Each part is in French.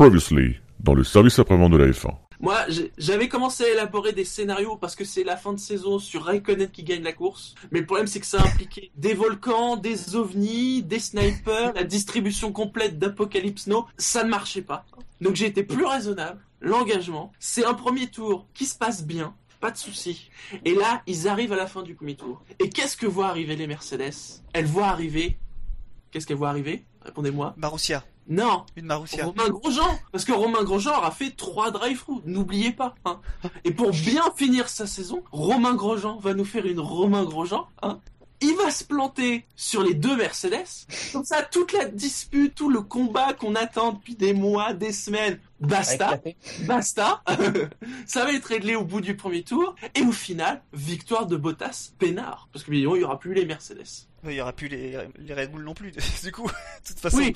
Previously, dans le service après-vente de la F1. Moi, j'avais commencé à élaborer des scénarios parce que c'est la fin de saison sur Raikkonen qui gagne la course. Mais le problème, c'est que ça impliquait des volcans, des ovnis, des snipers, la distribution complète d'Apocalypse Now. Ça ne marchait pas. Donc j'ai été plus raisonnable. L'engagement, c'est un premier tour qui se passe bien. Pas de souci. Et là, ils arrivent à la fin du premier tour. Et qu'est-ce que voient arriver les Mercedes? Elles voient arriver. Qu'est-ce qu'elles voient arriver? Répondez-moi. Marussia. Non, Une. Romain Grosjean, parce que Romain Grosjean aura fait trois drive-through, n'oubliez pas. Hein. Et pour bien finir sa saison, Romain Grosjean va nous faire une Romain Grosjean. Hein. Il va se planter sur les deux Mercedes. Comme ça, toute la dispute, tout le combat qu'on attend depuis des mois, des semaines, basta, basta. ça va être réglé au bout du premier tour. Et au final, victoire de Bottas, peinard. Parce que évidemment, il y aura plus les Mercedes. Il y aura plus les, les Red Bull non plus, du coup. De toute façon. Oui.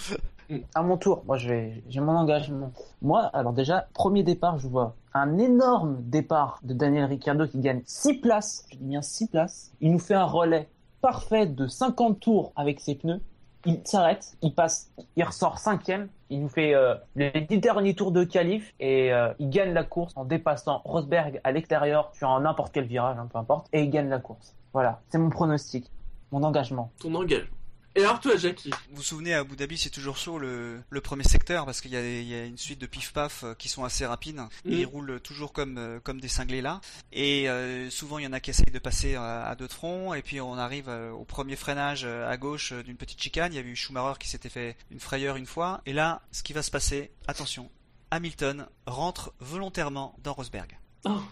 À mon tour, moi j'ai mon engagement. Moi, alors déjà, premier départ, je vois un énorme départ de Daniel Ricciardo qui gagne 6 places. Je dis bien 6 places. Il nous fait un relais parfait de 50 tours avec ses pneus. Il s'arrête, il passe, il ressort cinquième. Il nous fait euh, les 10 derniers tours de qualif et euh, il gagne la course en dépassant Rosberg à l'extérieur sur n'importe quel virage, hein, peu importe, et il gagne la course. Voilà, c'est mon pronostic, mon engagement. Ton engagement. Et alors toi, Jackie? Vous vous souvenez, à Abu Dhabi, c'est toujours chaud le, le premier secteur parce qu'il y a, y a une suite de pif-paf euh, qui sont assez rapides. Et Mhm. Ils roulent toujours comme, euh, comme des cinglés là. Et euh, souvent, il y en a qui essayent de passer à, à deux de front. Et puis, on arrive au premier freinage à gauche d'une petite chicane. Il y avait eu Schumacher qui s'était fait une frayeur une fois. Et là, ce qui va se passer, attention, Hamilton rentre volontairement dans Rosberg. Oh,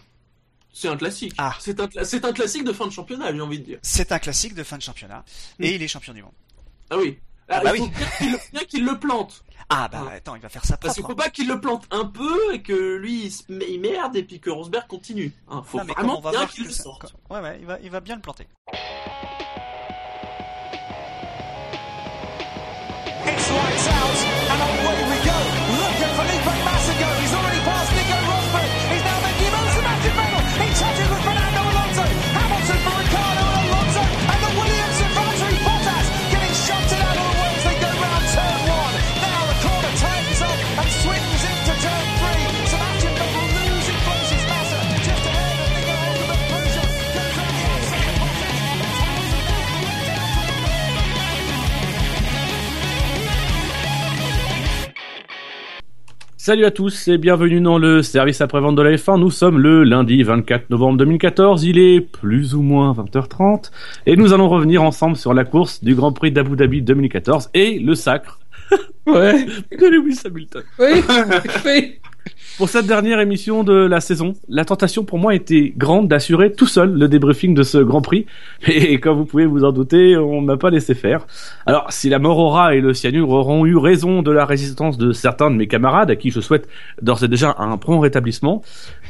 C'est un classique. Ah. C'est un, classique de fin de championnat, j'ai envie de dire. C'est un classique de fin de championnat. Et Mhm. il est champion du monde. Ah oui. Ah Alors, bah il faut oui. bien qu'il qu'il le plante. Ah bah Ah. attends, il va faire ça Parce qu'il faut pas qu'il le plante un peu et que lui il, se met- il merde et puis que Rosberg continue. Hein, faut Non, mais vraiment on va bien qu'il le ça- sorte. Ouais, ouais, il va, il va bien le planter. It's Salut à tous et bienvenue dans le service après-vente de la F1. Nous sommes le lundi 24 novembre 2014. Il est plus ou moins 20h30 et nous allons revenir ensemble sur la course du Grand Prix d'Abu Dhabi 2014 et le sacre Ouais, de Lewis Hamilton. oui, oui. Pour cette dernière émission de la saison, la tentation pour moi était grande d'assurer tout seul le débriefing de ce Grand Prix. Et comme vous pouvez vous en douter, on m'a pas laissé faire. Alors, si la rat et le cyanure auront eu raison de la résistance de certains de mes camarades, à qui je souhaite d'ores et déjà un prompt rétablissement,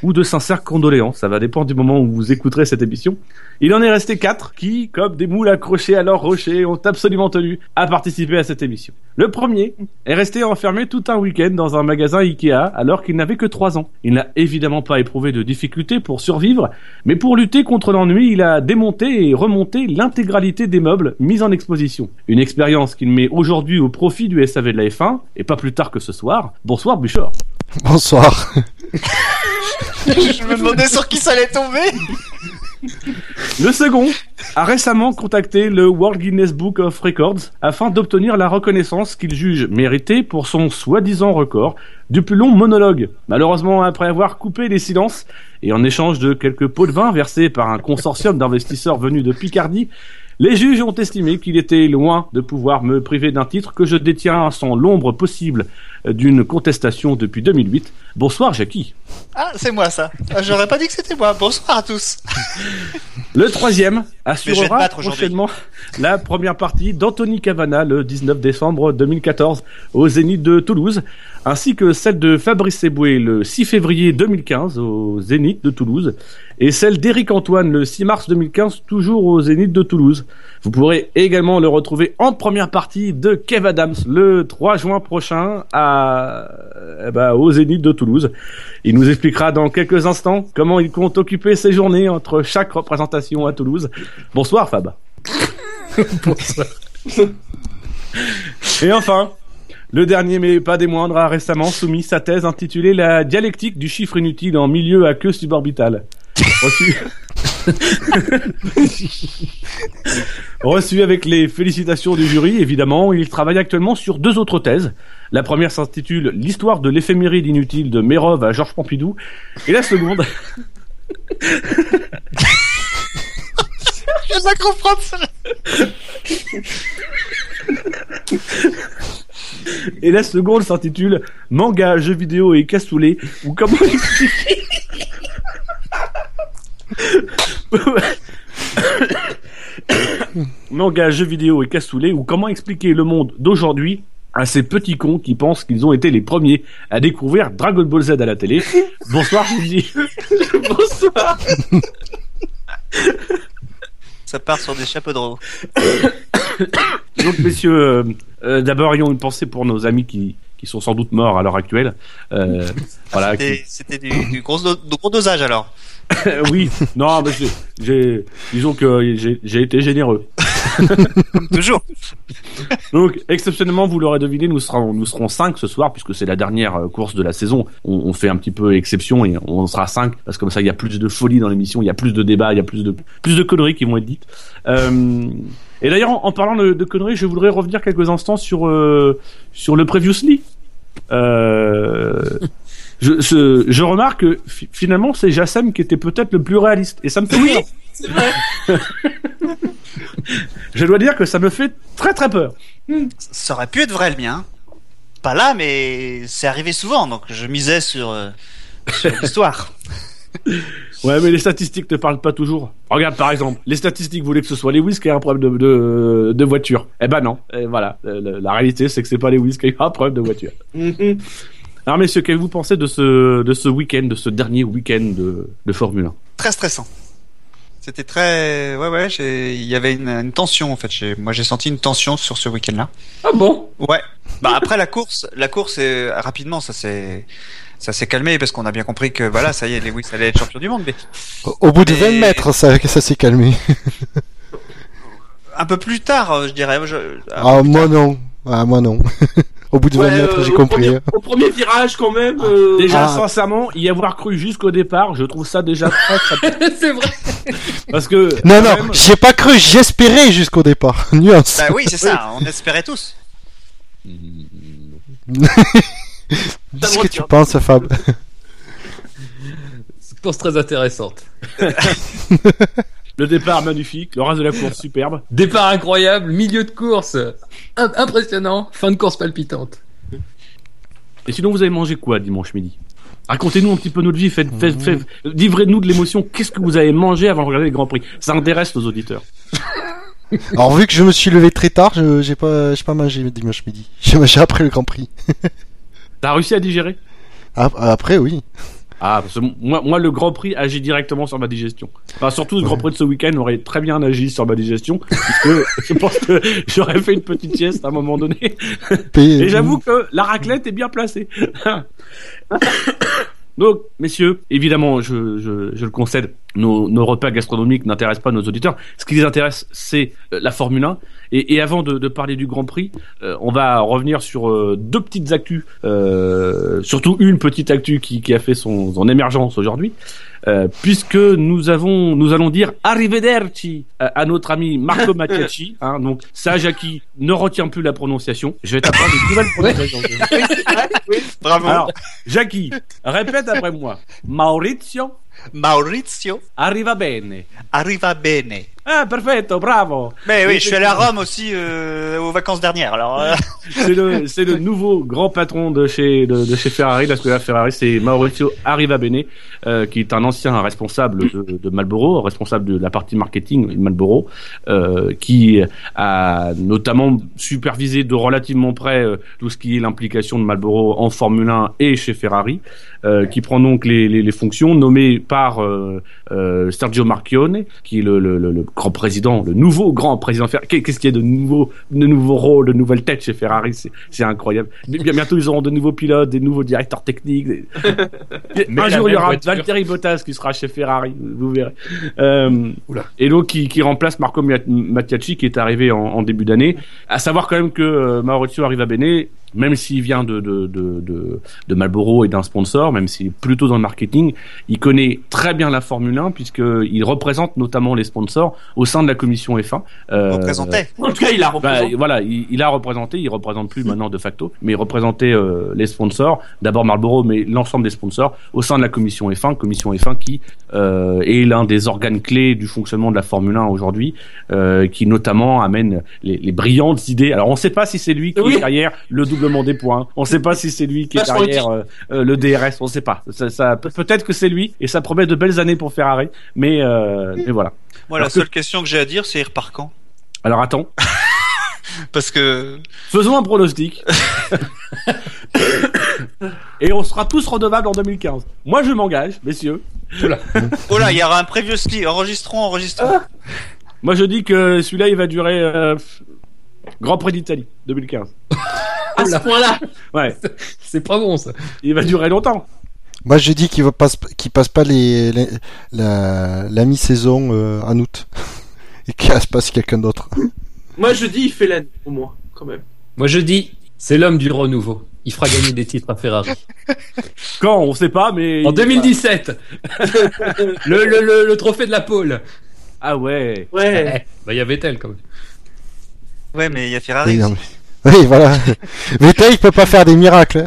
ou de sincères condoléances, ça va dépendre du moment où vous écouterez cette émission, il en est resté quatre qui, comme des moules accrochés à leur rocher, ont absolument tenu à participer à cette émission. Le premier est resté enfermé tout un week-end dans un magasin Ikea alors qu'il n'avait que 3 ans. Il n'a évidemment pas éprouvé de difficultés pour survivre, mais pour lutter contre l'ennui, il a démonté et remonté l'intégralité des meubles mis en exposition. Une expérience qu'il met aujourd'hui au profit du SAV de la F1, et pas plus tard que ce soir. Bonsoir Bouchard. Bonsoir. Je me demandais sur qui ça allait tomber. Le second a récemment contacté le World Guinness Book of Records afin d'obtenir la reconnaissance qu'il juge méritée pour son soi-disant record du plus long monologue. Malheureusement, après avoir coupé les silences et en échange de quelques pots de vin versés par un consortium d'investisseurs venus de Picardie, les juges ont estimé qu'il était loin de pouvoir me priver d'un titre que je détiens sans l'ombre possible d'une contestation depuis 2008. Bonsoir Jackie. Ah, c'est moi ça. Ah, J'aurais pas dit que c'était moi. Bonsoir à tous. Le troisième assurera prochainement la première partie d'Anthony Cavana le 19 décembre 2014 au Zénith de Toulouse, ainsi que celle de Fabrice Eboué le 6 février 2015 au Zénith de Toulouse, et celle d'Éric Antoine le 6 mars 2015 toujours au Zénith de Toulouse. Vous pourrez également le retrouver en première partie de Kev Adams le 3 juin prochain à, eh ben, au Zénith de Toulouse. Il nous expliquera dans quelques instants comment il compte occuper ses journées entre chaque représentation à Toulouse. Bonsoir Fab. Bonsoir. Et enfin, Le dernier, mais pas des moindres, a récemment soumis sa thèse intitulée La dialectique du chiffre inutile en milieu à queue suborbitale. Reçu... Reçu avec les félicitations du jury, évidemment, il travaille actuellement sur deux autres thèses. La première s'intitule L'histoire de l'éphéméride inutile de Mérov à Georges Pompidou. Et la seconde... Je la comprends, ça. Et la seconde s'intitule Manga, jeux vidéo et cassoulet ou comment expliquer Manga, jeux vidéo et cassoulet ou comment expliquer le monde d'aujourd'hui à ces petits cons qui pensent qu'ils ont été les premiers à découvrir Dragon Ball Z à la télé. Bonsoir, Gigi. Bonsoir. Ça part sur des chapeaux de roue. Donc, messieurs, euh, euh, d'abord, ayons une pensée pour nos amis qui, qui sont sans doute morts à l'heure actuelle. Euh, voilà. C'était c'était du, du gros, do- du gros dosage alors. oui, non, mais j'ai- disons que j'ai été généreux. Toujours. Donc, exceptionnellement, vous l'aurez deviné, nous serons, nous serons cinq ce soir, puisque c'est la dernière euh, course de la saison. On, on fait un petit peu exception et on sera cinq, parce que comme ça, il y a plus de folie dans l'émission, il y a plus de débats, il y a plus de, plus de conneries qui vont être dites. Euh, et d'ailleurs, en, en parlant de, de conneries, je voudrais revenir quelques instants sur, euh, sur le Previously. Euh, je, remarque que fi- finalement, c'est Jassem qui était peut-être le plus réaliste. Et ça me fait Oui, peur. c'est vrai. Je dois dire que ça me fait très très peur. Ça aurait pu être vrai le mien. Pas là, mais c'est arrivé souvent, donc je misais sur, euh, sur l'histoire. Ouais, mais les statistiques ne parlent pas toujours. Regarde, par exemple, les statistiques voulaient que ce soit Lewis qui ait un problème de, de, de voiture. Eh ben non. Et voilà. Euh, La, la réalité, c'est que c'est pas Lewis qui a un problème de voiture. Alors, messieurs, qu'avez-vous pensé de ce, de ce week-end, de ce dernier week-end de, de Formule 1 Très stressant. C'était très, ouais, ouais, il y avait une, une tension en fait. Moi, j'ai senti une tension sur ce week-end-là. Ah bon? Ouais. Bah après la course, la course est rapidement, ça s'est, ça s'est calmé parce qu'on a bien compris que voilà, ça y est, Lewis allait être champion du monde. Mais Au- Au bout de 20 Et- mètres, ça, ça s'est calmé. un peu plus tard, euh, je dirais. je- Ah, moi tard. non. Ah, moi non. Au bout de 20 Ouais, mètres, euh, j'ai compris. Premier, hein. au premier virage, quand même. euh, Déjà, Ah. sincèrement, y avoir cru jusqu'au départ, je trouve ça déjà très très C'est vrai. Parce que. Non, non, même, j'ai pas cru, j'espérais jusqu'au départ. Nuance. Bah oui, c'est ça. On espérait tous. Qu'est-ce que tu penses, Fab C'est une course très intéressante. Le départ magnifique, le reste de la course superbe. Départ incroyable, milieu de course im- impressionnant, fin de course palpitante. Et sinon, vous avez mangé quoi dimanche midi? Racontez-nous un petit peu notre vie, faites, faites, faites, livrez-nous de l'émotion. Qu'est-ce que vous avez mangé avant de regarder le Grand Prix? Ça intéresse nos auditeurs. Alors, vu que je me suis levé très tard, je- j'ai pas, j'ai pas mangé dimanche midi. J'ai mangé après le Grand Prix. T'as réussi à digérer? Ah, Après, oui. Ah, parce que moi, moi, le Grand Prix agit directement sur ma digestion. Enfin, surtout le Grand Prix de ce week-end aurait très bien agi sur ma digestion, puisque je pense que j'aurais fait une petite sieste à un moment donné. Et j'avoue que la raclette est bien placée. Donc, messieurs, évidemment, je, je, je le concède, nos, nos repas gastronomiques n'intéressent pas nos auditeurs. Ce qui les intéresse, c'est euh, la Formule 1. Et, et avant de, de parler du Grand Prix, euh, on va revenir sur euh, deux petites actus, euh, surtout une petite actu qui, qui a fait son, son émergence aujourd'hui, euh, puisque nous avons, nous allons dire arrivederci à, à notre ami Marco Mattiacci. Hein, donc, ça, Jackie, ne retient plus la prononciation. Je vais t'apprendre une nouvelle prononciation. Oui. Bravo. Alors, Jackie, répète après moi. Maurizio Maurizio arriva bene. arriva bene. Ah, perfetto, bravo. Mais oui, je suis allé à Rome aussi euh, aux vacances dernières. Alors, euh, C'est le, c'est le nouveau grand patron de chez, de, de chez Ferrari, parce que là, Ferrari, c'est Maurizio Arrivabene, euh, qui est un ancien responsable de, de Marlboro, responsable de la partie marketing de Marlboro, euh, qui a notamment supervisé de relativement près euh, tout ce qui est l'implication de Marlboro en Formule 1 et chez Ferrari, euh, qui prend donc les, les, les fonctions nommées par Sergio Marchione, qui est le, le, le, le grand président, le nouveau grand président Ferrari. Qu'est-ce qu'il y a de nouveau, de nouveaux rôles, de nouvelles têtes chez Ferrari? C'est incroyable. Bien- Bientôt, ils auront de nouveaux pilotes, des nouveaux directeurs techniques. des- Un jour, il y aura voiture. Valtteri Bottas qui sera chez Ferrari, vous verrez. Euh, Oula. et donc, qui, qui remplace Marco Mat- Mattiacci, qui est arrivé en, en début d'année. À savoir quand même que euh, Maurizio Arrivabene même s'il vient de de de de, de Marlboro et d'un sponsor, même s'il est plutôt dans le marketing, il connaît très bien la Formule 1 puisque il représente notamment les sponsors au sein de la commission F1. Euh, Représentait. En tout cas, il a bah, représenté. voilà, il, il a représenté, il représente plus maintenant de facto, mais il représentait euh, les sponsors, d'abord Marlboro, mais l'ensemble des sponsors au sein de la commission F1, commission F1 qui euh, est l'un des organes clés du fonctionnement de la Formule 1 aujourd'hui, euh, qui notamment amène les, les brillantes idées. Alors on ne sait pas si c'est lui qui Oui. est derrière le doublement des points, on ne sait pas si c'est lui qui est derrière euh, euh, le DRS, on ne sait pas. Ça, ça- peut- peut-être que c'est lui et ça promet de belles années pour Ferrari, mais, euh, mais voilà. Moi, la que- seule question que j'ai à dire, c'est il repart quand? Alors attends, Parce que Faisons un pronostic. Et on sera tous redevables en 2015. Moi, je m'engage, messieurs. oh là, il y aura un preview ski. Enregistrons, enregistrons. Moi, je dis que celui-là, il va durer euh, Grand Prix d'Italie 2015. À ce point-là. Ouais, C'est pas bon ça. il va durer longtemps. Moi, je dis qu'il va passe, qu'il passe pas les, les- la, la mi-saison euh, en août. Et qu'il se passe quelqu'un d'autre. Moi, je dis, il fait l'année, au moins, quand même. Moi je dis, c'est l'homme du renouveau. Il fera gagner des titres à Ferrari. Quand, on sait pas, mais... En 2017 le, le, le, le trophée de la pole Ah ouais. Ouais. Bah il y a Vettel quand même. Ouais, mais il y a Ferrari. Oui, non, mais- oui, voilà. Vettel, il peut pas faire des miracles. hein.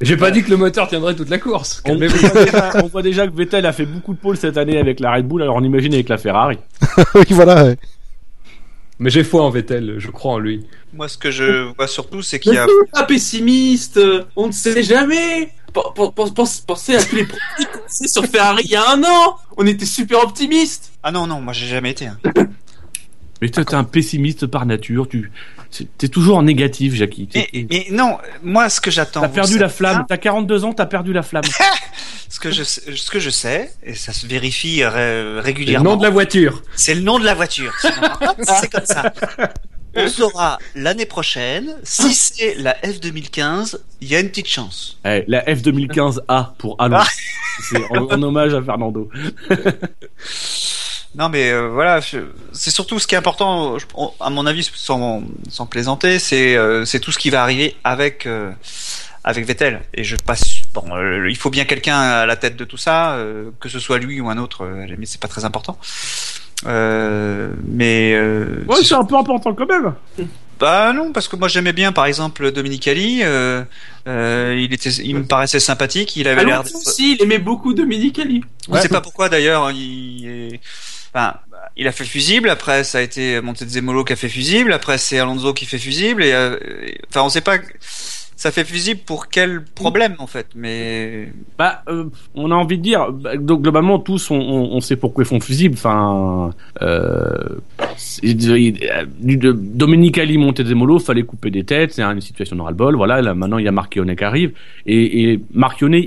J'ai pas dit que le moteur tiendrait toute la course. On, Calmez-vous. voit déjà, on voit déjà que Vettel a fait beaucoup de pôles cette année avec la Red Bull, alors on imagine avec la Ferrari. oui, voilà. ouais. Mais j'ai foi en Vettel, je crois en lui. Moi, ce que je vois surtout, c'est qu'il y a. pas pessimiste, on ne sait jamais. Pen- pen- pen- pense- Pensez à tous les produits qu'on sait sur Ferrari il y a un an. On était super optimistes. Ah non, non, moi j'ai jamais été. Mais toi, t'es un pessimiste par nature, tu... T'es toujours en négatif, Jackie. Mais, mais non, moi, ce que j'attends. T'as perdu la flamme, t'as 42 ans, t'as perdu la flamme. Ce que je, sais- ce que je sais, et ça se vérifie ré- C'est le régulièrement. nom de la voiture. C'est le nom de la voiture. C'est comme ça. On saura l'année prochaine. Si c'est la F 2015, il y a une petite chance. Eh, la F 2015A pour Alonso. Ah. C'est en, en hommage à Fernando. Non, mais euh, voilà, c'est surtout ce qui est important, je- on- à mon avis, sans, sans plaisanter, c'est euh, c'est tout ce qui va arriver avec euh, avec Vettel. Et je passe. Bon, il faut bien quelqu'un à la tête de tout ça, que ce soit lui ou un autre. limite, c'est pas très important. Mais Ouais, c'est un peu important quand même. Bah non, parce que moi j'aimais bien, par exemple. Euh, euh, il était, il me paraissait sympathique. Il avait l'air. Alonso d'être- aussi, il aimait beaucoup Dominique Ali. Je sais pas pourquoi d'ailleurs. Il, enfin, il a fait fusible. Après, ça a été Montezemolo qui a fait fusible. Après, c'est Alonso qui fait fusible. Et euh, enfin, on sait pas. Ça fait fusible pour quel problème en fait. Mais Bah, euh, on a envie de dire, donc globalement tous on, sait pourquoi ils font fusible. Enfin, euh, Dominique Ali Montezemolo, fallait couper des têtes, c'est une situation de. Voilà, là maintenant il y a Marchionnet qui arrive et, et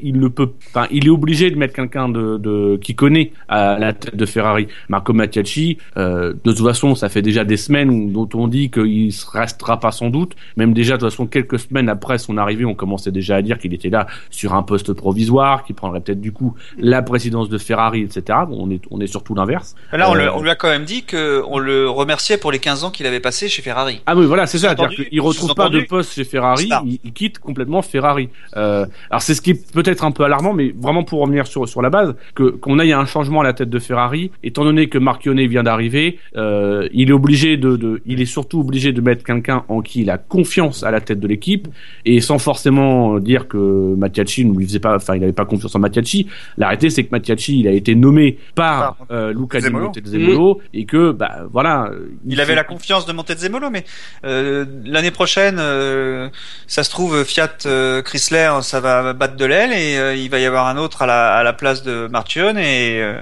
il ne peut, il est obligé de mettre quelqu'un de qui connaît à la tête de Ferrari. Marco Mattiacci, euh, de toute façon ça fait déjà des semaines dont on dit qu'il ne restera pas sans doute. Même déjà de toute façon quelques semaines après son arrivée, on commençait déjà à dire qu'il était là sur un poste provisoire, qu'il prendrait peut-être du coup la présidence de Ferrari, etc. Bon, on est on est surtout l'inverse. là, on, Euh, le- on lui a quand même dit que on le remerciait pour les 15 ans qu'il avait passé chez Ferrari. Ah oui, voilà, c'est ça. C'est-à-dire qu'il retrouve pas de poste chez Ferrari, il, il quitte complètement Ferrari. Euh, alors c'est ce qui est peut-être un peu alarmant, mais vraiment pour revenir sur sur la base, que qu'on aille à un changement à la tête de Ferrari, étant donné que Marchionnet vient d'arriver, euh, il est obligé de, de, il est surtout obligé de mettre quelqu'un en qui il a confiance à la tête de l'équipe, et sans forcément dire que Mattiacci ne lui faisait pas, enfin il n'avait pas confiance en Mattiacci. La réalité c'est que Mattiacci il a été nommé par euh, Luca Di Zemolo. Montezemolo et que bah voilà. Il avait la confiance de Montezemolo, mais euh, l'année prochaine, euh, ça se trouve Fiat euh, Chrysler, ça va battre de l'aile et euh, il va y avoir un autre à la, à la place de Marchione et euh,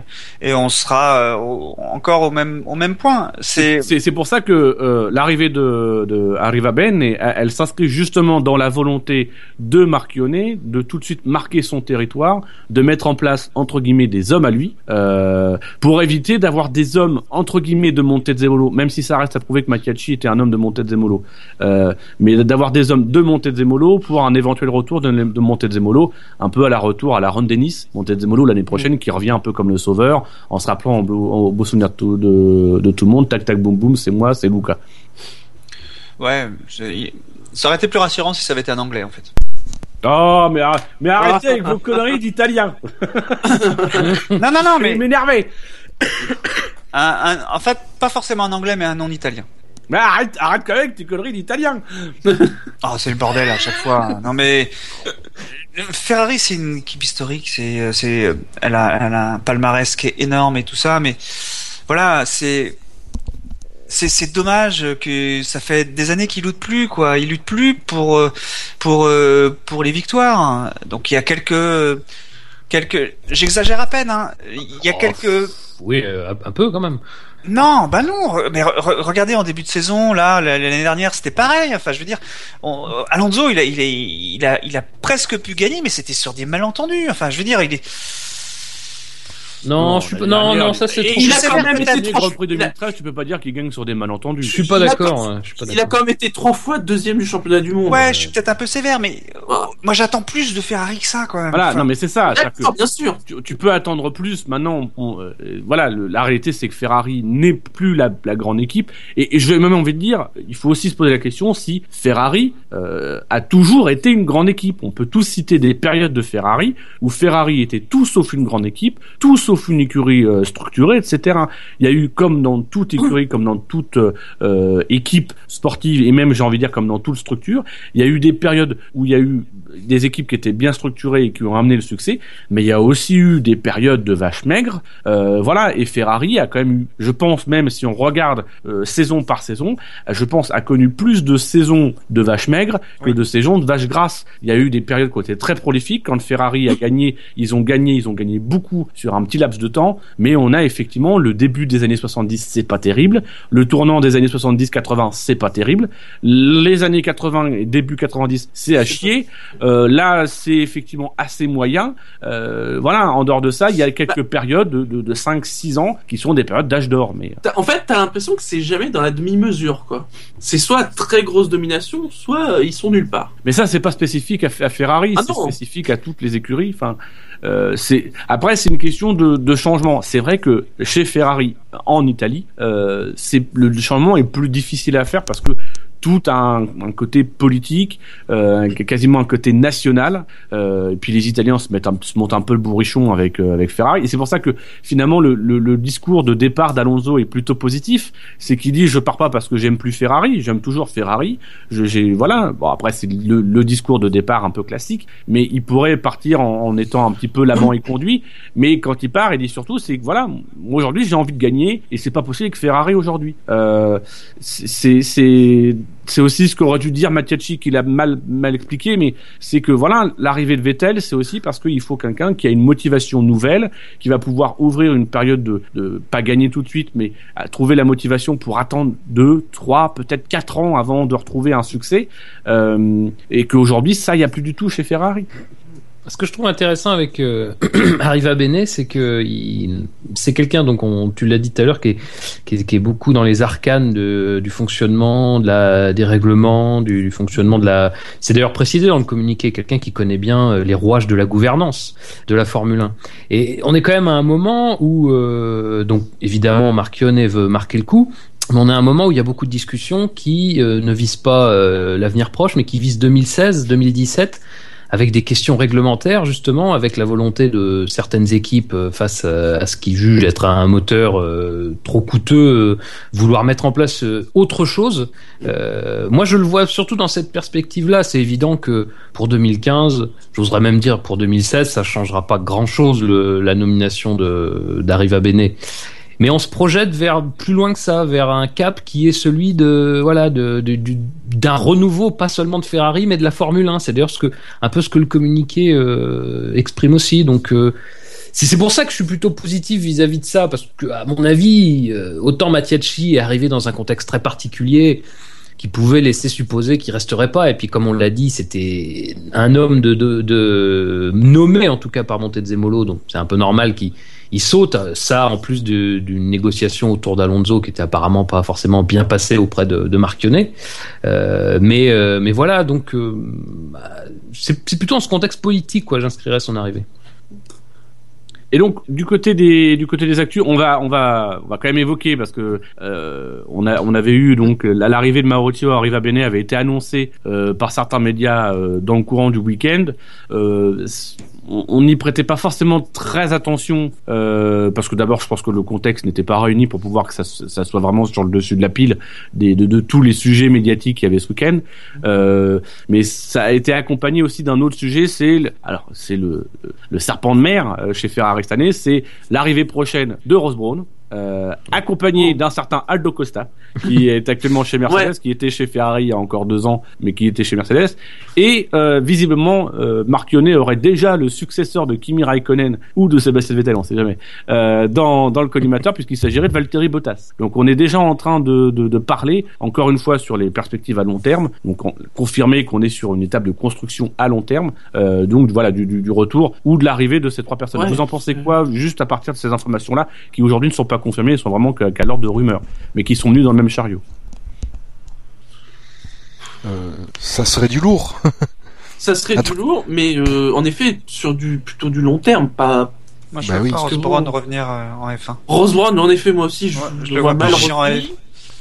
et on sera euh, au- encore au même au même point. C'est pour ça que euh, l'arrivée de, de Arriva Ben, et- elle, elle s'inscrit justement dans la volonté de Marchionnet de tout de suite marquer son territoire, de mettre en place entre guillemets des hommes à lui, euh, pour éviter d'avoir des hommes entre guillemets de Montezemolo, même si ça reste à prouver que Mattiacci était un homme de Montezemolo, euh, mais d'avoir des hommes de Montezemolo pour un éventuel retour de, de Montezemolo, un peu à la retour à la Ronde Nice, Montezemolo l'année prochaine qui revient un peu comme le sauveur, en se rappelant au beau, au beau souvenir de, tout- le monde, tac tac boum boum, c'est moi, c'est Luca. Ouais, ça aurait été plus rassurant si ça avait été un anglais en fait. Oh, mais, arr- mais arrêtez avec vos conneries d'italien. non, non, non, Mais mais m'énervez. un- un- en fait, pas forcément un anglais, mais un non italien. Mais arrête, arrête quand même avec tes conneries d'italien. Oh, c'est le bordel à chaque fois. Non mais Ferrari, c'est une équipe historique. C'est, c'est, elle a, elle a un palmarès qui est énorme et tout ça, mais voilà, c'est, c'est, c'est dommage que ça fait des années qu'ils luttent plus, quoi. Ils luttent plus pour, euh, pour, euh, pour les victoires. Donc il y a quelques, quelques, j'exagère à peine. Hein. Il y a Oh. quelques Oui, euh, un peu quand même. non, bah non. Mais re- re- regardez en début de saison, là, l'année dernière, c'était pareil. Enfin, je veux dire, on- Alonso, il a, il, a, il a, il a presque pu gagner, mais c'était sur des malentendus. Enfin, je veux dire, il est. Non, Non, je suis pas... non, dernière, non, ça c'est trop. il a quand même été trois Grand Prix il a- 2013, tu peux pas dire qu'il gagne sur des malentendus. Je suis pas Il a d'accord. hein, Je Il a d'accord. quand même été trois fois deuxième du championnat du monde. Ouais, je suis peut-être un peu sévère, mais euh, moi, j'attends plus de Ferrari que ça, quand même. Voilà, Enfin, non mais c'est ça. que- bien sûr. tu, tu peux attendre plus. Maintenant, on- euh, voilà, le- la réalité c'est que Ferrari n'est plus la, la grande équipe. Et, et j'ai même envie de dire, il faut aussi se poser la question si Ferrari euh, a toujours été une grande équipe. On peut tous citer des périodes de Ferrari où Ferrari était tout sauf une grande équipe, tout sauf une écurie euh, structurée, etc. Il y a eu comme dans toute écurie, comme dans toute euh, euh, équipe sportive et même j'ai envie de dire comme dans toute structure, il y a eu des périodes où il y a eu des équipes qui étaient bien structurées et qui ont amené le succès, mais il y a aussi eu des périodes de vaches maigres, euh, voilà. Et Ferrari a quand même eu, je pense même si on regarde euh, saison par saison, je pense a connu plus de saisons de vaches maigres que Oui. de saisons de vaches grasses. Il y a eu des périodes qui ont été très prolifiques. Quand Ferrari a gagné, ils ont gagné, ils ont gagné beaucoup sur un petit laps de temps, mais on a effectivement le début des années 70, c'est pas terrible. Le tournant des années 70-80, c'est pas terrible. Les années 80 et début 90, c'est à chier. Euh, là, c'est effectivement assez moyen. Euh, voilà, en dehors de ça, il y a quelques périodes de, de, de 5-6 ans qui sont des périodes d'âge d'or. Mais T'as- En fait, t'as l'impression que c'est jamais dans la demi-mesure, quoi. C'est soit très grosse domination, soit euh, ils sont nulle part. Mais ça, c'est pas spécifique à, à Ferrari, Ah c'est spécifique à toutes les écuries. Enfin, euh, c'est après, c'est une question de, de changement. C'est vrai que chez Ferrari, en Italie, euh, c'est le changement est plus difficile à faire parce que tout un, un côté politique, euh, quasiment un côté national. Euh, et puis les Italiens se mettent un, se montent un peu le bourrichon avec euh, avec Ferrari. Et c'est pour ça que finalement le, le, le discours de départ d'Alonso est plutôt positif. C'est qu'il dit je pars pas parce que j'aime plus Ferrari, j'aime toujours Ferrari. Je, voilà. Bon après c'est le, le discours de départ un peu classique, mais il pourrait partir en, en étant un petit peu l'amant et conduit. Mais quand il part, il dit surtout c'est que voilà, aujourd'hui j'ai envie de gagner et c'est pas possible avec Ferrari aujourd'hui. Euh, c'est c'est aussi ce qu'aurait dû dire Mattiacci qu'il a mal mal expliqué, mais c'est que voilà l'arrivée de Vettel, c'est aussi parce qu'il faut quelqu'un qui a une motivation nouvelle, qui va pouvoir ouvrir une période de, de pas gagner tout de suite, mais à trouver la motivation pour attendre deux, trois, peut-être quatre ans avant de retrouver un succès, euh, et qu'aujourd'hui ça il y a plus du tout chez Ferrari. Ce que je trouve intéressant avec euh, Arriva Bene, c'est que c'est quelqu'un, donc on, tu l'as dit tout à l'heure, qui est, qui, qui est beaucoup dans les arcanes de, du fonctionnement, de la, des règlements, du, du fonctionnement de la. C'est d'ailleurs précisé dans le communiqué, quelqu'un qui connaît bien euh, les rouages de la gouvernance de la Formule 1. Et on est quand même à un moment où, euh, donc évidemment, Marchionne veut marquer le coup. Mais on est à un moment où il y a beaucoup de discussions qui euh, ne visent pas euh, l'avenir proche, mais qui visent 2016, 2017 avec des questions réglementaires justement, avec la volonté de certaines équipes euh, face à, à ce qu'ils jugent être un moteur euh, trop coûteux, euh, vouloir mettre en place euh, autre chose. Euh, moi, je le vois surtout dans cette perspective-là. C'est évident que pour 2015, j'oserais même dire pour 2016, ça changera pas grand-chose la nomination de d'Arriva Bene. Mais on se projette vers plus loin que ça, vers un cap qui est celui de voilà de, de- du- d'un renouveau, pas seulement de Ferrari, mais de la Formule 1. C'est d'ailleurs ce que un peu ce que le communiqué euh, exprime aussi. Donc euh, c'est pour ça que je suis plutôt positif vis-à-vis de ça, parce que à mon avis, euh, autant Mattiacci est arrivé dans un contexte très particulier qui pouvait laisser supposer qu'il resterait pas. Et puis, comme on l'a dit, c'était un homme de, de nommé en tout cas par Montezemolo, donc c'est un peu normal qu'il il saute. Ça, en plus d'une négociation autour d'Alonso qui était apparemment pas forcément bien passée auprès de, de Marchionne. Euh, mais, euh, mais voilà, donc euh, bah, c'est plutôt dans ce contexte politique, quoi. J'inscrirais son arrivée. Et donc du côté des du côté des actus, on va on va on va quand même évoquer parce que euh, on a on avait eu donc la- l'arrivée de Mauricio Arriva Bene avait été annoncée euh, par certains médias euh, dans le courant du week-end. On n'y prêtait pas forcément très attention euh, parce que d'abord je pense que le contexte n'était pas réuni pour pouvoir que ça, ça soit vraiment sur le dessus de la pile des, de, de tous les sujets médiatiques qu'il y avait ce week-end. Euh, mais ça a été accompagné aussi d'un autre sujet, c'est alors c'est le, le serpent de mer euh, chez Ferrari cette année, c'est l'arrivée prochaine de Ross Brawn. Euh, accompagné d'un certain Aldo Costa qui est actuellement chez Mercedes, Ouais. qui était chez Ferrari il y a encore deux ans, mais qui était chez Mercedes. Et euh, visiblement, euh, aurait déjà le successeur de Kimi Raikkonen ou de Sébastien Vettel, on sait jamais, euh, dans, dans le collimateur, puisqu'il s'agirait de Valtteri Bottas. Donc on est déjà en train de, de, de parler, encore une fois, sur les perspectives à long terme, donc on- confirmer qu'on est sur une étape de construction à long terme, euh, donc voilà, du, du, du retour ou de l'arrivée de ces trois personnes. Ouais. Vous en pensez quoi, juste à partir de ces informations-là, qui aujourd'hui ne sont pas confirmées, elles sont vraiment qu'à l'ordre de rumeurs, mais qui sont venues dans le même chariot Euh, ça serait du lourd. Ça serait Attends. du lourd, mais euh, en effet, sur du plutôt du long terme, pas. Moi, je Bah oui. pas Ross Brawn bon. revenir euh, en F1. Rose Brown, en effet, moi aussi, je, Ouais, je je le vois vois mal revenir.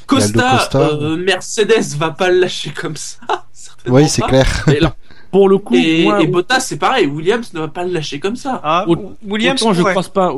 Costa, Costa. euh, Mercedes va pas le lâcher comme ça. Oui, c'est clair. Et là, pour le coup, Et, moi, et Bottas, c'est pareil. Williams ne va pas le lâcher comme ça. Ah, Au- Williams autant je pourrait. crois pas,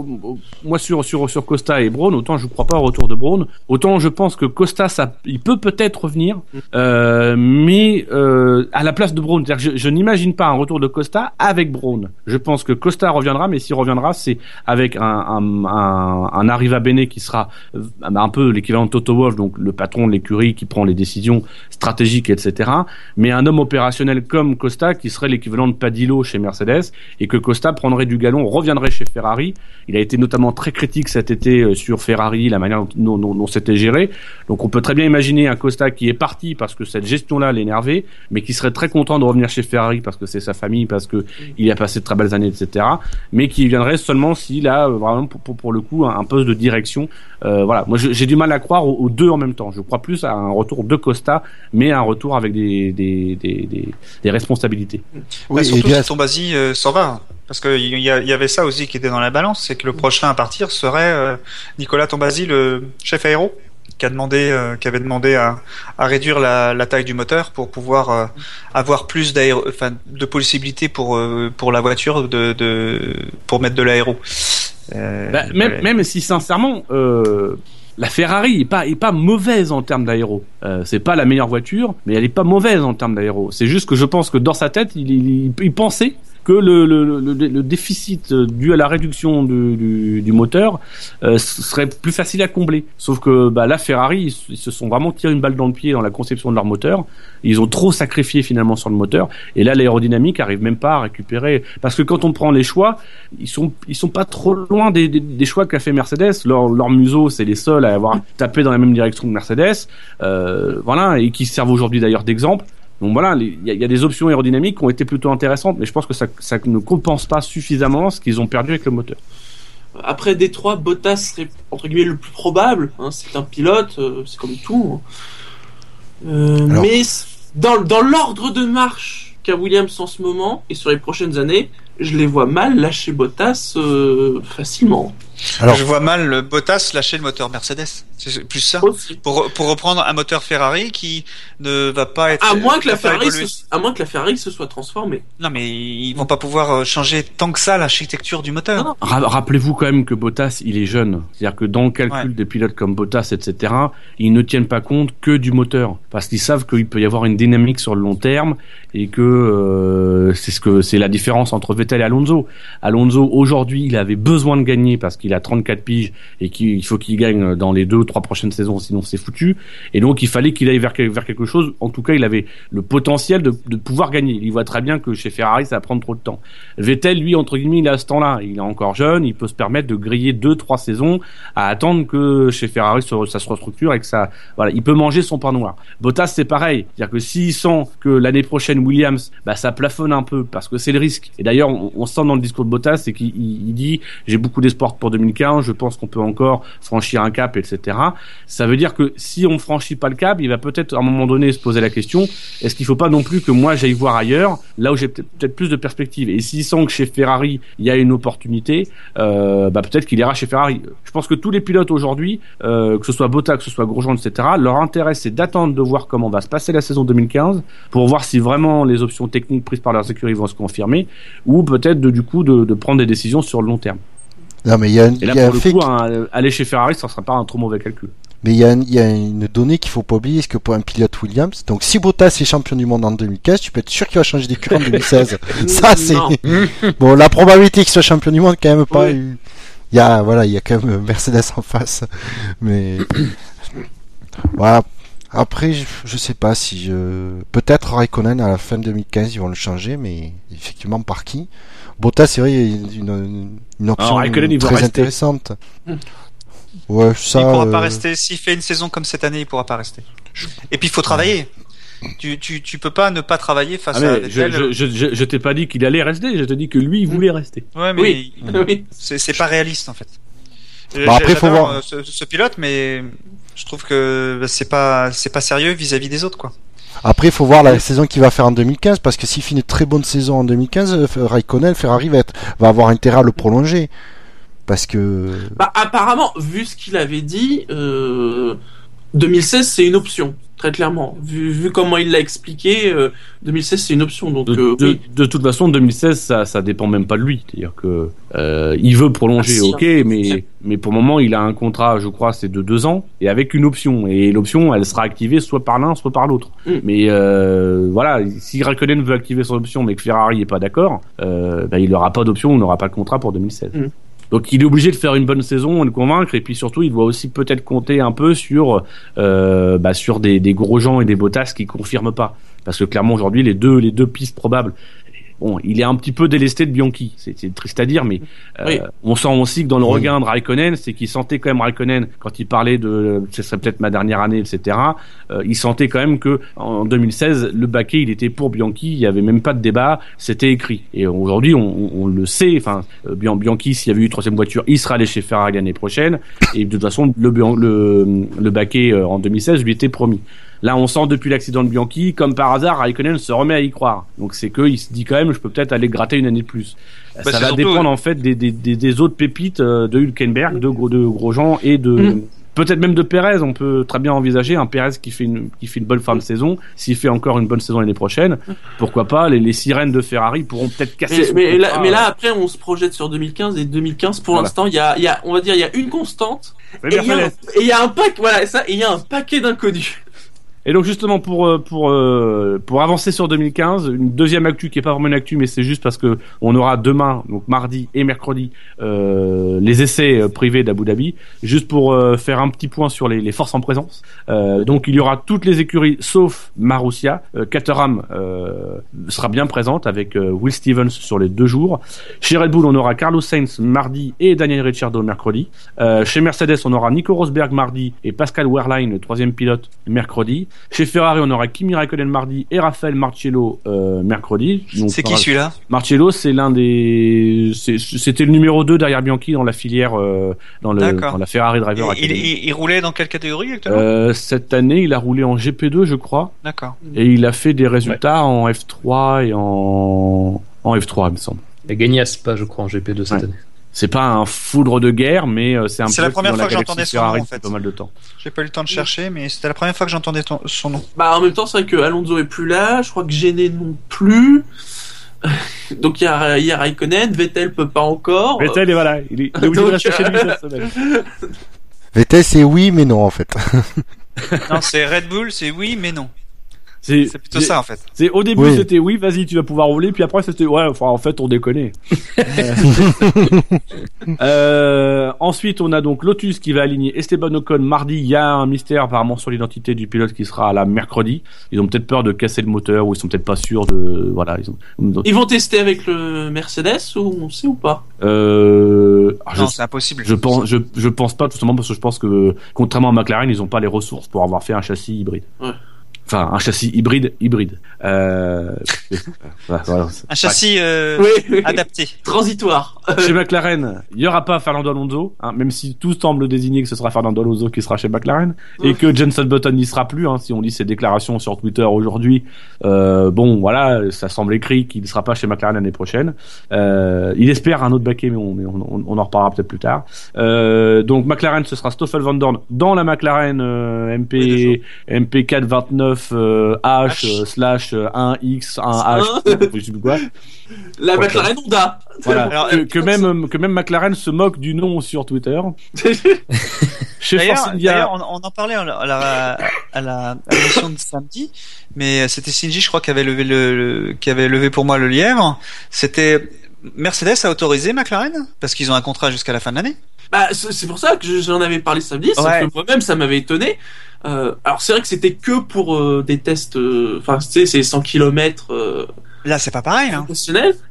moi sur sur sur Costa et Braun, autant je crois pas au retour de Braun. Autant je pense que Costa, ça, il peut peut-être revenir, euh, mais euh, à la place de que je, je n'imagine pas un retour de Costa avec Braun. Je pense que Costa reviendra, mais s'il reviendra, c'est avec un un, un, un Arriva Bene qui sera euh, un peu l'équivalent de Toto Wolff, donc le patron de l'écurie qui prend les décisions stratégiques, etc. Mais un homme opérationnel comme Costa qui serait l'équivalent de Padillo chez Mercedes et que Costa prendrait du galon, reviendrait chez Ferrari. Il a été notamment très critique cet été euh, sur Ferrari, la manière dont, dont, dont c'était géré. Donc on peut très bien imaginer un Costa qui est parti parce que cette gestion-là l'énervait, mais qui serait très content de revenir chez Ferrari parce que c'est sa famille, parce que il a passé de très belles années, etc. Mais qui viendrait seulement s'il a euh, vraiment pour, pour, le coup un, poste de direction. Euh, voilà, moi j'ai du mal à croire aux, deux en même temps. Je crois plus à un retour de Costa, mais un retour avec des, des, des, des responsabilités. Bah, Oui, et surtout si Tombasi euh, s'en va. Parce qu'il y, y avait ça aussi qui était dans la balance, c'est que le prochain à partir serait euh, Nicolas Tombasi, le chef aéro, qui a demandé, euh, qui avait demandé à, à réduire la, la taille du moteur pour pouvoir euh, avoir plus enfin, de possibilités pour euh, pour la voiture de, de pour mettre de l'aéro. Euh, Bah, même, si sincèrement, euh, la Ferrari est pas est pas mauvaise en termes d'aéro. Euh, c'est pas la meilleure voiture, mais elle est pas mauvaise en termes d'aéro. C'est juste que je pense que dans sa tête, il, il, il pensait que le, le, le, le- déficit euh, dû à la réduction du, du, du moteur euh, serait plus facile à combler. Sauf que bah, la Ferrari, ils, se- sont vraiment tiré une balle dans le pied dans la conception de leur moteur. Ils ont trop sacrifié finalement sur le moteur. Et là, l'aérodynamique arrive même pas à récupérer. Parce que quand on prend les choix, ils sont ils sont pas trop loin des, des, des choix qu'a fait Mercedes. Leur, leur museau, c'est les seuls à avoir tapé dans la même direction que Mercedes. Euh, voilà, et qui servent aujourd'hui d'ailleurs d'exemple. Donc voilà, il y, a- il y a des options aérodynamiques qui ont été plutôt intéressantes, mais je pense que ça, ça ne compense pas suffisamment ce qu'ils ont perdu avec le moteur. Après Détroit, Bottas serait entre guillemets le plus probable. hein, c'est un pilote, euh, c'est comme tout. hein. Euh, Alors- mais dans, dans l'ordre de marche qu'a Williams en ce moment et sur les prochaines années, je les vois mal lâcher Bottas euh, facilement. Alors- je vois mal le Bottas lâcher le moteur Mercedes. C'est plus ça. Aussi. Pour, pour reprendre un moteur Ferrari qui ne va pas être. À moins que la Ferrari, se, à moins que la Ferrari se soit transformée. Non, mais ils vont pas pouvoir euh, changer tant que ça l'architecture du moteur. Rappelez-vous quand même que Bottas, il est jeune. C'est-à-dire que dans le calcul Ouais. des pilotes comme Bottas, etc., ils ne tiennent pas compte que du moteur. Parce qu'ils savent qu'il peut y avoir une dynamique sur le long terme et que euh, c'est ce que c'est la différence entre Vettel et Alonso. Alonso, aujourd'hui, il avait besoin de gagner parce qu'il a 34 piges et qu'il faut qu'il gagne dans les deux, trois prochaines saisons, sinon c'est foutu. Et donc, il fallait qu'il aille vers, quel- vers quelque chose. En tout cas, il avait le potentiel de, pouvoir gagner. Il voit très bien que chez Ferrari, ça va prendre trop de temps. Vettel, lui, entre guillemets, il a ce temps-là. Il est encore jeune, il peut se permettre de griller deux, trois saisons à attendre que chez Ferrari ça, se restructure et que ça, voilà, il peut manger son pain noir. Bottas, c'est pareil. C'est-à-dire que s'il sent que l'année prochaine Williams, bah, ça plafonne un peu parce que c'est le risque. Et d'ailleurs, on, on sent dans le discours de Bottas, c'est qu'il il- il dit, j'ai beaucoup d'espoir pour 2015, je pense qu'on peut encore franchir un cap, etc. Ça veut dire que si on franchit pas le cap, il va peut-être à un moment donné se poser la question est-ce qu'il faut pas non plus que moi j'aille voir ailleurs, là où j'ai peut-être plus de perspectives. Et s'il sent que chez Ferrari il y a une opportunité, euh, bah peut-être qu'il ira chez Ferrari. Je pense que tous les pilotes aujourd'hui, euh, que ce soit Bottas, que ce soit Grosjean, etc., leur intérêt c'est d'attendre de voir comment va se passer la saison 2015 pour voir si vraiment les options techniques prises par leurs écuries vont se confirmer ou peut-être du coup de prendre des décisions sur le long terme. Non, mais il y a, un- Et il là, y a un pour le fait coup, aller chez Ferrari, ça sera pas un trop mauvais calcul. Mais il y, a un- il y a une donnée qu'il faut pas oublier, c'est que pour un pilote Williams, donc si Bottas est champion du monde en 2015, tu peux être sûr qu'il va changer d'écurie en 2016. Ça, c'est bon. La probabilité qu'il soit champion du monde, quand même pas. Eu- Il y a voilà, il y a quand même Mercedes en face, mais voilà. Après, je, je sais pas si je peut-être Raikkonen à la fin 2015 ils vont le changer, mais effectivement par qui? Bottas, c'est vrai, il y a une, une option très intéressante. Ouais, ça. il pourra euh, pas rester. S'il fait une saison comme cette année, il pourra pas rester. Et puis il faut travailler. Tu, tu, tu peux pas ne pas travailler face Ah, à mais je, Vettel. je, je, je- je t'ai pas dit qu'il allait rester, je te dis que lui, il voulait rester. Ouais, mais Oui, oui. c'est c'est pas réaliste en fait. Euh, Bah, après, faut voir. euh, Ce, ce pilote, mais je trouve que bah, c'est pas c'est pas sérieux vis-à-vis des autres quoi. Après, il faut voir la saison qu'il va faire en 2015, parce que s'il fait une très bonne saison en 2015, euh, Raikkonen, Ferrari va, être, va avoir intérêt à le prolonger. Parce que. Bah, apparemment, vu ce qu'il avait dit, euh, 2016 c'est une option, très clairement. Vu, vu comment il l'a expliqué, euh, 2016 c'est une option. Donc, De, euh, de, oui. de toute façon, 2016, ça, ça dépend même pas de lui. C'est-à-dire que euh, il veut prolonger, Ah, si, ok, hein. mais mais pour le moment, il a un contrat, je crois, c'est de deux ans et avec une option. Et l'option, elle sera activée soit par l'un, soit par l'autre. Mm. Mais euh, voilà, si Raikkonen veut activer son option, mais que Ferrari est pas d'accord, euh, bah, il n'aura pas d'option, il n'aura pas de contrat pour 2016. Mm. Donc il est obligé de faire une bonne saison, le convaincre, et puis surtout il doit aussi peut-être compter un peu sur euh, bah, sur des, des gros gens et des Bottas qui confirment pas, parce que clairement aujourd'hui les deux les deux pistes probables. Bon, il est un petit peu délesté de Bianchi, c'est c'est triste à dire, mais euh, Oui. on sent aussi que dans le Oui. regain de Raikkonen, c'est qu'il sentait quand même Raikkonen quand il parlait de ce serait peut-être ma dernière année, etc. euh, il sentait quand même que en 2016 le baquet il était pour Bianchi, il y avait même pas de débat, c'était écrit. Et aujourd'hui on, on- on le sait, enfin euh, Bian- Bianchi s'il y avait eu une troisième voiture, il sera allé chez Ferrari l'année prochaine. Et de toute façon le le, le baquet euh, en 2016 lui était promis. Là, on sent depuis l'accident de Bianchi, comme par hasard, Raikkonen se remet à y croire. Donc c'est que il se dit quand même, je peux peut-être aller gratter une année de plus. Bah, ça va dépendre en fait des, des, des, des autres pépites euh, de Hülkenberg, de, Gros- de Grosjean et de Mm. peut-être même de Perez. On peut très bien envisager un Perez qui fait une qui fait une bonne fin de saison. S'il fait encore une bonne saison l'année prochaine, pourquoi pas les, les sirènes de Ferrari pourront peut-être casser. Mais, son mais là, mais là, après, on se projette sur 2015 et 2015. Pour Voilà. l'instant, il y a, il y a, on va dire, il y a une constante et il y y a un pack, voilà, ça, et il y a un paquet d'inconnus. Et donc justement pour euh, pour euh, pour avancer sur 2015, une deuxième actu qui est pas vraiment une actu mais c'est juste parce que on aura demain donc mardi et mercredi euh, les essais euh, privés d'Abu Dhabi juste pour faire un petit point sur les, forces en présence. Euh, donc il y aura toutes les écuries sauf Marussia, Caterham sera bien présente avec Will Stevens sur les deux jours. Chez Red Bull on aura Carlos Sainz mardi et Daniel Ricciardo mercredi. Chez Mercedes on aura Nico Rosberg mardi et Pascal Wehrlein le troisième pilote mercredi. Chez Ferrari, on aura Kimi Raikkonen mardi et Rafael Marcello euh, mercredi. C'est qui celui-là? Marcello, c'est l'un des, c'était le numéro 2 derrière Bianchi dans la filière, euh, dans, le, dans la Ferrari Driver il, il, Academy. il- il roulait dans quelle catégorie actuellement? Euh, cette année, il a roulé en GP2, je crois, D'accord. et il a fait des résultats en F3 et en, en F3, il me semble. Il a gagné à Spa, je crois, en GP2 cette Ouais. année. C'est pas un foudre de guerre, mais euh, c'est un C'est peu la première fois que j'entendais son nom, en fait. pas mal de temps. J'ai pas eu le temps de chercher, mais c'était la première fois que j'entendais ton- son nom. Bah, en même temps, c'est vrai que Alonso est plus là. Je crois que Gêné non plus. Donc, il y a, y a Raikkonen. Vettel peut pas encore. Vettel, et voilà, il est, il est obligé de rester chez lui euh, cette semaine. Vettel, c'est oui, mais non, en fait. non, c'est Red Bull, c'est oui, mais non. C'est plutôt ça en fait. C'est au début Oui. c'était oui vas-y tu vas pouvoir rouler puis après c'était ouais enfin en fait on déconne. euh, ensuite on a donc Lotus qui va aligner Esteban Ocon mardi. Il y a un mystère apparemment sur l'identité du pilote qui sera là mercredi. Ils ont peut-être peur de casser le moteur ou ils sont peut-être pas sûrs de voilà ils ont. Ils vont tester avec le Mercedes ou on sait ou pas? Euh, alors, Non, je, c'est impossible. je pense je, je pense pas tout simplement parce que je pense que contrairement à McLaren ils ont pas les ressources pour avoir fait un châssis hybride. Ouais. Enfin un châssis hybride hybride. Euh, voilà, voilà. Un châssis euh, Oui, oui. adapté. Transitoire. chez McLaren, il y aura pas Fernando Alonso, hein, même si tout semble désigner que ce sera Fernando Alonso qui sera chez McLaren et que Jenson Button n'y sera plus. Hein, si on lit ses déclarations sur Twitter aujourd'hui, euh, bon, voilà, ça semble écrit qu'il ne sera pas chez McLaren l'année prochaine. Euh, il espère un autre baquet, mais on, mais on, on- on en reparlera peut-être plus tard. Euh, donc McLaren, ce sera Stoffel Van Dorn dans la McLaren euh, MP MP 429 euh, H euh, slash euh, 1X 1H, je sais plus quoi. La. McLaren Honda. Voilà. Alors, que, que même que même McLaren se moque du nom sur Twitter. Chez Force India. on, on en parlait à la, à la, l'émission de samedi, mais c'était Shinji, je crois, qui avait levé le, le- qui avait levé pour moi le lièvre. C'était Mercedes a autorisé McLaren? Parce qu'ils ont un contrat jusqu'à la fin de l'année. Bah, c'est pour ça que je- j'en avais parlé samedi, Ouais. que moi-même ça m'avait étonné. Euh, alors c'est vrai que c'était que pour euh, des tests, euh, enfin tu sais, c'est 100 km Là, c'est pas pareil. Hein.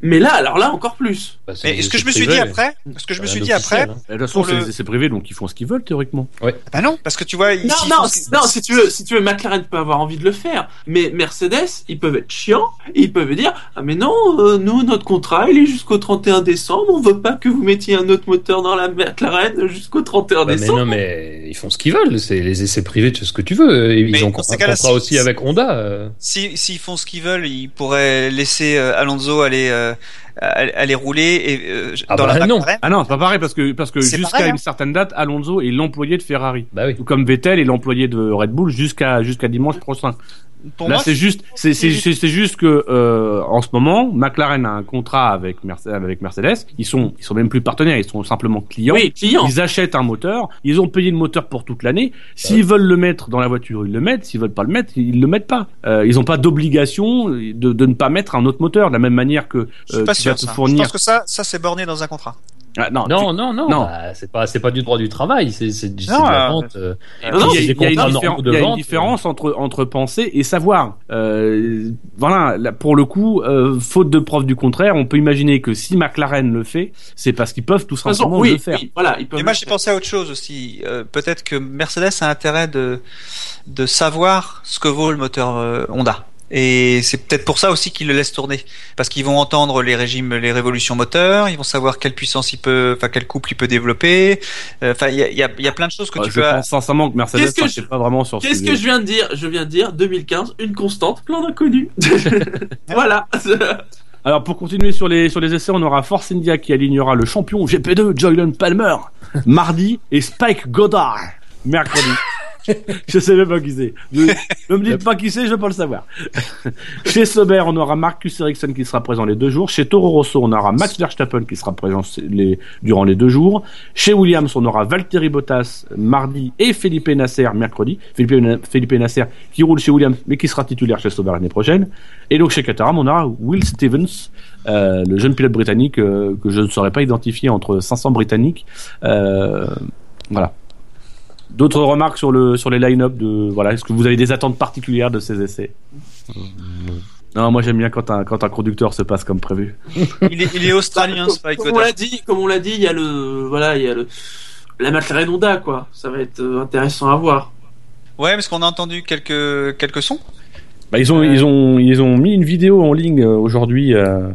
mais là, alors là encore plus. Bah, Mais ce que je me suis privé. dit après, ce que je me suis dit après, hein. De toute façon, pour le- c'est privé, donc ils font ce qu'ils veulent théoriquement. bah non, parce que tu vois, ici, Non, ils non, si- non, si tu veux, si tu veux, McLaren peut avoir envie de le faire, mais Mercedes, ils peuvent être chiants, et ils peuvent dire, ah mais non, euh, nous, notre contrat, il est jusqu'au 31 décembre, on veut pas que vous mettiez un autre moteur dans la McLaren jusqu'au 31 Bah, mais décembre. non, mais ils font ce qu'ils veulent. C'est les essais privés, tu sais ce que tu veux. Et Mais ils ont un contrat si- aussi avec Honda. euh. Si s'ils font ce qu'ils veulent, ils pourraient laisser euh, Alonso aller euh, aller aller rouler et euh, Ah dans bah la non. Ah non, c'est pas pareil parce que parce que jusqu'à pareil, hein. une certaine date, Alonso est l'employé de Ferrari. Bah oui. Tout comme Vettel est l'employé de Red Bull jusqu'à jusqu'à dimanche prochain. Pour Là, c'est juste, c'est c'est c'est c'est juste que euh, en ce moment, McLaren a un contrat avec Mercedes, avec Mercedes. Ils sont ils sont même plus partenaires, ils sont simplement clients. Oui, client. Ils achètent un moteur, ils ont payé le moteur pour toute l'année. S'ils veulent le mettre dans la voiture, ils le mettent. S'ils veulent pas le mettre, ils le mettent pas. Euh, ils n'ont pas d'obligation de, de ne pas mettre un autre moteur, de la même manière que je suis euh, pas tu sûr. Vas te Ça. Je fournir. pense que ça, ça c'est borné dans un contrat. Ah, non, Non, non, non, Non. bah, c'est pas, c'est pas du droit du travail, c'est, c'est, de la euh, vente. euh, Il Non, non, y a, c'est des il y a une, différen- il y a une différence entre entre penser et savoir. Euh, voilà, là, pour le coup, euh, faute de preuve du contraire, on peut imaginer que si McLaren le fait, c'est parce qu'ils peuvent tout simplement oui, le faire. oui, voilà, ils peuvent Et moi, j'ai pensé à autre chose aussi. Euh, Peut-être que Mercedes a intérêt de de savoir ce que vaut le moteur euh, Honda. Et c'est peut-être pour ça aussi qu'ils le laissent tourner, parce qu'ils vont entendre les régimes, les révolutions moteurs, ils vont savoir quelle puissance il peut, enfin quel couple il peut développer. Euh, Enfin, il y a, il y, a, y a plein de choses que Euh, tu je peux. pense sincèrement que Mercedes Qu'est-ce que ne pas vraiment sur ce Qu'est-ce que je viens de dire? Je viens de dire 2015, une constante, plein d'inconnus. voilà. Alors pour continuer sur les sur les essais, on aura Force India qui alignera le champion GP2 Joylan Palmer mardi et Spike Goddard mercredi. je sais même pas qui c'est. Ne, ne me dites pas qui c'est, je veux pas le savoir. Chez Sauber, on aura Marcus Ericsson qui sera présent les deux jours. Chez Toro Rosso, on aura Max Verstappen qui sera présent les, durant les deux jours. Chez Williams, on aura Valtteri Bottas mardi et Felipe Nasser mercredi. Felipe, Felipe Nasser qui roule chez Williams mais qui sera titulaire chez Sauber l'année prochaine. Et donc chez Caterham, on aura Will Stevens, euh, le jeune pilote britannique euh, que je ne saurais pas identifier entre 500 britanniques. Euh, voilà. D'autres remarques sur le sur les line-up de voilà est-ce que vous avez des attentes particulières de ces essais? Non, moi j'aime bien quand un quand un conducteur se passe comme prévu. Il est, il est australien, Spike comme on l'a dit, comme on l'a dit, il y a le voilà, il y a le la McLaren Honda quoi. Ça va être euh, intéressant à voir. Ouais, parce qu'on a entendu quelques quelques sons. Bah, ils ont Euh. ils ont ils ont mis une vidéo en ligne euh, aujourd'hui. euh.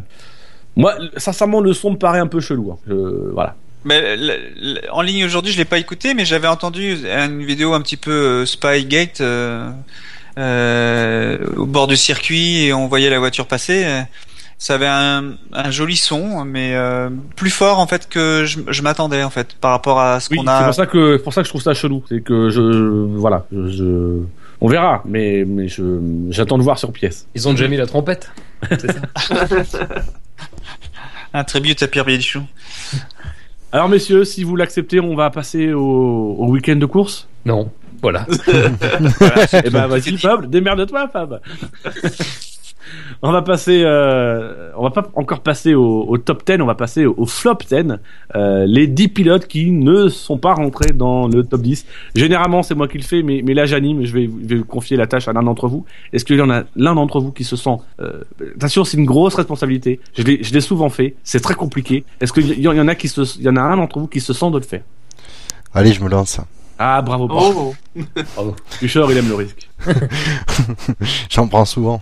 Moi, sincèrement, le son me paraît un peu chelou. hein. Je- voilà. Mais en ligne aujourd'hui, je l'ai pas écouté, mais j'avais entendu une vidéo un petit peu euh, Spygate euh, euh, au bord du circuit et on voyait la voiture passer. Ça avait un, un joli son, mais euh, plus fort en fait que je, je m'attendais en fait par rapport à ce Oui, qu'on c'est a. pour ça que c'est pour ça que je trouve ça chelou. C'est que je voilà, je, je- on verra, mais mais je j'attends de voir sur pièce. Ils ont déjà mis la trompette. C'est ça. Un tribut à Pierre Bielichou. Alors messieurs, si vous l'acceptez, on va passer au, au week-end de course? Non. Voilà. Eh ben vas-y Fab, démerde-toi Fab. on va passer, euh, on va pas encore passer au, top 10, on va passer au, flop 10. Euh, les 10 pilotes qui ne sont pas rentrés dans le top 10. Généralement c'est moi qui le fais, mais, là j'anime, je vais, je confier la tâche à l'un d'entre vous. Est-ce qu'il y en a l'un d'entre vous qui se sent... Euh, c'est une grosse responsabilité. Je l'ai souvent fait, c'est très compliqué. Est-ce qu'il y, y en a qui se, y en a un d'entre vous qui se sent de le faire? Allez, je me lance. Ah bravo, bravo. Oh. Bouchard, il aime le risque. J'en prends souvent.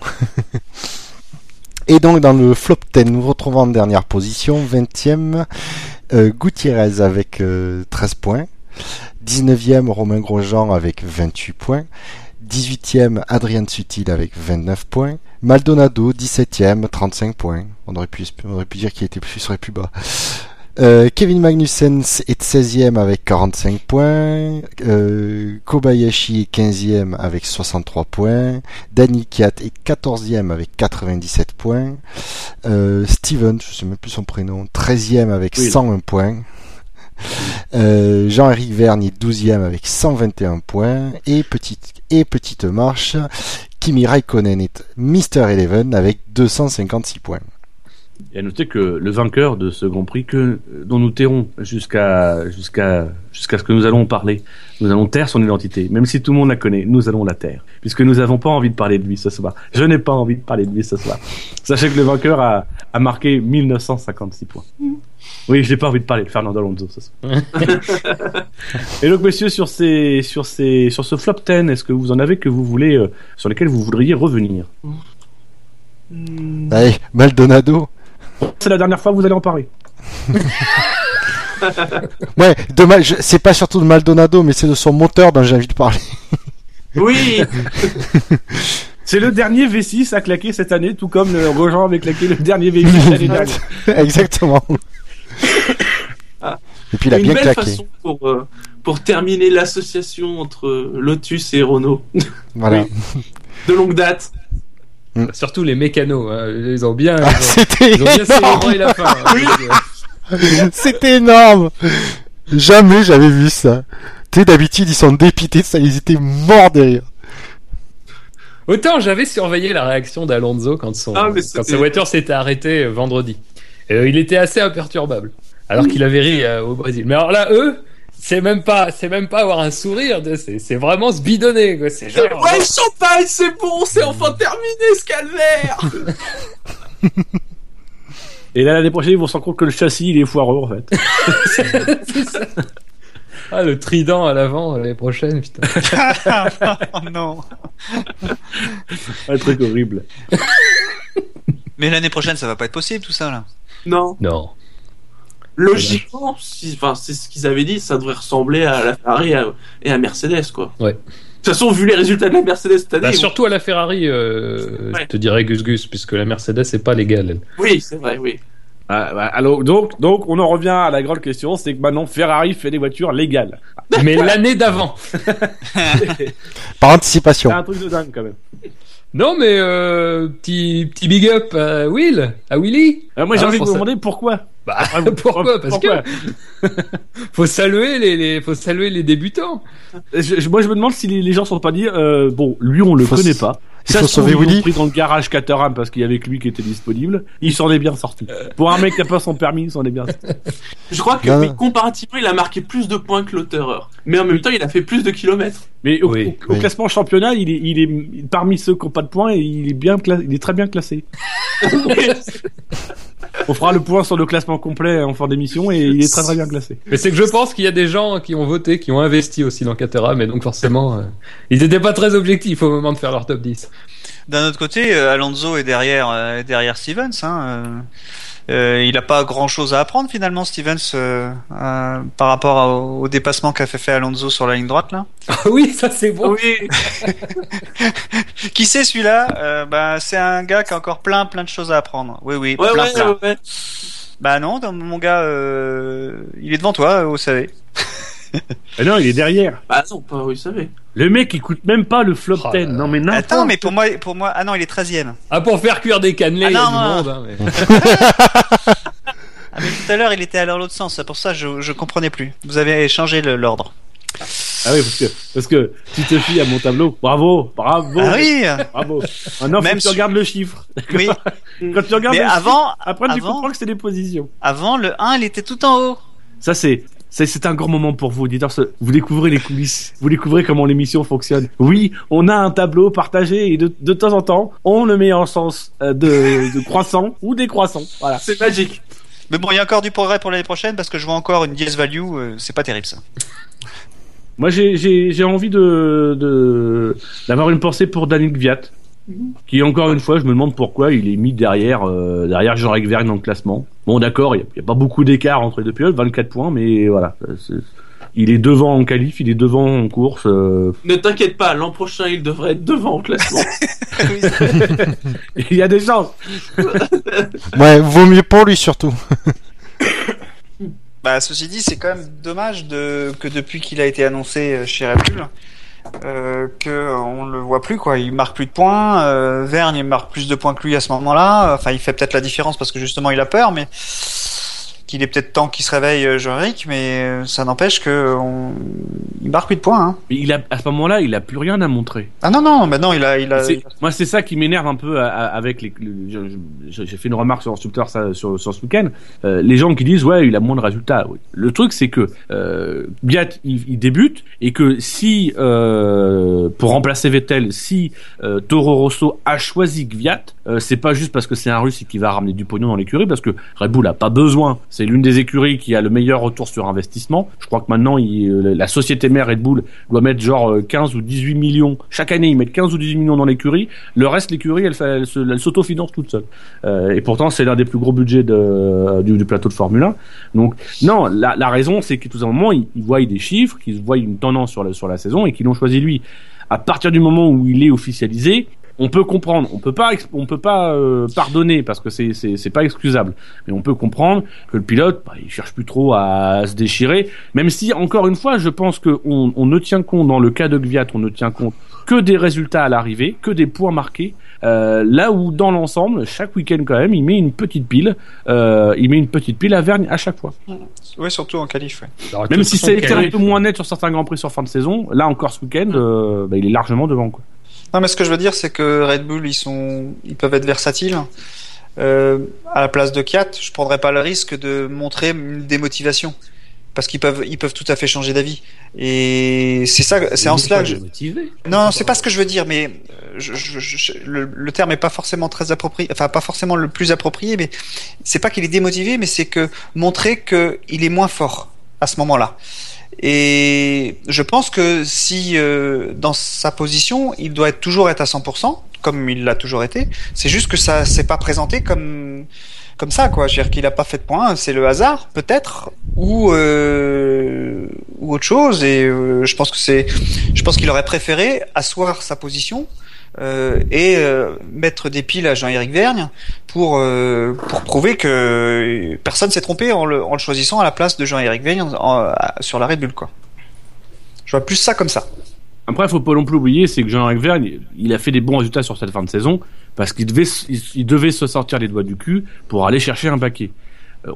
Et donc dans le flop 10, nous retrouvons en dernière position, 20e, euh, Gutiérrez avec euh, 13 points. 19e, Romain Grosjean avec 28 points. 18e, Adrien Sutil avec 29 points. Maldonado, 17e, 35 points. On aurait pu, on aurait pu dire qu'il était plus, serait plus bas. Euh, Kevin Magnussen est 16e avec 45 points. Euh, Kobayashi est 15e avec 63 points. Danny Kiat est 14e avec 97 points. Euh, Steven, je sais même plus son prénom, 13e avec Oui. 101 points. Euh, Jean-Éric Vergne est 12e avec 121 points. Et petite, et petite marche, Kimi Raikkonen est Mr. Eleven avec 256 points. Et à noter que le vainqueur de ce Grand Prix que dont nous tairons jusqu'à jusqu'à jusqu'à ce que nous allons parler, nous allons taire son identité, même si tout le monde la connaît, nous allons la taire, puisque nous n'avons pas envie de parler de lui ce soir. Je n'ai pas envie de parler de lui ce soir. Sachez que le vainqueur a, a marqué 1956 points. Oui, j'ai pas envie de parler de Fernando Alonso ce soir. Et donc, messieurs, sur ces sur ces sur ce flop 10, est-ce que vous en avez que vous voulez euh, sur lesquels vous voudriez revenir? Allez, Maldonado. C'est la dernière fois que vous allez en parler. Ouais, dommage, c'est pas surtout de Maldonado, mais c'est de son moteur dont j'ai envie de parler. Oui, C'est le dernier V6 à claquer cette année, tout comme le Grosjean avait claqué le dernier V8 l'année dernière. Exactement. Ah. Et puis il a une bien belle claqué. façon pour, euh, pour terminer l'association entre Lotus et Renault Voilà. Oui. de longue date. Surtout les mécanos, hein, ils ont bien, Ah, ils ont, C'était ils ont bien célébré la fin. hein. C'était énorme. Jamais j'avais vu ça. Tu sais, d'habitude ils sont dépités de ça, ils étaient morts de rire. Autant j'avais surveillé la réaction d'Alonso quand son Ah, quand sa voiture s'était arrêtée euh, vendredi. Et, euh, il était assez imperturbable, alors qu'il avait ri euh, au Brésil. Mais alors là, eux, c'est même pas, c'est même pas avoir un sourire, c'est c'est vraiment se bidonner. quoi. C'est genre. Ouais, champagne, c'est bon, c'est enfin terminé ce calvaire. Et là, l'année prochaine, ils vont se rendre compte que le châssis, il est foireux, en fait. C'est ça. Ah, le trident à l'avant euh, l'année prochaine, putain. oh non. Un truc horrible. Mais l'année prochaine, ça va pas être possible tout ça là. Non, Non. Logiquement, si, enfin, c'est ce qu'ils avaient dit, ça devrait ressembler à la Ferrari et à, et à Mercedes, quoi. Ouais. De toute façon, vu les résultats de la Mercedes cette année, Bah, surtout à la Ferrari, euh, Ouais. je te dirais Gus Gus, puisque la Mercedes c'est pas légal. elle. oui, c'est vrai, oui. Ah, bah, alors, donc, donc, on en revient à la grande question, c'est que maintenant, Ferrari fait des voitures légales. Mais l'année d'avant. Par C'est anticipation. un truc de dingue, quand même. Non, mais euh, petit petit big up à Will, à Willy. Euh, moi, j'ai Ah, envie de vous demander pourquoi. Bah, Ah, pourquoi Parce pourquoi que faut saluer les, les faut saluer les débutants. Je- moi, je me demande si les, les gens sont pas dit, euh, bon, lui, on le Faut connaît pas. Ça faut se sauver Willy. pris dans le garage Caterham parce qu'il y avait que lui qui était disponible. Il s'en est bien sorti. Pour un mec qui a pas son permis, il s'en est bien sorti. Je crois que comparativement, il a marqué plus de points que l'auteur. Mais en même temps, il a fait plus de kilomètres. Mais au, Oui, au- au oui. classement championnat, il est, il est parmi ceux qui n'ont pas de points et il est bien, il est très bien classé. On fera le point sur le classement complet en fin d'émission et il est très très bien classé. Mais c'est que je pense qu'il y a des gens qui ont voté, qui ont investi aussi dans Caterham, et donc forcément, euh, ils n'étaient pas très objectifs au moment de faire leur top 10. D'un autre côté, euh, Alonso est derrière, euh, derrière Stevens. Hein, euh, il a pas grand chose à apprendre finalement, Stevens, euh, euh, par rapport au, au dépassement qu'a fait, fait Alonso sur la ligne droite là. Ah oui, ça c'est bon. oui, Qui c'est celui-là? Euh, Bah, c'est un gars qui a encore plein, plein de choses à apprendre. Oui, oui, ouais, plein, ouais, plein. ouais, ouais. Bah non, mon gars, euh, il est devant toi, vous savez. Ah non, il est derrière. Bah non, pas, vous savez. Le mec, il coûte même pas le flop Oh 10. là Non, mais n'importe Attends, mais pour moi, pour moi, ah non, il est 13ème. Ah, pour faire cuire des cannelés, Ah il y a non, du non. monde. hein, mais- Ah mais tout à l'heure, il était à l'autre sens. C'est pour ça, que je, je comprenais plus. Vous avez changé l'ordre. Ah oui, parce que, parce que tu te fies à mon tableau. Bravo, bravo, Ah oui. bravo. Maintenant, Même tu regardes le chiffre. Oui. Quand tu regardes Mais le chiffre, avant, après, tu comprends que c'est des positions. avant le 1, il était tout en haut. Ça, c'est, c'est, un grand moment pour vous, auditeurs. Vous découvrez les coulisses. Vous découvrez comment l'émission fonctionne. Oui, on a un tableau partagé et de, de temps en temps, on le met en sens euh, de, de croissant ou décroissant. Voilà. C'est magique. Mais bon, il y a encore du progrès pour l'année prochaine parce que je vois encore une dièse value. euh, c'est pas terrible ça. Moi, j'ai, envie de, de, d'avoir une pensée pour Daniel Gviat. Qui encore une fois, je me demande pourquoi il est mis derrière euh, derrière Jean-Eric Vergne dans le classement. Bon, d'accord, il n'y a, pas beaucoup d'écart entre les deux pilotes, 24 points, mais voilà. c'est- Il est devant en qualif, il est devant en course. euh, Ne t'inquiète pas, l'an prochain, il devrait être devant au classement. il y a des chances. Ouais, vaut mieux pour lui surtout. Bah, ceci dit, c'est quand même dommage de, que depuis qu'il a été annoncé euh, chez Red Bull, euh, que on le voit plus quoi. Il marque plus de points. Euh, Vergne il marque plus de points que lui à ce moment-là. Enfin, il fait peut-être la différence parce que justement il a peur, mais qu'il est peut-être temps qu'il se réveille, euh, Jean-Eric. Mais euh, ça n'empêche que on... il marque plus de points. Hein. Il a, à ce moment-là, il a plus rien à montrer. Ah non non, maintenant il a il a. C'est- Moi, c'est ça qui m'énerve un peu à- à- avec les. le- J'ai fait une remarque sur Twitter ça, sur, sur ce week-end. Euh, les gens qui disent ouais, il a moins de résultats. Oui. Le truc, c'est que euh, Biat, il, il débute et que si euh, pour remplacer Vettel, si euh, Toro Rosso a choisi Gviat, euh, c'est pas juste parce que c'est un Russe et qui va ramener du pognon dans l'écurie, parce que Red Bull a pas besoin. C'est l'une des écuries qui a le meilleur retour sur investissement. Je crois que maintenant, euh, la société mère Red Bull doit mettre genre euh, 15 ou 18 millions. Chaque année, ils mettent 15 ou 18 millions dans l'écurie. Le reste, l'écurie, elle, s'autofinance toute seule. Euh, et pourtant, c'est l'un des plus gros budgets du, plateau de Formule 1. Donc, non, la, la raison, c'est que tout simplement, ils, ils voient des chiffres, qu'ils voient une tendance sur la, sur la saison et qu'ils l'ont choisi lui. À partir du moment où il est officialisé, on peut comprendre, on peut pas, on peut pas euh, pardonner parce que c'est c'est c'est pas excusable, mais on peut comprendre que le pilote, bah, il cherche plus trop à, se déchirer, même si encore une fois, je pense que on, on ne tient compte dans le cas de Gviat, on ne tient compte que des résultats à l'arrivée, que des points marqués. Euh, là où dans l'ensemble, chaque week-end quand même, il met une petite pile, euh, il met une petite pile à Vergne à chaque fois. Ouais, surtout en qualif. Ouais. Alors, Même si été un peu moins net sur certains grands prix sur fin de saison, là encore ce week-end, euh, bah, il est largement devant. Quoi. Non, mais ce que je veux dire, c'est que Red Bull, ils sont, ils peuvent être versatiles. Euh, à la place de Kiat, je prendrais pas le risque de montrer une démotivation. Parce qu'ils peuvent, ils peuvent tout à fait changer d'avis. Et c'est ça, c'est en cela que je... Motivé. Non, c'est pas ce que je veux dire, mais euh, je, je- je- le, le terme est pas forcément très approprié, enfin pas forcément le plus approprié, mais c'est pas qu'il est démotivé, mais c'est que montrer que il est moins fort à ce moment-là. Et je pense que si euh, dans sa position, il doit être toujours être à 100%, comme il l'a toujours été. C'est juste que ça s'est pas présenté comme comme ça, quoi. Je veux dire qu'il a pas fait de points, c'est le hasard, peut-être, ou euh, ou autre chose. Et euh, je pense que c'est, je pense qu'il aurait préféré asseoir sa position et euh, mettre des piles à Jean-Éric Vergne pour pour prouver que personne s'est trompé en le, choisissant à la place de Jean-Éric Vergne sur la Red Bull, quoi. Je vois plus ça comme ça. Après, faut pas non plus oublier, c'est que Jean-Marc Vergne, il a fait des bons résultats sur cette fin de saison parce qu'il devait, il, il devait se sortir les doigts du cul pour aller chercher un paquet.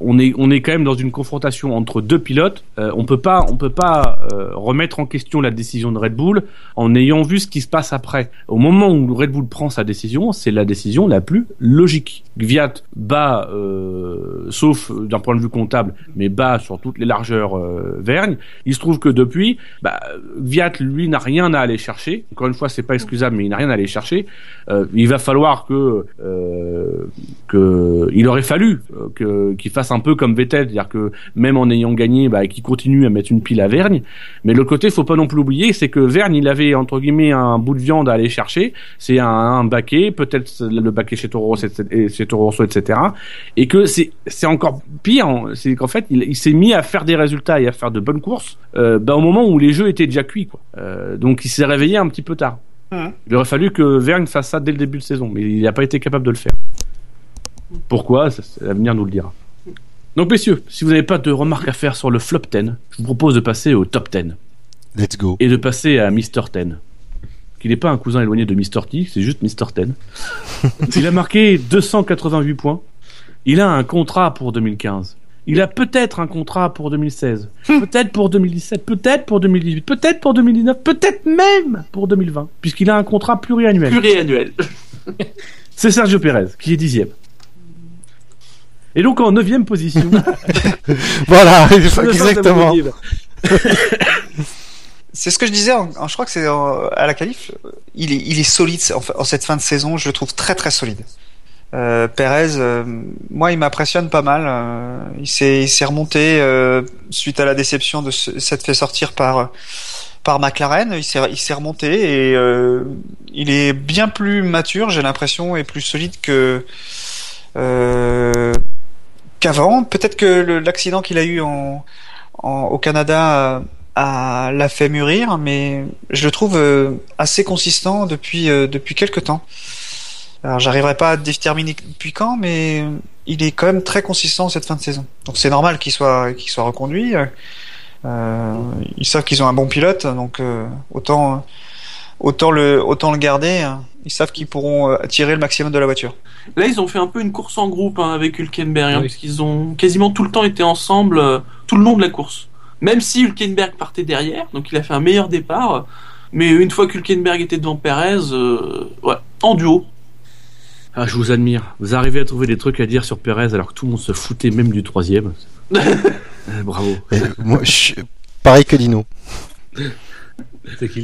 On est, on est quand même dans une confrontation entre deux pilotes. Euh, on peut pas, on peut pas euh, remettre en question la décision de Red Bull en ayant vu ce qui se passe après. Au moment où Red Bull prend sa décision, c'est la décision la plus logique. Gviat bat, euh, sauf d'un point de vue comptable, mais bat sur toutes les largeurs euh, Vergne. Il se trouve que depuis, bah, Viat, lui, n'a rien à aller chercher. Encore une fois, c'est pas excusable, mais il n'a rien à aller chercher. Euh, il va falloir que, euh, que, il aurait fallu euh, que qu'il fasse un peu comme Vettel, c'est-à-dire que même en ayant gagné, bah, qu'il continue à mettre une pile à Vergne. Mais l'autre côté, faut pas non plus oublier, c'est que Vergne, il avait entre guillemets un bout de viande à aller chercher. C'est un, un baquet, peut-être le baquet chez Toro chez Toro Rosso, etc. Et que c'est c'est encore pire, hein, c'est qu'en fait, il, il s'est mis à faire des résultats et à faire de bonnes courses euh, bah, au moment où les jeux étaient déjà cuits. Quoi. Euh, donc il s'est réveillé un petit peu tard. Mhm. Il aurait fallu que Vergne fasse ça dès le début de saison, mais il n'a pas été capable de le faire. Pourquoi? L'avenir nous le dira. Donc messieurs, si vous n'avez pas de remarques à faire sur le flop 10, je vous propose de passer au top 10 Let's go. et de passer à Mr. 10. Qui n'est pas un cousin éloigné de Mr. T, c'est juste Mr. 10. Il a marqué 288 points. Il a un contrat pour 2015. Il a peut-être un contrat pour 2016. Peut-être pour 2017. Peut-être pour 2018. Peut-être pour 2019. Peut-être même pour 2020. Puisqu'il a un contrat pluriannuel. Pluriannuel. C'est Sergio Pérez qui est dixième. Et donc en neuvième position. Voilà, exactement. C'est ce que je disais, je crois que c'est à la qualif, il est, il est solide en, en cette fin de saison, je le trouve très très solide. Euh, Perez, euh, moi il m'impressionne pas mal. euh, il s'est remonté euh, suite à la déception de s'être fait sortir par par McLaren. Il s'est remonté et euh, il est bien plus mature, j'ai l'impression, et plus solide que qu'avant. Peut-être que l'accident qu'il a eu en, en- au Canada a, l'a fait mûrir, mais je le trouve euh, assez consistant depuis euh, depuis quelques temps. Alors j'arriverai pas à déterminer depuis quand, mais il est quand même très consistant cette fin de saison. Donc c'est normal qu'il soit qu'il soit reconduit. Euh, ils savent qu'ils ont un bon pilote, donc euh, autant autant le autant le garder. Ils savent qu'ils pourront tirer le maximum de la voiture. Là, ils ont fait un peu une course en groupe hein, avec Hülkenberg, hein, Oui. parce qu'ils ont quasiment tout le temps été ensemble euh, tout le long de la course. Même si Hülkenberg partait derrière, donc il a fait un meilleur départ. Mais une fois qu'Hülkenberg était devant Perez, euh, ouais, en duo. Ah, je vous admire. Vous arrivez à trouver des trucs à dire sur Perez alors que tout le monde se foutait même du troisième. Euh, bravo. Et moi, je suis pareil que Dino.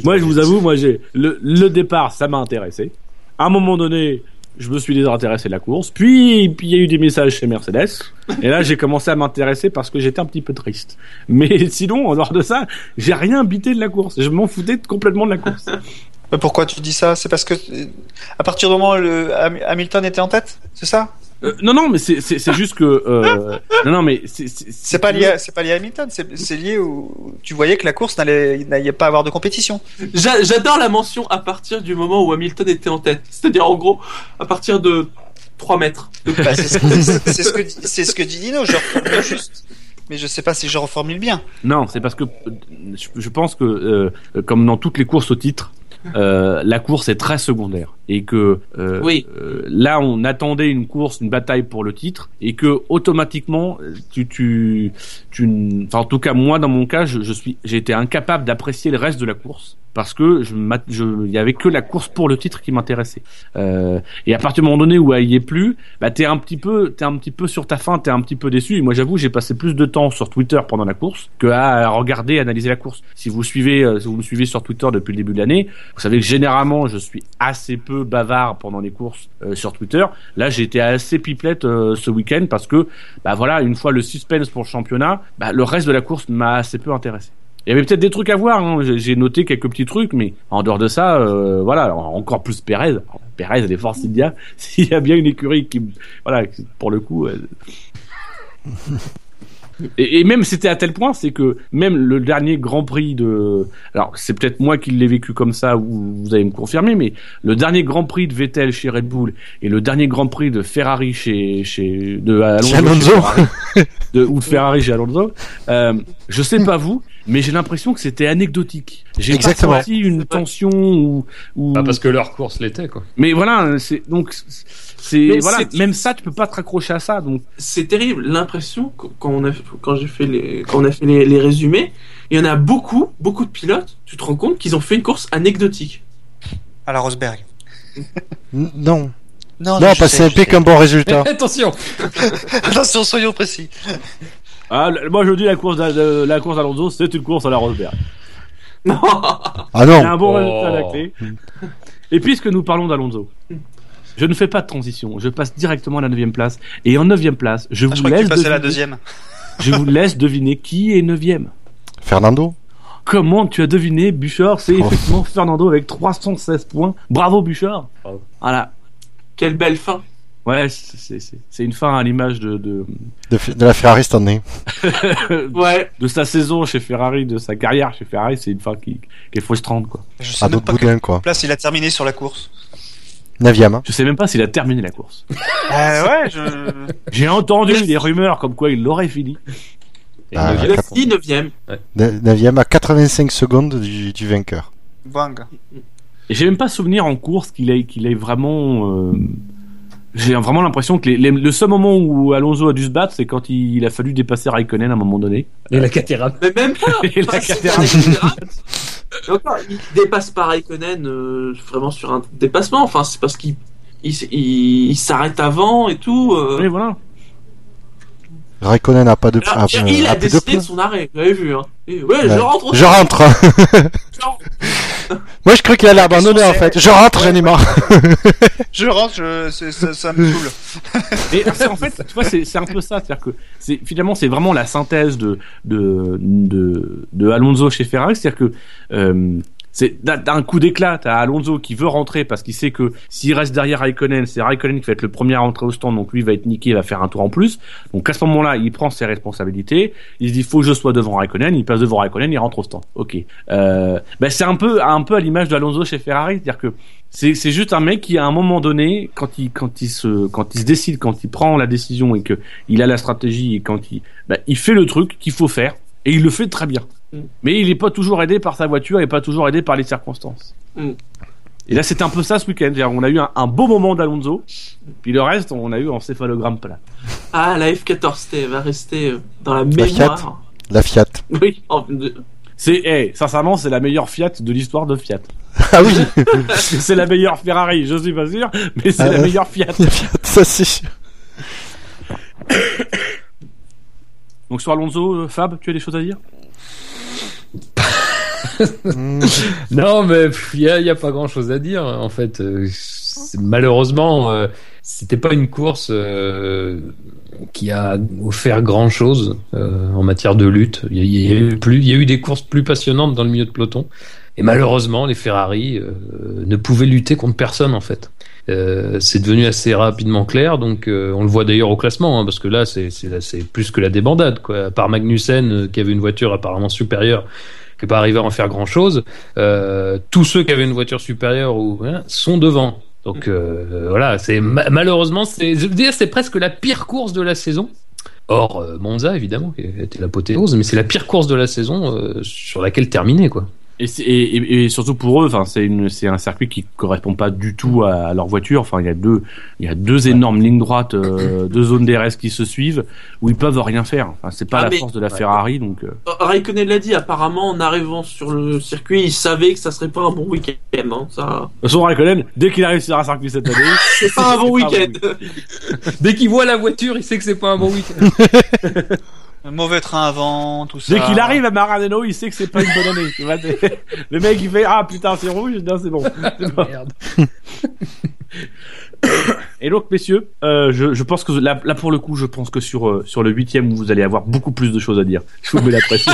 Moi, je vous avoue, moi, j'ai le, le départ, ça m'a intéressé. À un moment donné, je me suis désintéressé de la course. Puis, il y a eu des messages chez Mercedes. Et là, j'ai commencé à m'intéresser parce que j'étais un petit peu triste. Mais sinon, en dehors de ça, j'ai rien bité de la course. Je m'en foutais complètement de la course. Mais pourquoi tu dis ça? C'est parce que euh, à partir du moment où le, Ham- Hamilton était en tête, c'est ça? Euh, non, non, mais c'est juste que. Euh, non, non, mais c'est C'est pas lié, à- c'est pas lié à Hamilton, c'est c'est lié où tu voyais que la course n'allait pas avoir de compétition. J'a- J'adore la mention à partir du moment où Hamilton était en tête. C'est-à-dire, en gros, à partir de 3 mètres. Bah, c'est ce, que- c'est ce que dit- c'est ce que dit Dino. Je reformule juste, mais je sais pas si je reformule bien. Non, c'est parce que je, je pense que, euh, comme dans toutes les courses au titre, euh, la course est très secondaire et que euh, Oui. euh, là on attendait une course, une bataille pour le titre et que automatiquement tu tu tu n- enfin en tout cas moi dans mon cas je, je suis j'ai été incapable d'apprécier le reste de la course parce que je il y avait que la course pour le titre qui m'intéressait. Euh, et à partir du moment donné où elle y est plus bah t'es un petit peu t'es un petit peu sur ta faim t'es un petit peu déçu. Et moi j'avoue j'ai passé plus de temps sur Twitter pendant la course que à regarder analyser la course. Si vous suivez euh, si vous me suivez sur Twitter depuis le début de l'année vous savez que généralement je suis assez peu bavard pendant les courses euh, sur Twitter là été assez pipelette euh, ce week-end parce que bah voilà une fois le suspense pour le championnat bah, le reste de la course m'a assez peu intéressé il y avait peut-être des trucs à voir, hein. j'ai noté quelques petits trucs, mais en dehors de ça, euh, voilà, encore plus Pérez. Pérez, elle est fort s'il y a, s'il y a bien une écurie qui, voilà, pour le coup. Et, et même c'était à tel point, c'est que même le dernier Grand Prix de, alors c'est peut-être moi qui l'ai vécu comme ça, ou vous allez me confirmer, mais le dernier Grand Prix de Vettel chez Red Bull et le dernier Grand Prix de Ferrari chez chez de Alonso, Chez Alonso. Ferrari, de, ou de Ferrari chez Alonso, euh, je sais pas vous, mais j'ai l'impression que c'était anecdotique. J'ai pas senti une tension ou, ou Bah, parce que leur course l'était, quoi. mais voilà, c'est donc c'est voilà, c'est- même ça tu peux pas te raccrocher à ça donc C'est terrible. L'impression, qu- quand on a, quand j'ai fait les, quand on a fait les, les résumés, il y en a beaucoup, beaucoup de pilotes, tu te rends compte qu'ils ont fait une course anecdotique. À la Rosberg. Non. Non, Non, je parce que sais. un bon résultat. Attention Attention, soyons précis. Ah, le- moi je dis la course de- la course d'Alonso c'est une course à la Rosberg. Non. Ah non. un bon Oh. résultat à la clé. Et puisque nous parlons d'Alonso, je ne fais pas de transition, je passe directement à la 9 place et en 9 place, je Ah, vous je laisse la deviner- deuxième. je vous laisse deviner qui est 9 Fernando. Comment tu as deviné Bouchard? C'est Oh. effectivement Fernando avec 316 points. Bravo Bouchard. Voilà. Quelle belle fin. Ouais, c'est- c'est c'est- c'est une fin à l'image de, de, De, la Ferrari cette année. Ouais. de sa saison chez Ferrari, de sa carrière chez Ferrari. C'est une fin qui, qui est frustrante, quoi. Je sais À même d'autres pas boudins, quoi. place il a terminé sur la course. Neuvième. hein. Je sais même pas s'il a terminé la course. Euh, ouais, je... J'ai entendu des rumeurs comme quoi il l'aurait fini. Ah, neuvième. Le quatre- 6 neuvième. Ne- Neuvième à 85 secondes du, du vainqueur. Bang. Et j'ai même pas souvenir en course qu'il ait, qu'il ait vraiment. euh, J'ai vraiment l'impression que les- les- le seul moment où Alonso a dû se battre, c'est quand il, il a fallu dépasser Raikkonen à un moment donné. Et la Caterham. Mais même pas. Et la encore, il dépasse pas Raikkonen euh, vraiment sur un dépassement. Enfin, c'est parce qu'il il- il s'arrête avant et tout. euh. Oui, voilà. Raikkonen n'a pas de, Alors, ah, il a a plus de décidé de son arrêt. Vous avez vu, hein. Et ouais, Ouais. je rentre. Je rentre. Je rentre. Moi, je crois qu'il allait abandonner en fait. Je rentre, j'en ai marre. Je rentre, je, ça, ça me saoule. Et en fait, tu vois, c'est c'est un peu ça, c'est-à-dire que c'est finalement c'est vraiment la synthèse de de de, de Alonso chez Ferrari, c'est-à-dire que euh, c'est d'un- coup d'éclat, t'as Alonso qui veut rentrer parce qu'il sait que s'il reste derrière Raikkonen, c'est Raikkonen qui va être le premier à rentrer au stand, donc lui va être niqué, il va faire un tour en plus. Donc à ce moment-là, il prend ses responsabilités, il se dit faut que je sois devant Raikkonen, il passe devant Raikkonen, il rentre au stand. Ok. Euh, ben c'est un peu un peu à l'image d'Alonso chez Ferrari, c'est-à-dire que c'est c'est juste un mec qui à un moment donné quand il quand il se quand il se décide quand il prend la décision et que il a la stratégie et quand il bah, il fait le truc qu'il faut faire et il le fait très bien Mm. mais il est pas toujours aidé par sa voiture et pas toujours aidé par les circonstances Mm. et là c'était un peu ça ce week-end on a eu un, un beau moment d'Alonso puis le reste on a eu en céphalogramme plat Ah, la F14T va rester euh, dans la La mémoire. La Fiat. Oui, en- de- c'est eh, sincèrement c'est la meilleure Fiat de l'histoire de Fiat Ah oui, c'est la meilleure Ferrari je suis pas sûr mais c'est Ah, la meilleure Fiat la Fiat, ça c'est sûr. donc sur Alonso euh, Fab tu as des choses à dire? Non, mais il y a, pas grand chose à dire. En fait, Euh, malheureusement, euh, c'était pas une course euh, qui a offert grand chose en matière de lutte. Il y, a- il y a eu des courses plus passionnantes dans le milieu de peloton. Et malheureusement, les Ferrari euh, ne pouvaient lutter contre personne en fait. Euh, c'est devenu assez rapidement clair, donc euh, on le voit d'ailleurs au classement, hein, parce que là c'est plus que la débandade. Quoi. À part Magnussen euh, qui avait une voiture apparemment supérieure, qui n'est pas arrivé à en faire grand chose, euh, tous ceux qui avaient une voiture supérieure hein, sont devant. Donc voilà, c'est ma- malheureusement c'est presque la pire course de la saison. Or Monza évidemment qui était l'apothéose, mais c'est la pire course de la saison sur laquelle terminer quoi. Et, surtout pour eux, enfin, c'est un circuit qui correspond pas du tout à, à leur voiture. Enfin, il y a deux, il y a deux énormes lignes droites, euh, deux zones DRS qui se suivent où ils peuvent rien faire. Enfin, c'est pas Ah, la mais- force de la Ferrari, donc. euh, Raikkonen l'a dit, apparemment, en arrivant sur le circuit, il savait que ça serait pas un bon week-end. Hein, ça... De toute façon, Raikkonen, dès qu'il arrive sur un circuit cette année, C'est pas un bon week-end. Dès qu'il voit la voiture, il sait que c'est pas un bon week-end. Un mauvais train avant, tout ça. dès qu'il arrive à Maranello, il sait que c'est pas une bonne année. Tu vois, c'est- le mec, il fait ah putain, c'est rouge, non, c'est bon. Merde. Et donc, messieurs, euh, je, je pense que là, là, pour le coup, je pense que sur euh, sur le huitième, vous allez avoir beaucoup plus de choses à dire. Je vous mets la pression.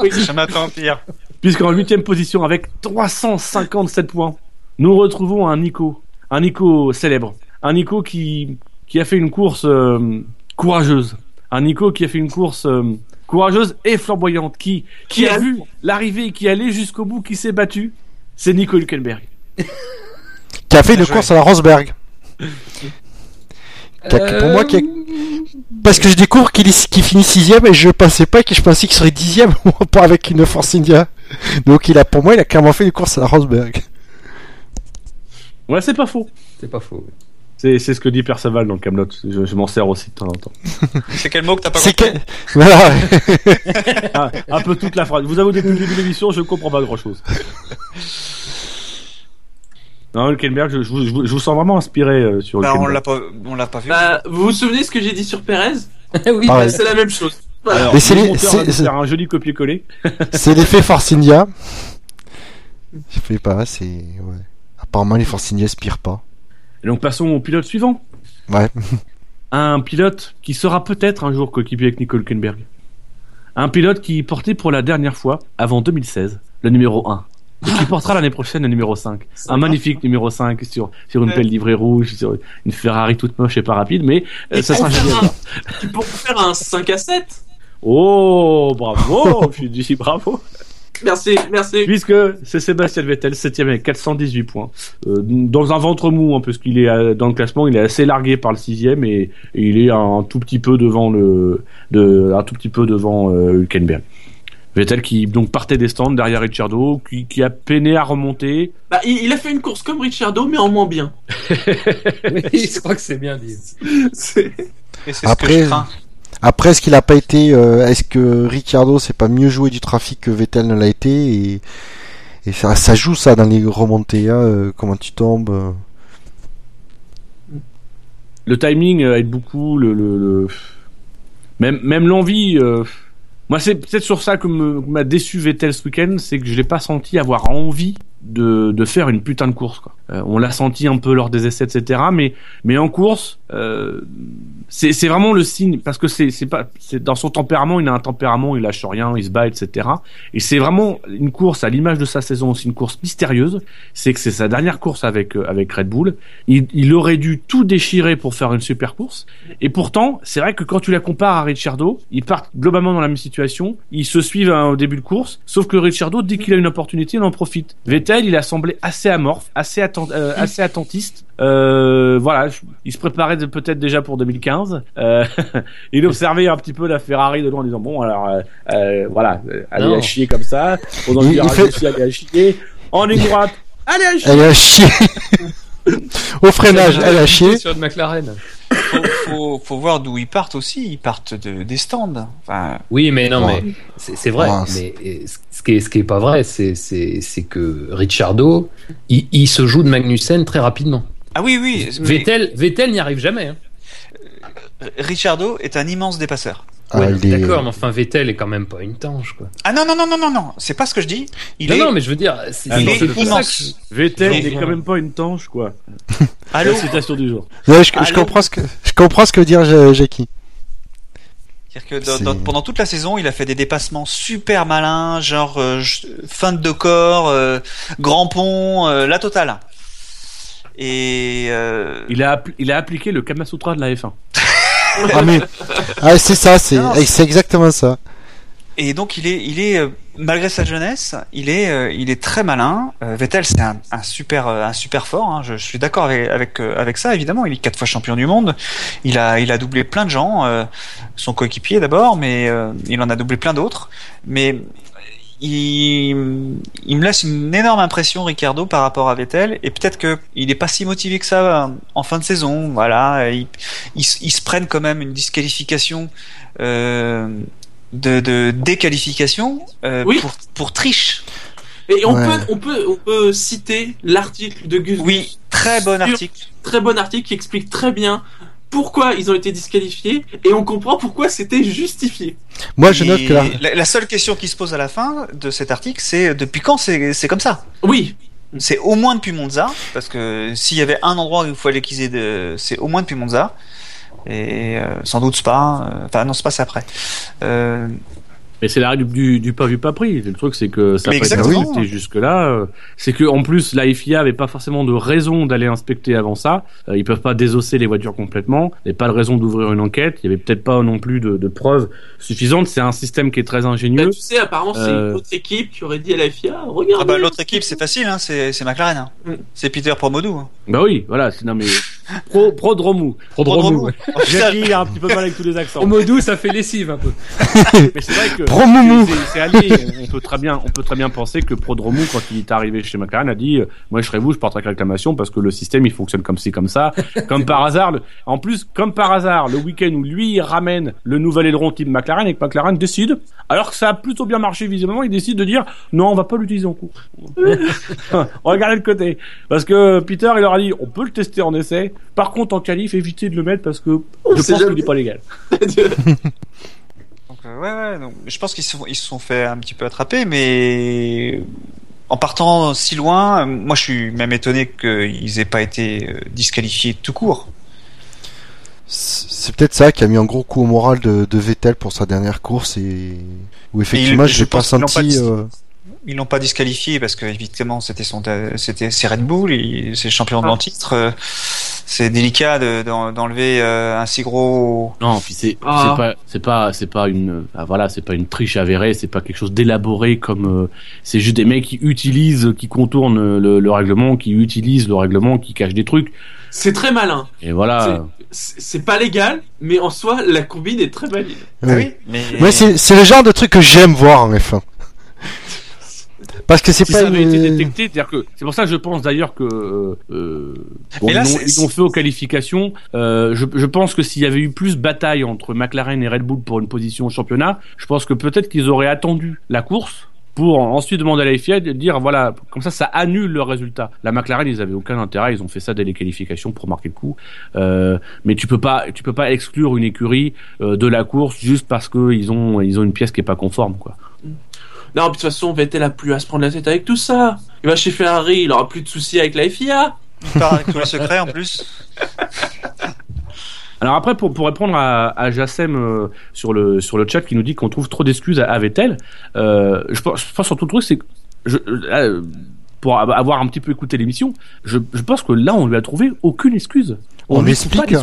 Je m'attends pire. Puisqu'en huitième position, avec 357 points, nous retrouvons un Nico, un Nico célèbre, un Nico qui qui a fait une course euh, courageuse, un Nico qui a fait une course euh, courageuse et flamboyante, qui qui a Qui a- vu l'arrivée, qui allait jusqu'au bout, qui s'est battu, c'est Nico Hülkenberg. Qui a fait une course à la Rosberg. Qui a- pour moi, qui a- Parce que je découvre qu'il finit sixième et je pensais pas que je pensais qu'il serait dixième pas avec une Force India. Donc il a, pour moi, il a clairement fait une course à la Rosberg. Ouais, c'est pas faux. C'est pas faux. C'est ce que dit Perceval dans le Camelot. Je, je m'en sers aussi de temps en temps. C'est quel mot que t'as pas C'est compris que, voilà. Ah, un peu toute la phrase. Vous avez depuis le début de l'émission, je comprends pas grand chose. Non, Hülkenberg, je, je, vous- je vous- je vous sens vraiment inspiré euh, sur Bah, on Hülkenberg. l'a pas, on l'a pas vu. Bah, vous vous souvenez ce que j'ai dit sur Perez oui, Pareil. C'est la même chose. Voilà. C'est un joli copier-coller. C'est l'effet Force India. Je sais pas, c'est, ouais. Apparemment, les Force India aspirent pas. Et donc passons au pilote suivant. Ouais. Un pilote qui sera peut-être un jour coéquipier avec Nico Hülkenberg. Un pilote qui portait pour la dernière fois, avant 2016, le numéro 1. Et qui portera l'année prochaine le numéro 5. Un magnifique numéro 5 sur, sur une Ouais. belle livrée rouge, sur une Ferrari toute moche et pas rapide, mais euh, ça pour sera génial. un- Tu pourrais faire un 5 à 7 Oh, bravo, je dis bravo. Merci, merci. Puisque c'est Sébastien Vettel, 7 avec 418 points. Euh, dans un ventre mou, hein, parce qu'il est euh, dans le classement, il est assez largué par le sixième et, et il est un tout petit peu devant le, de, un tout petit peu devant euh, Hülkenberg. Vettel qui donc partait des stands derrière Ricciardo, qui, qui a peiné à remonter. Bah, il, il a fait une course comme Ricciardo, mais en moins bien. Oui, je crois que c'est bien dit. C'est- Et c'est ce Après- que je crains. Après, est-ce qu'il a pas été, euh, est-ce que Ricciardo s'est pas mieux joué du trafic que Vettel ne l'a été et, ça, joue ça dans les remontées, hein, euh, comment tu tombes. euh. Le timing aide beaucoup, le, même l'envie. Moi, c'est peut-être sur ça que m'a déçu Vettel ce week-end, c'est que je l'ai pas senti avoir envie de, de faire une putain de course. Quoi. Euh, on l'a senti un peu lors des essais, etc. Mais, mais en course, euh, c'est vraiment le signe parce que c'est pas c'est dans son tempérament, il a un tempérament, il lâche rien, il se bat, etc. Et c'est vraiment une course à l'image de sa saison aussi, une course mystérieuse. C'est que c'est sa dernière course avec euh, avec Red Bull. Il, il aurait dû tout déchirer pour faire une super course. Et pourtant, c'est vrai que quand tu la compares à Ricciardo, ils partent globalement dans la même situation. Ils se suivent hein, au début de course, sauf que Ricciardo, dès qu'il a une opportunité, il en profite. Vettel, il a semblé assez amorphe, assez, atten- euh, assez attentiste. Euh, voilà, je- il se préparait peut-être déjà pour 2015. Euh, il observait un petit peu la Ferrari de loin en disant bon alors euh, euh, voilà, allez à chier comme ça. Pendant Il- il fait- aussi, allez à chier. En ligne droite, allez à chier. A chié. Au freinage, elle a chié. Sur une McLaren. Faut, faut, faut voir d'où ils partent aussi. Ils partent de, des stands. Enfin, Oui, mais non, Ouais. mais c'est c'est vrai. Ouais, c'est- mais ce qui est, ce qui est pas vrai, c'est c'est c'est que Ricciardo, il, il se joue de Magnussen très rapidement. ah oui, oui. mais Vettel, Vettel n'y arrive jamais. Hein. Richardo est un immense dépasseur. Ah, Ouais, est- D'accord, mais enfin Vettel est quand même pas une tange, quoi. Ah non, non, non, non, non, non. C'est pas ce que je dis. Il non, est. non, mais je veux dire, c'est ça immense. Vettel, est quand même pas une tanche quoi. Allô La citation du jour. Ouais, je, comprends ce que je comprends ce que veut dire Ja- Jackie. C'est-à-dire que dans- C'est- dans- pendant toute la saison, il a fait des dépassements super malins, genre euh, je- fin de corps, euh, grand pont, euh, la totale. Et euh, Il a, appli- il a appliqué le Kama Sutra de la F1. Ah mais ah, c'est ça, c'est c'est exactement ça. et donc il est, il est euh, malgré sa jeunesse, il est, euh, il est très malin. Euh, Vettel, c'est un, un super, un super fort. hein. Je, je suis d'accord avec avec, avec ça. Évidemment, il est quatre fois champion du monde. Il a, il a doublé plein de gens. son coéquipier d'abord, mais il en a doublé plein d'autres. Mais il, il me laisse une énorme impression, Ricardo, par rapport à Vettel. Et peut-être que il est pas si motivé que ça euh, en fin de saison. Voilà, ils il, se- prennent quand même une disqualification. Euh, de, de déqualification euh, Oui. pour, pour triche. Et on Ouais. peut, on peut, on peut citer l'article de Gus. Oui, très bon Sur- article. Très bon article qui explique très bien pourquoi ils ont été disqualifiés et on comprend pourquoi c'était justifié. Moi, je Et note que la... la, la seule question qui se pose à la fin de cet article, c'est depuis quand c'est c'est comme ça? Oui, C'est au moins depuis Monza, parce que s'il y avait un endroit où il fallait qu'ils aient de, c'est au moins depuis Monza. Et euh, sans doute Spa, euh, enfin non Spa c'est après. Euh, Mais c'est la règle du, du pas vu pas pris. Le truc c'est que ça peut être exactement. respecté jusque là. C'est que en plus la FIA avait pas forcément de raison d'aller inspecter avant ça. Euh, ils peuvent pas désosser les voitures complètement. Il n'y avait pas de raison d'ouvrir une enquête. Il y avait peut-être pas non plus de, de preuves suffisantes. C'est un système qui est très Bah, ingénieux. tu sais, apparemment c'est Euh. une autre équipe qui aurait dit à la FIA, regarde. ah bah l'autre équipe c'est facile, hein, c'est c'est McLaren. hein. Mm. C'est Peter Promodou. Hein. Bah oui, voilà. Non mais pro prodromou. Prodromou. Jackie a un petit peu mal avec tous les accents. Au modou, ça fait lessive un peu. Mais c'est vrai que Promoumou. c'est- allié. On peut très bien, on peut très bien penser que Prodromou, quand il est arrivé chez McLaren, a dit, euh, moi je serais vous, je porterai réclamation parce que le système il fonctionne comme ci comme ça, comme par hasard. le- En plus, comme par hasard, le week-end où lui il ramène le nouvel aileron type McLaren et que McLaren décide, alors que ça a plutôt bien marché visiblement, il décide de dire non, on va pas l'utiliser en cours. on va garder de côté parce que Peter il leur a dit, on peut le tester en essai. Par contre, en qualif, évitez de le mettre parce que On je sait pense jamais. qu'il est pas légal. Donc, euh, ouais, ouais, donc, je pense qu'ils se, sont- ils se sont fait un petit peu attraper, mais en partant si loin, moi je suis même étonné qu'ils aient pas été euh, disqualifiés tout court. C'est peut-être ça qui a mis un gros coup au moral de, de Vettel pour sa dernière course et où effectivement il- je je l'ai pas senti. euh, Ils l'ont pas disqualifié parce que évidemment c'était son, c'était c'est Red Bull, il- c'est le champion de Ah. en titre. C'est délicat de- d'en- d'enlever euh, un si gros. Non, puis c'est Ah. c'est pas c'est pas c'est pas une ah, voilà c'est pas une triche avérée, c'est pas quelque chose d'élaboré comme euh, c'est juste des mecs qui utilisent, qui contournent le, le règlement, qui utilisent le règlement, qui cachent des trucs. C'est très malin. Et voilà. C'est c'est pas légal, mais en soi, la combine est très valide. oui. mais Ouais, c'est c'est le genre de truc que j'aime voir en F1. Parce que c'est Si pas ça avait une- été détecté, c'est-à-dire que c'est pour ça que je pense d'ailleurs que euh, euh, bon, là, ils l'ont- c'est- ils l'ont fait aux qualifications. Euh, je, je pense que s'il y avait eu plus bataille entre McLaren et Red Bull pour une position au championnat, je pense que peut-être qu'ils auraient attendu la course pour ensuite demander à la FIA de dire voilà, comme ça, ça annule le résultat. La McLaren, ils avaient aucun intérêt, ils ont fait ça dès les qualifications pour marquer le coup. Euh, mais tu peux pas, tu peux pas exclure une écurie euh, de la course juste parce que ils ont, ils ont une pièce qui est pas conforme, quoi. Non, de toute façon, Vettel a plus à se prendre la tête avec tout ça. Il va chez Ferrari, il aura plus de soucis avec la FIA. Il part avec tous les secrets en plus. Alors après, pour, pour répondre à, à Jassem euh, sur le sur le chat qui nous dit qu'on trouve trop d'excuses à, à Vettel, euh, je, pense, je pense surtout le truc c'est que je, euh, pour avoir un petit peu écouté l'émission, je, je pense que là on lui a trouvé aucune excuse. On pas explique,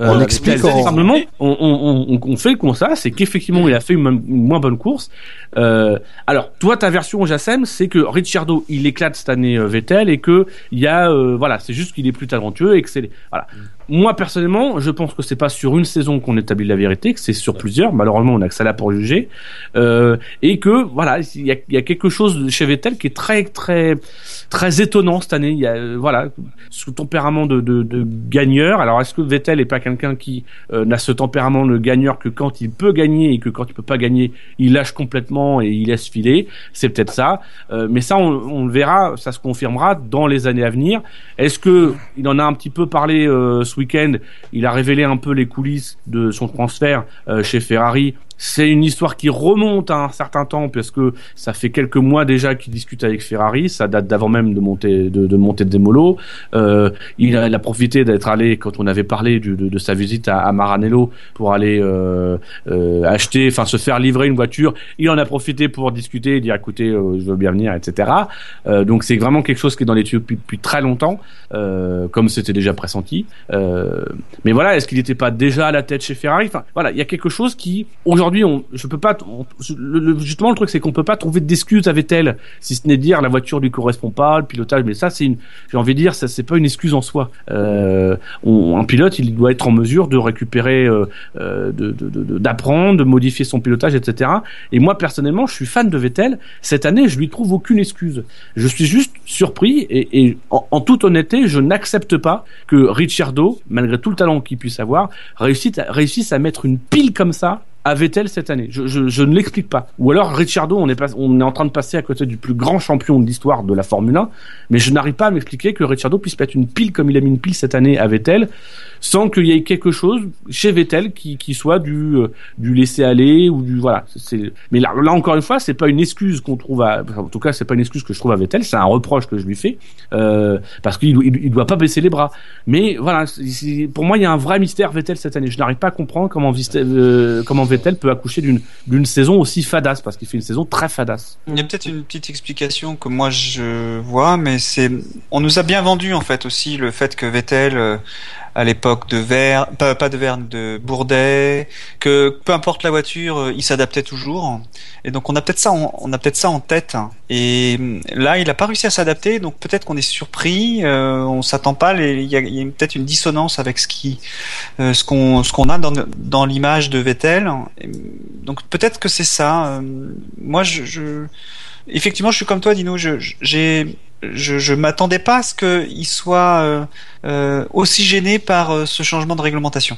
on Euh, explique simplement, on, on, on, on fait le constat, c'est qu'effectivement il a fait une moins bonne course. Euh, alors toi ta version Jassem, c'est que Ricciardo il éclate cette année euh, Vettel et que il y a euh, voilà, c'est juste qu'il est plus talentueux et que c'est voilà. Moi personnellement, je pense que c'est pas sur une saison qu'on établit la vérité, que c'est sur plusieurs. Malheureusement, on a que ça là pour juger, euh, et que voilà, il y a, y a quelque chose chez Vettel qui est très très très étonnant cette année. Il y a euh, voilà, ce tempérament de, de, de gagneur. Alors est-ce que Vettel est pas quelqu'un qui euh, n'a ce tempérament de gagneur que quand il peut gagner et que quand il peut pas gagner, il lâche complètement et il laisse filer? C'est peut-être ça, Euh, mais ça on, on le verra, ça se confirmera dans les années à venir. Est-ce que il en a un petit peu parlé euh, ce week-end Il a révélé un peu les coulisses de son transfert euh, chez Ferrari. C'est une histoire qui remonte à un certain temps parce que ça fait quelques mois déjà qu'il discute avec Ferrari. Ça date d'avant même de monter de, de monter des. Euh, il, a, il a profité d'être allé quand on avait parlé du- de, de sa visite à, à Maranello pour aller euh, euh, acheter, enfin se faire livrer une voiture. Il en a profité pour discuter, dire écoutez, euh, je veux bien venir, etc. Euh, donc c'est vraiment quelque chose qui est dans les tuyaux depuis, depuis très longtemps, euh, comme c'était déjà pressenti. Mais voilà, est-ce qu'il n'était pas déjà à la tête chez Ferrari? Enfin, voilà, il y a quelque chose qui aujourd'hui, on, je peux pas. justement, le truc c'est qu'on peut pas trouver d'excuses à Vettel, si ce n'est dire la voiture lui correspond pas, le pilotage. Mais ça, c'est une, j'ai envie de dire, ça c'est pas une excuse en soi. Euh, un pilote, il doit être en mesure de récupérer, euh, euh, de- de- de- de- d'apprendre, de, modifier son pilotage, etc. Et moi personnellement, je suis fan de Vettel. Cette année, je lui trouve aucune excuse. Je suis juste surpris et, en, toute honnêteté, je n'accepte pas que Ricciardo, malgré tout le talent qu'il puisse avoir, réussisse à mettre une pile comme ça Vettel cette année? Je, je, je ne l'explique pas. Ou alors Ricciardo, on est, pas, on est en train de passer à côté du plus grand champion de l'histoire de la Formule 1, mais je n'arrive pas à m'expliquer que Ricciardo puisse mettre une pile comme il a mis une pile cette année Vettel, sans qu'il y ait quelque chose chez Vettel qui, qui soit du, euh, du laisser aller ou du voilà. C'est, mais là, encore une fois, c'est pas une excuse qu'on trouve à, en tout cas, c'est pas une excuse que je trouve à Vettel, c'est un reproche que je lui fais euh, parce qu'il il, il doit pas baisser les bras. Mais voilà, c'est- pour moi, il y a un vrai mystère Vettel cette année. Je n'arrive pas à comprendre comment, Viste- euh, comment Vettel peut accoucher d'une d'une saison aussi fadasse parce qu'il fait une saison très fadasse. Il y a peut-être une petite explication que moi je vois, mais c'est on nous a bien vendu en fait aussi le fait que Vettel euh, à l'époque de Verne, pas, pas de Verne, de Bourdet, que peu importe la voiture, euh, il s'adaptait toujours. Et donc on a peut-être ça, on a peut-être ça en tête. Et hum, là, il a pas réussi à s'adapter, donc peut-être qu'on est surpris, euh, on s'attend pas. Il y a, peut-être une dissonance avec ce qui, euh, ce qu'on, ce qu'on a dans, dans l'image de Vettel. Et, donc peut-être que c'est ça. Euh, Moi, je, je effectivement, je suis comme toi, Dino. Je- j'ai, je, je m'attendais pas à ce qu'il soit euh, euh, aussi gêné par euh, ce changement de réglementation.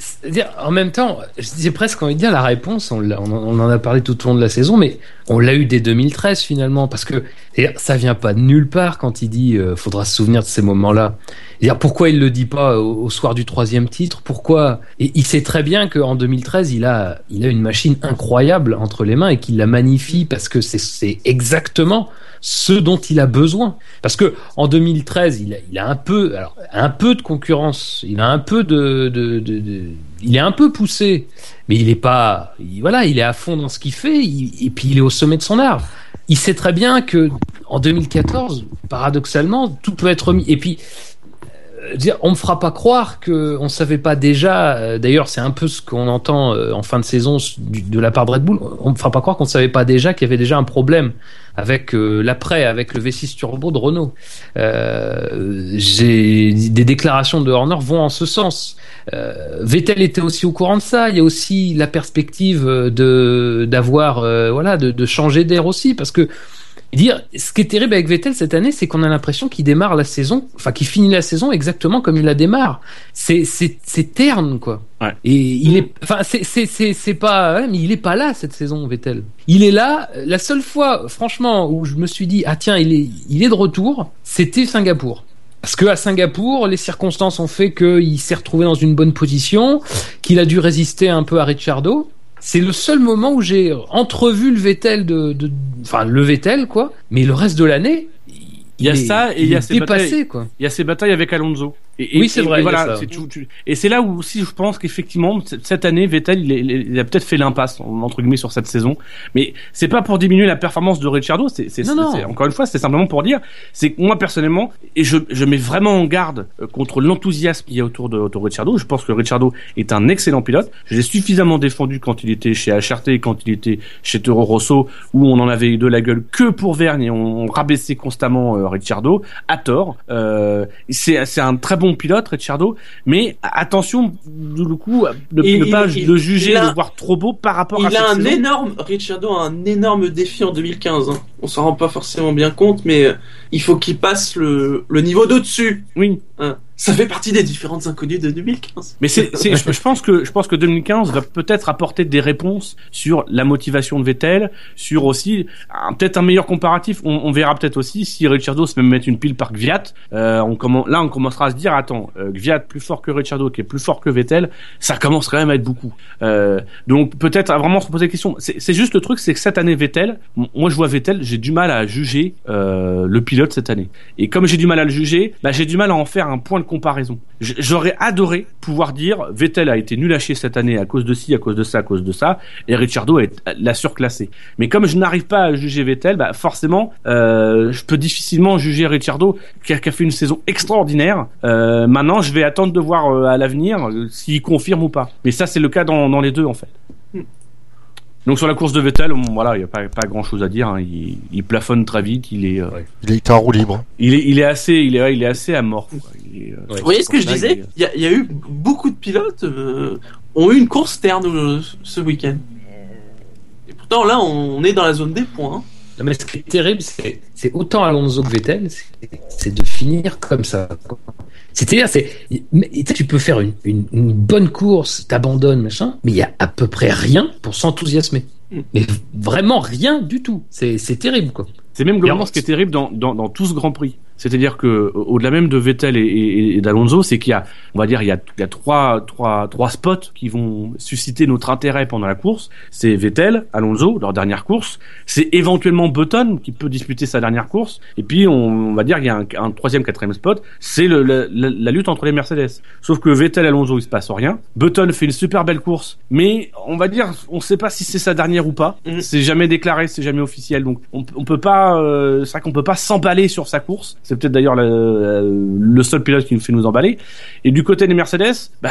C'est-à-dire, en même temps, j'ai presque envie de dire la réponse, on, en- a parlé tout au long de la saison, mais on l'a eu dès 2013 finalement, parce que ça vient pas de nulle part quand il dit euh, faudra se souvenir de ces moments-là. Pourquoi il le dit pas au, soir du troisième titre? Pourquoi? Il sait très bien qu'en 2013, il a, il a une machine incroyable entre les mains et qu'il la magnifie parce que c'est exactement ce dont il a besoin. Parce que en 2013, il a, un peu, alors un peu de concurrence, il a un peu de, de, de, il est un peu poussé, mais il est pas, il- voilà, il est à fond dans ce qu'il fait, et puis il est au sommet de son art. Il sait très bien que en 2014, paradoxalement, tout peut être mis. Et puis, dire, on me fera pas croire que on savait pas déjà. euh, D'ailleurs, c'est un peu ce qu'on entend euh, en fin de saison de la part de Red Bull. On me fera pas croire qu'on savait pas déjà qu'il y avait déjà un problème avec euh, l'après, avec le V6 turbo de Renault. Euh, des déclarations de Horner vont en ce sens. Euh, Vettel était aussi au courant de ça. Il y a aussi la perspective de d'avoir euh, voilà de, de changer d'air aussi parce que dire, ce qui est terrible avec Vettel cette année, c'est qu'on a l'impression qu'il démarre la saison, enfin qu'il finit la saison exactement comme il la démarre. C'est c'est c'est terne quoi. Ouais. Et il est, enfin c'est c'est c'est c'est pas, ouais, mais il est pas là cette saison Vettel. Il est là. La seule fois, franchement, où je me suis dit ah tiens il est il est de retour, c'était Singapour. Parce que à Singapour, les circonstances ont fait qu'il s'est retrouvé dans une bonne position, qu'il a dû résister un peu à Ricciardo. C'est le seul moment où j'ai entrevu le Vettel de, de, enfin le Vettel quoi. Mais le reste de l'année, Il y a est- ça et il y a ces batailles. quoi. Il y a ces batailles avec Alonso. Et, Oui, c'est vrai, et voilà, ça. tu- et c'est là où aussi je pense qu'effectivement cette année Vettel il, a peut-être fait l'impasse entre guillemets sur cette saison. Mais c'est pas pour diminuer la performance de Ricciardo. C'est encore une fois c'est simplement pour dire c'est que moi personnellement et je, je mets vraiment en garde euh, contre l'enthousiasme qu'il y a autour de, autour de Ricciardo. Je pense que Ricciardo est un excellent pilote. Je l'ai suffisamment défendu quand il était chez HRT quand il était chez Toro Rosso où on en avait eu de la gueule que pour Verne et on, on rabaissait constamment euh, Ricciardo à tort. Euh, c'est c'est un très bon pilote Ricciardo, mais attention du coup de Et ne il- pas il- le juger, il a- le voir trop beau par rapport à Il a un saison. énorme, Ricciardo a un énorme défi en 2015. hein. On s'en rend pas forcément bien compte, mais euh, il faut qu'il passe le, le niveau d'au-dessus. Oui, hein. Ça fait partie des différentes inconnues de 2015. mais je, pense que je pense que 2015 va peut-être apporter des réponses sur la motivation de Vettel, sur aussi peut-être un meilleur comparatif. On, verra peut-être aussi si Ricciardo se met mettre une pile par Gviat. Euh, là, on commencera à se dire attends, euh, Gviat plus fort que Ricciardo, qui est plus fort que Vettel, ça commence quand même à être beaucoup. Euh, donc peut-être à vraiment se poser la question. C'est, juste le truc, c'est que cette année Vettel, moi je vois Vettel, j'ai du mal à juger euh, le pilote cette année. Et comme j'ai du mal à le juger, bah, j'ai du mal à en faire un point de comparaison. J'aurais adoré pouvoir dire Vettel a été nul à chier cette année à cause de ci, à cause de ça, à cause de ça, et Ricciardo l'a surclassé. Mais comme je n'arrive pas à juger Vettel, bah forcément, euh, je peux difficilement juger Ricciardo qui a, fait une saison extraordinaire. Euh, maintenant, je vais attendre de voir euh, à l'avenir s'il confirme ou pas. Mais ça, c'est le cas dans, dans les deux en fait. Donc sur la course de Vettel, bon, voilà, il n'y a pas, pas grand chose à dire. hein. Il, il plafonne très vite. Il est, euh, Il est en roue libre. il est, il est assez, il est, il est assez amorphe. quoi. Il est, euh, Ouais. Vous voyez ce que je disais? est- il y, a, il y a eu beaucoup de pilotes euh, ont eu une course terne euh, ce week-end. Et pourtant là, on est dans la zone des points. hein. Non, mais ce qui est terrible, c'est c'est autant Alonso que Vettel, c'est- c'est de finir comme ça. C'est-à-dire, c'est, mais, tu sais, tu peux faire une, une, une bonne course, t'abandonnes, machin, mais il y a à peu près rien pour s'enthousiasmer. Mm. Mais vraiment rien du tout. C'est c'est terrible, quoi. C'est même globalement ce qui est terrible dans, dans, dans tout ce Grand Prix. C'est-à-dire que au- au-delà même de Vettel et, et, et d'Alonso, c'est qu'il y a, on va dire, il y a, il y a trois, trois, trois spots qui vont susciter notre intérêt pendant la course. C'est Vettel, Alonso, leur dernière course. C'est éventuellement Button qui peut disputer sa dernière course. Et puis, on, on va dire, il y a un, un troisième, quatrième spot. C'est la, la- la lutte entre les Mercedes. Sauf que Vettel, Alonso, il se passe rien. Button fait une super belle course, mais on va dire, on sait pas si c'est sa dernière ou pas. Mhm. C'est jamais déclaré, c'est jamais officiel. Donc, on, on peut pas, euh, c'est vrai qu'on peut pas s'emballer sur sa course. C'est peut-être d'ailleurs le, le seul pilote qui nous fait nous emballer. Et du côté des Mercedes, bah,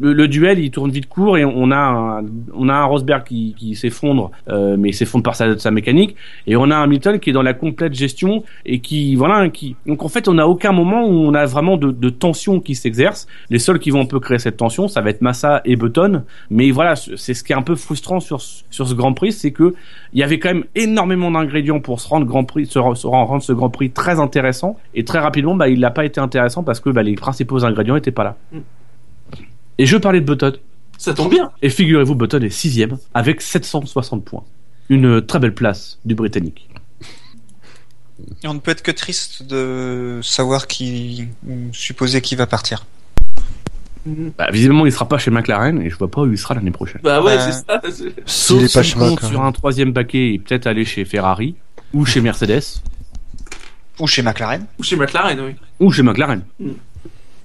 le, duel il tourne vite court et on a un, on a un Rosberg qui, qui s'effondre, euh, mais il s'effondre par sa, mécanique. Et on a un Hamilton qui est dans la complète gestion et qui voilà qui donc en fait on n'a aucun moment où on a vraiment de, de tension qui s'exerce. Les seuls qui vont un peu créer cette tension, ça va être Massa et Button. Mais voilà, c'est ce qui est un peu frustrant sur sur ce Grand Prix, c'est que il y avait quand même énormément d'ingrédients pour se rendre Grand Prix, se, se rendre ce Grand Prix très intéressant. Et très rapidement, bah, il n'a pas été intéressant parce que bah, les principaux ingrédients n'étaient pas là. Mm. Et je parlais de Button. Ça tombe bien. Et figurez-vous, Button est sixième avec 760 points. Une très belle place du Britannique. Et on ne peut être que triste de savoir qui, ou supposer qui va partir. Bah, visiblement, il sera pas chez McLaren et je vois pas où il sera l'année prochaine. Bah ouais, Euh, c'est ça. Sauf s'il compte Mac, sur hein. un troisième paquet et peut-être aller chez Ferrari ou chez Mercedes Ou chez McLaren. Ou chez McLaren, oui. ou chez McLaren. Mm.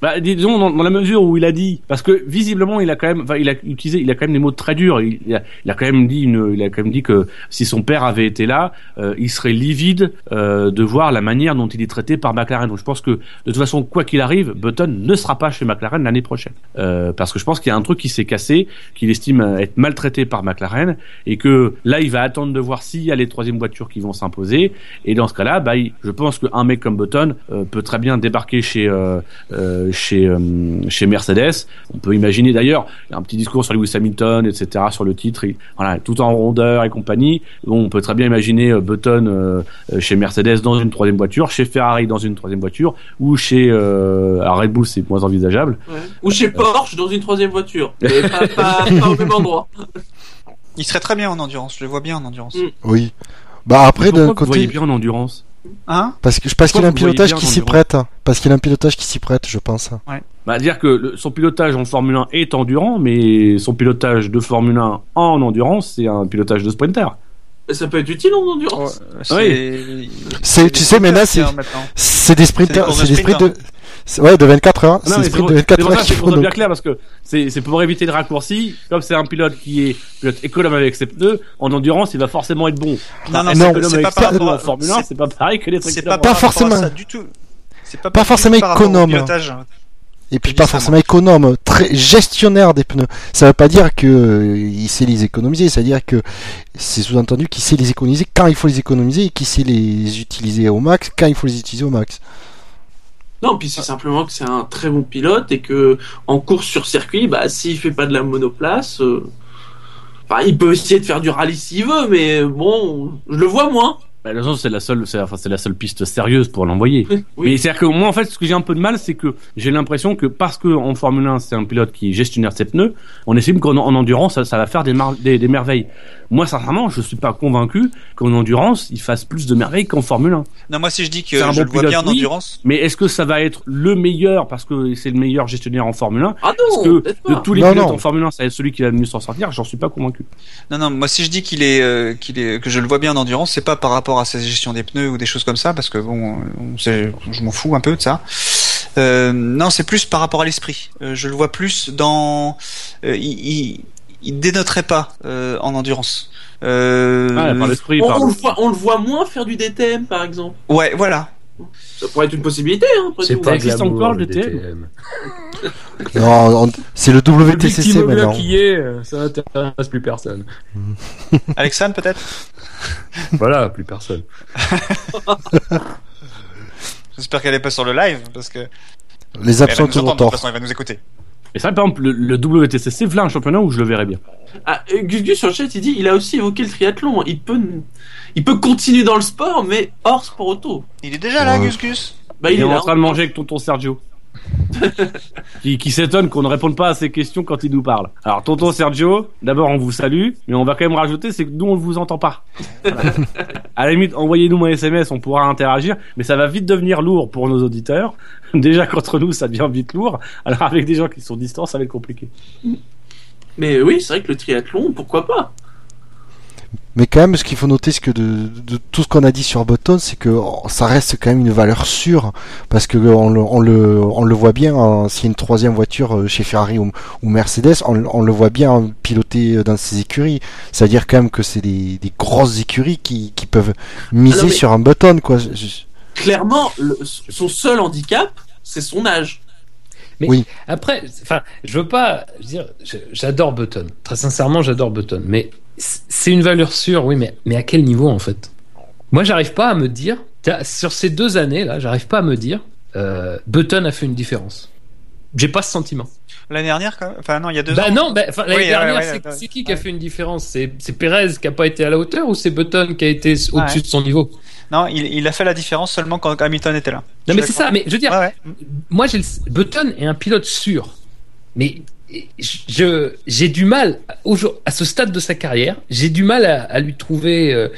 Bah, disons dans, dans la mesure où il a dit, parce que visiblement il a quand même, il a utilisé, il a quand même des mots très durs. Il, a, il a quand même dit une, il a quand même dit que si son père avait été là, euh, il serait livide euh, de voir la manière dont il est traité par McLaren. Donc je pense que de toute façon, quoi qu'il arrive, Button ne sera pas chez McLaren l'année prochaine, euh, parce que je pense qu'il y a un truc qui s'est cassé, qu'il estime être maltraité par McLaren, et que là il va attendre de voir s'il y a les troisième voitures qui vont s'imposer. Et dans ce cas-là, bah, il- je pense qu'un mec comme Button euh, peut très bien débarquer chez euh, euh, euh, chez euh, chez Mercedes. On peut imaginer d'ailleurs un petit discours sur Lewis Hamilton, etc. sur le titre, et, voilà, tout en rondeur et compagnie. Bon, on peut très bien imaginer euh, Button euh, euh, chez Mercedes dans une troisième voiture, chez Ferrari dans une troisième voiture, ou chez euh, alors Red Bull c'est moins envisageable. Ouais. Ou chez Porsche dans une troisième voiture. Mais pas, pas, pas au même endroit. Il serait très bien en endurance, je le vois bien en endurance. Mm. Oui. Bah après d'un vous voyez côté, bien en endurance Hein parce que parce qu'il a un pilotage qui s'y prête, parce qu'il a un pilotage qui s'y prête, je pense. Bah, dire que le- son pilotage en Formule 1 est endurant, mais son pilotage de Formule 1 en endurance, c'est un pilotage de sprinter. Ça peut être utile en endurance. C'est, tu sais, mais là, c'est, maintenant. c'est des sprinters, c'est de des sprint, sprints de, c'est- ouais, de 24 heures. Non, C'est c'est pour, de c'est 24 pour heures ça bien clair parce que c'est pour éviter le raccourci. Comme c'est un pilote qui est pilote économe avec ses pneus, en endurance, il va forcément être bon. Non, non, non, c'est pas par rapport en à- Formule 1, c'est- pas pareil que les trucs C'est pas, forcément. du tout. C'est pas, forcément économe. Et puis pas forcément économe, très gestionnaire des pneus. Ça veut pas dire que euh, il sait les économiser, c'est-à-dire que c'est sous-entendu qu'il sait les économiser quand il faut les économiser et qu'il sait les utiliser au max quand il faut les utiliser au max. Non, puis c'est simplement que c'est un très bon pilote et que en course sur circuit, bah s'il fait pas de la monoplace, euh, enfin il peut essayer de faire du rallye s'il veut, mais bon, je le vois moins. Bah, de toute façon, c'est la seule, c'est enfin, la seule piste sérieuse pour l'envoyer. Oui. Mais c'est-à-dire que moi, en fait, ce que j'ai un peu de mal, c'est que j'ai l'impression que parce que en Formule 1, c'est un pilote qui est gestionnaire de ses pneus, on estime qu'en en endurance, ça, ça va faire des, mar- des, des merveilles. Moi, sincèrement, je suis pas convaincu qu'en endurance, il fasse plus de merveilles qu'en Formule 1. Non, moi si je dis que un je bon le vois bien en oui. endurance. Mais est-ce que ça va être le meilleur parce que c'est le meilleur gestionnaire en Formule 1 Ah Parce non, que peut-être de tous les Non, pilotes non. en Formule 1, ça va être celui qui va le mieux s'en sortir J'en suis pas convaincu. Non, non, moi si je dis qu'il est, euh, qu'il est, que je le vois bien en endurance, c'est pas par rapport à sa gestion des pneus ou des choses comme ça, parce que bon, on sait, je m'en fous un peu de ça. Euh, non, c'est plus par rapport à l'esprit. Euh, je le vois plus dans, euh, il, il, il dénoterait pas euh, en endurance. Euh, Ah, par l'esprit, On, le voit, on le voit moins faire du DTM par exemple. ouais, voilà. Ça pourrait être une possibilité, hein, après C'est tout. pas Ça existe encore, le DTM. Non, on- c'est le Le WTCC immeuble maintenant. qui est, euh, ça n'intéresse plus personne. Alexandre peut-être? Voilà, plus personne. J'espère qu'elle est pas sur le live parce que Les absents nous toujours entendre, de toute façon, elle va nous écouter. Et ça, par exemple, le, le WTCC, voilà un championnat où je le verrais bien. Ah, Gus Gus sur le chat, il dit, il a aussi évoqué le triathlon. Il peut, il peut continuer dans le sport, mais hors sport auto. Il est déjà là, Ouais. Gus Gus. Bah, il, est, là. en train de manger avec tonton Sergio. qui qui s'étonne qu'on ne réponde pas à ses questions quand il nous parle. Alors, tonton Sergio, d'abord on vous salue, mais on va quand même rajouter, c'est que nous on ne vous entend pas. Voilà. à la limite, envoyez-nous un SMS, on pourra interagir, mais ça va vite devenir lourd pour nos auditeurs. Déjà qu'entre nous, ça devient vite lourd. Alors avec des gens qui sont distants, ça va être compliqué. Mais oui, c'est vrai que le triathlon, pourquoi pas? Mais quand même, ce qu'il faut noter, c'est que de, de tout ce qu'on a dit sur Button, c'est que oh, ça reste quand même une valeur sûre, parce que on le, on le, on le voit bien, hein, s'il y a une troisième voiture euh, chez Ferrari ou, ou Mercedes, on, on le voit bien piloter dans ces écuries. C'est-à-dire quand même que c'est des, des grosses écuries qui, qui peuvent miser sur un Button, quoi. Je- je- Clairement, le- son seul handicap, c'est son âge. Après, enfin, je veux pas je veux dire, j'adore Button. Très sincèrement, j'adore Button. Mais c'est une valeur sûre, oui, mais, mais à quel niveau en fait? Moi, j'arrive pas à me dire, sur ces deux années là, j'arrive pas à me dire, euh, Button a fait une différence. J'ai pas ce sentiment. L'année dernière, quand même? Enfin non, il y a deux Bah ans. non, bah, l'année Oui, ouais, dernière, ouais, c'est ouais, qui qui a fait une différence? C'est Perez qui a pas été à la hauteur ou c'est Button qui a été au-dessus de son niveau? Non, il, il a fait la différence seulement quand Hamilton était là. Non, Je mais c'est ça. Mais je veux dire, moi, j'ai Button est un pilote sûr, mais je j'ai du mal à ce stade de sa carrière, j'ai du mal à, lui trouver, euh,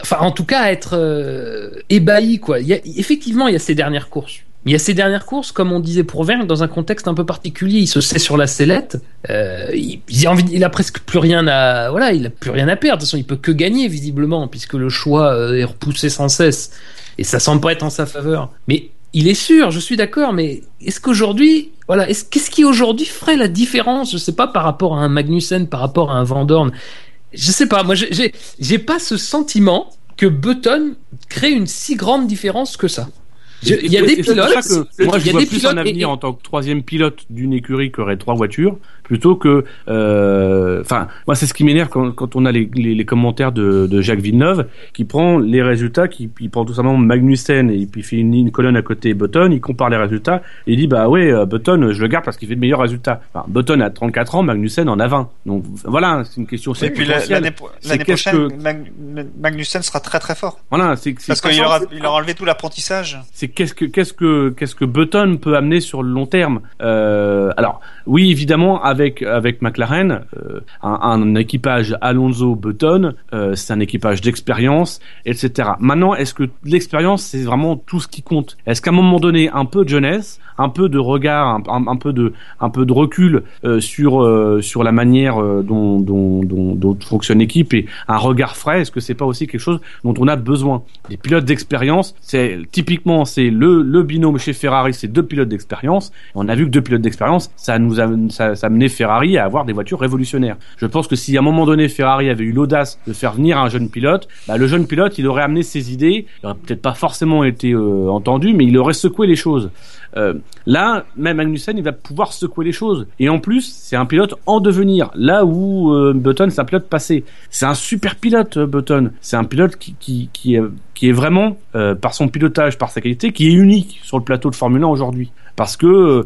enfin en tout cas à être euh, ébahi quoi. Il y a, effectivement, il y a ces dernières courses. Il y a ces dernières courses, comme on disait pour Verne, dans un contexte un peu particulier. Il se sait sur la sellette. Euh, il, il a il a presque plus rien à, voilà, il a plus rien à perdre. De toute façon, il peut que gagner visiblement, puisque le choix est repoussé sans cesse. Et ça semble pas être en sa faveur. Mais il est sûr, je suis d'accord, mais est-ce qu'aujourd'hui, voilà, est-ce, qu'est-ce qui aujourd'hui ferait la différence, je sais pas, par rapport à un Magnussen, par rapport à un Van Dorn? Je sais pas, moi, j'ai, j'ai, pas ce sentiment que Button crée une si grande différence que ça. Il y a des pilotes, moi, je vois plus un avenir et- en tant que troisième pilote d'une écurie qui aurait trois voitures plutôt que, euh, enfin, moi c'est ce qui m'énerve quand, quand on a les, les, les commentaires de, de Jacques Villeneuve, qui prend les résultats, qui, il prend tout simplement Magnussen et puis il fait une, une colonne à côté Button, il compare les résultats et il dit bah ouais euh, Button je le garde parce qu'il fait de meilleurs résultats. Enfin, Button a 34 ans, Magnussen en a 20. Donc voilà, c'est une question Et puis l'année prochaine, que- Mag- Magnussen sera très très fort. Voilà, c'est Parce qu'il aura, il aura enlevé tout l'apprentissage. c'est qu'est-ce que qu'est-ce que qu'est-ce que Button peut amener sur le long terme. Euh, alors oui, évidemment avec McLaren, euh, un, équipage Alonso Button, euh, c'est un équipage d'expérience, etc. Maintenant, est-ce que l'expérience c'est vraiment tout ce qui compte? Est-ce qu'à un moment donné, un peu de jeunesse, un peu de regard, un, peu de recul euh, sur la manière dont, fonctionne l'équipe et un regard frais, est-ce que c'est pas aussi quelque chose dont on a besoin? Les pilotes d'expérience, typiquement c'est le binôme chez Ferrari, c'est deux pilotes d'expérience. On a vu que deux pilotes d'expérience, ça nous a ça, Ferrari à avoir des voitures révolutionnaires. Je pense que si à un moment donné Ferrari avait eu l'audace de faire venir un jeune pilote, bah, le jeune pilote, il aurait amené ses idées, il aurait peut-être pas forcément été euh, entendu, mais il aurait secoué les choses. Euh, là, même Magnussen, il va pouvoir secouer les choses. Et en plus, c'est un pilote en devenir. Là où euh, Button, c'est un pilote passé. C'est un super pilote, euh, Button. C'est un pilote qui, qui, qui, est, vraiment, par son pilotage, par sa qualité, qui est unique sur le plateau de Formule 1 aujourd'hui. Parce que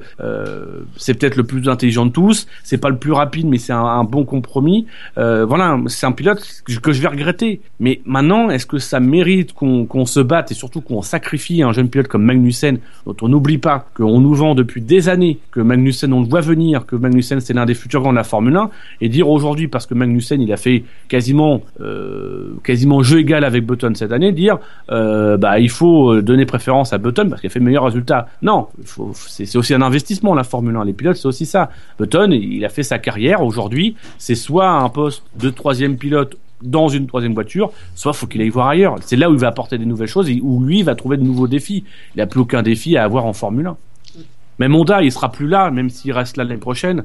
c'est peut-être le plus intelligent de tous, c'est pas le plus rapide, mais c'est un, bon compromis. Voilà, c'est un pilote que- je vais regretter. Mais maintenant, est-ce que ça mérite qu'on qu'on se batte et surtout qu'on sacrifie un jeune pilote comme Magnussen, dont on n'oublie pas qu'on nous vend depuis des années que Magnussen, on le voit venir, que Magnussen c'est l'un des futurs grands de la Formule 1, et dire aujourd'hui, parce que Magnussen il a fait quasiment euh, quasiment jeu égal avec Button cette année, dire euh, bah il faut donner préférence à Button parce qu'il a fait le meilleur résultat. Non, c'est aussi un investissement la Formule 1. Les pilotes c'est aussi ça. Button il a fait sa carrière aujourd'hui, c'est soit un poste de troisième pilote dans une troisième voiture, soit faut qu'il aille voir ailleurs. C'est là où il va apporter des nouvelles choses et où lui va trouver de nouveaux défis. Il n'a plus aucun défi à avoir en Formule 1. Même Honda, il sera plus là, même s'il reste là l'année prochaine.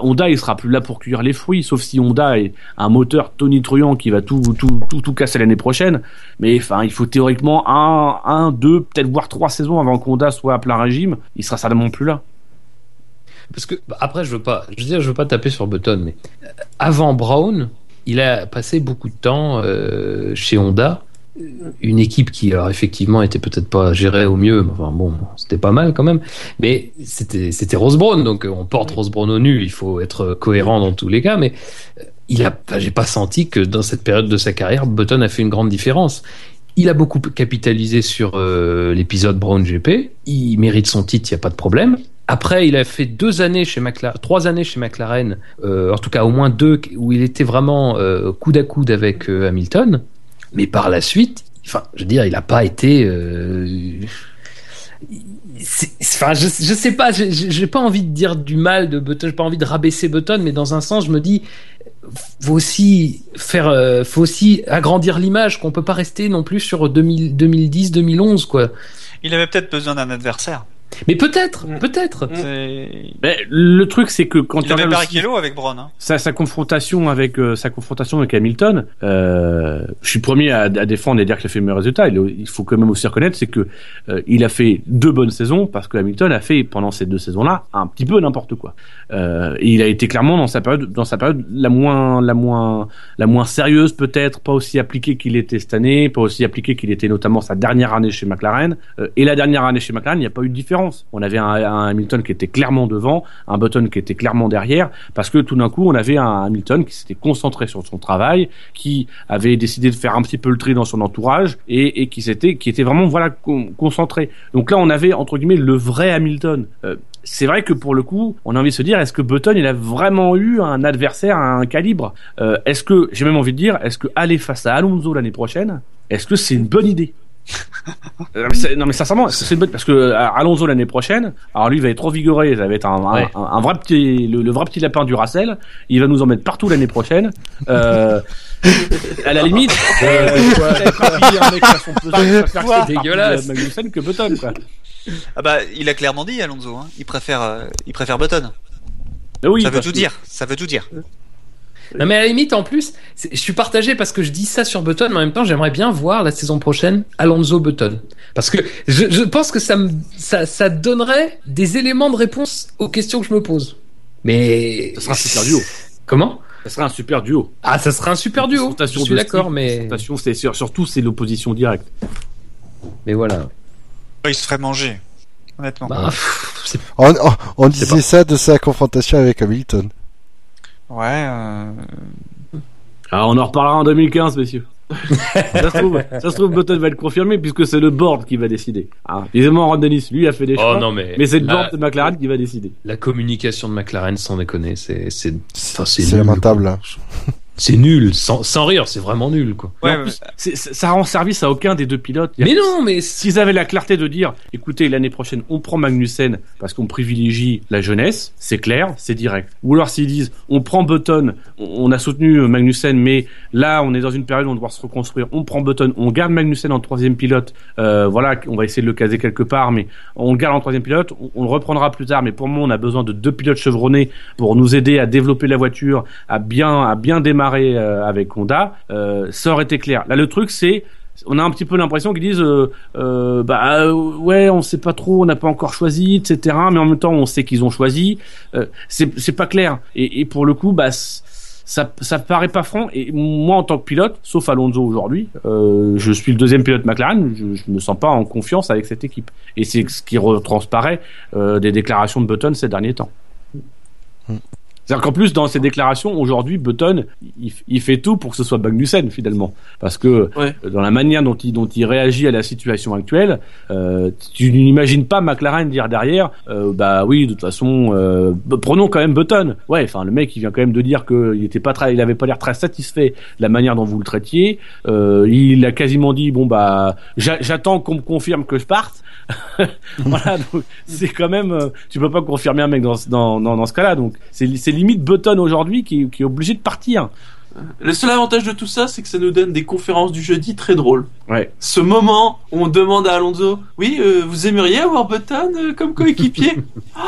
Honda, il sera plus là pour cueillir les fruits, sauf si Honda est un moteur tonitruant qui va tout, tout, tout, tout casser l'année prochaine. Mais enfin, il faut théoriquement un, un, deux, peut-être voire trois saisons avant qu'Honda soit à plein régime. Il sera certainement plus là. Parce que bah, après, je veux pas, je veux dire, je veux pas taper sur Button, mais euh, avant Brown, il a passé beaucoup de temps euh, chez Honda, une équipe qui, alors effectivement, était peut-être pas gérée au mieux. mais Enfin bon, c'était pas mal quand même. Mais c'était c'était Rose Brown, donc euh, on porte Rose Brown au nu. Il faut être cohérent dans tous les cas, mais euh, il a, j'ai pas senti que dans cette période de sa carrière, Button a fait une grande différence. Il a beaucoup capitalisé sur euh, l'épisode Brown GP. Il mérite son titre, il y a pas de problème. Après, il a fait deux années chez McLaren, trois années chez McLaren, euh, en tout cas au moins deux, où il était vraiment euh, coude à coude avec euh, Hamilton. Mais par la suite, enfin, je veux dire, il n'a pas été. Enfin, je, je sais pas, j'ai pas envie de dire du mal de Button, j'ai pas envie de rabaisser Button, mais dans un sens, je me dis, faut aussi faire, euh, faut aussi agrandir l'image, qu'on peut pas rester non plus sur 2000 2010, 2011, quoi. Il avait peut-être besoin d'un adversaire. Mais peut-être, Mm. peut-être. C'est- Mais le truc, c'est que quand Il tu regardes Barrichello avec Brown. Hein. sa, sa confrontation avec euh, sa confrontation avec Hamilton, euh, je suis le premier à, à défendre et dire qu'il a fait le meilleur résultat. Il, il faut quand même aussi reconnaître, c'est que euh, il a fait deux bonnes saisons parce que Hamilton a fait pendant ces deux saisons-là un petit peu n'importe quoi. Euh, et il a été clairement dans sa période, dans sa période la moins, la moins, la moins sérieuse peut-être, pas aussi appliquée qu'il était cette année, pas aussi appliquée qu'il était notamment sa dernière année chez McLaren. Euh, et la dernière année chez McLaren, il n'y a pas eu de différence. On avait un, Hamilton qui était clairement devant, un Button qui était clairement derrière, parce que tout d'un coup, on avait un Hamilton qui s'était concentré sur son travail, qui avait décidé de faire un petit peu le tri dans son entourage et, qui s'était, qui était vraiment voilà con- concentré. Donc là, on avait entre guillemets le vrai Hamilton. Euh, c'est vrai que pour le coup, on a envie de se dire, est-ce que Button il a vraiment eu un adversaire à un calibre? Euh, Est-ce que, j'ai même envie de dire, est-ce que aller face à Alonso l'année prochaine, est-ce que c'est une bonne idée? Non, mais c'est- non mais sincèrement, c'est une bonne parce que euh, Alonso l'année prochaine, alors lui il va être trop vigoré, ça va être un, un- Ouais. un, un vrai petit le, le vrai petit lapin du Racel, il va nous en mettre partout l'année prochaine. Euh, à la limite, euh, que Dégueulasse. Magnussen que Button quoi. Ah bah, il a clairement dit Alonso. Hein. Il préfère, euh, il préfère Button. Oui, ça veut tout que- dire. Ça veut tout dire. Non mais à la limite en plus, je suis partagé parce que je dis ça sur Button, mais en même temps j'aimerais bien voir la saison prochaine Alonso Button. Parce que je, je pense que ça, me, ça, ça donnerait des éléments de réponse aux questions que je me pose. Mais Ça sera un super duo. Comment? Ça sera un super duo. Ah, ça sera un super duo. Je suis d'accord, mais c'est sur- surtout c'est l'opposition directe. mais voilà. Il se ferait manger, honnêtement. Bah, pff, On, on, on disait ça de sa confrontation avec Hamilton. Ouais, euh... Ah, on en reparlera en 2015, messieurs. ça, se trouve, ça se trouve, Button va être confirmé puisque c'est le board qui va décider. Ah, évidemment, Ron Dennis, lui, a fait des choix. Oh non, mais, mais c'est le la, board de McLaren qui va décider. la communication de McLaren, sans déconner, c'est c'est lamentable. hein. C'est nul, sans, sans rire, c'est vraiment nul quoi. Ouais, en plus, ça rend service à aucun des deux pilotes. Mais non, mais S'ils avaient la clarté de dire, écoutez, l'année prochaine, on prend Magnussen parce qu'on privilégie la jeunesse, c'est clair, c'est direct. Ou alors s'ils disent, on prend Button, on a soutenu Magnussen, mais là, on est dans une période où on doit se reconstruire, on prend Button, on garde Magnussen en troisième pilote, euh, voilà, on va essayer de le caser quelque part, mais on le garde en troisième pilote, on, on le reprendra plus tard, mais pour moment, on a besoin de deux pilotes chevronnés pour nous aider à développer la voiture, à bien, à bien démarrer euh, avec Honda, euh, ça aurait été clair. Là, le truc, c'est, on a un petit peu l'impression qu'ils disent euh, euh, bah euh, ouais on sait pas trop on n'a pas encore choisi etc mais en même temps on sait qu'ils ont choisi. C'est pas clair. Et, pour le coup bah ça ça paraît pas franc. Et moi en tant que pilote sauf Alonso aujourd'hui je suis le deuxième pilote McLaren je, je me sens pas en confiance avec cette équipe. Et c'est ce qui retransparaît des déclarations de Button ces derniers temps c'est-à-dire qu'en plus, dans ses déclarations, aujourd'hui, Button, il, il fait tout pour que ce soit Magnussen, finalement. Parce que, Ouais. euh, dans la manière dont il, dont il réagit à la situation actuelle, euh, tu n'imagines pas McLaren dire derrière, euh, bah oui, de toute façon, euh, prenons quand même Button. Ouais, enfin, le mec, il vient quand même de dire qu'il était pas très, il avait pas l'air très satisfait de la manière dont vous le traitiez. Il a quasiment dit, bon, bah, j'a- j'attends qu'on me confirme que je parte. voilà, donc, c'est quand même, euh, tu peux pas confirmer un mec dans, ce- dans, dans, dans ce cas-là. Donc, c'est c'est limite Button aujourd'hui qui, qui est obligé de partir. Le seul avantage de tout ça, c'est que ça nous donne des conférences du jeudi très drôles. Ouais. Ce moment où on demande à Alonso, oui, euh, vous aimeriez avoir Button euh, comme coéquipier? Oh,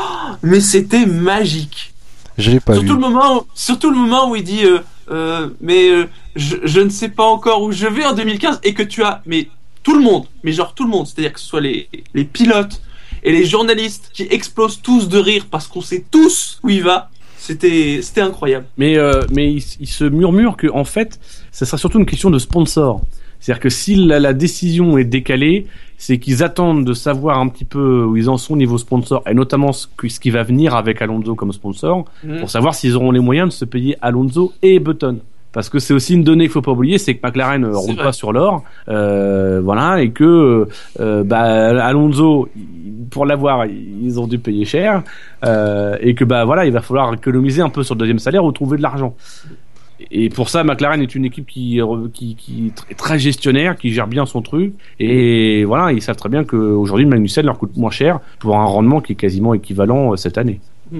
Mais c'était magique. Je l'ai pas vu. Surtout le moment, où, surtout le moment où il dit, euh, euh, mais euh, je, je ne sais pas encore où je vais en 2015 et que tu as, mais tout le monde, mais genre tout le monde, c'est-à-dire que ce soit les, les pilotes et les journalistes qui explosent tous de rire parce qu'on sait tous où il va. C'était, c'était incroyable. Mais, euh, mais il, il se murmure que en fait, ça sera surtout une question de sponsor. C'est-à-dire que si la, la décision est décalée, c'est qu'ils attendent de savoir un petit peu où ils en sont au niveau sponsor, et notamment ce, qui va venir avec Alonso comme sponsor, pour savoir s'ils auront les moyens de se payer Alonso et Button. Parce que c'est aussi une donnée qu'il faut pas oublier, c'est que McLaren ne C'est roule pas sur l'or, euh, voilà, et que euh, bah, Alonso, pour l'avoir, ils ont dû payer cher, euh, et que bah voilà, il va falloir économiser un peu sur le deuxième salaire ou trouver de l'argent. Et pour ça, McLaren est une équipe qui, qui, qui est très gestionnaire, qui gère bien son truc. Et voilà, ils savent très bien qu'aujourd'hui, Magnussen leur coûte moins cher pour un rendement qui est quasiment équivalent euh, cette année. Mm.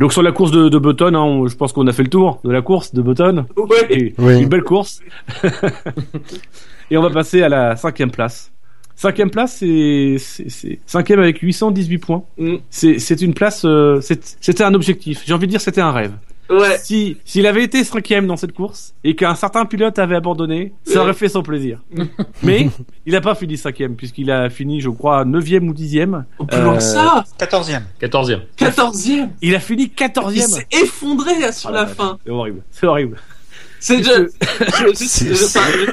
Donc sur la course de, de Button, hein, on- je pense qu'on a fait le tour de la course de Button. Ouais. Oui. Une belle course. et on va passer à la cinquième place. Cinquième place, c'est cinquième avec 818 points. Mm. C'est c'est une place. euh, c'était un objectif. J'ai envie de dire c'était un rêve. Ouais. Si s'il avait été cinquième dans cette course et qu'un certain pilote avait abandonné, ça aurait fait son plaisir. Mais il n'a pas fini cinquième puisqu'il a fini, je crois, neuvième ou dixième. Au plus loin Euh, que ça, 14e. 14e. 14e. Il a fini Il quatorzième. s'est effondré là, sur la la fin. C'est horrible. C'est horrible. C'est je-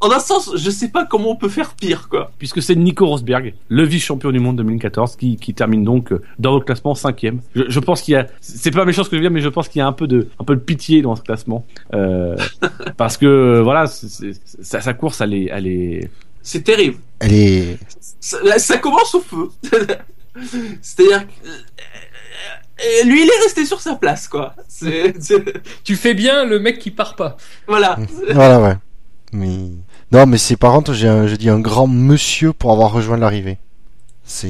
En un sens, je sais pas comment on peut faire pire, quoi. puisque c'est Nico Rosberg, le vice-champion du monde 2014, qui, qui termine donc euh, dans le classement cinquième. Je, je pense qu'il y a, c'est pas méchant ce que je veux dire, mais je pense qu'il y a un peu de, un peu de pitié dans ce classement, euh, parce que euh, voilà, c'est- c'est- sa, sa course, elle est, elle est, C'est terrible. Elle est. Ça, ça commence au feu. C'est-à-dire que. Lui, il est resté sur sa place, quoi. C'est. Tu fais bien le mec qui part pas. Voilà. Voilà, ouais. Mais. Non, mais c'est par contre, j'ai un, je dis un grand monsieur pour avoir rejoint l'arrivée.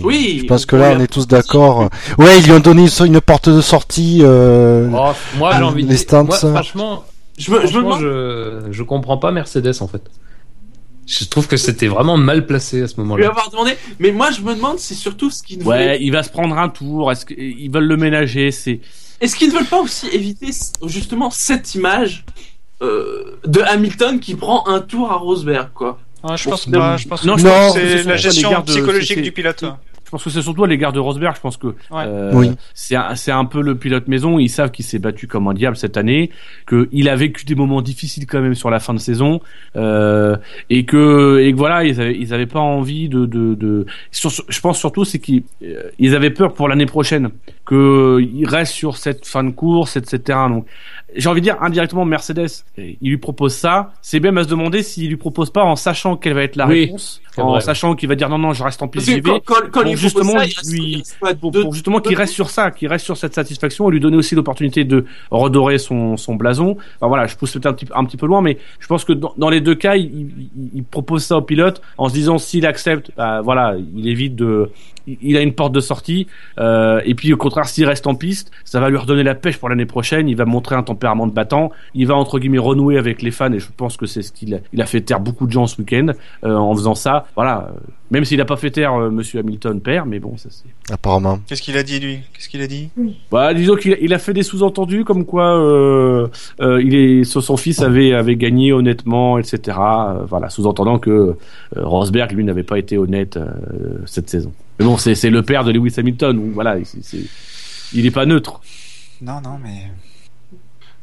Oui, Je pense que là, on est tous d'accord. Ouais, ils lui ont donné une, une porte de sortie. Euh... Oh, moi, j'ai envie de les dire- franchement, Je me, je me franchement, demande. je, je comprends pas Mercedes en fait. Je trouve que c'était vraiment mal placé à ce Je lui moment-là. avoir demandé. Mais moi, je me demande, c'est surtout ce qu'ils ne ouais, il va se prendre un tour. Est-ce qu'ils veulent le ménager C'est, Est-ce qu'ils ne veulent pas aussi éviter justement cette image euh, de Hamilton qui prend un tour à Rosberg, quoi? Ah, je pense Non, pas. Je pense non, que je pense que c'est la gestion psychologique du pilote. Je pense que c'est surtout à l'égard de Rosberg. Je pense que euh, Oui. c'est un, c'est un peu le pilote maison. Ils savent qu'il s'est battu comme un diable cette année, qu'il a vécu des moments difficiles quand même sur la fin de saison, euh, et que et que voilà, ils avaient ils avaient pas envie de de, de... sur- je pense surtout c'est qu'ils euh, ils avaient peur pour l'année prochaine qu'il reste sur cette fin de course, etc. Donc j'ai envie de dire indirectement Mercedes, il lui propose ça. C'est bien à se demander s'il lui propose pas en sachant quelle va être la Oui, réponse, en vrai. sachant qu'il va dire non non je reste en vais. quand, quand, quand Pour il propose justement ça, lui- pour, justement qu'il reste sur ça, qu'il reste sur cette satisfaction, et lui donner aussi l'opportunité de redorer son, son blason. Enfin voilà, je pousse peut-être un petit, un petit peu loin, mais je pense que dans, dans les deux cas, il, il- il propose ça au pilote en se disant s'il accepte, bah, voilà, il évite de, il- a une porte de sortie, euh, et puis au contraire, s'il reste en piste, ça va lui redonner la pêche pour l'année prochaine. Il va montrer un tempérament de battant, il va entre guillemets renouer avec les fans, et je pense que c'est ce qu'il a, il a fait taire beaucoup de gens ce week-end euh, en faisant ça. Voilà, même s'il n'a pas fait taire euh, Monsieur Hamilton père, mais bon, ça c'est. Apparemment. Qu'est-ce qu'il a dit lui? Qu'est-ce qu'il a dit? Bah, disons qu'il a, il a fait des sous-entendus comme quoi euh, euh, il est, son son fils avait avait gagné honnêtement, etc. Euh, voilà, sous-entendant que euh, Rosberg lui n'avait pas été honnête euh, cette saison. Mais bon, c'est c'est le père de Lewis Hamilton, donc voilà, c'est c'est- il est pas neutre. Non, non, mais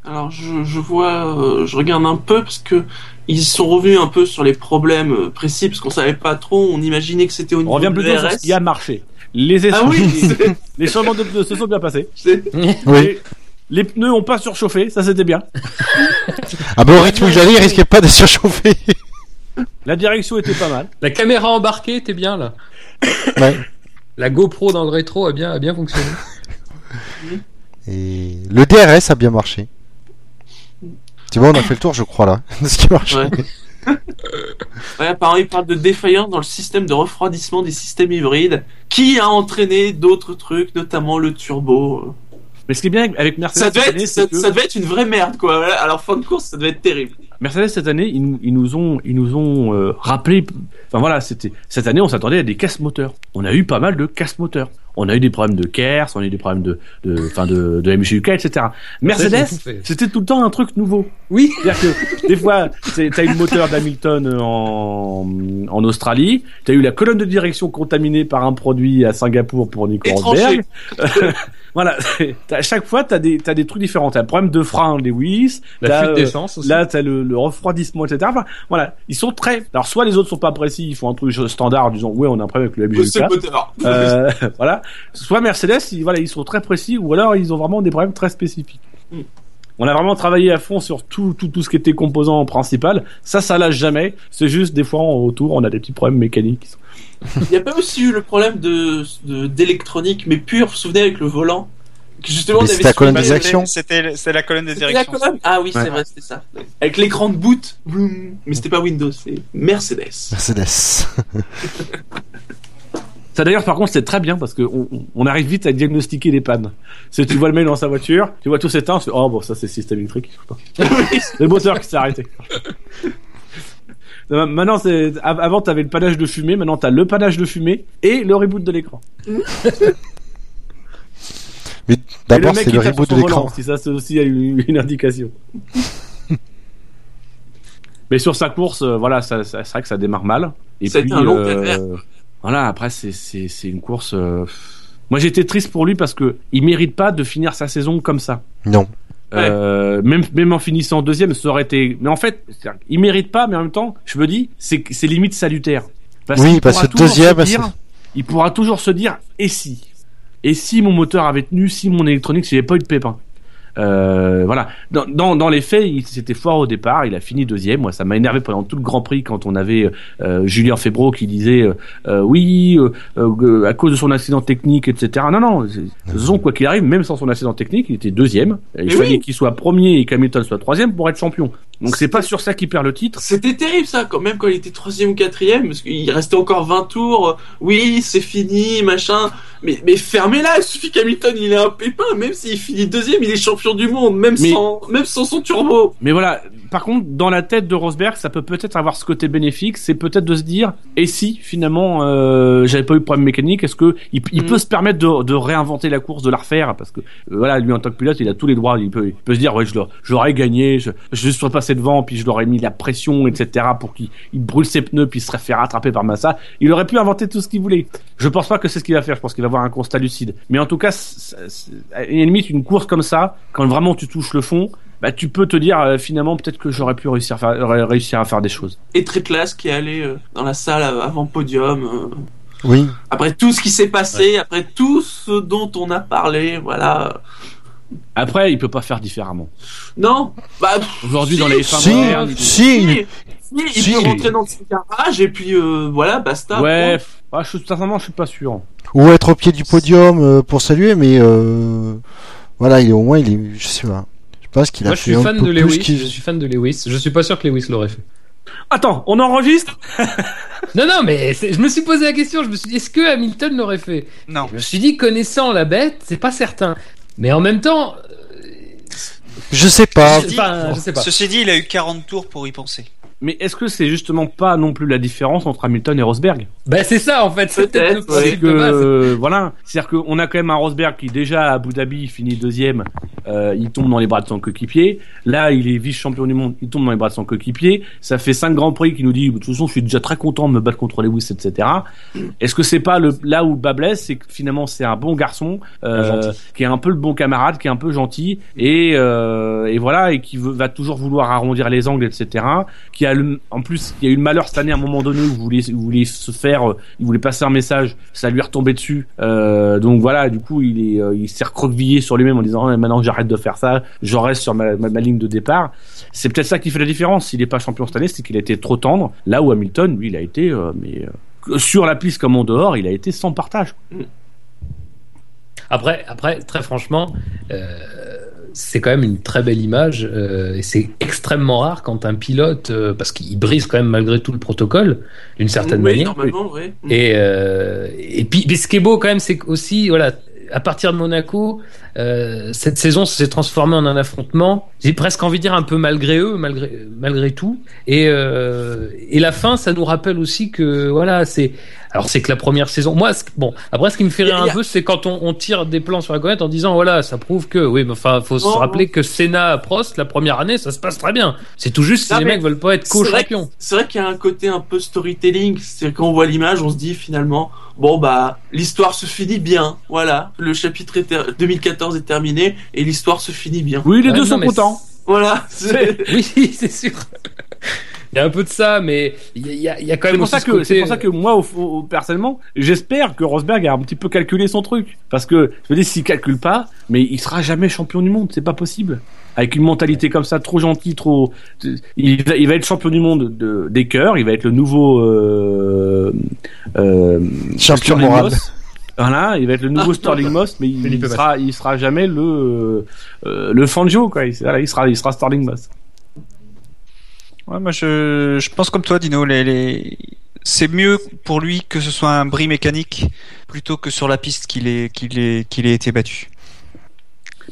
Alors je, je vois, euh, je regarde un peu parce que ils sont revenus un peu sur les problèmes euh, précis parce qu'on savait pas trop, on imaginait que c'était au On niveau revient de plutôt sur RS. ce qui a marché. Les essais, Ah oui, les changements de pneus se sont bien passés. Oui. Les, pneus ont pas surchauffé, ça c'était bien. Ah bah au rythme où j'allais, il risquait pas de surchauffer. La direction était pas mal. La caméra embarquée, t'es bien là. Ouais. La GoPro dans le rétro a bien, a bien fonctionné. Et le DRS a bien marché. C'est bon, on a fait le tour, je crois, là, de ce qui marche. Ouais. Ouais, apparemment, il parle de défaillance dans le système de refroidissement des systèmes hybrides, qui a entraîné d'autres trucs, notamment le turbo. Mais ce qui est bien avec Mercedes Ça devait, cette être, année, ça, c'est que- ça devait être une vraie merde, quoi. Alors, fin de course, ça devait être terrible. Mercedes cette année, ils, nous- ils nous ont, ils nous ont euh, rappelé. Enfin voilà, c'était cette année, on s'attendait à des casse moteurs. On a eu pas mal de casse moteurs. On a eu des problèmes de KERS, on a eu des problèmes de, de, enfin de, de MGUK, etc. Mercedes, c'était tout le temps un truc nouveau. Oui. C'est-à-dire que des fois, t'as eu le moteur d'Hamilton en, en Australie, t'as eu la colonne de direction contaminée par un produit à Singapour pour Nico. Rosberg. voilà, à chaque fois, t'as des, t'as des trucs différents. T'as le problème de frein Lewis, La fuite euh, d'essence aussi. Là, t'as le, le refroidissement, etc. Enfin, voilà, ils sont très. Alors, soit les autres sont pas précis, ils font un truc standard disant ouais, on a un problème avec le MGUK. moteur. Euh, voilà. Soit Mercedes, ils, voilà, ils sont très précis, ou alors ils ont vraiment des problèmes très spécifiques. Mm. On a vraiment travaillé à fond sur tout, tout, tout ce qui était composant principal. Ça, ça lâche jamais. C'est juste des fois autour, on a des petits problèmes mécaniques. Il n'y a pas aussi eu le problème de de- d'électronique, mais pur, vous vous souvenez, avec le volant Justement, Mais on avait c'était la colonne des actions. C'était c'était la colonne de C'était la direction. colonne Ah oui, Ouais. c'est vrai, c'était ça. Avec l'écran de boot. Vroom. Mais c'était pas Windows, c'est Mercedes. Mercedes. Ça d'ailleurs, par contre, c'est très bien parce que on, arrive vite à diagnostiquer les pannes. C'est tu vois le mec dans sa voiture, tu vois tout s'éteint, tu fais oh bon ça c'est le système électrique. C'est le moteur qui s'est arrêté. Euh, Maintenant, c'est av- avant t'avais le panache de fumée, maintenant t'as le panache de fumée et le reboot de l'écran. Mais d'abord, mec c'est le reboot sur de l'écran. volant, Si ça, c'est aussi une, une indication. Mais sur sa course, euh, voilà, ça, ça- c'est vrai que ça démarre mal. Et été un long euh. Voilà, après, c'est, c'est, c'est une course. euh, Moi, j'étais triste pour lui parce que il mérite pas de finir sa saison comme ça. Non. Euh, même, même en finissant deuxième, ça aurait été. Mais en fait, il mérite pas, mais en même temps, je me dis, c'est, c'est limite salutaire. Parce Oui, parce pourra que toujours se deuxième, dire- il pourra toujours se dire, et si? Et si mon moteur avait tenu, si mon électronique, s'il n'y avait pas eu de pépin? Euh, voilà. Dans, dans, dans les faits, il s'était fort au départ. Il a fini deuxième. Moi, ça m'a énervé pendant tout le Grand Prix quand on avait euh, Julien Febro qui disait euh, euh, oui euh, euh, à cause de son accident technique, etc. Non, non. toute façon, quoi qu'il arrive, même sans son accident technique, il était deuxième. Il Mais fallait oui. qu'il soit premier et qu'Hamilton soit troisième pour être champion. Donc c'est pas sur ça qu'il perd le titre. C'était terrible ça, quand même quand il était troisième ou quatrième, parce qu'il restait encore 20 tours. Oui, c'est fini, machin. Mais, mais fermez-la, il suffit qu'Hamilton il ait un pépin, même s'il finit deuxième, il est champion du monde, même, Mais- sans, même sans son turbo. Mais voilà, par contre, dans la tête de Rosberg, ça peut peut-être avoir ce côté bénéfique, c'est peut-être de se dire, et si finalement euh, j'avais pas eu de problème mécanique, est-ce que il, il Mm. peut se permettre de, de réinventer la course, de la refaire, parce que euh, voilà, lui en tant que pilote, il a tous les droits, il peut, il peut se dire, ouais, je l'aurais- j'aurais gagné, je, je serais pas passé devant, puis je leur ai mis la pression, etc., pour qu'il il brûle ses pneus, puis il serait fait rattraper par Massa. Il aurait pu inventer tout ce qu'il voulait. Je pense pas que c'est ce qu'il va faire. Je pense qu'il va avoir un constat lucide. Mais en tout cas, à limite, une course comme ça, quand vraiment tu touches le fond, bah, tu peux te dire euh, finalement peut-être que j'aurais pu réussir à faire, réussir à faire des choses. Et très classe qui est allé euh, dans la salle avant podium. euh, Oui. après tout ce qui s'est passé, après tout ce dont on a parlé, voilà. Après, il peut pas faire différemment. Non, bah Aujourd'hui, si, dans les fins Si, modernes, il- si, si, il- si, il si. peut rentrer dans son garage et puis euh, voilà, basta. Ouais, f- ah, je, sincèrement, je suis pas sûr. Ou être au pied du podium euh, pour saluer, mais euh, voilà, il est au moins, il est, je sais pas. Je pense qu'il a Moi, je fait suis un fan peu de Lewis. Je suis fan de Lewis. Je suis pas sûr que Lewis l'aurait fait. Attends, on enregistre? Non, non, mais je me suis posé la question. Je me suis dit, est-ce que Hamilton l'aurait fait? Non. Je me suis dit, connaissant la bête, c'est pas certain. Mais en même temps, Je sais pas. Ceci dit- enfin, je sais pas. Ceci dit, il a eu 40 tours pour y penser. Mais est-ce que c'est justement pas non plus la différence entre Hamilton et Rosberg? Bah, c'est ça en fait. C'est peut-être le Peut-être, principe que euh, voilà, c'est-à-dire qu'on a quand même un Rosberg qui déjà à Abu Dhabi finit deuxième, euh, il tombe dans les bras de son coéquipier. Là, il est vice-champion du monde, il tombe dans les bras de son coéquipier. Ça fait cinq grands prix qui nous dit de toute façon, je suis déjà très content de me battre contre Lewis, etc. Est-ce que c'est pas le là où bas blesse, c'est que finalement c'est un bon garçon, euh, qui est un peu le bon camarade, qui est un peu gentil et euh, et voilà et qui veut, va toujours vouloir arrondir les angles, etc. Qui en plus, il y a eu le malheur cette année à un moment donné où vous voulez, se faire, euh, il voulait passer un message, ça lui est retombé dessus. Euh, donc voilà, du coup, il est, euh, il s'est recroquevillé sur lui-même en disant Ah, maintenant j'arrête de faire ça, je reste sur ma, ligne de départ. C'est peut-être ça qui fait la différence. S'il n'est pas champion cette année, c'est qu'il a été trop tendre. Là où Hamilton, lui, il a été, mais sur la piste comme en dehors, il a été sans partage. Après, après, très franchement, c'est quand même une très belle image euh, et c'est extrêmement rare quand un pilote, euh, parce qu'il brise quand même malgré tout le protocole d'une certaine oui, manière. normalement, oui. Et, euh, et puis, mais ce qui est beau quand même, c'est aussi, voilà, à partir de Monaco, euh, cette saison s'est transformée en un affrontement. J'ai presque envie de dire un peu malgré eux, malgré malgré tout. Et euh, et la fin, ça nous rappelle aussi que voilà, c'est alors c'est que la première saison. Moi, bon, après ce qui me fait rire un a- peu, c'est quand on, on tire des plans sur la comète en disant voilà, ça prouve que oui, mais enfin, faut se Non, rappeler que Senna, Prost, la première année, ça se passe très bien. C'est tout juste si Non, les mais mecs veulent pas être co-champions. C'est vrai qu'il y a un côté un peu storytelling. C'est quand on voit l'image, on se dit finalement, bon bah l'histoire se finit bien. Voilà, le chapitre est ter- 2014 est terminé et l'histoire se finit bien. Oui, les Ouais, deux non, sont contents. Voilà. c'est- Oui, c'est sûr. Il y a un peu de ça, mais il y a, il y a- il y a quand C'est même pour aussi ça ce que côté- c'est pour ça que moi, au- au- personnellement, j'espère que Rosberg a un petit peu calculé son truc, parce que je me dis s'il calcule pas, mais il sera jamais champion du monde, c'est pas possible. Avec une mentalité comme ça, trop gentille, trop, il va, il va être champion du monde de, des cœurs, il va être le nouveau euh, euh, Champion moral. Voilà, il va être le nouveau Sterling Moss, mais il, Massa. sera, il sera jamais le euh, le Fangio quoi. Il, voilà, il sera, il sera Sterling Moss. Ouais, moi je, je pense comme toi, Dino. Les. C'est mieux pour lui que ce soit un bris mécanique plutôt que sur la piste qu'il ait, qu'il ait, qu'il ait été battu.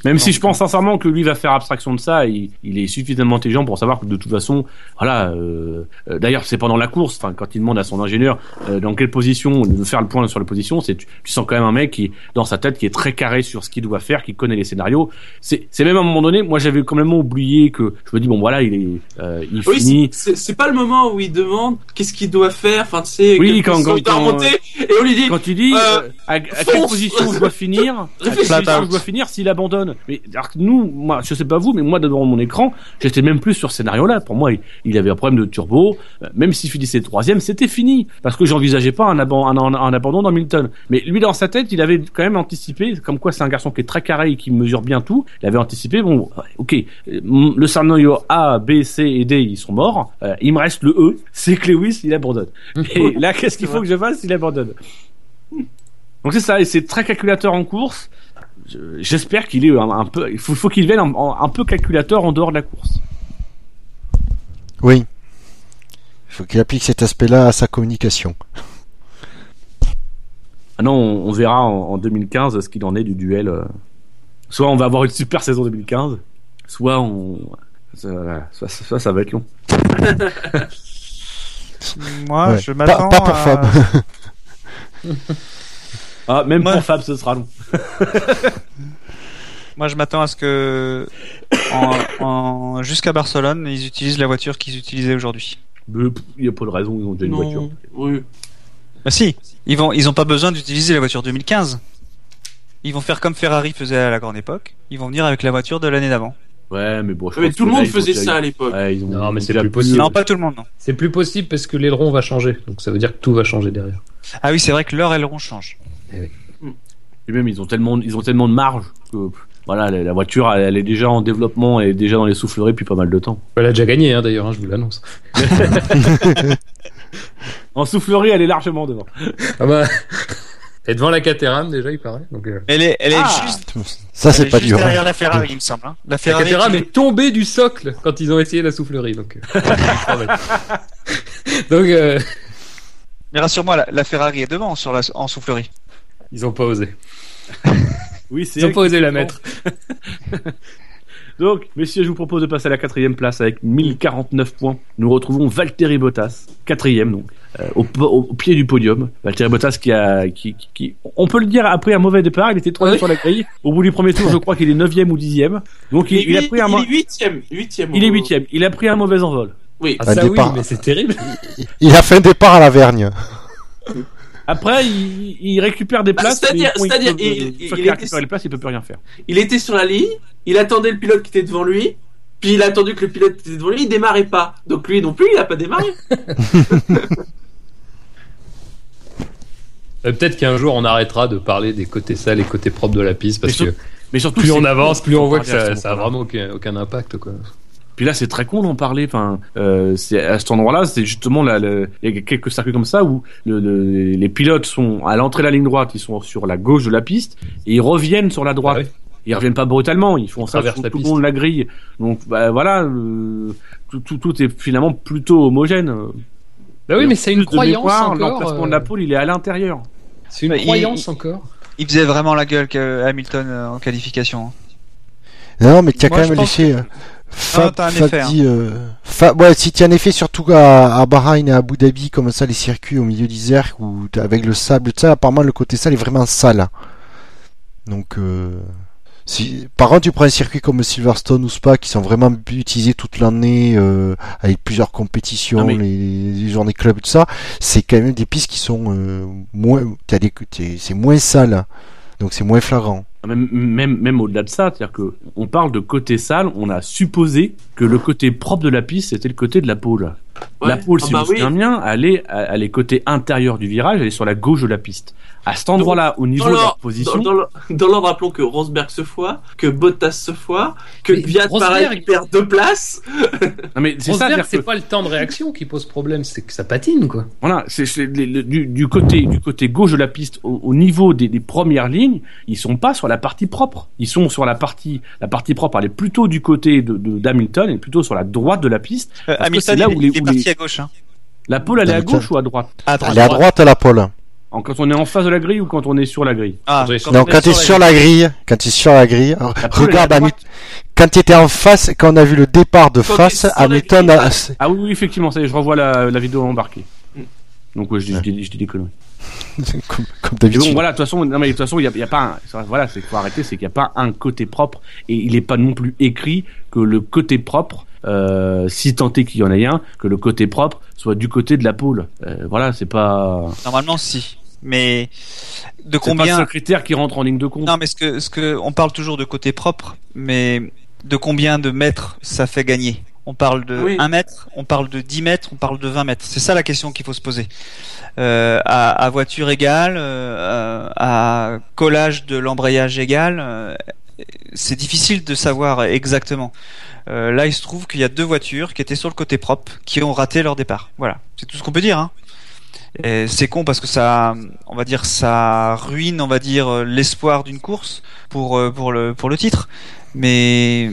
Même si je pense sincèrement que lui va faire abstraction de ça, il, il est suffisamment intelligent pour savoir que de toute façon, voilà. euh, euh, D'ailleurs, c'est pendant la course, enfin, quand il demande à son ingénieur euh, dans quelle position de faire le point sur la position, c'est tu, tu sens quand même un mec qui, dans sa tête, qui est très carré sur ce qu'il doit faire, qui connaît les scénarios. C'est c'est même à un moment donné, moi j'avais complètement oublié que je me dis bon voilà, il est, euh, il Oui, finit. c'est- pas le moment où il demande qu'est-ce qu'il doit faire. Enfin, tu sais, Oui, quand- quand- il quand- remonter, et on lui dit Quand Euh, euh, à, à quelle position je dois finir, à quelle position je dois finir s'il abandonne. Mais alors que nous, moi, je sais pas vous, mais moi devant mon écran, j'étais même plus sur ce scénario-là. Pour moi, il, il avait un problème de turbo. Euh, Même s'il finissait troisième, c'était fini parce que j'envisageais pas un, aban- un, un- un abandon dans Milton. Mais lui, dans sa tête, il avait quand même anticipé, comme quoi c'est un garçon qui est très carré et qui mesure bien tout. Il avait anticipé. Bon, ok, euh, le scénario A, B, C et D, ils sont morts. Euh, il me reste le E, c'est que Lewis, il abandonne. Et là, qu'est-ce qu'il faut que je fasse? Il abandonne. Donc c'est ça, et c'est très calculateur en course. Je- J'espère qu'il est un, un peu. Il faut, faut qu'il devienne un, un peu calculateur en dehors de la course. Oui. Il faut qu'il applique cet aspect-là à sa communication. Ah non, on, on verra en, en 2015 ce qu'il en est du duel. euh. Soit on va avoir une super saison 2015, soit on. Ça, voilà, soit, soit ça va être long. Moi, Ouais. je Pas, m'attends pas pour à... Fab. Ah, même Ouais. pour Fab, ce sera long. Moi, je m'attends à ce que, en, en- jusqu'à Barcelone, ils utilisent la voiture qu'ils utilisaient aujourd'hui. Mais, Il n'y a pas de raison, ils ont déjà une voiture. Oui. Bah si, ils vont, ils ont pas besoin d'utiliser la voiture 2015. Ils vont faire comme Ferrari faisait à la grande époque. Ils vont venir avec la voiture de l'année d'avant. Ouais, mais bon, je Mais pense tout le là, monde faisait ça à l'époque. Ouais, ils ont- Non, mais c'est plus possible. Non, pas tout le monde, non. C'est plus possible parce que l'aileron va changer. Donc ça veut dire que tout va changer derrière. Ah oui, c'est vrai que leur aileron change. Et même, ils ont tellement, ils ont tellement de marge que, voilà, la, la voiture, elle, elle est déjà en développement, est déjà dans les souffleries depuis pas mal de temps. Elle a déjà gagné, hein, d'ailleurs, hein, je vous l'annonce. En soufflerie, elle est largement devant. Ah bah. Et devant la Caterham, déjà, il paraît. Donc, euh... Elle est, elle est Ah juste, Ça, c'est est pas juste dur. derrière la Ferrari, il me semble. hein. La La Ferrari. Caterham qui- est tombée du socle quand ils ont essayé la soufflerie. Donc, euh, donc euh, Mais rassure-moi, la, la Ferrari est devant sur la, en soufflerie. Ils ont pas osé. Oui, c'est Ils ont pas osé la mettre. Donc, messieurs, je vous propose de passer à la quatrième place avec 1049 points. Nous retrouvons Valtteri Bottas, quatrième donc, euh, au, pied du podium. Valtteri Bottas qui a, qui, qui, qui- on peut le dire, après un mauvais départ, il était troisième Oui. sur la grille. Au bout du premier tour, je crois qu'il est neuvième ou dixième. Donc, il, Il, il a pris un, il est huitième. huitième il est huitième. Il a pris un mauvais envol. Oui. Ah, oui, mais c'est terrible. Il a fait un départ à la vergne. Après, il, il récupère des Bah, places. c'est-à-dire- il- il- les places, peut plus rien faire. Il était sur la ligne, il attendait le pilote qui était devant lui, puis il a attendu que le pilote qui était devant lui, il démarrait pas. Donc lui non plus, il a pas démarré. Euh, Peut-être qu'un jour on arrêtera de parler des côtés sales et côtés propres de la piste parce Mais que Mais surtout, plus on avance, plus on voit que ça, ce ça a moment-là. vraiment aucun, aucun impact quoi. Puis là, c'est très con d'en parler. Enfin, euh, c'est à cet endroit-là, c'est justement là, le- il y a quelques circuits comme ça où le- le- les pilotes sont à l'entrée de la ligne droite, ils sont sur la gauche de la piste et ils reviennent sur la droite. Ah oui. Ils reviennent pas brutalement, ils font Ils ça sur tout le long de la grille. Donc bah, voilà, euh, tout, tout, tout est finalement plutôt homogène. Bah oui, mais c'est une croyance mémoire, encore. L'emplacement euh, de la pôle, il est à l'intérieur. C'est une Bah, il- croyance encore. Il faisait vraiment la gueule que Hamilton euh, en qualification. Non, mais tu as Moi, quand même l'effet. Fab, t'as un Fab effet, hein. dit, euh, Fa- ouais, si tu as un effet surtout à, à Bahreïn et à Abu Dhabi, comme ça, les circuits au milieu d'Isère, t'as- avec le sable, tout ça, apparemment, le côté sale est vraiment sale. Donc, euh, si, par contre, tu prends un circuit comme Silverstone ou Spa, qui sont vraiment utilisés toute l'année, euh, avec plusieurs compétitions, mais- les, les journées club, tout ça, c'est quand même des pistes qui sont euh, moins, t'as des, c'est moins sale. Donc, c'est moins flagrant. Même, même, même au-delà de ça, c'est-à-dire que on parle de côté sale, on a supposé que le côté propre de la piste c'était le côté de la pôle. La Ouais. pôle, Ah si bah vous vous oui. souvenez bien, elle est, elle est côté intérieur du virage, elle est sur la gauche de la piste. À cet endroit-là, au niveau de la l'ordre, position, dans, dans l'ordre- dans l'ordre, rappelons que Rosberg se foire, que Bottas se foire, que Viat pareil il perd deux places. non mais c'est ça, c'est que pas le temps de réaction qui pose problème, c'est que ça patine quoi. voilà, c'est du, du côté du côté gauche de la piste, au, au niveau des, des premières lignes, ils sont pas sur la partie propre. Ils sont sur la partie, la partie propre, elle est plutôt du côté de de- d'Hamilton et plutôt sur la droite de la piste. Euh, que Hamilton, c'est là il, où les- il est où parti les- à gauche. Hein. La pôle, elle est à gauche ou à droite? À Elle est à droite à la pole. En- Quand on est en face de la grille ou quand on est sur la grille Ah, quand Non, quand tu es sur la grille, quand tu es sur la grille, est regarde. Quand tu étais en face, quand on a vu le départ de Quand face, Hamilton a... Ah oui, oui, effectivement, ça y est, je revois la, la vidéo embarquée. Mm. Donc ouais, je, dis- je, dis, je dis des conneries. comme, comme d'habitude. bon, voilà, de toute façon, non, mais de toute façon, il y a, il y a pas, un, voilà, c'est qu'il faut arrêter, c'est qu'il n'y a pas un côté propre et il n'est pas non plus écrit que le côté propre, euh, si tant est qu'il y en ait un, que le côté propre soit du côté de la pôle. Euh, voilà, c'est pas, Normalement, si. Mais de c'est pas combien ce critère qui rentre en ligne de compte. Non, mais ce que, ce que, on parle toujours de côté propre, mais de combien de mètres ça fait gagner On parle de Oui. 1 mètre, on parle de 10 mètres, on parle de 20 mètres. C'est ça la question qu'il faut se poser. Euh, à, à voiture égale, euh, à collage de l'embrayage égal, euh, c'est difficile de savoir exactement. Euh, là, il se trouve qu'il y a deux voitures qui étaient sur le côté propre, qui ont raté leur départ. Voilà, c'est tout ce qu'on peut dire. Hein. Et C'est con parce que ça, on va dire, ça ruine, on va dire, euh, l'espoir d'une course pour euh, pour le pour le titre, mais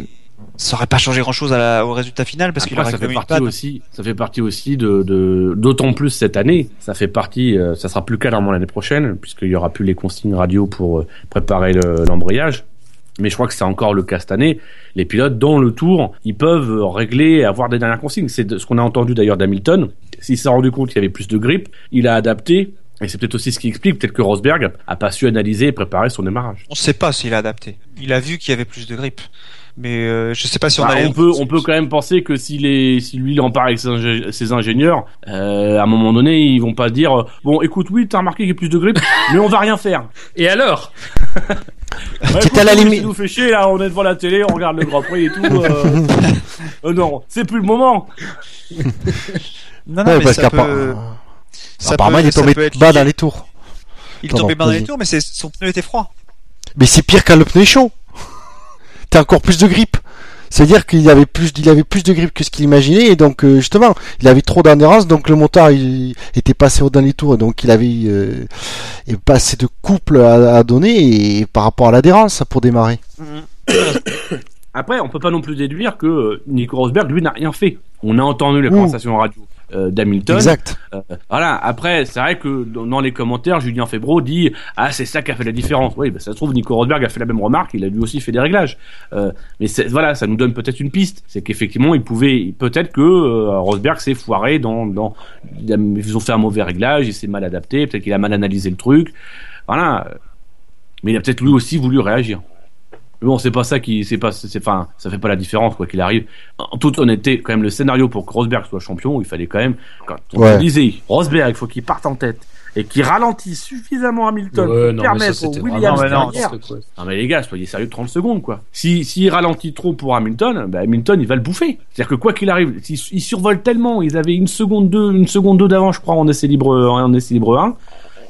ça aurait pas changé grand chose au résultat final parce qu'il aurait ça fait une partie aussi, ça fait partie aussi de, de d'autant plus cette année. Ça fait partie, euh, ça sera plus normalement l'année prochaine puisqu'il y aura plus les consignes radio pour euh, préparer le- l'embrayage. Mais je crois que c'est encore le cas cette année. Les pilotes dans le tour, ils peuvent régler, avoir des dernières consignes. C'est ce qu'on a entendu d'ailleurs d'Hamilton. S'il s'est rendu compte qu'il y avait plus de grippe, il a adapté Et c'est peut-être aussi ce qui explique peut-être que Rosberg a pas su analyser et préparer son démarrage. On sait pas s'il a adapté. Il a vu qu'il y avait plus de grippe. Mais euh, je sais pas si on Bah, allait- on peut, on peut quand même penser que s'il est, si lui il en parle avec ses, ingé- ses ingénieurs, euh, à un moment donné, ils vont pas dire, euh, bon, écoute, oui, t'as remarqué qu'il y a plus de grippe, mais on va rien faire. Et alors? Ouais, Quitte à la limite- nous fait chier là, on est devant la télé, on regarde le Grand Prix et tout. Euh... euh, non, c'est plus le moment. Non, non, Ouais, mais parce ça qu'apparemment, peut... ça apparemment, peut- il est tombé bas dans les tours. Il est tombé bas dans les tours, mais c'est son pneu était froid. Mais c'est pire quand le pneu est chaud. T'as encore plus de grippe. C'est-à-dire qu'il avait plus, il avait plus de grippe que ce qu'il imaginait, et donc euh, justement, il avait trop d'endurance, donc le moteur il, était passé au dernier tour, et donc il avait euh, pas assez de couple à, à donner et par rapport à l'adhérence pour démarrer. Après, on peut pas non plus déduire que euh, Nico Rosberg, lui, n'a rien fait. On a entendu les conversations radio euh, d'Hamilton. Exact. Euh, voilà. Après, c'est vrai que dans, les commentaires, Julien Febro dit ah c'est ça qui a fait la différence. Oui, bah, ça se trouve Nico Rosberg a fait la même remarque. Il a lui aussi fait des réglages. Euh, mais voilà, ça nous donne peut-être une piste. C'est qu'effectivement, il pouvait peut-être que Rosberg s'est foiré dans dans ils ont fait un mauvais réglage, il s'est mal adapté, peut-être qu'il a mal analysé le truc. Voilà. Mais il a peut-être lui aussi voulu réagir. Mais bon, c'est pas ça qui, c'est pas, c'est, enfin, ça fait pas la différence quoi qu'il arrive. En toute honnêteté, quand même, le scénario pour que Rosberg soit champion, il fallait quand même, quand on Ouais. disait Rosberg, il faut qu'il parte en tête et qu'il ralentisse suffisamment Hamilton Ouais, pour non, mais ça, permettre au Williams vraiment non. Non mais les gars, soyez sérieux 30 secondes quoi. Si s'il ralentit trop pour Hamilton, bah Hamilton il va le bouffer. C'est-à-dire que quoi qu'il arrive, s'il il survole tellement, ils avaient une seconde deux, une seconde deux d'avant, je crois en essai libre en essai libre 1.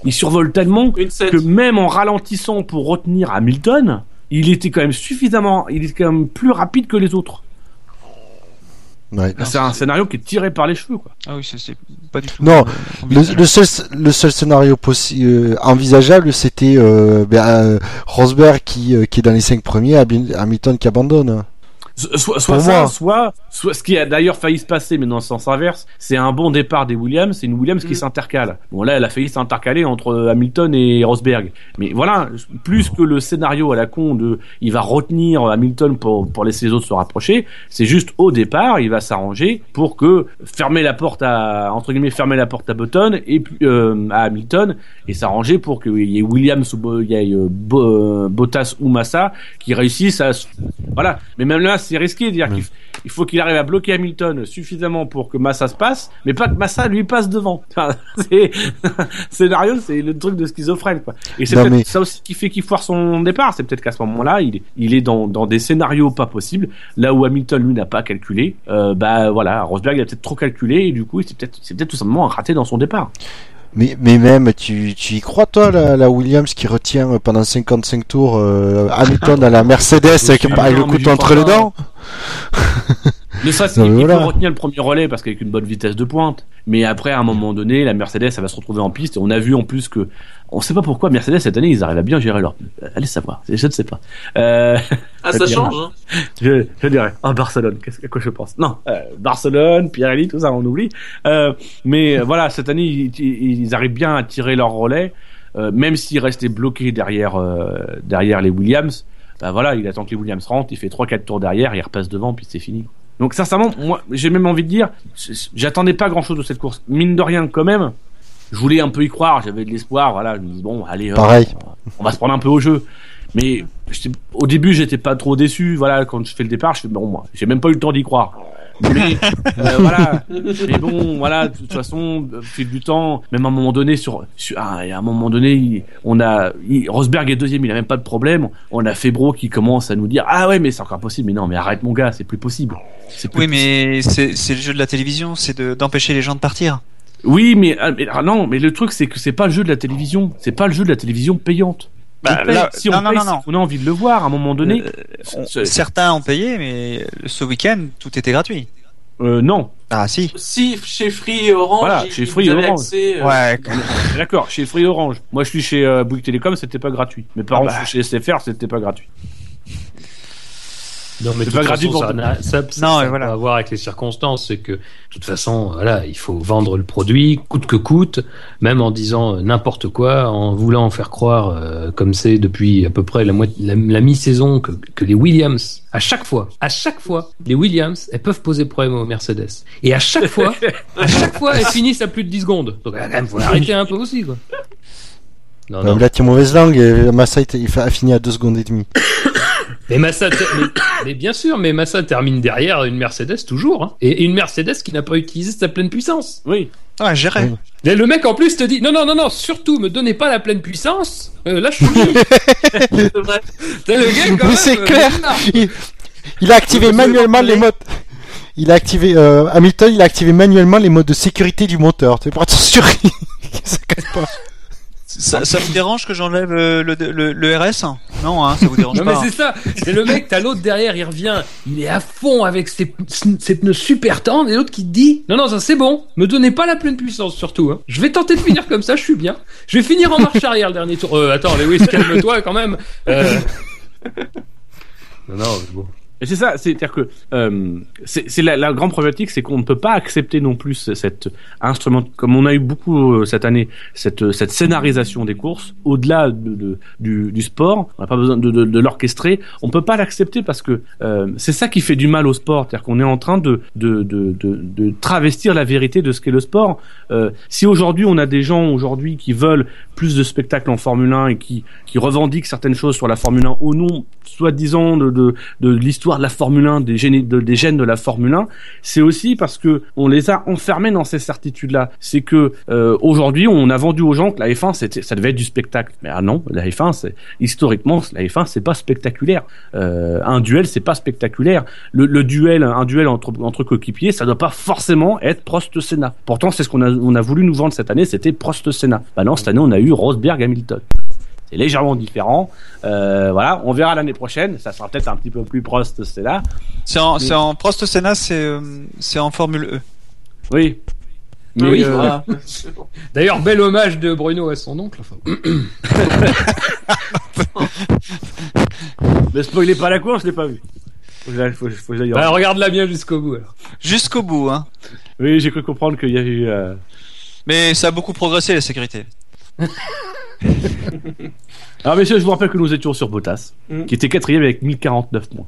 Ils survolent tellement que même en ralentissant pour retenir Hamilton, il était quand même suffisamment, il est quand même plus rapide que les autres. Ouais. C'est un scénario qui est tiré par les cheveux quoi. Ah oui, c'est- pas du tout. Non, Le, seul, le seul scénario possi- euh, envisageable, c'était euh, ben, euh, Rosberg qui, euh, qui est dans les cinq premiers, Hamilton qui abandonne. Soit, ça, soit, soit ce qui a d'ailleurs failli se passer, mais dans le sens inverse, c'est un bon départ des Williams, c'est une Williams qui Mm. s'intercale. Bon là, elle a failli s'intercaler entre Hamilton et Rosberg. Mais voilà, plus que le scénario à la con de, il va retenir Hamilton pour, pour laisser les autres se rapprocher, c'est juste au départ, il va s'arranger pour que fermer la porte à, entre guillemets, fermer la porte à Button et puis, euh, à Hamilton et s'arranger pour qu'il y ait Williams ou il y ait euh, euh, Bottas ou Massa qui réussissent à, se- voilà. Mais même là, c'est risqué de dire qu'il il faut qu'il arrive à bloquer Hamilton suffisamment pour que Massa se passe, mais pas que Massa lui passe devant. Enfin, c'est scénario, c'est le truc de schizophrène quoi. Et c'est Non, peut-être mais- ça aussi qui fait qu'il foire son départ. C'est peut-être qu'à ce moment-là, il, est- il est dans, dans des scénarios pas possibles, là où Hamilton lui n'a pas calculé. Euh, bah voilà, Rosberg il a peut-être trop calculé et du coup c'est peut-être tout simplement raté dans son départ. Mais, mais même, tu, tu y crois toi, la, la Williams qui retient euh, pendant 55 tours euh, Hamilton à la Mercedes avec, avec le j'y entre les dents mais il voilà. peut retenir le premier relais parce qu'avec une bonne vitesse de pointe. Mais après, à un moment donné, la Mercedes, elle va se retrouver en piste. Et on a vu en plus que, on sait pas pourquoi Mercedes cette année, ils arrivent à bien gérer leur. Allez savoir, je ne sais pas. Euh, Ah, ça change, hein. je, je dirais, ah Barcelone, qu'est-ce à quoi je pense? Non, euh, Barcelone, Pirelli, tout ça, on oublie. Euh, mais voilà, cette année, ils, arrivent bien à tirer leur relais, même s'ils restaient bloqués derrière derrière les Williams. Bah voilà, il attend que les Williams rentrent, il fait 3-4 tours derrière, il repasse devant, puis c'est fini. Donc sincèrement, moi, j'ai même envie de dire, j'attendais pas grand-chose de cette course. Mine de rien, quand même, je voulais un peu y croire, j'avais de l'espoir. Voilà, je me dis bon, allez, on va se prendre un peu au jeu. Mais au début, j'étais pas trop déçu. Voilà, quand je fais le départ, je fais bon, moi, j'ai même pas eu le temps d'y croire. Mais euh, voilà. Mais bon, voilà. De toute façon, au fil du temps, même à un moment donné, sur, sur ah, et à un moment donné, il- on a il- Rosberg est deuxième, il a même pas de problème. On a Febro qui commence à nous dire ah ouais, mais c'est encore possible. Mais non, mais arrête mon gars, c'est plus possible. Plus Oui, mais c'est c'est le jeu de la télévision, c'est de- d'empêcher les gens de partir. Oui, mais, ah, mais- ah, non, mais le truc c'est que c'est pas le jeu de la télévision, c'est pas le jeu de la télévision payante. Bah, On paye. là- si on non, non, paye, non, c'est non. qu'on a envie de le voir à un moment donné. Euh, on- certains ont payé, mais ce week-end, tout était gratuit. Euh, non, Ah si. Si chez Free et Orange, Voilà, chez Free et Orange. accès, euh, Ouais. d'accord. Chez Free Orange, moi je suis chez euh, Bouygues Télécom, c'était pas gratuit. Mes parents Ah bah. chez SFR, c'était pas gratuit. Non, mais de C'est toute pas gratuit façon, pour ça ça, ça, Non, ça voilà. avec les circonstances. C'est que, de toute façon, voilà, il faut vendre le produit, coûte que coûte, même en disant euh, n'importe quoi, en voulant en faire croire, euh, comme c'est depuis à peu près la, moitié- la, la mi-saison, que, que les Williams, à chaque fois, à chaque fois, les Williams, elles peuvent poser problème aux Mercedes. Et à chaque fois, à chaque fois, elles finissent à plus de 10 secondes. Donc, quand même, faut arrêter un peu aussi, quoi. Non, Ouais, non. mais là, tu es mauvaise langue. Et Massa, il a fini à 2 secondes et demie. Mais Massa, ter- mais, mais bien sûr, mais Massa termine derrière une Mercedes toujours, hein. et une Mercedes qui n'a pas utilisé sa pleine puissance. Oui. Ouais, gérer. Oui. Et le mec en plus te dit non non non non surtout me donnez pas la pleine puissance. Euh, là je suis. C'est vrai. T'as le gars quand Mais même, c'est euh, clair. Il, a activé manuellement le les modes. Il a activé euh, Hamilton, il a activé manuellement les modes de sécurité du moteur. C'est pour être sûr qu'il ça casse pas. Ça, ça vous dérange que j'enlève euh, le, le, le RS Non, hein, ça vous dérange Non mais pas. c'est ça, c'est le mec, t'as l'autre derrière, il revient, il est à fond avec ses, ses pneus super tendres, et l'autre qui te dit non non ça c'est bon, me donnez pas la pleine puissance surtout. Hein. Je vais tenter de finir comme ça, je suis bien. Je vais finir en marche arrière le dernier tour. Euh, attends Lewis calme-toi quand même. Euh... Non non bon. Et c'est ça, c'est-à-dire que euh, c'est la, la grande problématique, c'est qu'on ne peut pas accepter non plus ce- cette instrument, comme on a eu beaucoup euh, cette année, cette, cette scénarisation des courses, au-delà de, de- du, du sport, on n'a pas besoin de, de, de l'orchestrer, on peut pas l'accepter parce que euh, c'est ça qui fait du mal au sport, c'est-à-dire qu'on est en train de, de, de, de, travestir la vérité de ce qu'est le sport. Euh, si aujourd'hui on a des gens aujourd'hui qui veulent plus de spectacles en Formule 1 et qui, qui revendiquent certaines choses sur la Formule 1 au nom, soi-disant, de, de, de de la Formule 1, des gènes de, la Formule 1, c'est aussi parce que on les a enfermés dans ces certitudes-là. C'est que euh, aujourd'hui, on a vendu aux gens que la F1, c'était, ça devait être du spectacle. Mais ah non, la F1, c'est historiquement, la F1, c'est pas spectaculaire. Euh, un duel, c'est pas spectaculaire. Le, le duel, un duel entre, entre coéquipiers, ça doit pas forcément être Prost-Senna. Pourtant, c'est ce qu'on a, on a voulu nous vendre cette année, c'était Prost-Senna. Bah non, cette année, on a eu Rosberg-Hamilton. C'est légèrement différent. Euh, voilà, on verra l'année prochaine. Ça sera peut-être un petit peu plus Prost, c'est là. C'est en, Mais- c'est en Prost Senna, c'est euh, c'est en Formule E. Oui. Mais, oui, euh, voilà. D'ailleurs bel hommage de Bruno à son oncle. Enfin, mais spoilez pas la course, je l'ai pas vu. Faut que j'aille- faut, faut bah, regarde-la bien jusqu'au bout alors. Jusqu'au bout, hein. Oui, j'ai cru comprendre qu'il y a eu. euh, Mais ça a beaucoup progressé la sécurité. Alors messieurs, je vous rappelle que nous étions sur Bottas, Mm. qui était quatrième avec 1049 points.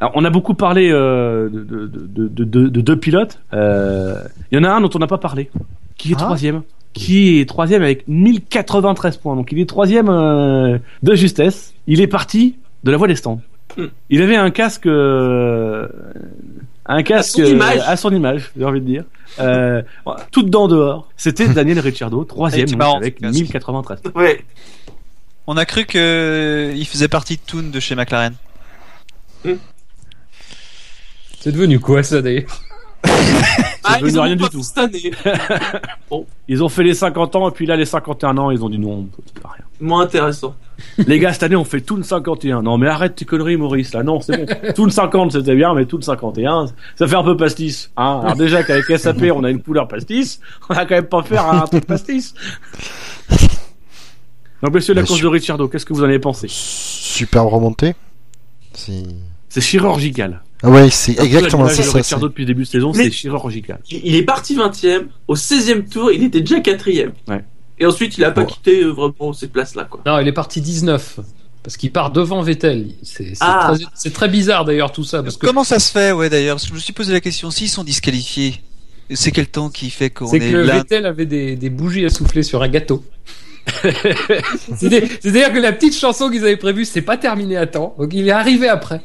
Alors, on a beaucoup parlé euh, de, de, de, de- de- de deux pilotes. Euh, Il y en a un dont on n'a pas parlé, qui est Ah. troisième, qui est troisième avec 1093 points. Donc il est troisième euh, de justesse. Il est parti de la voie des stands. Mm. Il avait un casque, euh, un casque son image. euh, à son image, j'ai envie de dire, euh, tout dedans dehors. C'était Daniel Ricciardo, troisième C'est donc, marrant, avec ce casque. 1093. Ouais. On a cru que euh, il faisait partie de Toon de chez McLaren. C'est devenu quoi ça d'ailleurs? Ah, devenu ils en rien ont du tout. fait cette année. Ils ont fait les 50 ans et puis là les 51 ans ils ont dit non c'est pas rien. Moins intéressant. Les gars cette année on fait tout le 51. Non mais arrête tes conneries Maurice là non c'est bon. tout le 50 c'était bien mais tout le 51 ça fait un peu pastis. Hein Alors déjà qu'avec SAP on a une couleur pastis, on a quand même pas faire un truc pastis. Donc messieurs la course de Ricciardo qu'est-ce que vous en avez pensé? Superbe remontée. C'est... Chirurgical. Ah ouais, c'est exactement ça. Ricciardo depuis le début de saison c'est chirurgical. Il il est parti 20ème. Au 16ème tour, il était déjà 4ème. Ouais. Et ensuite, il a pas Bon. quitté euh, vraiment cette place-là, quoi. Non, il est parti 19 parce qu'il part devant Vettel. C'est c'est Ah. très, c'est très bizarre d'ailleurs tout ça parce que Comment ça se fait, ouais, d'ailleurs? Parce que je me suis posé la question, s'ils sont disqualifiés, c'est quel temps qui fait qu'on c'est est, que là? Vettel avait des, des bougies à souffler sur un gâteau. C'est-à-dire c'est-à-dire que la petite chanson qu'ils avaient prévue, c'est pas terminé à temps, donc il est arrivé après.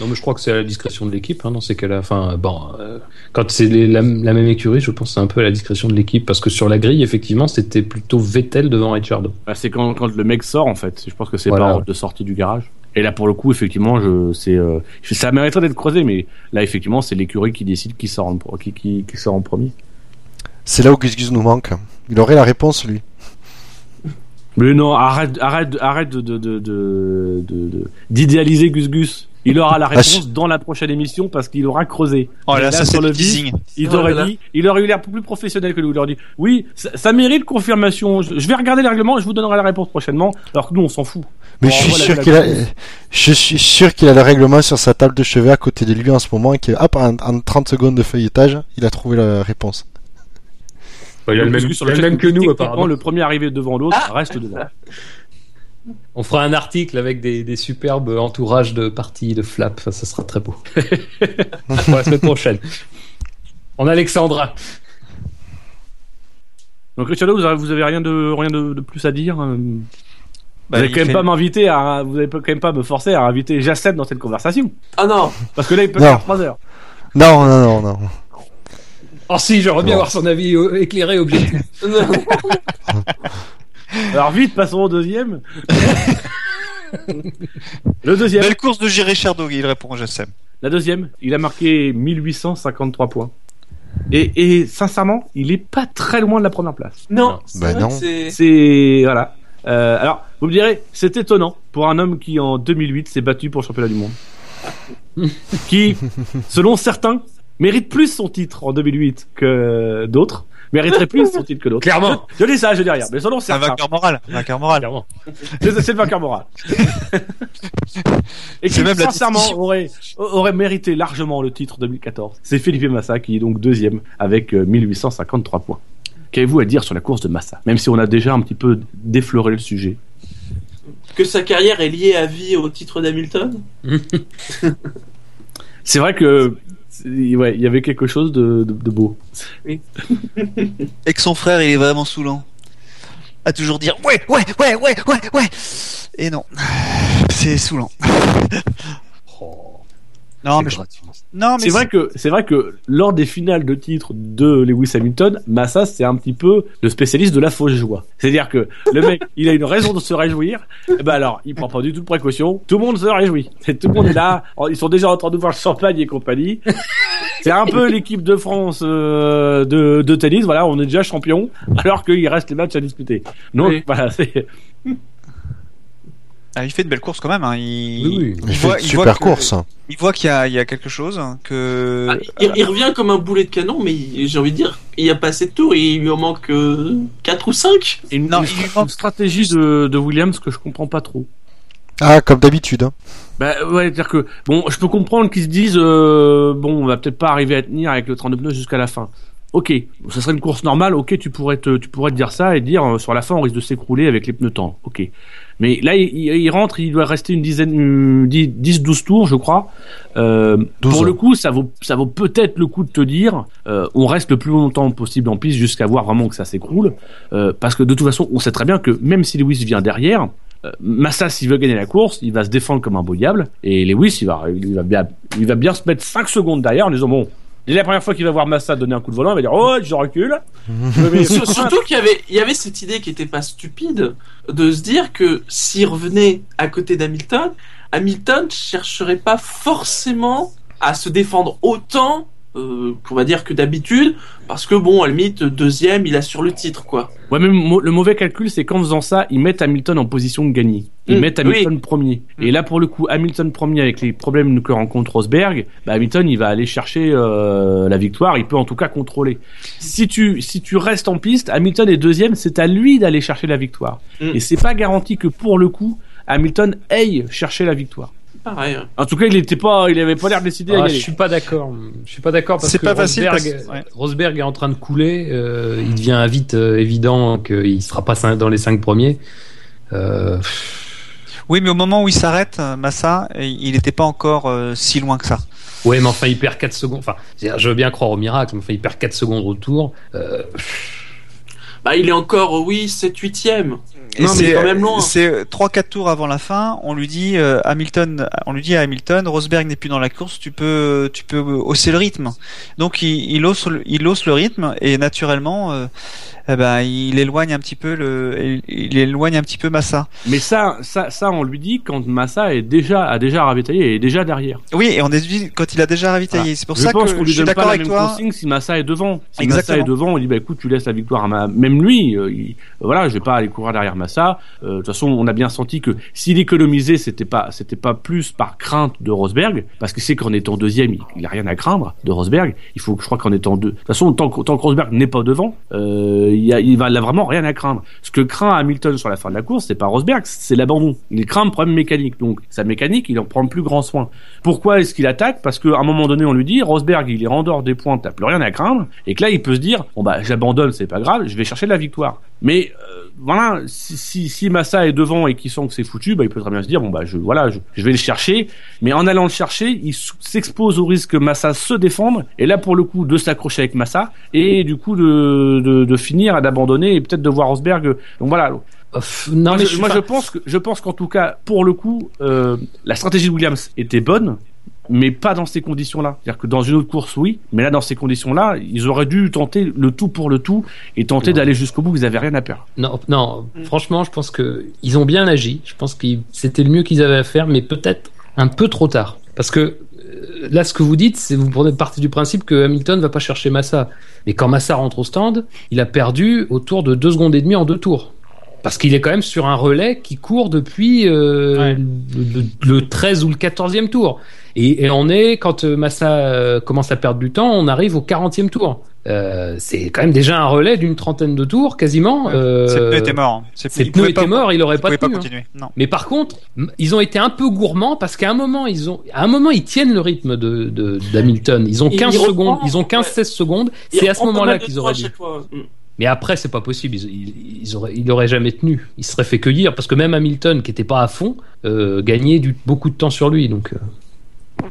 Non mais je crois que c'est à la discrétion de l'équipe, hein, dans ces cas-là. Enfin, bon, euh, quand c'est les- la, la même écurie, je pense que c'est un peu à la discrétion de l'équipe, parce que sur la grille, effectivement, c'était plutôt Vettel devant Ricciardo. Bah, c'est quand, quand le mec sort en fait. Je pense que c'est Voilà. pas hors de sortie du garage. Et là pour le coup effectivement je c'est euh, ça mériterait d'être creusé mais là effectivement c'est l'écurie qui décide qui sort en, qui, qui, qui sort en premier. C'est là où Gus Gus nous manque. Il aurait la réponse lui. Mais non arrête arrête arrête de de de de- de- de- d'idéaliser Gus Gus. Il aura la Ah, réponse je- dans la prochaine émission parce qu'il aura creusé. Oh là, ça c'est sur le teasing. Il Oh aurait là là. dit, il aurait eu l'air plus professionnel que nous. Il aurait dit, oui, ça, ça mérite confirmation. Je, je vais regarder le règlement et je vous donnerai la réponse prochainement. Alors que nous, on s'en fout. Mais Bon, je suis sûr la qu'il a, je suis sûr qu'il a le règlement sur sa table de chevet à côté de lui en ce moment et que, hop, en, en 30 secondes de feuilletage, il a trouvé la réponse. il a le même, sur il a le chat, même que nous, apparemment. Le premier arrivé devant l'autre Ah reste devant. On fera un article avec des, des superbes entourages de parties de flap. Enfin, ça sera très beau. Pour la semaine prochaine. On a Alexandra. Donc, Cristiano, vous avez, vous avez rien de, rien de, de plus à dire? euh, Bah, vous allez quand même fait- pas m'inviter à, vous allez quand même pas me forcer à inviter Jacem dans cette conversation. Ah non, Parce que là, il peut Non. faire 3 heures. Non, non, non, non. Oh si, j'aimerais bien avoir son avis euh, éclairé, objectif. Alors, vite, passons au deuxième. Le deuxième. Belle course de J. Richard Dog, il répond, je sais. La deuxième, il a marqué 1853 points. Et, et sincèrement, il est pas très loin de la première place. non, c'est Bah non. c'est- C'est voilà. Euh, alors, vous me direz, c'est étonnant pour un homme qui en 2008 s'est battu pour le championnat du monde, qui, selon certains, mérite plus son titre en 2008 que d'autres, mériterait plus son titre que d'autres. Clairement. Je, je dis ça, je dis rien, mais selon C'est un vainqueur moral. Vainqueur moral. Clairement. c'est le vainqueur moral. Et qui, C'est même sincèrement, aurait, aurait mérité largement le titre 2014. C'est Philippe Massa qui est donc deuxième avec euh, 1853 points. Qu'avez-vous à dire sur la course de Massa? Même si on a déjà un petit peu défloré le sujet. que sa carrière est liée à vie au titre d'Hamilton? C'est vrai que ouais, il y avait quelque chose de, de- de beau. Et que son frère, il est vraiment saoulant. À toujours dire ouais, ouais, ouais, ouais, ouais, ouais. Et non. C'est saoulant. Non, mais je- non, mais C'est vrai que c'est vrai que lors des finales de titres de Lewis Hamilton, Massa c'est un petit peu le spécialiste de la fausse joie. C'est-à-dire que le mec, il a une raison de se réjouir. Et ben alors, il prend pas du tout de précaution. Tout le monde se réjouit. Et tout le monde est là. Ils sont déjà en train de voir le champagne et compagnie. C'est un peu l'équipe de France euh, de, de tennis. Voilà, on est déjà champion, alors qu'il reste les matchs à disputer. Donc Oui. voilà, c'est Ah, il fait une belle course quand même. Hein. Il, Oui, oui. Il, il fait voit, voit super que- course. Il voit qu'il y a, il y a quelque chose que. Ah, il, il revient comme un boulet de canon, mais j'ai envie de dire, il n'y a pas assez de tours, il lui en manque 4 ou 5. une, Non, une il lui manque- une stratégie de, de Williams que je comprends pas trop. Ah, comme d'habitude. Hein. Bah ouais, c'est-à-dire que bon, je peux comprendre qu'ils se disent euh, bon, on va peut-être pas arriver à tenir avec le 32 pneus jusqu'à la fin. Ok, ça serait une course normale. Ok, tu pourrais te, tu pourrais te dire ça et dire euh, sur la fin on risque de s'écrouler avec les pneus tendres. Ok, mais là il, rentre, il doit rester une dizaine, 10-12 tours, je crois. Euh, 12. pour le coup, ça vaut, ça vaut peut-être le coup de te dire, euh, on reste le plus longtemps possible en piste jusqu'à voir vraiment que ça s'écroule, euh, parce que de toute façon, on sait très bien que même si Lewis vient derrière, euh, Massa, s'il veut gagner la course, il va se défendre comme un beau diable. Et Lewis, il va, il va, bien, il va bien se mettre 5 secondes derrière en disant Bon, dès la première fois qu'il va voir Massa donner un coup de volant, il va dire Oh, je recule. Surtout qu'il y avait, il y avait cette idée qui était pas stupide de se dire que s'il revenait à côté d'Hamilton, Hamilton chercherait pas forcément à se défendre autant, euh, qu'on va dire que d'habitude, parce que bon, à la limite, deuxième, il assure le titre, quoi. Ouais, mais le mauvais calcul, c'est qu'en faisant ça, ils mettent Hamilton en position de gagner. Ils Mm, mettent Hamilton premier. Et là, pour le coup, Hamilton premier avec les problèmes que rencontre Rosberg, bah, Hamilton, il va aller chercher euh, la victoire. Il peut en tout cas contrôler. Si tu si tu restes en piste, Hamilton est deuxième, c'est à lui d'aller chercher la victoire. Mm. Et c'est pas garanti que pour le coup, Hamilton aille chercher la victoire. Pareil. hein. En tout cas, il était pas, il avait pas l'air décidé à y Ah, aller. je suis pas d'accord. Je suis pas d'accord parce que pas facile Rosberg, parce- ouais. Rosberg est en train de couler. euh, il devient vite euh, évident qu'il sera pas dans les cinq premiers. Euh, Oui, mais au moment où il s'arrête, Massa, il n'était pas encore euh, si loin que ça. ouais, mais enfin, il perd 4 secondes. Enfin, je veux bien croire au miracle, mais enfin, il perd 4 secondes au tour. Euh, Bah, il est encore, oui, 7 8ème. Et Non, mais c'est quand même loin. C'est trois quatre tours avant la fin. On lui dit euh, Hamilton, on lui dit à Hamilton, Rosberg n'est plus dans la course. Tu peux, tu peux hausser le rythme. Donc il, il hausse, le, il hausse le rythme et naturellement, euh, eh ben il éloigne un petit peu le, il, éloigne un petit peu Massa. Mais ça, ça, ça, on lui dit quand Massa est déjà, a déjà ravitaillé et est déjà derrière. Oui, et on déduit quand il a déjà ravitaillé. C'est pour je ça pense que je lui suis donne d'accord avec toi. consigne si Massa est devant. Si Exactement. Massa est devant, on dit bah écoute, tu laisses la victoire à ma... même lui. euh, il- Voilà, je vais pas aller courir derrière Massa. Euh, De toute façon, on a bien senti que s'il économisait, c'était pas, c'était pas plus par crainte de Rosberg, parce que c'est qu'en étant deuxième, il, il a rien à craindre de Rosberg. Il faut, je crois qu'en étant deux, de toute façon, tant que, tant que Rosberg n'est pas devant, euh, il, a, va, vraiment rien à craindre. Ce que craint Hamilton sur la fin de la course, c'est pas Rosberg, c'est l'abandon. Il craint un problème mécanique. Donc, sa mécanique, il en prend plus grand soin. Pourquoi est-ce qu'il attaque? Parce qu'à un moment donné, on lui dit, Rosberg, il est en dehors des points, t'as plus rien à craindre, et que là, il peut se dire, bon bah, j'abandonne, c'est pas grave, je vais chercher la victoire. Mais euh, voilà, si, si, si Massa est devant et qu'il sent que c'est foutu, bah, il peut très bien se dire, bon bah, je, voilà, je, je vais le chercher. Mais en allant le chercher, il s'expose au risque que Massa se défende, et là, pour le coup, de s'accrocher avec Massa, et du coup, de, de, de finir, d'abandonner, et peut-être de voir Rosberg. Donc voilà, non, moi, mais je, je suis moi, pas- je pense que je pense qu'en tout cas, pour le coup, euh, la stratégie de Williams était bonne, mais pas dans ces conditions-là. C'est-à-dire que dans une autre course, oui, mais là, dans ces conditions-là, ils auraient dû tenter le tout pour le tout et tenter d'aller jusqu'au bout. Ils avaient rien à perdre. Non, non, franchement, je pense que ils ont bien agi. Je pense que c'était le mieux qu'ils avaient à faire, mais peut-être un peu trop tard. Parce que euh, là, ce que vous dites, c'est vous prenez partie du principe que Hamilton va pas chercher Massa. Mais quand Massa rentre au stand, il a perdu autour de deux secondes et demie en deux tours. Parce qu'il est quand même sur un relais qui court depuis euh, Ouais. le, le 13 ou le 14e tour. Et, et on est, quand euh, Massa euh, commence à perdre du temps, on arrive au 40e tour. Euh, c'est quand même déjà un relais d'une trentaine de tours, quasiment. Euh, Ses pneus étaient morts. Ses Ses il pneus étaient pas- morts, il aurait il pas pouvait pas tenu. hein. continuer. Non. Mais par contre, ils ont été un peu gourmands parce qu'à un moment, ils ont, à un moment, ils tiennent le rythme de, de- d'Hamilton. Ils ont Il- 15 il reprend, secondes, ils ont ouais. 15-16 secondes. C'est à ce reprend moment-là qu'ils auraient dû. Mais après, c'est pas possible. Ils, ils, ils auraient, il aurait jamais tenu. Il se serait fait cueillir parce que même Hamilton, qui était pas à fond, euh, gagnait du, beaucoup de temps sur lui. Donc, euh,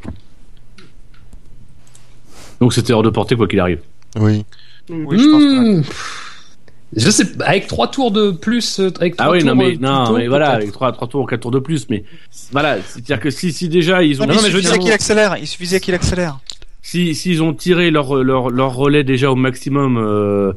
Donc c'était hors de portée quoi qu'il arrive. Oui. Oui, je pense. que- hmm, pff, je sais, avec trois tours de plus, euh, avec trois Ah oui, tours non mais non, mais voilà, avec trois, trois tours, quatre tours de plus, mais voilà, c'est-à-dire que si, si déjà ils ont, Non, mais non, il mais je veux suffisait dire- qu'il accélère. Il suffisait qu'il accélère. si s'ils ont tiré leur leur leur relais déjà au maximum euh,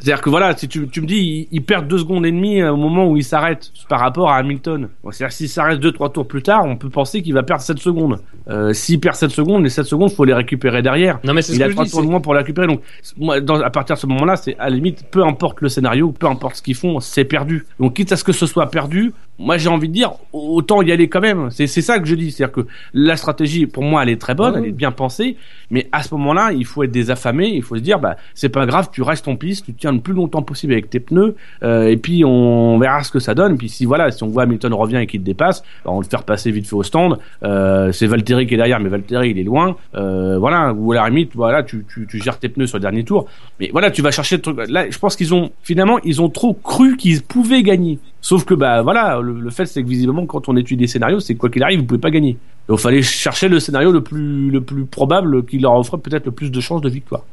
c'est-à-dire que voilà si tu, tu me dis ils, ils perdent deux secondes et demie au moment où ils s'arrêtent par rapport à Hamilton. Bon, c'est-à-dire s'il s'arrête deux trois tours plus tard on peut penser qu'il va perdre 7 secondes. Euh, s'il perd 7 secondes les 7 secondes faut les récupérer derrière. Non, mais c'est ce il que a je trois dis. tours de moins pour la récupérer. Donc moi dans, à partir de ce moment-là c'est à la limite peu importe le scénario peu importe ce qu'ils font c'est perdu. Donc quitte à ce que ce soit perdu moi j'ai envie de dire autant y aller quand même. C'est c'est ça que je dis. C'est-à-dire que la stratégie pour moi elle est très bonne elle est bien pensée. Mais à ce moment-là il faut être désaffamé. Il faut se dire bah c'est pas grave tu restes en piste tu tiens le plus longtemps possible avec tes pneus euh, et puis on verra ce que ça donne. Et puis si voilà si on voit Hamilton revient et qu'il te dépasse bah, on va le faire passer vite fait au stand. Euh, c'est Valtteri qui est derrière mais Valtteri il est loin. Euh, voilà ou à la limite voilà tu, tu, tu gères tes pneus sur le dernier tour. Mais voilà tu vas chercher le truc. Là je pense qu'ils ont finalement ils ont trop cru qu'ils pouvaient gagner sauf que bah voilà le, le fait c'est que visiblement quand on étudie les scénarios c'est que quoi qu'il arrive vous pouvez pas gagner. Donc il fallait chercher le scénario le plus le plus probable qui leur offrait peut-être le plus de chances de victoire.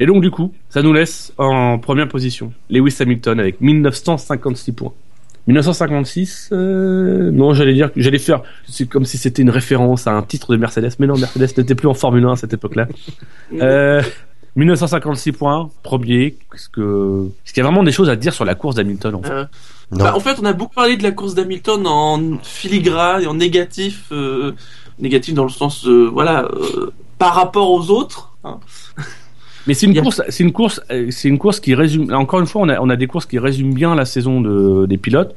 Et donc du coup ça nous laisse en première position Lewis Hamilton avec 1956 points. 1956 euh, non j'allais dire que j'allais faire c'est comme si c'était une référence à un titre de Mercedes mais non Mercedes n'était plus en Formule 1 à cette époque là euh, 1956 points premier est-ce que est-ce qu'il y a vraiment des choses à dire sur la course d'Hamilton en fait Euh, bah, en fait, on a beaucoup parlé de la course d'Hamilton en filigrane et en négatif, euh, négatif dans le sens, euh, voilà, euh, par rapport aux autres. hein. Mais c'est une a- course, c'est une course, c'est une course qui résume. là, Encore une fois, on a, on a des courses qui résument bien la saison de, des pilotes.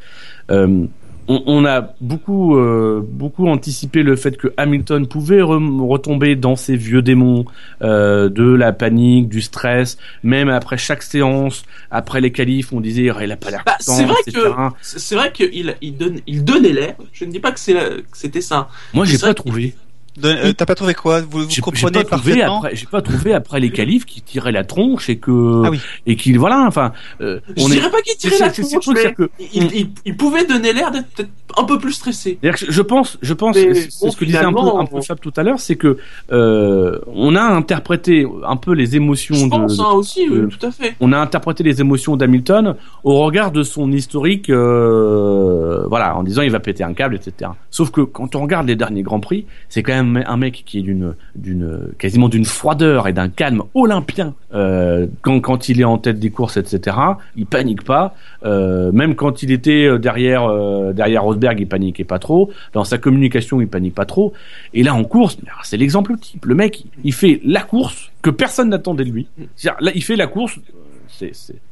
Euh, on, on a beaucoup, euh, beaucoup anticipé le fait que Hamilton pouvait retomber dans ses vieux démons euh, de la panique, du stress. Même après chaque séance, après les qualifs, on disait il a pas l'air Bah, c'est vrai etc. que c'est vrai qu'il il donne, il donnait l'air. Je ne dis pas que c'était ça. Moi, j'ai pas trouvé. Euh, T'as pas trouvé quoi? Vous, vous comprenez pas trouvé après. J'ai pas trouvé après les qualifs qui tiraient la tronche et que Ah oui. et qu'il voilà. Enfin, euh, Je on est. dirais pas qu'il tirait c'est- la tronche, mais que- il, il, il pouvait donner l'air d'être peut-être un peu plus stressé. C'est-à-dire que je pense, je pense, c'est bon, ce que disait un peu, un peu Fab tout à l'heure, c'est que euh, on a interprété un peu les émotions Je de, pense de- hein, aussi, oui, tout à fait. on a interprété les émotions d'Hamilton au regard de son historique, euh, voilà, en disant il va péter un câble, etc. Sauf que quand on regarde les derniers grands prix, c'est quand même un mec qui est d'une, d'une, quasiment d'une froideur et d'un calme olympien euh, quand, quand il est en tête des courses, etc. Il panique pas, euh, même quand il était euh, derrière, derrière Rosberg, il paniquait pas trop. Dans sa communication, il panique pas trop. Et là, en course, c'est l'exemple type. Le mec, il fait la course que personne n'attendait de lui. Là, il fait la course.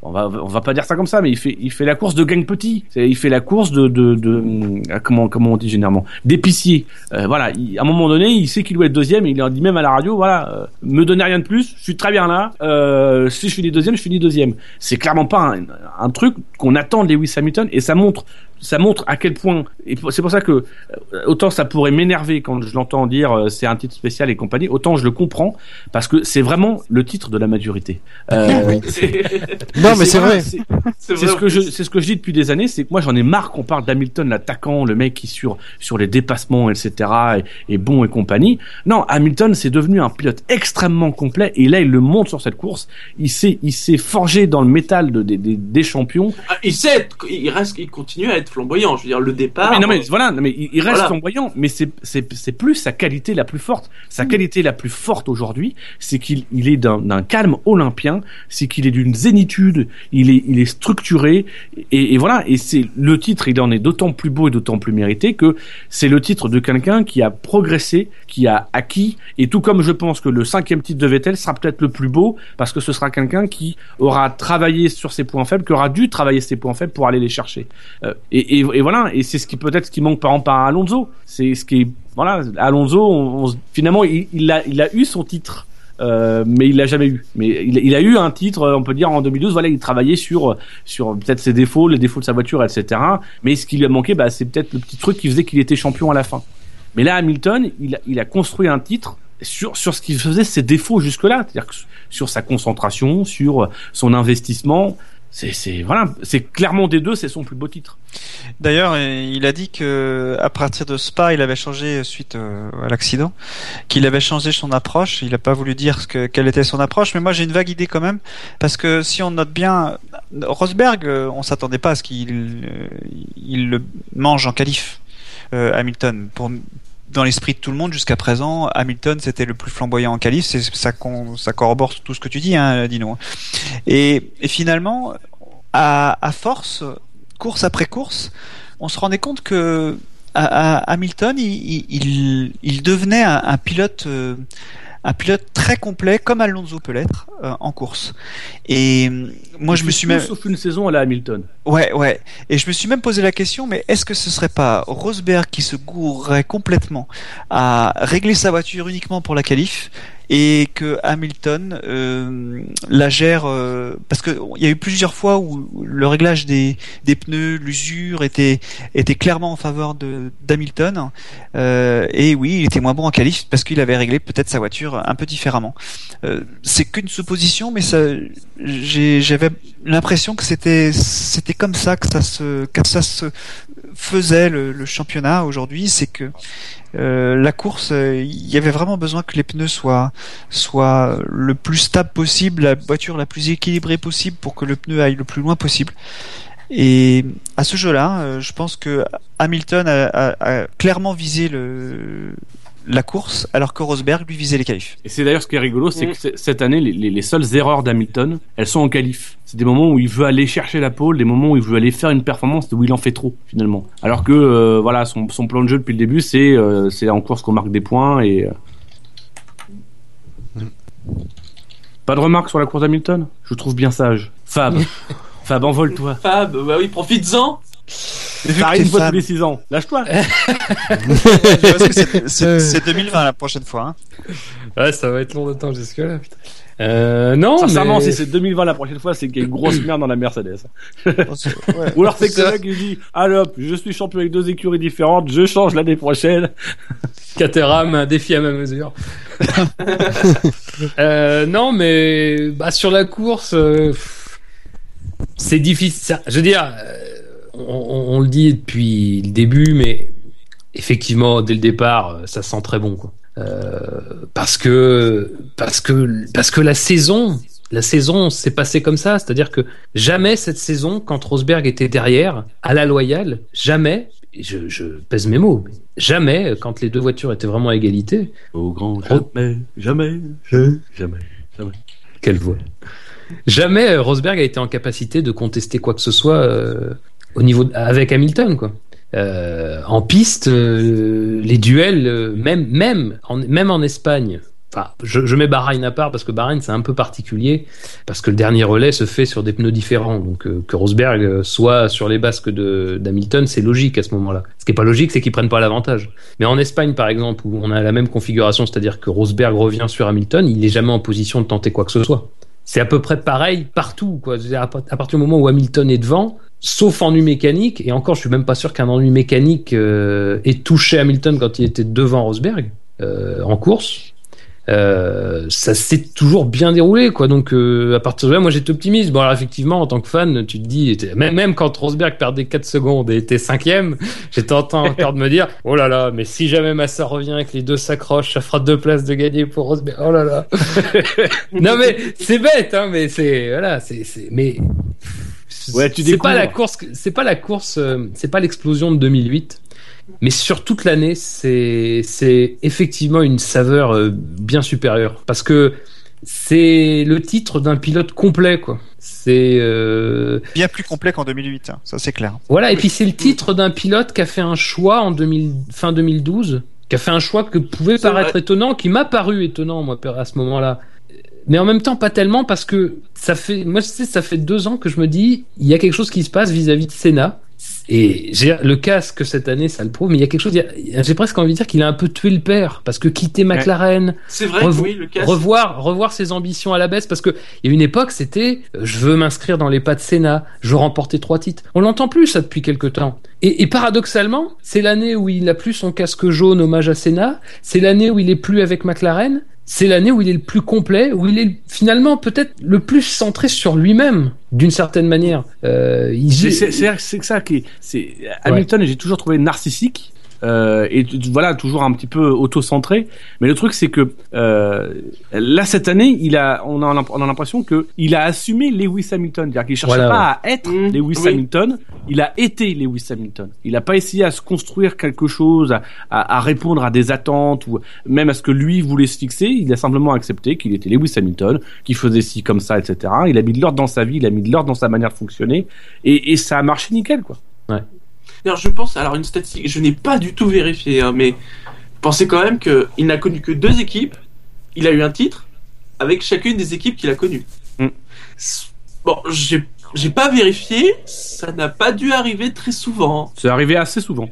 On va, on va pas dire ça comme ça, mais il fait, il fait la course de gang petit. Il fait la course de, de, ah, comment, comment on dit généralement, d'épicier. Euh, voilà, il- à un moment donné, il sait qu'il doit être deuxième. Et il leur dit même à la radio, voilà, euh, me donnez rien de plus, je suis très bien là. Euh, si je finis deuxième, je finis deuxième. C'est clairement pas un, un truc qu'on attend de Lewis Hamilton, et ça montre, ça montre à quel point. Et c'est pour ça que euh, autant ça pourrait m'énerver quand je l'entends dire euh, c'est un titre spécial et compagnie, autant je le comprends parce que c'est vraiment le titre de la maturité. Euh, Oui. C'est Non, mais c'est vrai. c'est- ce que je c'est ce que je dis depuis des années c'est que moi j'en ai marre qu'on parle d'Hamilton l'attaquant le mec qui sur sur les dépassements etc est, est bon et compagnie non Hamilton c'est devenu un pilote extrêmement complet et là il le montre sur cette course il s'est il s'est forgé dans le métal de, des- des- des champions Ah, il sait, être- il reste, il continue à être flamboyant. Je veux dire, le départ. mais non mais voilà, non, mais il, reste Voilà. flamboyant, mais c'est c'est c'est plus sa qualité la plus forte. Sa qualité la plus forte aujourd'hui, c'est qu'il il est d'un d'un calme olympien, c'est qu'il est d'une zénitude, il est il est structuré et, et voilà et c'est le titre, il en est d'autant plus beau et d'autant plus mérité que c'est le titre de quelqu'un qui a progressé, qui a acquis et tout comme je pense que le cinquième titre de Vettel sera peut-être le plus beau parce que ce sera quelqu'un qui aura travaillé sur ses points faibles, qui aura dû travailler ses points faibles pour aller les chercher. Euh, et, et, voilà, et c'est ce qui peut-être ce qui manque par exemple à Alonso. C'est ce qui voilà, Alonso, finalement, il, a eu son titre. Euh, mais il l'a jamais eu. Mais il, a eu un titre, euh, on peut dire en 2012. Voilà, il travaillait sur sur peut-être ses défauts, les défauts de sa voiture, etc. Mais ce qui lui a manqué, bah, c'est peut-être le petit truc qui faisait qu'il était champion à la fin. Mais là, Hamilton, il a, construit un titre sur sur ce qui faisait ses défauts jusque-là, c'est-à-dire sur sa concentration, sur son investissement. C'est voilà, c'est clairement des deux, c'est son plus beau titre. D'ailleurs, euh, il a dit que à partir de Spa, il avait changé suite euh, à l'accident, qu'il avait changé son approche. Il n'a pas voulu dire que, quelle était son approche, mais moi j'ai une vague idée quand même, parce que si on note bien, Rosberg, euh, on s'attendait pas à ce qu'il euh, il le mange en qualif, euh, Hamilton. Pour dans l'esprit de tout le monde jusqu'à présent, Hamilton c'était le plus flamboyant en qualif. Ça, ça corrobore tout ce que tu dis, hein, Dino. Et, finalement, à, force, course après course, on se rendait compte que Hamilton, il, devenait un, un pilote, euh, un pilote très complet, comme Alonso peut l'être euh, en course. Et euh, moi, je me suis même, sauf une saison à la Hamilton. ouais, ouais, et je me suis même posé la question, mais est-ce que ce serait pas Rosberg qui se gourrerait complètement à régler sa voiture uniquement pour la qualif? Et que Hamilton euh, la gère euh, parce que il y a eu plusieurs fois où le réglage des, des pneus, l'usure était était clairement en faveur de d'Hamilton. Euh, et oui, il était moins bon en qualif parce qu'il avait réglé peut-être sa voiture un peu différemment. Euh, c'est qu'une supposition, mais ça, j'avais l'impression que c'était c'était comme ça que ça se que ça se faisait le, championnat aujourd'hui. C'est que euh, la course, euh, il y avait vraiment besoin que les pneus soient le plus stable possible, la voiture la plus équilibrée possible pour que le pneu aille le plus loin possible. Et à ce jeu-là, euh, je pense que Hamilton a clairement visé le, la course, alors que Rosberg lui visait les qualifs. Et c'est d'ailleurs ce qui est rigolo, c'est Mm. que c'est- cette année, les, les- les seules erreurs d'Hamilton, elles sont en qualif. C'est des moments où il veut aller chercher la pole, des moments où il veut aller faire une performance où il en fait trop finalement. Alors que euh, voilà, son, son plan de jeu depuis le début, c'est euh, c'est en course qu'on marque des points et. euh, Pas de remarques sur la course d'Hamilton? Je trouve bien sage. Fab, Fab, envole-toi. Fab, bah oui, profites-en. T'arrives t'es une fois fan- tous les 6 ans. Lâche-toi. C'est- c'est c'est 2020 la prochaine fois. Hein. Ouais, ça va être long de temps jusque-là, putain. Euh, non, Sincèrement, mais... si c'est 2020 la prochaine fois, c'est qu'il y a une grosse merde dans la Mercedes. Ouais. Ou alors c'est que Ça- le mec il dit Allez hop, je suis champion avec deux écuries différentes, je change l'année prochaine. Caterham, un défi à ma mesure. euh, non, mais bah, sur la course, euh, c'est difficile. ça- Je veux dire, euh, on, on- on le dit depuis le début, mais effectivement, dès le départ, euh, ça sent très bon, quoi. Euh, parce que parce que parce que la saison, la saison s'est passée comme ça, c'est-à-dire que jamais cette saison, quand Rosberg était derrière, à la loyale, jamais, et je, je pèse mes mots, mais jamais, quand les deux voitures étaient vraiment à égalité, Au grand jamais, jamais, jamais, jamais. quelle voix Jamais euh, Rosberg a été en capacité de contester quoi que ce soit euh, au niveau avec Hamilton quoi. Euh, en piste, euh, les duels, euh, même même en, même en Espagne Enfin, je, mets Bahreïn à part parce que Bahreïn c'est un peu particulier parce que le dernier relais se fait sur des pneus différents. Donc que Rosberg soit sur les basques de d'Hamilton, c'est logique à ce moment-là. Ce qui est pas logique, c'est qu'ils prennent pas l'avantage. Mais en Espagne, par exemple, où on a la même configuration, c'est-à-dire que Rosberg revient sur Hamilton, il est jamais en position de tenter quoi que ce soit. C'est à peu près pareil partout. Quoi. À partir du moment où Hamilton est devant, sauf ennui mécanique, et encore, je suis même pas sûr qu'un ennui mécanique euh, ait touché Hamilton quand il était devant Rosberg euh, en course. Euh, ça s'est toujours bien déroulé, quoi. Donc, à partir de là, moi, j'étais optimiste. Bon, alors, effectivement, en tant que fan, tu te dis, même, même quand Rosberg perdait 4 secondes et était cinquième, j'étais en train encore de me dire, oh là là, mais si jamais Massa revient et que les deux s'accrochent, ça fera deux places de gagner pour Rosberg. Oh là là. non, mais c'est bête, hein, mais c'est, voilà, c'est, mais. Ouais, tu c'est pas la course, c'est pas la course, c'est pas l'explosion de 2008. Mais sur toute l'année, c'est c'est effectivement une saveur euh, bien supérieure parce que c'est le titre d'un pilote complet quoi. C'est euh, Bien plus complet qu'en 2008, hein, ça c'est clair. voilà et puis c'est le titre d'un pilote qui a fait un choix en 2000, fin 2012, qui a fait un choix que pouvait paraître vrai. étonnant, qui m'a paru étonnant moi à ce moment-là. Mais en même temps pas tellement parce que ça fait moi je sais ça fait deux ans que je me dis il y a quelque chose qui se passe vis-à-vis de Senna et j'ai le casque cette année ça le prouve mais il y a quelque chose il y a- j'ai presque envie de dire qu'il a un peu tué le père parce que quitter McLaren C'est vrai Revo- oui, le revoir revoir ses ambitions à la baisse parce que il y a une époque c'était euh, je veux m'inscrire dans les pas de Senna je veux remporter trois titres. On l'entend plus ça depuis quelque temps. Et, et paradoxalement c'est l'année où il a plus son casque jaune hommage à Senna c'est l'année où il est plus avec McLaren c'est l'année où il est le plus complet, où il est finalement peut-être le plus centré sur lui-même, d'une certaine manière. Euh, il C'est- ça qui est. c'est- Hamilton, j'ai toujours trouvé narcissique. Euh, et voilà toujours un petit peu auto-centré. Mais le truc c'est que euh, là cette année il a on a on a l'impression que il a assumé Lewis Hamilton. C'est-à-dire qu'il cherchait Voilà, pas à être Mmh, Lewis oui. Hamilton. Il a été Lewis Hamilton. Il a pas essayé à se construire quelque chose à, à, à répondre à des attentes ou même à ce que lui voulait se fixer. Il a simplement accepté qu'il était Lewis Hamilton qu'il faisait ci comme ça etc il a mis de l'ordre dans sa vie il a mis de l'ordre dans sa manière de fonctionner. Et, et ça a marché nickel quoi D'ailleurs, je pense, alors une statistique, je n'ai pas du tout vérifié, hein, mais pensez quand même qu'il n'a connu que deux équipes. Il a eu un titre avec chacune des équipes qu'il a connues. Mm. Bon, j'ai pas vérifié, ça n'a pas dû arriver très souvent. C'est arrivé assez souvent.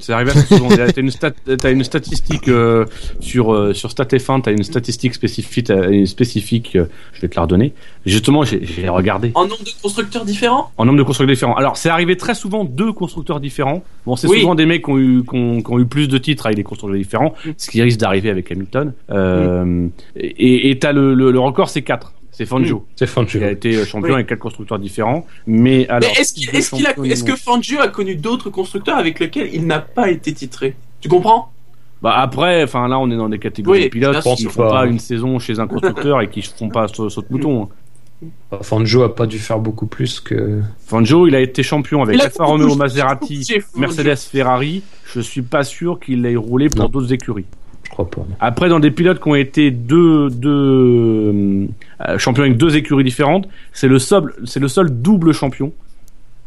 C'est arrivé assez souvent. T'as une, stat, une statistique euh, sur euh, sur StatF1, t'as une statistique spécifique, une spécifique. euh, je vais te la redonner. Justement, j'ai regardé En nombre de constructeurs différents? En nombre de constructeurs différents. Alors, c'est arrivé très souvent deux constructeurs différents. Bon, c'est Oui. souvent des mecs qui ont eu qui ont, qui ont eu plus de titres avec des constructeurs différents, Mm. ce qui risque d'arriver avec Hamilton. Euh, Et et t'as le, le le record, c'est 4 C'est Fangio. c'est qui a été champion Oui. avec quatre constructeurs différents. Mais alors, Mais est-ce qu'il- deux est-ce qu'il a- champions du est-ce que. Fangio a connu d'autres constructeurs avec lesquels il n'a pas été titré? Tu comprends? Bah après, enfin là, on est dans des catégories Oui, de pilotes qui sûr. font pas une saison chez un constructeur et qui font pas saut saut de mouton. Fangio a pas dû faire beaucoup plus que. Fangio, il a été champion avec Il Alfa Romeo Maserati. Mercedes Ferrari. Je suis pas sûr qu'il ait roulé pour Non. d'autres écuries. Après, dans des pilotes qui ont été deux, euh, champions avec deux écuries différentes, c'est le seul double champion.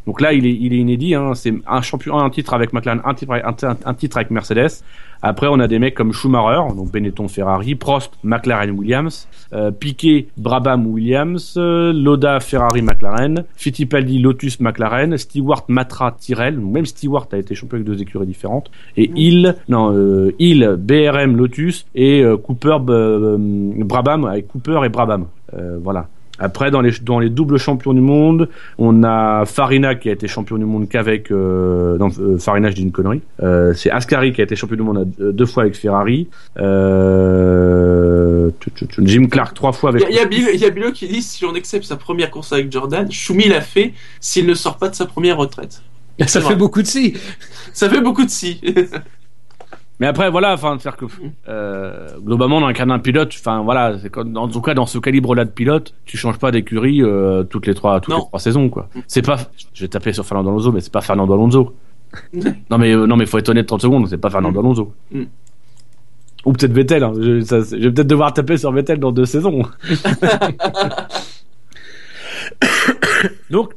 Donc là, il est, il est inédit. Hein. C'est un champion, un titre avec McLaren, un titre, avec- un, un titre avec Mercedes. Après, on a des mecs comme Schumacher, donc Benetton Ferrari, Prost McLaren Williams, euh, Piquet Brabham Williams, euh, Loda Ferrari McLaren, Fittipaldi Lotus McLaren, Stewart Matra Tyrrell. Donc même Stewart a été champion avec deux écuries différentes. Et Hill, non, euh, Hill BRM Lotus et euh, Cooper euh, Brabham avec Cooper et Brabham. Euh, voilà. Après, dans les, dans les doubles champions du monde, on a Farina qui a été champion du monde qu'avec. Euh, non, euh, Farina, je dis une connerie. Euh, c'est Ascari qui a été champion du monde deux fois avec Ferrari. Euh, Jim Clark trois fois avec. il y a y a Bilo qui dit si on accepte sa première course avec Jordan, Schumi l'a fait s'il ne sort pas de sa première retraite. Ça fait beaucoup de si. Ça fait beaucoup de si. Mais après, voilà, enfin, faire que euh, globalement, dans le cas d'un pilote, enfin voilà, c'est comme- en tout cas dans ce calibre-là de pilote, tu changes pas d'écurie euh, toutes les trois, toutes les trois saisons, quoi. C'est pas, je vais taper sur Fernando Alonso, mais c'est pas Fernando Alonso. non mais euh, non mais faut être honnête 30 secondes, c'est pas Fernando Alonso. Mm. Ou peut-être Vettel. Hein. Je, ça, je vais peut-être devoir taper sur Vettel dans deux saisons. Donc,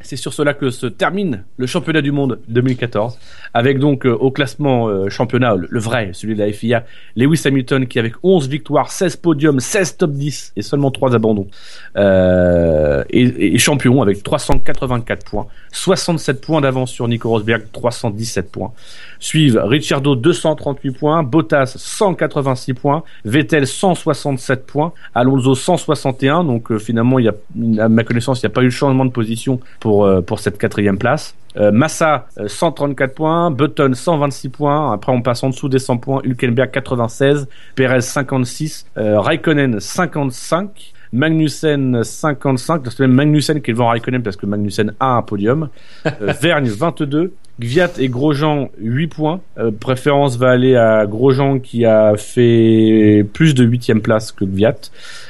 c'est sur cela que se termine le championnat du monde 2014, avec donc euh, au classement euh, championnat, le, vrai, celui de la FIA, Lewis Hamilton qui avec 11 victoires, 16 podiums, 16 top 10 et seulement 3 abandons, euh, champion avec 384 points, 67 points d'avance sur Nico Rosberg, 317 points. Suivent Ricciardo 238 points, Bottas 186 points, Vettel 167 points, Alonso 161. Donc euh, finalement, il y a, à ma connaissance, il n'y a pas eu de changement de position pour euh, pour cette quatrième place. Euh, Massa euh, 134 points, Button 126 points. Après, on passe en dessous des 100 points. Hülkenberg 96, Perez 56, euh, Raikkonen 55. Magnussen 55, c'est même Magnussen qui est devant Raikkonen parce que Magnussen a un podium. Euh, Vergne 22, Gviat et Grosjean 8 points. Euh, préférence va aller à Grosjean qui a fait plus de 8 place que Gviat.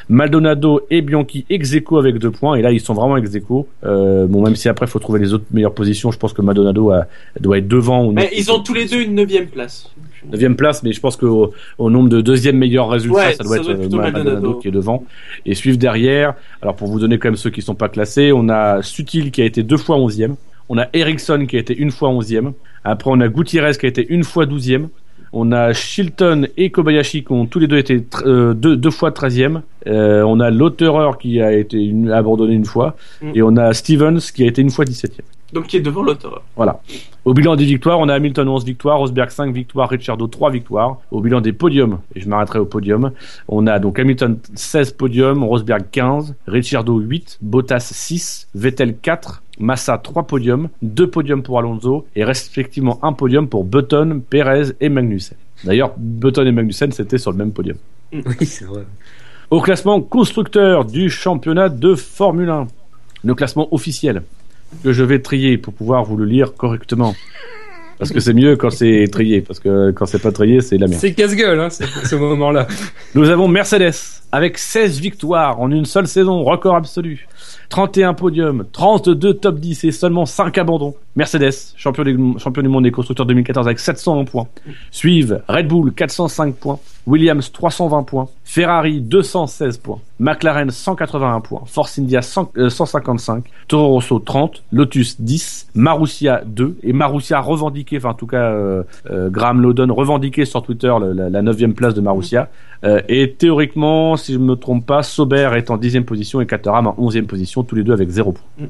Maldonado et Bianchi ex aequo avec 2 points et là ils sont vraiment ex aequo. Euh, bon même si après il faut trouver les autres meilleures positions, je pense que Maldonado a- doit être devant ou Mais ils ont tous les deux une neuvième place. 9 place, mais je pense qu'au au nombre de deuxième meilleur résultat, Ouais, ça doit ça être euh, Maldonado, Maldonado. qui est devant. Et suivre derrière, alors pour vous donner quand même ceux qui sont pas classés, on a Sutil qui a été deux fois 11e, on a Ericsson qui a été une fois 11e, après on a Gutiérrez qui a été une fois 12e, on a Shilton et Kobayashi qui ont tous les deux été euh, deux, deux fois 13e, euh, on a Lauterer qui a été une- abandonné une fois, Mm. et on a Stevens qui a été une fois 17e. Donc qui est devant l'auteur. Voilà. Au bilan des victoires, on a Hamilton 11 victoires, Rosberg 5 victoires, Ricciardo 3 victoires. Au bilan des podiums, et je m'arrêterai au podium, on a donc Hamilton 16 podiums, Rosberg 15, Ricciardo 8, Bottas 6, Vettel 4, Massa 3 podiums, 2 podiums pour Alonso et respectivement un podium pour Button, Perez et Magnussen. D'ailleurs, Button et Magnussen c'était sur le même podium. Oui, c'est vrai. Au classement constructeur du championnat de Formule 1, le classement officiel que je vais trier pour pouvoir vous le lire correctement. Parce que c'est mieux quand c'est trié, parce que quand c'est pas trié, c'est la merde. C'est casse-gueule, hein, ce moment-là. Nous avons Mercedes avec 16 victoires en une seule saison, record absolu. 31 podiums, 32 top 10 et seulement 5 abandons. Mercedes, champion, du monde des constructeurs 2014 avec 701 points. Suivent Red Bull 405 points, Williams 320 points, Ferrari 216 points, McLaren 181 points, Force India 100, euh, 155, Toro Rosso 30, Lotus 10, Marussia 2 et Marussia revendiqué, enfin en tout cas euh, euh, Graham Lowdon revendiqué sur Twitter la, la 9 place de Marussia. Et théoriquement, si je me trompe pas, Sauber est en 10 position et Caterham en 11 position, tous les deux avec 0 points.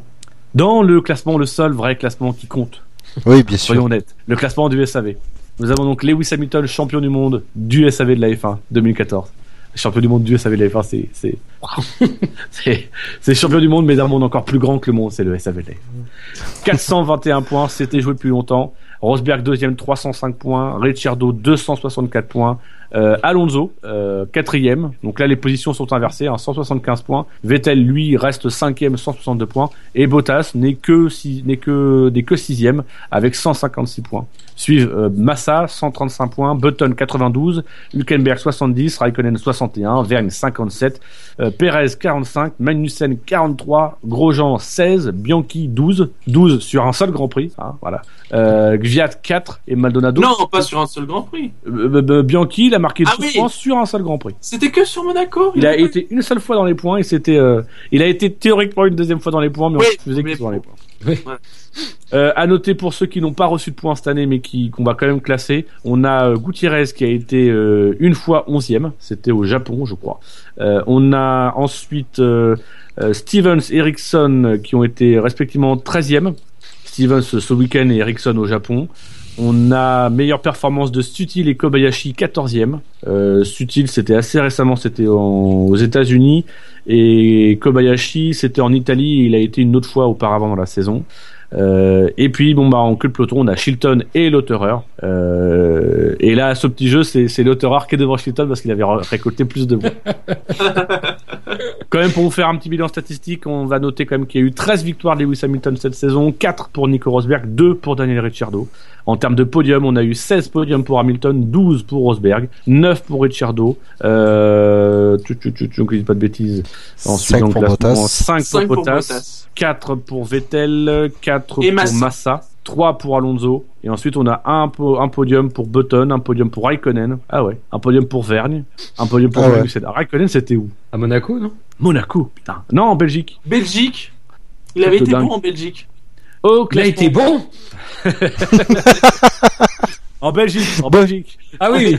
Dans le classement, le seul vrai classement qui compte, Oui, bien sûr. soyons honnêtes, le classement du SAV. Nous avons donc Lewis Hamilton, champion du monde du SAV de la F1 2014. Champion du monde du SAV de la F1, c'est c'est champion du monde, mais d'un monde encore plus grand que le monde, c'est le SAV de la F1. 421 points, c'était joué depuis longtemps. Rosberg deuxième, 305 points. Ricciardo 264 points. Euh, Alonso euh, quatrième. Donc là, les positions sont inversées, hein, 175 points. Vettel lui reste cinquième, 162 points. Et Bottas n'est que six- n'est que n'est que sixième avec 156 points. Suivent euh, Massa 135 points, Button 92, Hülkenberg 70, Raikkonen 61, Vergne 57, euh, Perez 45, Magnussen 43, Grosjean 16, Bianchi 12, 12 sur un seul Grand Prix, hein, voilà. Euh, Gviat 4 et Maldonado. Non, pas sur un seul Grand Prix. Bianchi, il a marqué Ah 12 oui. points sur un seul Grand Prix. C'était que sur Monaco. Il a été une seule fois dans les points et c'était, euh, il a été théoriquement une deuxième fois dans les points, mais Oui, on faisait qu'il soit dans les points. Oui. Ouais. Euh, à noter pour ceux qui n'ont pas reçu de points cette année, mais qui qu'on va quand même classer, on a euh, Gutiérrez qui a été euh, une fois onzième, c'était au Japon, je crois. Euh, on a ensuite Stevens, Ericsson euh, qui ont été respectivement 13e. Stevens ce week-end et Ericsson au Japon. On a meilleure performance de Sutil et Kobayashi 14e. Euh, Sutil c'était assez récemment, c'était aux États-Unis et Kobayashi c'était en Italie. Il a été une autre fois auparavant dans la saison. Euh, et puis bon bah en queue de peloton on a Shilton et Lauterer. Euh, et là ce petit jeu c'est Lauterer qui est devant Shilton parce qu'il avait ré- récolté plus de voix. quand même pour vous faire un petit bilan statistique, on va noter quand même qu'il y a eu 13 victoires de Lewis Hamilton cette saison, 4 pour Nico Rosberg, 2 pour Daniel Ricciardo. En termes de podium, on a eu 16 podiums pour Hamilton, 12 pour Rosberg, 9 pour Ricciardo. Euh, tu, tu, tu, tu, donc, je dis pas de bêtises. Ensuite, 5 dans le pour classement, Bottas. 5 5 pour pour Bottas. 4 pour Vettel, 4 Et pour Massa. Massa, 3 pour Alonso, et ensuite on a un, po- un podium pour Button, un podium pour Raikkonen, ah ouais, un podium pour Vergne, un podium pour Ah ouais. Raikkonen c'était où? À Monaco, non? Monaco, putain. Non, en Belgique. Belgique? Il avait été dingue. bon en Belgique. Au Il a été bon En Belgique, en Belgique. Ah oui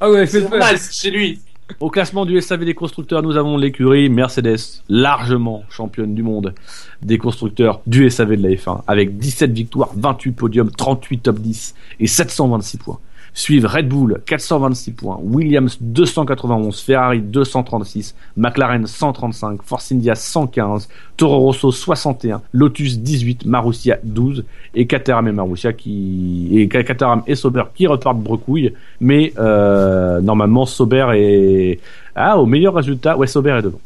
Ah normal, c'est chez lui. Au classement du SAV des constructeurs, nous avons l'écurie Mercedes, largement championne du monde des constructeurs du SAV de la F1, avec 17 victoires, 28 podiums, 38 top 10 et 726 points. Suivent Red Bull 426 points, Williams 291, Ferrari 236, McLaren 135, Force India 115, Toro Rosso 61, Lotus 18, Marussia 12 et Caterham et Marussia qui et Caterham et Sauber qui repartent brecouille, mais euh, normalement Sauber est ah au meilleur résultat, ouais Sauber est devant.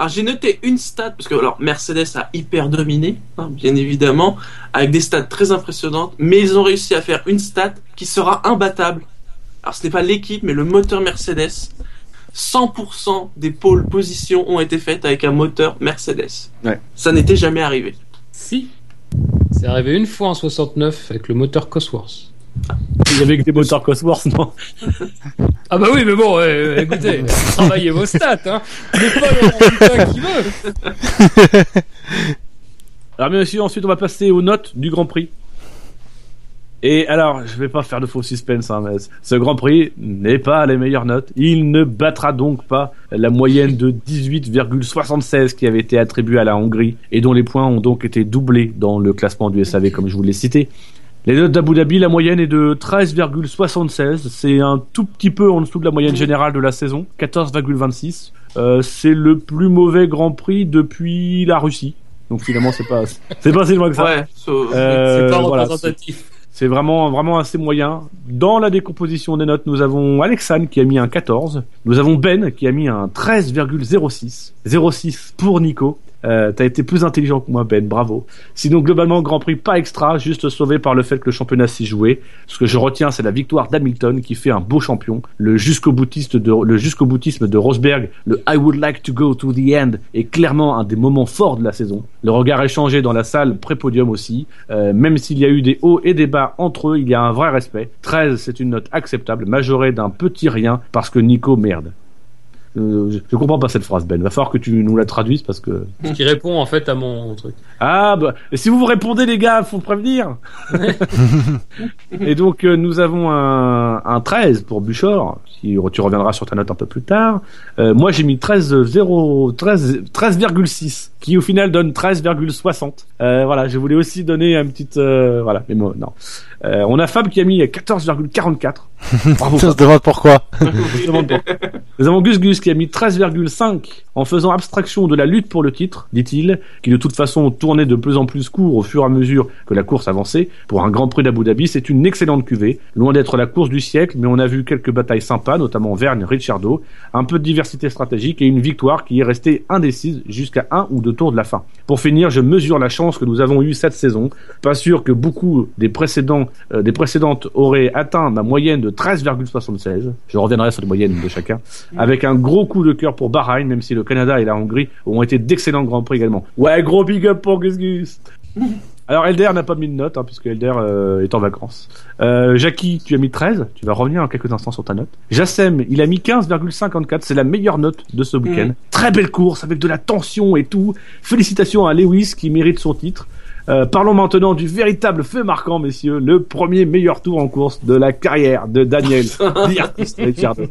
Alors j'ai noté une stat, parce que alors Mercedes a hyper dominé, hein, bien évidemment, avec des stats très impressionnantes, mais ils ont réussi à faire une stat qui sera imbattable. Alors ce n'est pas l'équipe, mais le moteur Mercedes. 100% des pôles positions ont été faites avec un moteur Mercedes. Ouais. Ça n'était jamais arrivé. Si. C'est arrivé une fois en 69 avec le moteur Cosworth. Il y avait que des moteurs Cosworth, non Ah bah oui, mais bon, euh, écoutez, travaillez vos stats, hein. C'est pas qui veut. Alors bien sûr, ensuite on va passer aux notes du Grand Prix. Et alors, je vais pas faire de faux suspense, hein, mais ce Grand Prix n'est pas les meilleures notes. Il ne battra donc pas la moyenne de 18,76 qui avait été attribuée à la Hongrie et dont les points ont donc été doublés dans le classement du SAV comme je vous l'ai cité. Les notes d'Abu Dhabi, la moyenne est de 13,76. C'est un tout petit peu en dessous de la moyenne générale de la saison, 14,26. Euh, c'est le plus mauvais Grand Prix depuis la Russie. Donc finalement, c'est pas, c'est pas si loin que ça. Ouais, so- Euh, c'est pas voilà, représentatif. c'est vraiment, vraiment assez moyen. Dans la décomposition des notes, nous avons Alexandre qui a mis un 14. Nous avons Ben qui a mis un 13,06. 06 pour Nico. Euh, T'as été plus intelligent que moi, Ben. Bravo. Sinon, globalement, Grand Prix pas extra, juste sauvé par le fait que le championnat s'y jouait. Ce que je retiens, c'est la victoire d'Hamilton qui fait un beau champion. Le jusqu'au de, boutisme de Rosberg, le I would like to go to the end est clairement un des moments forts de la saison. Le regard échangé dans la salle pré-podium aussi. Euh, même s'il y a eu des hauts et des bas entre eux, il y a un vrai respect. 13, c'est une note acceptable, majorée d'un petit rien parce que Nico merde. Euh, je, je comprends pas cette phrase, Ben. Va falloir que tu nous la traduises parce que. Ce qui répond en fait à mon truc. Ah bah, et si vous vous répondez les gars, faut prévenir. et donc euh, nous avons un, un 13 pour Buchor, qui tu reviendras sur ta note un peu plus tard. Euh, moi j'ai mis 13 0 13 13,6 qui au final donne 13,60. Euh, voilà, je voulais aussi donner un petit euh, voilà, mais moi non. Euh, on a Fab qui a mis 14,44. On se demande pourquoi. Nous avons Gus Gus qui a mis 13,5 en faisant abstraction de la lutte pour le titre, dit-il, qui de toute façon tournait de plus en plus court au fur et à mesure que la course avançait. Pour un Grand Prix d'Abu Dhabi, c'est une excellente cuvée, loin d'être la course du siècle, mais on a vu quelques batailles sympas, notamment Verne, Ricciardo, un peu de diversité stratégique et une victoire qui est restée indécise jusqu'à un ou deux tours de la fin. Pour finir, je mesure la chance que nous avons eue cette saison. Pas sûr que beaucoup des précédents, euh, des précédentes auraient atteint ma moyenne de 13,76. Je reviendrai sur les moyennes de chacun. Avec un gros coup de cœur pour Bahreïn, même si le Canada et la Hongrie ont été d'excellents grands prix également. Ouais, gros big up pour Gus Gus. Alors Elder n'a pas mis de note, hein, puisque Elder euh, est en vacances. Euh, Jackie, tu as mis 13, tu vas revenir en quelques instants sur ta note. Jassem, il a mis 15,54, c'est la meilleure note de ce week-end. Mm. Très belle course, avec de la tension et tout. Félicitations à Lewis qui mérite son titre. Euh, parlons maintenant du véritable feu marquant, messieurs, le premier meilleur tour en course de la carrière de Daniel Ricciardo,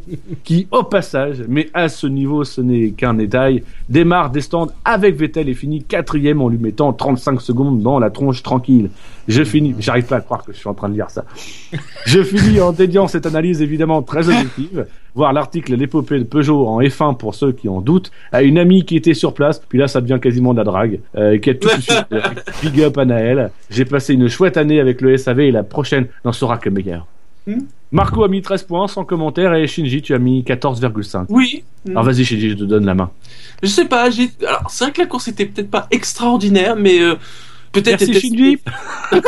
qui, au passage, mais à ce niveau, ce n'est qu'un détail, démarre des stands avec Vettel et finit quatrième en lui mettant 35 secondes dans la tronche tranquille. Je finis, j'arrive pas à croire que je suis en train de lire ça. Je finis en dédiant cette analyse évidemment très objective, voir l'article L'épopée de Peugeot en F1 pour ceux qui en doutent, à une amie qui était sur place, puis là ça devient quasiment de la drague, euh, qui a tout de suite big up à Naël. J'ai passé une chouette année avec le SAV et la prochaine n'en sera que meilleure. Hmm. Marco a mis 13 points sans commentaire et Shinji tu as mis 14,5. Oui. Alors vas-y Shinji, je te donne la main. Je sais pas, j'ai. Alors, c'est vrai que la course était peut-être pas extraordinaire, mais euh, peut-être. Merci Shinji.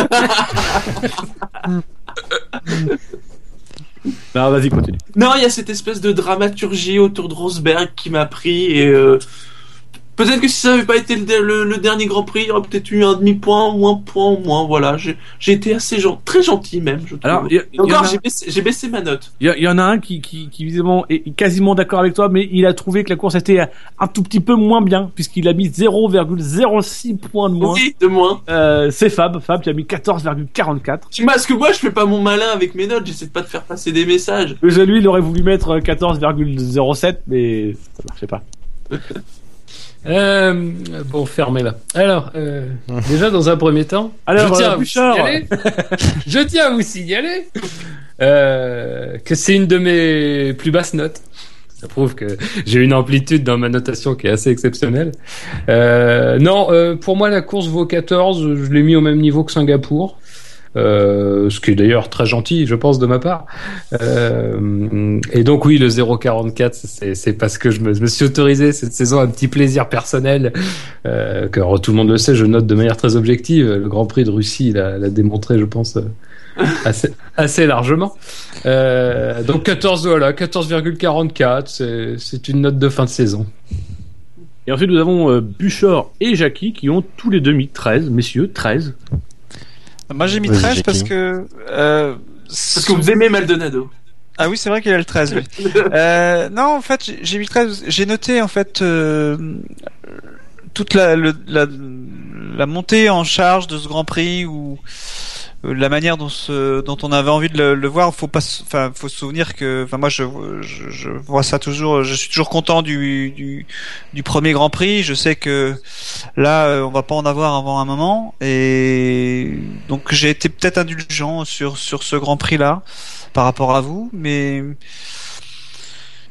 Non, vas-y, continue. Non, il y a cette espèce de dramaturgie autour de Rosberg qui m'a pris et. euh, Peut-être que si ça n'avait pas été le, le- le dernier Grand Prix, il y aurait peut-être eu un demi-point ou un point au moins. Voilà, j'ai été assez gen- très gentil même. Je. Alors, y a- y encore, j'ai baissé, ma note. Il y, en a un qui, qui, qui visiblement est quasiment d'accord avec toi, mais il a trouvé que la course était un tout petit peu moins bien, puisqu'il a mis 0,06 points de moins. Oui, de moins. Euh, c'est Fab, Fab qui a mis 14,44. Tu Parce que moi, je fais pas mon malin avec mes notes. J'essaie de pas de faire passer des messages. Déjà, lui, il aurait voulu mettre 14,07, mais ça marchait pas. Euh, bon, fermez-la. Alors, euh, déjà dans un premier temps, Alors, je tiens à vous signaler, je tiens à vous signaler euh, que c'est une de mes plus basses notes. Ça prouve que j'ai une amplitude dans ma notation qui est assez exceptionnelle. Euh, non, euh, pour moi la course vaut 14. Je l'ai mis au même niveau que Singapour. Euh, ce qui est d'ailleurs très gentil, je pense, de ma part. Euh, et donc oui, le 0,44, c'est parce que je me, suis autorisé cette saison un petit plaisir personnel, euh, car tout le monde le sait, je note de manière très objective. Le Grand Prix de Russie l'a démontré, je pense, euh, assez, largement. Donc 14, voilà, 14,44, c'est- une note de fin de saison. Et ensuite, nous avons euh, Buchor et Jackie qui ont tous les deux mis 13, messieurs, 13. Moi j'ai mis Vas-y, 13 parce que. Euh, Parce que vous aimez Maldonado. Ah oui, c'est vrai qu'il a le 13. lui. euh, non, en fait, j'ai- mis 13. J'ai noté en fait euh, toute la, le- la la montée en charge de ce Grand Prix ou euh, la manière dont ce, dont on avait envie de le, voir. Faut pas, enfin, faut se souvenir que, moi, je, je, je vois ça toujours. Je suis toujours content du, du du premier Grand Prix. Je sais que là, euh, on va pas en avoir avant un moment, et donc j'ai été peut-être indulgent sur sur ce Grand Prix là par rapport à vous, mais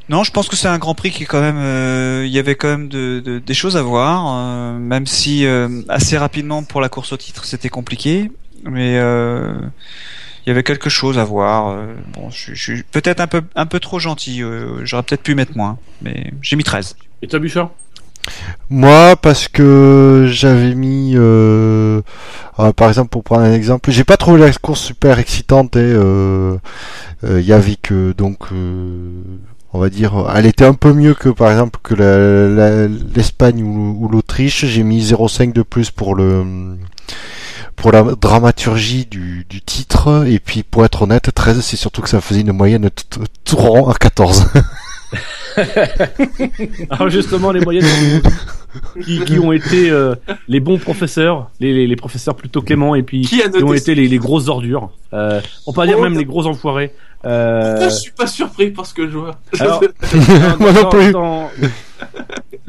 non, je pense que c'est un Grand Prix qui quand même, euh, il y avait quand même de, de- des choses à voir, euh, même si euh, assez rapidement pour la course au titre c'était compliqué, mais euh, il y avait quelque chose à voir. euh, bon, je, suis- je suis peut-être un peu un peu trop gentil, euh, j'aurais peut-être pu mettre moins, mais j'ai mis 13. Et toi, Buchor Moi, parce que j'avais mis, euh, euh, par exemple, pour prendre un exemple, j'ai pas trouvé la course super excitante. Et euh, euh, il y avait que donc, euh, on va dire, elle était un peu mieux que par exemple que la- la- l'Espagne ou, ou l'Autriche. J'ai mis 0,5 de plus pour le pour la dramaturgie du, du titre. Et puis, pour être honnête, 13, c'est surtout que ça faisait une moyenne tout rond à 14. Alors justement, les moyennes qui, qui ont été euh, les bons professeurs, les, les, les professeurs plutôt cléments, et puis Qui ont été les, les grosses ordures. Euh, on peut dire même les gros enfoirés. Euh, Je suis pas surpris par ce que je vois. alors, Moi non dans- plus. dans-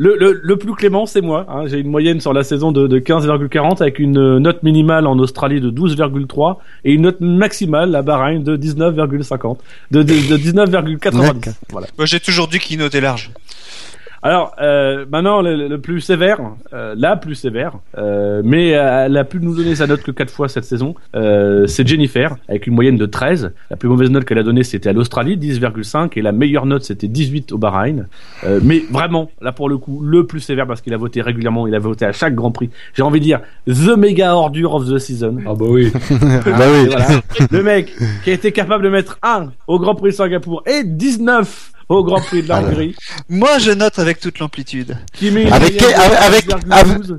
Le, le, le plus clément, c'est moi. hein. J'ai une moyenne sur la saison de, de 15,40 avec une note minimale en Australie de 12,3 et une note maximale à Bahreïn de 19,50. De, de, de 19,90. Voilà. Moi, j'ai toujours dit qu'il notait large. Alors euh, maintenant le, le plus sévère, euh, la plus sévère, euh, mais elle a pu nous donner sa note que quatre fois cette saison, euh, c'est Jennifer avec une moyenne de 13. La plus mauvaise note qu'elle a donnée c'était à l'Australie 10,5 et la meilleure note c'était 18 au Bahreïn. Euh, mais vraiment là pour le coup le plus sévère parce qu'il a voté régulièrement, il a voté à chaque Grand Prix. J'ai envie de dire the méga ordure of the season. Ah bah oui. bah oui. Voilà. le mec qui a été capable de mettre 1 au Grand Prix de Singapour et 19 au Grand Prix de la. Hongrie. Moi, je note avec toute l'amplitude. Qui met une Avec moyenne quel- de avec- 13,12.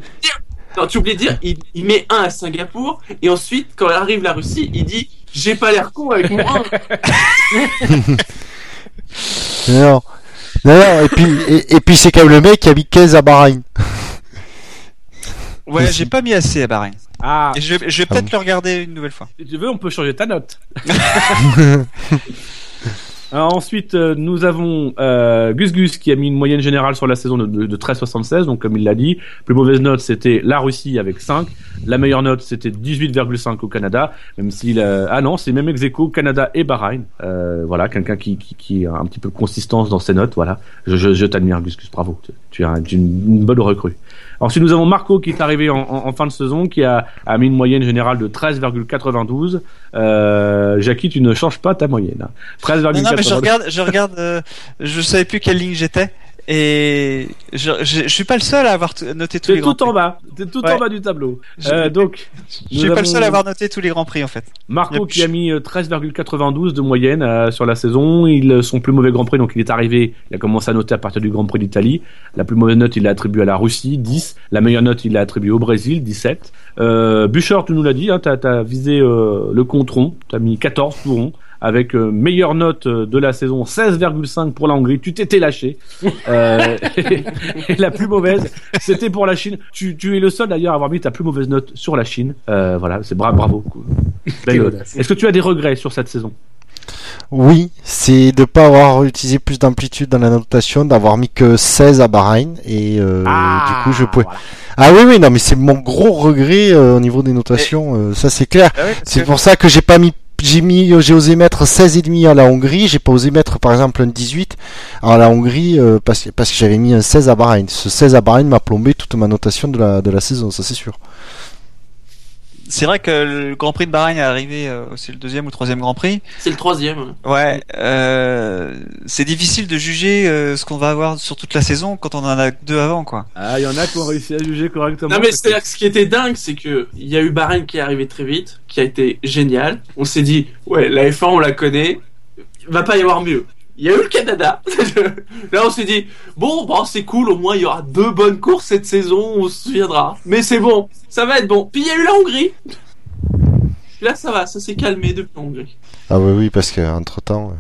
Non, tu oublies de dire, il, il met un à Singapour, et ensuite, quand arrive la Russie, il dit, j'ai pas l'air con avec mon 1. Non, non, non, et puis, et, et puis c'est quand même le mec qui a mis 15 à Bahreïn. Ouais, j'ai pas mis assez à Bahreïn. Ah, Et je vais, je vais Ah peut-être le regarder une nouvelle fois. si tu veux, on peut changer ta note. Alors, ensuite, euh, nous avons euh, Gus Gus qui a mis une moyenne générale sur la saison de, de, de 13,76, donc comme il l'a dit. Plus mauvaise note, c'était la Russie avec 5. La meilleure note, c'était 18,5 au Canada, même s'il a... Ah non, c'est même ex Canada et Bahreïn. Euh, voilà, quelqu'un qui, qui, qui a un petit peu de consistance dans ses notes, voilà. Je, t'admire, Gus Gus, bravo. Tu, tu es une, une bonne recrue. Ensuite, nous avons Marco qui est arrivé en, en, en fin de saison, qui a, a mis une moyenne générale de 13,92. Euh, Jackie, tu ne changes pas ta moyenne. hein. 13,92. Non, non, mais je regarde, je regarde, euh, je savais plus quelle ligne j'étais. Et je, je, je suis pas le seul à avoir noté tous les grands tout en prix. bas. Tout Ouais. en bas du tableau. Je- Euh, donc, Je suis pas le seul à avoir noté tous les grands prix en fait. Marco Yep. qui a mis euh, 13,92 de moyenne euh, sur la saison. Il euh, son plus mauvais Grand Prix, donc il est arrivé. Il a commencé à noter à partir du Grand Prix d'Italie. La plus mauvaise note, il l'a attribuée à la Russie, 10. La meilleure note, il l'a attribuée au Brésil, 17. Euh, Bûcher, tu nous l'as dit, hein, t'as as visé euh, le contron. T'as mis 14 tout rond. Avec euh, meilleure note euh, de la saison, 16,5 pour la Hongrie. Tu t'étais lâché. Euh, et la plus mauvaise, c'était pour la Chine. Tu, tu es le seul d'ailleurs à avoir mis ta plus mauvaise note sur la Chine. Euh, voilà, c'est bra bravo. Est-ce que tu as des regrets sur cette saison? Oui, c'est de pas avoir utilisé plus d'amplitude dans la notation, d'avoir mis que 16 à Bahreïn et euh, du coup je pouvais. voilà. Ah oui oui non mais c'est mon gros regret euh, au niveau des notations, euh, ça c'est clair. Ah C'est pour ça que j'ai pas mis j'ai mis j'ai osé mettre 16 et demi à la Hongrie, j'ai pas osé mettre par exemple un 18 à la Hongrie euh, parce que parce que j'avais mis un 16 à Bahreïn. Ce 16 à Bahreïn m'a plombé toute ma notation de la de la saison, ça c'est sûr. C'est vrai que le Grand Prix de Bahreïn est arrivé, euh, c'est le deuxième ou le troisième Grand Prix. C'est le troisième. Ouais, euh, c'est difficile de juger euh, ce qu'on va avoir sur toute la saison quand on en a que deux avant, quoi. Ah, il y en a qui ont réussi à juger correctement. Non mais Ça, c'est ce qui était dingue, c'est que il y a eu Bahreïn qui est arrivé très vite, qui a été génial. On s'est dit, ouais, la F1 on la connaît, va pas y avoir mieux. Il y a eu le Canada. Là on s'est dit, bon, bon c'est cool, au moins il y aura deux bonnes courses cette saison, on se souviendra. Mais c'est bon, ça va être bon. Puis il y a eu la Hongrie. Là ça va, ça s'est calmé depuis la Hongrie. Ah oui oui parce que entre temps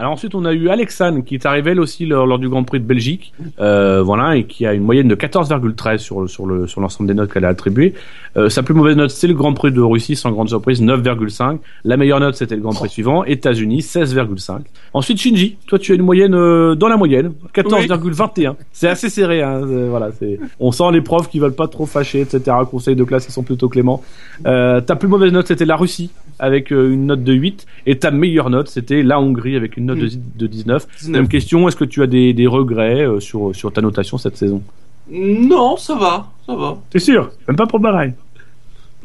Alors ensuite, on a eu Alexandre qui est arrivé elle aussi lors, lors du Grand Prix de Belgique, euh, voilà, et qui a une moyenne de 14,13 sur sur le sur l'ensemble des notes qu'elle a attribuées. Euh, sa plus mauvaise note, c'est le Grand Prix de Russie, sans grande surprise, 9,5. La meilleure note, c'était le Grand Prix suivant, États-Unis, 16,5. Ensuite, Shinji, toi, tu as une moyenne euh, dans la moyenne, 14,21. C'est assez serré, hein, voilà. C'est, on sent les profs qui veulent pas trop fâcher, etc. Conseils de classe qui sont plutôt cléments. Ta plus mauvaise note, c'était la Russie avec euh, une note de 8 et ta meilleure note c'était la Hongrie avec une note de, de 19. 19. Même question, est-ce que tu as des, des regrets euh, sur, sur ta notation cette saison? Non, ça va, ça va. T'es sûr? Même pas pour Bahreïn.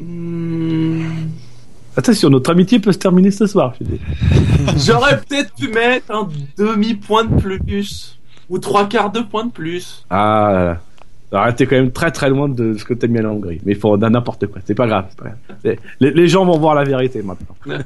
Hmm, Attention, notre amitié peut se terminer ce soir. je dis. J'aurais peut-être pu mettre un demi-point de plus. Ou trois quarts de point de plus. Ah là là. Alors, t'es quand même très très loin de ce que t'as mis à la Hongrie. Mais il faut dans n'importe quoi. C'est pas grave. pas Les, les gens vont voir la vérité maintenant.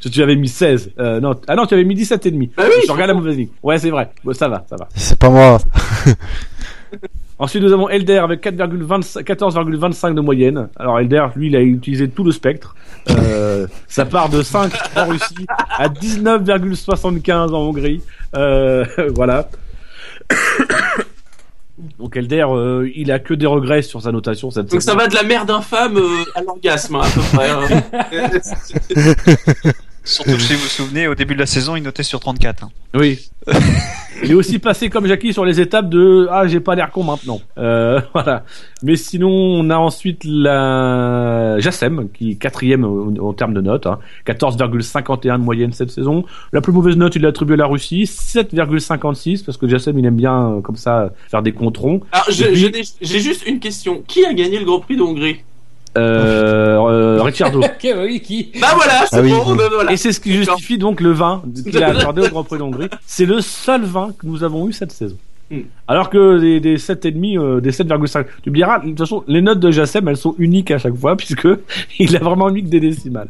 Tu avais mis 16. Euh, non, ah non, tu avais mis 17 et demi. Bah oui, je regarde la mauvaise ligne. Ouais, c'est vrai. Bon, ça va, ça va. c'est pas moi. Ensuite, nous avons Elder avec 4,25 14,25 de moyenne. Alors, Elder, lui, il a utilisé tout le spectre. Euh, ça part de 5 en Russie à 19,75 en Hongrie. Euh, voilà. Donc, Elder, euh, il a que des regrets sur sa notation cette Donc ça va de la merde infâme euh, à l'orgasme, hein, à peu près. hein. Surtout que si vous vous souvenez, au début de la saison, il notait sur 34. hein. Oui. Il est aussi passé comme Jackie sur les étapes de ah j'ai pas l'air con maintenant. Euh, voilà. Mais sinon on a ensuite la Jassem qui est quatrième au- en termes de notes, hein. 14,51 de moyenne cette saison. La plus mauvaise note il l'a attribuée à la Russie, 7,56 parce que Jassem il aime bien euh, comme ça faire des controns. Alors je- je n'ai- j'ai juste une question. Qui a gagné le Grand Prix de Hongrie Euh, euh, Ricciardo. Ok, oui, qui Bah voilà, c'est Ah oui, bon. oui. bah voilà. Et c'est ce qui justifie donc le vin qu'il a accordé au Grand Prix d'Hongrie. C'est le seul vin que nous avons eu cette saison. Hmm. Alors que des, des 7,5, euh, des 7,5. Tu me diras, de toute façon, les notes de Jassem, elles sont uniques à chaque fois, puisque il a vraiment mis que des décimales.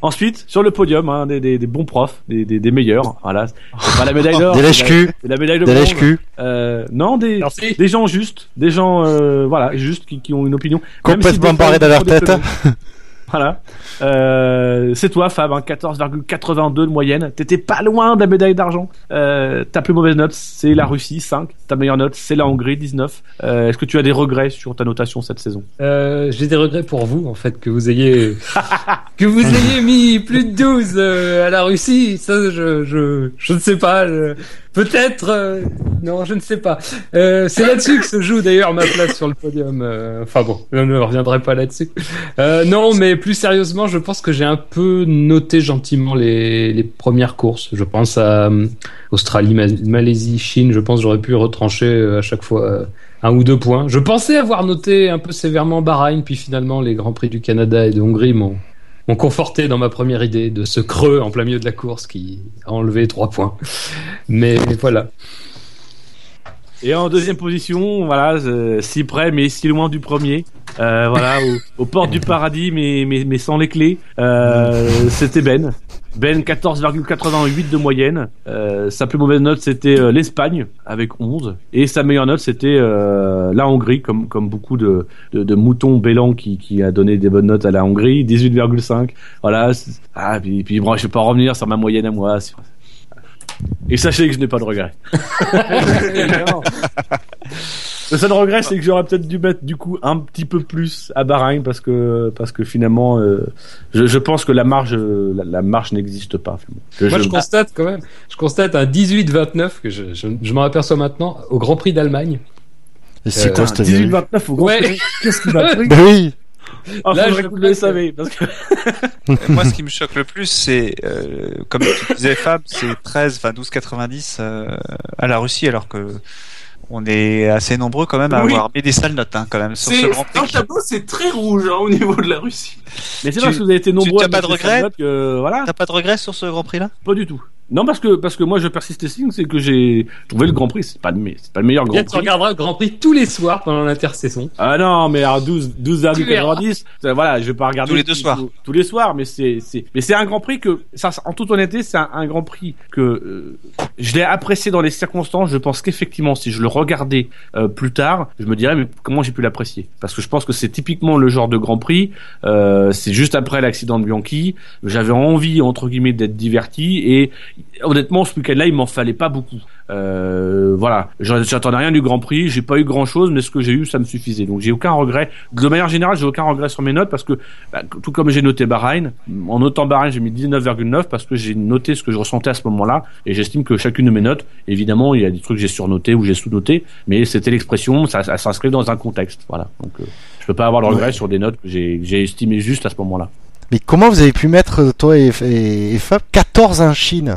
Ensuite, sur le podium, hein, des, des, des bons profs, des, des, des meilleurs. Voilà. C'est pas la médaille d'or. Des c'est la- lèche-cul, c'est la médaille de des bronze. lèche-cul. Euh, non, des, Merci. des gens justes, des gens, euh, voilà, justes qui, qui ont une opinion. Complètement leur font des tête. Voilà. Euh, c'est toi, Fab, hein, 14,82 de moyenne. T'étais pas loin de la médaille d'argent. Euh, ta plus mauvaise note, c'est la Russie, 5. Ta meilleure note, c'est la Hongrie, 19. Euh, Est-ce que tu as des regrets sur ta notation cette saison? Euh, J'ai des regrets pour vous, en fait, que vous ayez que vous ayez mis plus de 12 euh, à la Russie. Ça, je je je ne sais pas. Peut-être. euh, non, je ne sais pas. Euh, C'est là-dessus que se joue d'ailleurs ma place sur le podium. euh, Enfin bon, je ne reviendrai pas là-dessus. Non, mais plus sérieusement, je pense que j'ai un peu noté gentiment les les premières courses. Je pense à Australie, Ma- Malaisie, Chine. Je pense j'aurais pu retrancher à chaque fois. un ou deux points. Je pensais avoir noté un peu sévèrement Bahreïn, puis finalement les Grands Prix du Canada et de Hongrie m'ont m'ont conforté dans ma première idée de ce creux en plein milieu de la course qui a enlevé trois points. Mais voilà. Et en deuxième position, voilà, euh, si près mais si loin du premier. Euh, voilà, au- aux portes du paradis mais, mais, mais sans les clés. Euh, c'était Ben. Ben 14,88 de moyenne. Euh, sa plus mauvaise note c'était euh, l'Espagne avec 11 et sa meilleure note c'était euh, la Hongrie comme comme beaucoup de de, de moutons bélans qui qui a donné des bonnes notes à la Hongrie 18,5. Voilà. Ah puis puis bon, je vais pas revenir sur ma moyenne à moi. Et sachez que je n'ai pas de regrets. Le seul regret, c'est que j'aurais peut-être dû mettre du coup un petit peu plus à Bahreïn parce que parce que finalement, euh, je, je pense que la marge la, la marge n'existe pas. finalement. Moi, je- je constate quand même, je constate un 18-29 que je, je, je m'en aperçois maintenant au Grand Prix d'Allemagne. Et c'est Euh, quoi vérité 18-29 au Grand Ouais. Prix. Qu'est-ce qui m'a pris Ben oui. Ah, Là, je que vous le savez parce que Moi, ce qui me choque le plus, c'est, euh, comme tu disais Fab, c'est 13, enfin 12,90 euh, à la Russie, alors que on est assez nombreux quand même à Oui. avoir mis des sales notes, hein, quand même, sur ce Grand dans le Prix. tableau, c'est très rouge hein, au niveau de la Russie. mais c'est parce que vous avez été nombreux. t'as à pas de notes que, voilà, T'as pas de regrets sur ce Grand Prix-là? Pas du tout. Non parce que parce que moi je persiste et signe, c'est que j'ai trouvé le Grand Prix, c'est pas le pas le meilleur Grand tu Prix. regarderas le Grand Prix tous les soirs pendant l'intersaison. Ah non, mais à 12, 12 Tu verras. 90, euh, voilà, je vais pas regarder Tous les deux soirs. tous les soirs, mais c'est, c'est, mais c'est un Grand Prix que, ça, en toute honnêteté, c'est un, un Grand Prix que euh, je l'ai apprécié dans les circonstances. Je pense qu'effectivement, si je le regardais euh, plus tard, je me dirais mais comment j'ai pu l'apprécier? Parce que je pense que c'est typiquement le genre de Grand Prix. Euh, c'est juste après l'accident de Bianchi, j'avais envie entre guillemets d'être diverti et honnêtement, ce week-end-là, il m'en fallait pas beaucoup. Euh, voilà, j'attendais rien du Grand Prix, j'ai pas eu grand-chose, mais ce que j'ai eu, ça me suffisait. Donc j'ai aucun regret. De manière générale, j'ai aucun regret sur mes notes parce que, bah, tout comme j'ai noté Bahreïn, en notant Bahreïn, j'ai mis 19,9 parce que j'ai noté ce que je ressentais à ce moment-là et j'estime que chacune de mes notes, évidemment, il y a des trucs que j'ai surnotés ou j'ai sous-noté, mais c'était l'expression, ça, ça s'inscrit dans un contexte. Voilà. Donc euh, je peux pas avoir de regret sur des notes que j'ai que j'ai estimées juste à ce moment-là. Mais comment vous avez pu mettre, toi et, et, et Fab, 14 en Chine?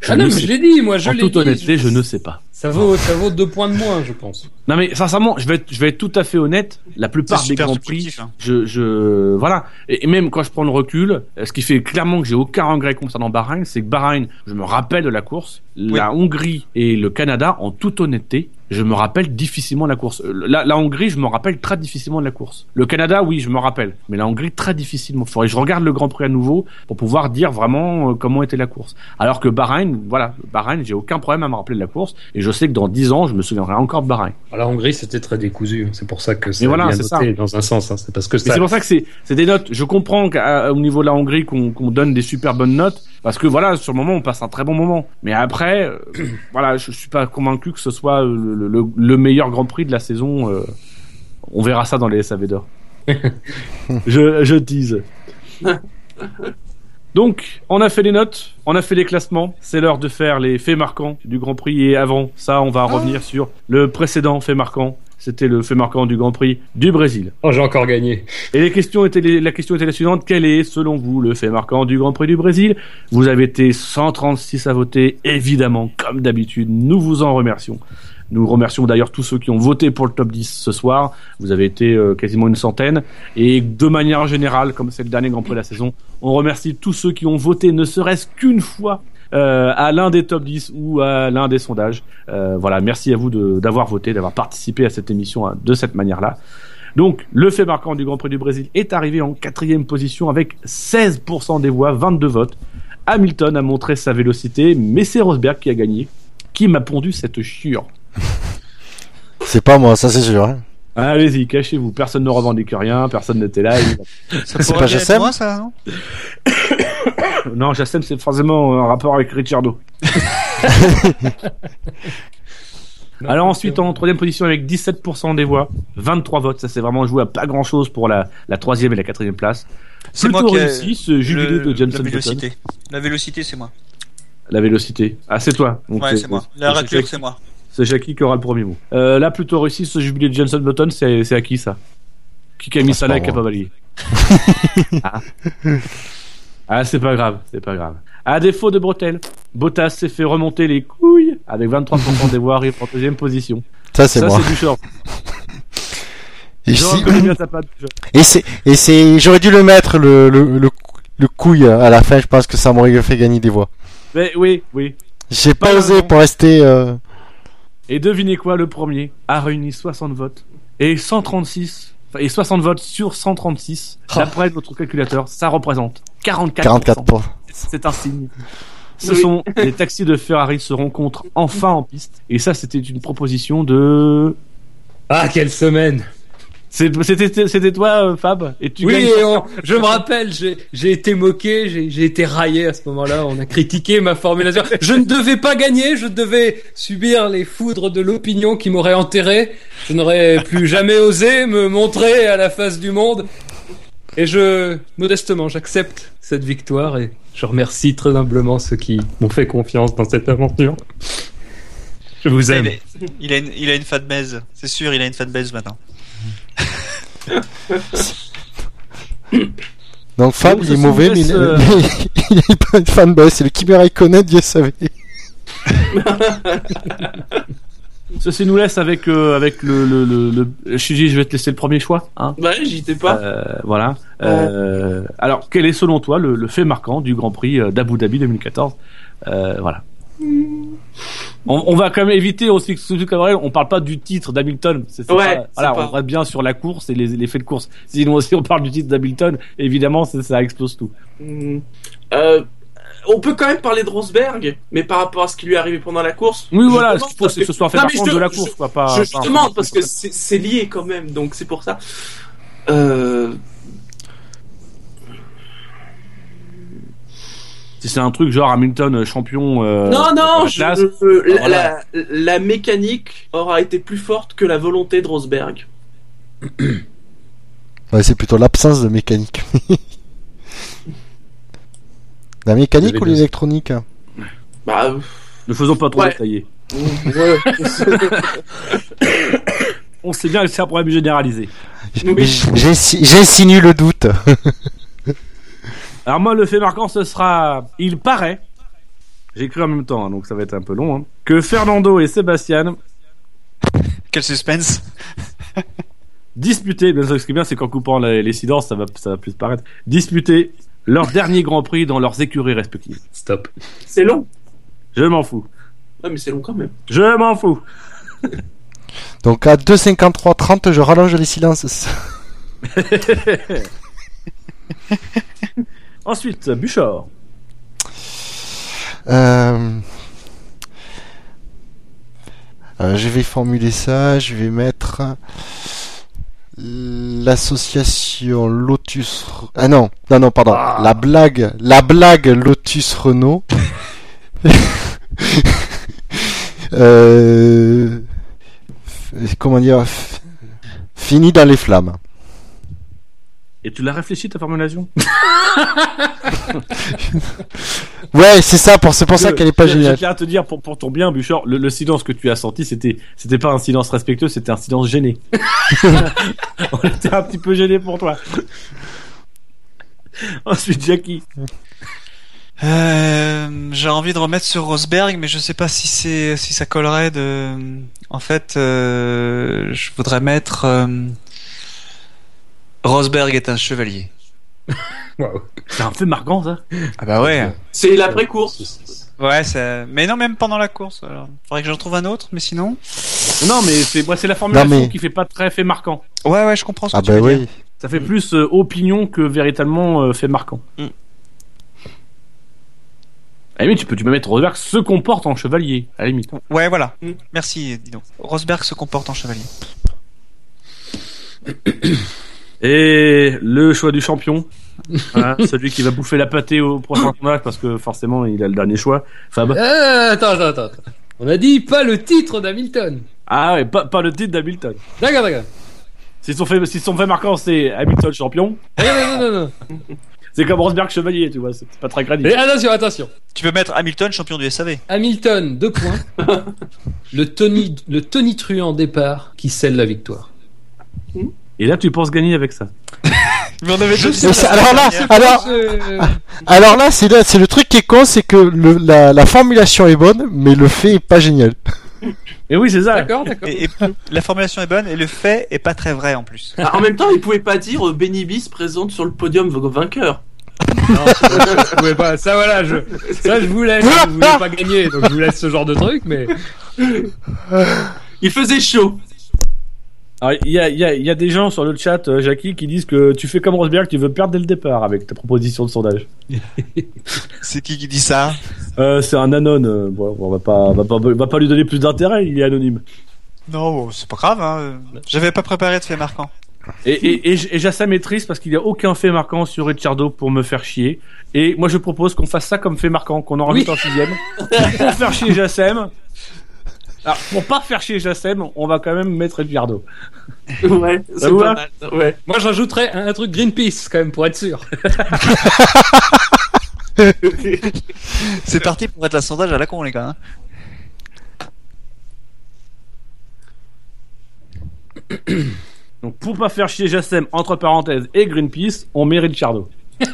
Je ah non, ne mais sais je l'ai dit, moi je En l'ai toute dit. honnêteté, je ne sais pas. Ça vaut, ça vaut deux points de moins, je pense. Non mais sincèrement, je vais être, je vais être tout à fait honnête. La plupart des grands prix, hein. je, je, voilà. Et, et même quand je prends le recul, euh, ce qui fait clairement que j'ai aucun regret concernant Bahreïn, c'est que Bahreïn, je me rappelle de la course. La Hongrie et le Canada, en toute honnêteté, je me rappelle difficilement de la course. Euh, La, la Hongrie, je me rappelle très difficilement de la course. Le Canada, oui, je me rappelle, mais la Hongrie très difficilement. Faudrait que je regarde le Grand Prix à nouveau pour pouvoir dire vraiment euh, comment était la course. Alors que Bahreïn, voilà, Bahreïn, j'ai aucun problème à me rappeler de la course et je sais que dans 10 ans, je me souviendrai encore de Bahreïn. Alors, la Hongrie, c'était très décousu. C'est pour ça que c'est Mais voilà, bien noté dans un sens. hein. C'est parce que ça. c'est pour ça que c'est des notes. Je comprends qu'au niveau de la Hongrie qu'on donne des super bonnes notes parce que voilà sur le moment on passe un très bon moment. Mais après euh, voilà je suis pas convaincu que ce soit le, le- le- le meilleur Grand Prix de la saison. euh. on verra ça dans les SAV d'or. je je tease. Donc, on a fait les notes, on a fait les classements. C'est l'heure de faire les faits marquants du Grand Prix. Et avant ça, on va revenir sur le précédent fait marquant. C'était le fait marquant du Grand Prix du Brésil. Oh, j'ai encore gagné. Et les questions étaient les- la question était la suivante quel est, selon vous, le fait marquant du Grand Prix du Brésil? Vous avez été 136 à voter, évidemment, comme d'habitude. Nous vous en remercions. Nous remercions d'ailleurs tous ceux qui ont voté pour le top 10 ce soir. Vous avez été euh, quasiment une centaine. Et de manière générale, comme c'est le dernier Grand Prix de la saison, on remercie tous ceux qui ont voté, ne serait-ce qu'une fois, euh, à l'un des top 10 ou à l'un des sondages. Euh, voilà, merci à vous d'avoir voté, d'avoir participé à cette émission hein, de cette manière-là. Donc, le fait marquant du Grand Prix du Brésil est arrivé en quatrième position avec 16% des voix, 22 votes. Hamilton a montré sa vélocité, mais c'est Rosberg qui a gagné. Qui m'a pondu cette chure C'est pas moi, ça c'est sûr. hein. Allez-y, cachez-vous. Personne ne revendique rien, personne n'était là. et- C'est pas Jassem moi, ça, non? Non, Jassem, c'est forcément un rapport avec Ricciardo. Alors ensuite, en troisième position avec 17% des voix, 23 votes, ça c'est vraiment joué à pas grand chose pour la, la troisième et la quatrième place. C'est moi qui réussi ce jubilé de Jenson La Button. vélocité. La vélocité, c'est moi. La vélocité. Ah, c'est toi. Donc, Ouais, c'est moi. La raclure, c'est moi. C'est Jackie qui aura le premier mot. Euh, là, plutôt réussi ce jubilé de Jenson Button, c'est à qui ça? Qui qui a mis Ah, ça là qui a pas balayé Ah, Ah, c'est pas grave, c'est pas grave. À défaut de bretelles, Bottas s'est fait remonter les couilles avec 23% des voix, arrive en deuxième position. Ça c'est Ça, moi. c'est du short. Et, c'est, et c'est, j'aurais dû le mettre le, le, le, le couille à la fin. Je pense que ça m'aurait fait gagner des voix. Mais oui, oui. J'ai pas Pas osé pour rester. Euh... Et devinez quoi, le premier a réuni 60 votes et 136 enfin, et 60 votes sur 136. Oh. D'après notre calculateur, ça représente 44%. 44 points. C'est un signe. Ce Oui. sont les taxis de Ferrari se rencontrent enfin en piste. Et ça, c'était une proposition de. Ah, quelle semaine C'était toi, euh, Fab Et tu Oui, gagnes- et on- je me rappelle, j'ai été moqué, j'ai été raillé à ce moment-là, on a critiqué ma formulation. Je ne devais pas gagner, je devais subir les foudres de l'opinion qui m'auraient enterré. Je n'aurais plus jamais osé me montrer à la face du monde. Et je, modestement, j'accepte cette victoire et je remercie très humblement ceux qui m'ont fait confiance dans cette aventure. Je vous aime. Il a une, il a une fanbase. C'est sûr, il a une fanbase maintenant. Donc Fab, il est mauvais, mais il euh, il n'est pas une fanboy. C'est le Kimi Raikkonen du SAV. Ceci nous laisse avec, euh, avec le, le, le, le- je vais te laisser le premier choix. Hein Bah, j'y étais pas. Euh, voilà. Euh, alors, quel est selon toi le, le fait marquant du Grand Prix d'Abu Dhabi 2014 euh, Voilà. On, on va quand même éviter aussi que ce comme on parle pas du titre d'Hamilton. C'est, Ouais, pas- voilà, pas- on reste bien sur la course et les, les faits de course. Sinon, si on parle du titre d'Hamilton, évidemment, ça, explose tout. Hmm. Euh, on peut quand même parler de Rosberg, mais par rapport à ce qui lui est arrivé pendant la course. Oui, voilà, ce qu'il faut, c'est que ce soit fait Non, de la je- course, quoi. Pas, je, pas demande parce que c'est c'est lié quand même, donc c'est pour ça. Euh, Si c'est un truc genre Hamilton euh, champion. euh, non, non, la je- classe, euh, la, Voilà. la- la mécanique aura été plus forte que la volonté de Rosberg. Ouais, c'est plutôt l'absence de mécanique. La mécanique ou l'électronique Bah, euh, Ne faisons pas trop Ouais. On sait bien que c'est un problème généralisé. J'insinue le doute. Alors moi, le fait marquant, ce sera, il paraît, j'ai écrit en même temps, hein, donc ça va être un peu long, hein, que Fernando et Sébastien Quel suspense. disputaient, bien sûr, ce qui est bien, c'est qu'en coupant les, les silences, ça va, ça va plus paraître, disputaient leur dernier Grand Prix dans leurs écuries respectives. Stop. c'est long. Je m'en fous. Ouais, mais c'est long quand même. Je m'en fous. Donc à 2,53,30, je rallonge les silences. Ensuite, Buchor. Euh... euh, je vais formuler ça, je vais mettre l'association Lotus. Ah non, non, non, pardon. Ah. La blague, la blague Lotus Renault. euh... Comment dire Fini dans les flammes. Et tu l'as réfléchi ta formulation Ouais, c'est ça, pour, c'est pour ça qu'elle est pas je- Je géniale. tiens à te dire, pour, pour ton bien, Buchor, le, le silence que tu as senti, c'était, c'était pas un silence respectueux, c'était un silence gêné. On était un petit peu gêné pour toi. Ensuite, Jackie. Euh, j'ai envie de remettre sur Rosberg, mais je sais pas si c'est si ça collerait de. En fait, euh, je voudrais mettre euh, Rosberg est un chevalier. C'est un fait marquant, ça. Ah bah ouais. C'est l'après-course. Ouais, c'est. Mais non, même pendant la course. Alors, faudrait que j'en trouve un autre, mais sinon. Non, mais c'est, moi, c'est la formulation mais- qui fait pas très fait marquant. Ouais, ouais, je comprends ce que Ah tu bah veux dire. oui. Ça fait plus euh, opinion que véritablement euh, fait marquant. Mm. À la limite, tu peux, tu peux mettre Rosberg se comporte en chevalier, à la limite. Ouais, voilà. Mm. Merci, dis donc. Rosberg se comporte en chevalier. Et le choix du champion, Voilà, celui qui va bouffer la pâtée au prochain tournage parce que forcément il a le dernier choix. Fab. Euh, attends, attends, attends. On a dit pas le titre d'Hamilton. Ah ouais, pas, pas le titre d'Hamilton. D'accord, d'accord. Si son fait, si son fait marquant c'est Hamilton champion, Eh, non, non, non, non. c'est comme Rosberg chevalier, tu vois, c'est pas très Mais crédible. attention, attention. Tu peux mettre Hamilton champion du SAV. Hamilton, deux points. le Tony, le Tony Truant départ qui scelle la victoire. Et là tu penses gagner avec ça. Mais on avait Je ça alors là, alors là, c'est là- c'est le truc qui est con, c'est que le, la, la formulation est bonne, mais le fait est pas génial. Et oui, c'est ça. D'accord, d'accord. Et, et la formulation est bonne et le fait est pas très vrai en plus. Ah, en même temps, il pouvait pas dire euh, Benny présente sur le podium vainqueur. Non, je pouvais pas. Ça voilà, je, ça je vous laisse. Vous voulez pas gagner, donc je vous laisse ce genre de truc, mais Il faisait chaud. Alors, il y a, il y, a, il y a des gens sur le chat, euh, Jackie, qui disent que tu fais comme Rosberg, tu veux perdre dès le départ avec ta proposition de sondage. C'est qui qui dit ça? Euh, c'est un anon. euh, bon, on va pas, on va pas, on va pas lui donner plus d'intérêt. Il est anonyme. Non, c'est pas grave. Hein. J'avais pas préparé de fait marquant. Et, et, et, et Jassam est triste parce qu'il n'y a aucun fait marquant sur Ricciardo pour me faire chier. Et moi, je propose qu'on fasse ça comme fait marquant, qu'on en rajoute un sixième. pour faire chier Jassem. Alors, pour pas faire chier Jassem, on va quand même mettre Ricciardo. Ouais, c'est pas mal. Ouais. moi j'ajouterais un, un truc Greenpeace quand même pour être sûr. C'est parti pour être la sondage à la con les gars. hein. Donc, pour pas faire chier Jassem, entre parenthèses, et Greenpeace, on met Ricciardo.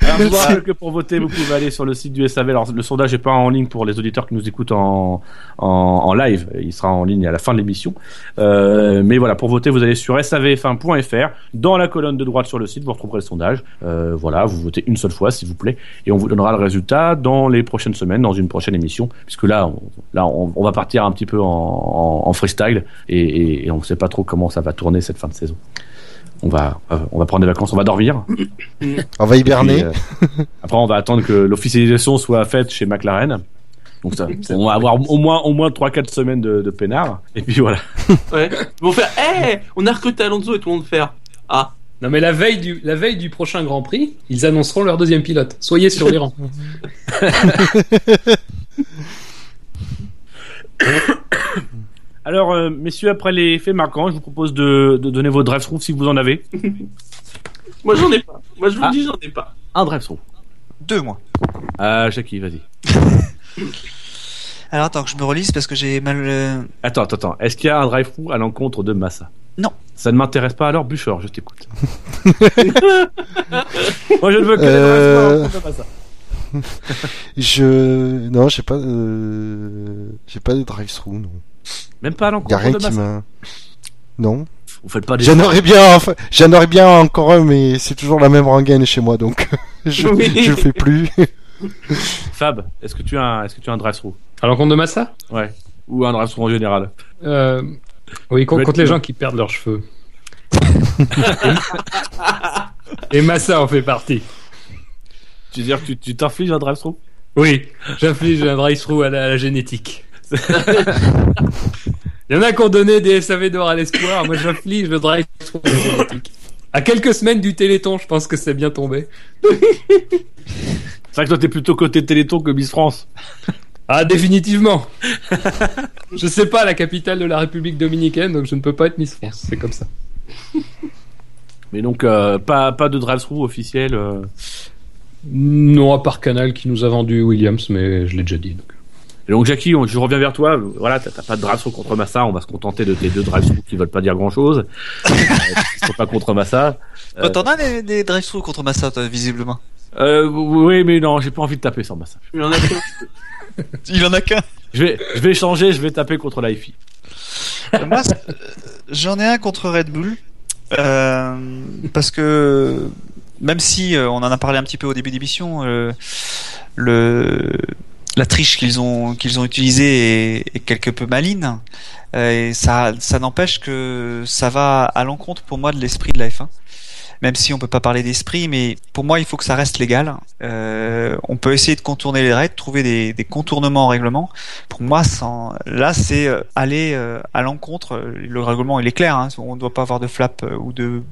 Alors, je que pour voter, vous pouvez aller sur le site du SAV. Alors, le sondage n'est pas en ligne pour les auditeurs qui nous écoutent en, en, en live. Il sera en ligne à la fin de l'émission. Euh, mais voilà, pour voter, vous allez sur savf1.fr. Dans la colonne de droite sur le site, vous retrouverez le sondage. Euh, voilà, vous votez une seule fois, s'il vous plaît. Et on vous donnera le résultat dans les prochaines semaines, dans une prochaine émission. Puisque là, on, là, on, on va partir un petit peu en, en, en freestyle. Et, et, et on ne sait pas trop comment ça va tourner cette fin de saison. On va, euh, on va prendre des vacances, on va dormir. On va hiberner. Puis, euh, après, on va attendre que l'officialisation soit faite chez McLaren. Donc ça, on va avoir au moins au moins 3-4 semaines de, de peinard. Et puis voilà. Ouais. Ils vont faire, hé, on a recruté Alonso et tout le monde faire. Ah. Non mais la veille du la veille du prochain Grand Prix, ils annonceront leur deuxième pilote. Soyez sur les rangs. Alors, euh, messieurs, après les faits marquants, je vous propose de, de donner vos drive through si vous en avez. Moi j'en ai pas. Moi je vous Ah. dis, j'en ai pas. Un drive through. Deux mois. Ah, Jackie, vas-y. Alors attends que je me relise parce que j'ai mal. euh, Attends, attends, attends. Est-ce qu'il y a un drive through à l'encontre de Massa? Non. Ça ne m'intéresse pas alors, Bouchard, je t'écoute. Moi, je ne veux que Euh, des drive through à l'encontre de Massa. Je non, j'ai pas euh... j'ai pas de drive-through non. Même pas à Y a l'encontre rien de m'a Non. Vous faites pas des. J'en aurais bien enfin, j'en aurais bien encore un mais c'est toujours la même rengaine chez moi donc je Oui. je le fais plus. Fab, est-ce que tu as un, est-ce que tu as un drive through À l'encontre de Massa? Ouais. Ou un drive through en général? euh, Oui, contre, les gens qui perdent leurs cheveux. Et Massa en fait partie. Tu veux dire que tu- t'infliges un drive through Oui, j'inflige un drive-through à la génétique. Il y en a qui ont donné des SAV d'or à l'espoir, moi j'inflige le drive-through à quelques semaines du Téléthon, je pense que c'est bien tombé. C'est vrai que toi t'es plutôt côté Téléthon que Miss France. Ah, définitivement Je sais pas la capitale de la République Dominicaine, donc je ne peux pas être Miss France, c'est comme ça. Mais donc euh, pas pas de drive through officiel. euh. Non, à part Canal qui nous a vendu Williams, mais je l'ai déjà dit. donc. Et donc Jackie, on- je reviens vers toi. Voilà, t'as pas de drive through contre Massa. On va se contenter de tes deux drive through qui veulent pas dire grand chose. euh, pas contre Massa. Euh, Oh, T'en as des, des drive-through contre Massa, toi, visiblement. Euh, oui, mais non, j'ai pas envie de taper sur Massa. Il y en a qu'un. Il en a qu'un. Je vais je vais changer. Je vais taper contre l'IFI. Moi, euh, j'en ai un contre Red Bull. Euh, parce que même si euh, on en a parlé un petit peu au début d'émission, euh, le la triche qu'ils ont qu'ils ont utilisée est, quelque peu maligne. Euh, et ça ça n'empêche que ça va à l'encontre pour moi de l'esprit de la F1. Même si on peut pas parler d'esprit, mais pour moi il faut que ça reste légal. Euh, on peut essayer de contourner les règles, trouver des, contournements en règlement pour moi, là, c'est euh, aller à l'encontre. Le règlement, il est clair. Hein, on ne doit pas avoir de flap ou de-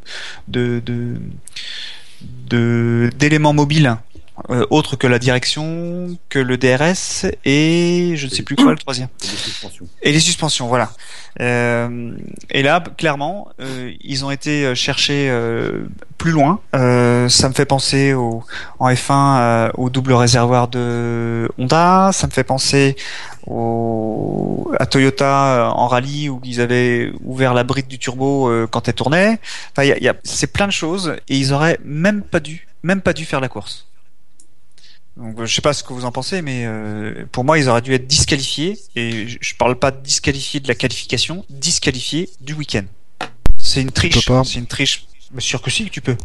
d'éléments mobiles euh, autres que la direction, que le DRS et je ne sais plus quoi le troisième. C'est des suspensions. Et les suspensions, voilà. Euh, et là, clairement, euh, ils ont été chercher euh, plus loin. Ça me fait penser au, en F1 euh, au double réservoir de Honda. Ça me fait penser au, à Toyota en rallye où ils avaient ouvert la bride du turbo quand elle tournait. Enfin, y a, y a- c'est plein de choses et ils auraient même pas dû, même pas dû faire la course. Donc, je sais pas ce que vous en pensez, mais euh, pour moi, ils auraient dû être disqualifiés. Et je, je parle pas de disqualifiés de la qualification, disqualifiés du week-end. C'est une triche. peux pas. C'est une triche. Mais sûr que si, tu peux.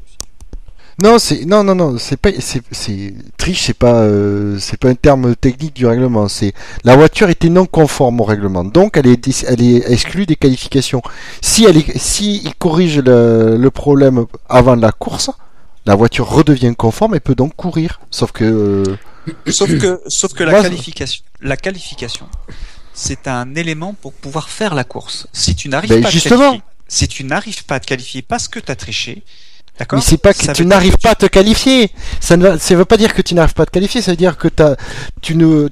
Non, c'est non non non, c'est pas c'est c'est triche, c'est pas euh, c'est pas un terme technique du règlement. C'est la voiture était non conforme au règlement, donc elle est dis- elle est exclue des qualifications. Si elle est si il corrige le, le problème avant la course, la voiture redevient conforme et peut donc courir. Sauf que euh, Sauf que, sauf que la Moi, qualification, la qualification, c'est un élément pour pouvoir faire la course. Si tu n'arrives Ben, pas à te justement. qualifier, si tu n'arrives pas à te qualifier parce que tu as triché, d'accord mais c'est pas que Ça tu n'arrives pas à te qualifier. Ça ne va- ça veut pas dire que tu n'arrives pas à te qualifier, ça veut dire que t'as, tu ne,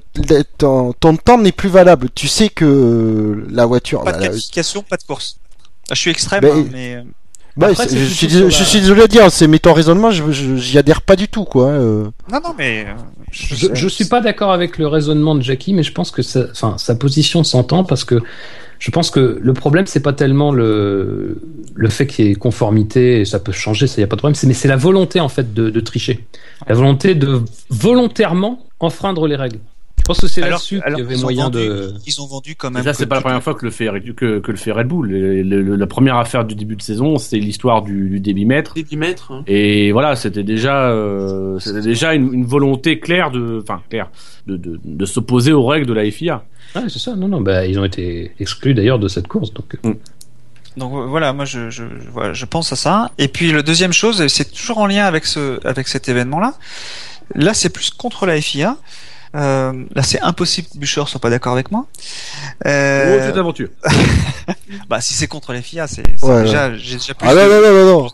ton, ton temps n'est plus valable. Tu sais que euh, la voiture. Pas de la- qualification, pas de course. Ah, Je suis extrême, Ben, hein, mais euh, Bah, Après, je, suis, je désolé à dire, c'est mais ton raisonnement, je, je- j'y adhère pas du tout, quoi. hein, euh. non, non, mais euh, Je, je suis pas d'accord avec le raisonnement de Jackie, mais je pense que ça, enfin, sa position s'entend parce que je pense que le problème c'est pas tellement le le fait qu'il y ait conformité et ça peut changer, ça y a pas de problème, c'est mais c'est la volonté en fait de, de tricher, la volonté de volontairement enfreindre les règles. Je pense que c'est alors, là-dessus qu'il y avait ils ont moyen vendu, de. ils ont vendu quand même. Déjà, c'est que pas la première fois que le fait, que, que le fait Red Bull. Le- le- le- la première affaire du début de saison, c'est l'histoire du, du débitmètre. Débitmètre. hein. Et voilà, c'était déjà, euh, c'était déjà une, une volonté claire de, enfin claire, de, de, de s'opposer aux règles de la FIA. Ouais, c'est ça. Non, non, bah ils ont été exclus d'ailleurs de cette course, donc. euh, Donc euh, voilà, moi je, je, je- voilà, je pense à ça. Et puis le deuxième chose, c'est toujours en lien avec ce avec cet événement-là. Là, c'est plus contre la FIA. Euh, là, c'est impossible que Boucher soit pas d'accord avec moi. Oh, Euh, cette aventure. bah, si c'est contre la FIA, c'est c'est Ouais, déjà, j'ai déjà plus. Ah non, de- non, non, non, non.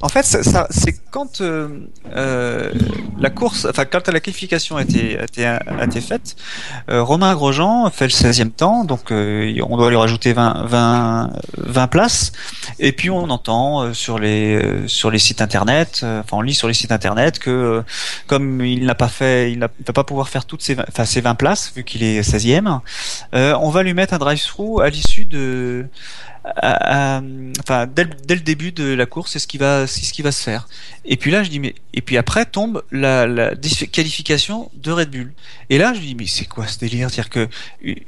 En fait, ça, ça- c'est quand euh, euh, la course, enfin quand la qualification a été, a été, a été faite, euh, Romain Grosjean fait le 16e temps, donc euh, on doit lui rajouter 20, 20, 20 places. Et puis on entend euh, sur les euh, sur les sites internet, enfin on lit sur les sites internet que comme il n'a pas fait, il ne va pas pouvoir faire toutes 20, enfin, ces 20 places vu qu'il est 16e, euh, on va lui mettre un drive-through à l'issue de à- à- enfin dès, le- dès le début de la course c'est ce qui va c'est ce qui va se faire. Et puis là je dis mais et puis après tombe la, la disqualification de Red Bull. Et là je dis mais c'est quoi ce délire? C'est-à-dire que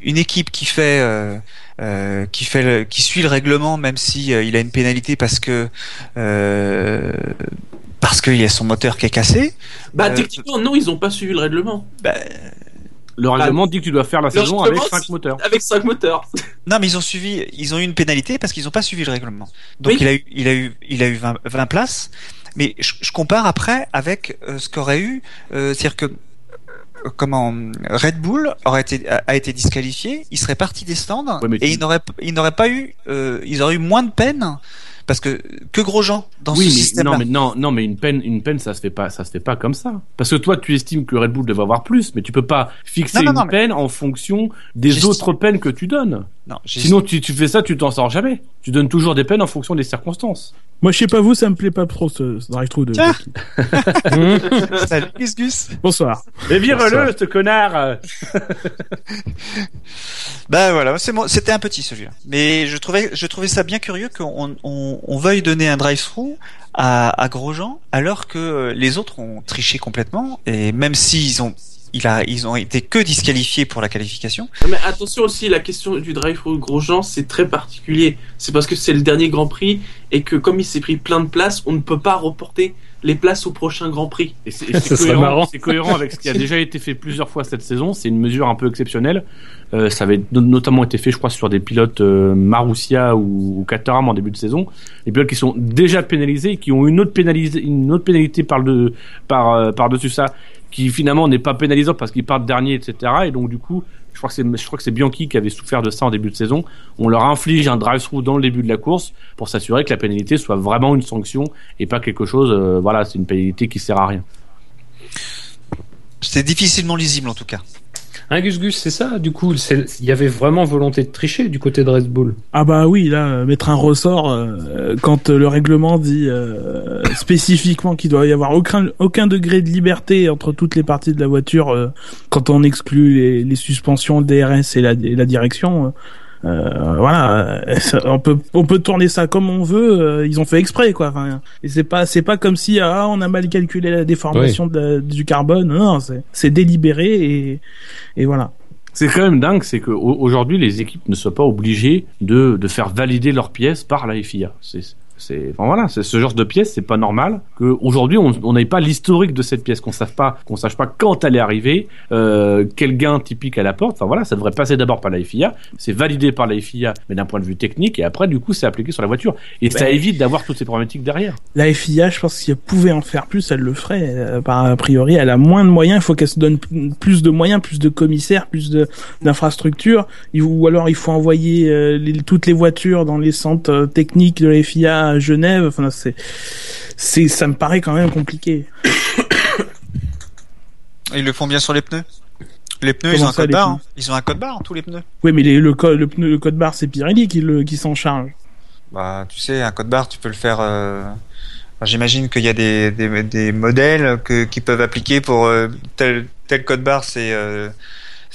une équipe qui fait euh, euh, qui fait le- qui suit le règlement même si euh, il a une pénalité parce que euh, parce qu'il y a son moteur qui est cassé Bah, Euh, techniquement, non, ils ont pas suivi le règlement. bah, Le règlement dit que tu dois faire la saison avec règlement, 5 c'est- moteurs. Avec 5 moteurs. Non, mais ils ont suivi, ils ont eu une pénalité parce qu'ils n'ont pas suivi le règlement. Donc Oui. il a eu, il a eu, il a eu 20, 20 places. Mais je, je compare après avec euh, ce qu'aurait eu, euh, c'est-à-dire que euh, comment Red Bull aurait été a, a été disqualifié, il serait parti des stands Ouais, mais et tu- il n'aurait il n'aurait pas eu, euh, ils auraient eu moins de peine parce que que Grosjean dans oui, ce mais système-là. non, mais non, non, mais une peine, une peine, ça se fait pas, ça se fait pas comme ça. Parce que toi, tu estimes que Red Bull devait avoir plus, mais tu peux pas fixer Non, non, une mais- peine en fonction des autres peines que tu donnes. Non, Sinon, tu, tu fais ça, tu t'en sors jamais. Tu donnes toujours des peines en fonction des circonstances. Moi, je sais pas vous, ça me plaît pas trop ce, ce drive-thru de. Tiens. Salut Gus Gus. Bonsoir. Et vire-le, ce connard. Ben voilà, c'était un petit celui-là. Mais je trouvais, je trouvais ça bien curieux qu'on on, on veuille donner un drive-through à, à Grosjean alors que les autres ont triché complètement et même s'ils ont, ils ont été que disqualifiés pour la qualification. Mais attention aussi, la question du drive-through Grosjean, c'est très particulier. C'est parce que c'est le dernier Grand Prix et que comme il s'est pris plein de places, on ne peut pas reporter les places au prochain Grand Prix. Et c'est cohérent, avec ce qui a déjà été fait plusieurs fois cette saison. C'est une mesure un peu exceptionnelle. Euh, ça avait no- notamment été fait, je crois, sur des pilotes euh, Marussia ou, ou Caterham en début de saison. Des pilotes qui sont déjà pénalisés et qui ont une autre, pénalisé, une autre pénalité par, euh, par-dessus ça, qui finalement n'est pas pénalisant parce qu'ils partent dernier, etc. Et donc, du coup, je crois que c'est, c'est Bianchi qui avait souffert de ça en début de saison. On leur inflige un drive-through dans le début de la course pour s'assurer que la pénalité soit vraiment une sanction et pas quelque chose, euh, voilà, c'est une pénalité qui sert à rien. C'était difficilement lisible en tout cas. Un Gus Gus, c'est ça. Du coup, il y avait vraiment volonté de tricher du côté de Red Bull. Ah bah oui, là, euh, mettre un ressort euh, quand euh, le règlement dit spécifiquement qu'il doit y avoir aucun degré de liberté entre toutes les parties de la voiture quand on exclut les, suspensions, le DRS et la direction. Euh, voilà, euh, ça- on peut on peut tourner ça comme on veut. euh, ils ont fait exprès quoi. Enfin, et c'est pas c'est pas comme si ah on a mal calculé la déformation de du carbone. Non, non, c'est c'est délibéré et et voilà. C'est quand même dingue, c'est qu'aujourd'hui, les équipes ne soient pas obligées de, de faire valider leurs pièces par la FIA. C'est C'est, enfin voilà, c'est ce genre de pièce, c'est pas normal que aujourd'hui on n'ait pas l'historique de cette pièce, qu'on sache pas, qu'on sache pas quand elle est arrivée, euh, quel gain typique elle apporte. Enfin voilà, ça devrait passer d'abord par la FIA, c'est validé par la FIA, mais d'un point de vue technique, et après du coup c'est appliqué sur la voiture, et ça Ben- évite d'avoir toutes ces problématiques derrière. La FIA, je pense qu'elle pouvait en faire plus, elle le ferait. Euh, Par a priori, elle a moins de moyens. Il faut qu'elle se donne plus de moyens, plus de commissaires, plus de d'infrastructures. Ou alors il faut envoyer euh, les- toutes les voitures dans les centres techniques de la FIA à Genève. Enfin, c'est, c'est, ça me paraît quand même compliqué. Ils le font bien sur les pneus? Les pneus, ils ont un ça, code barre. hein. Ils ont un code barre, tous les pneus. Oui, mais les- le, co- le, pneu- le code barre, c'est Pirelli qui, le, qui s'en charge. Bah, tu sais, un code barre, tu peux le faire. euh, enfin, J'imagine qu'il y a des, des, des modèles que, qui peuvent appliquer pour euh, tel, tel code barre, c'est euh,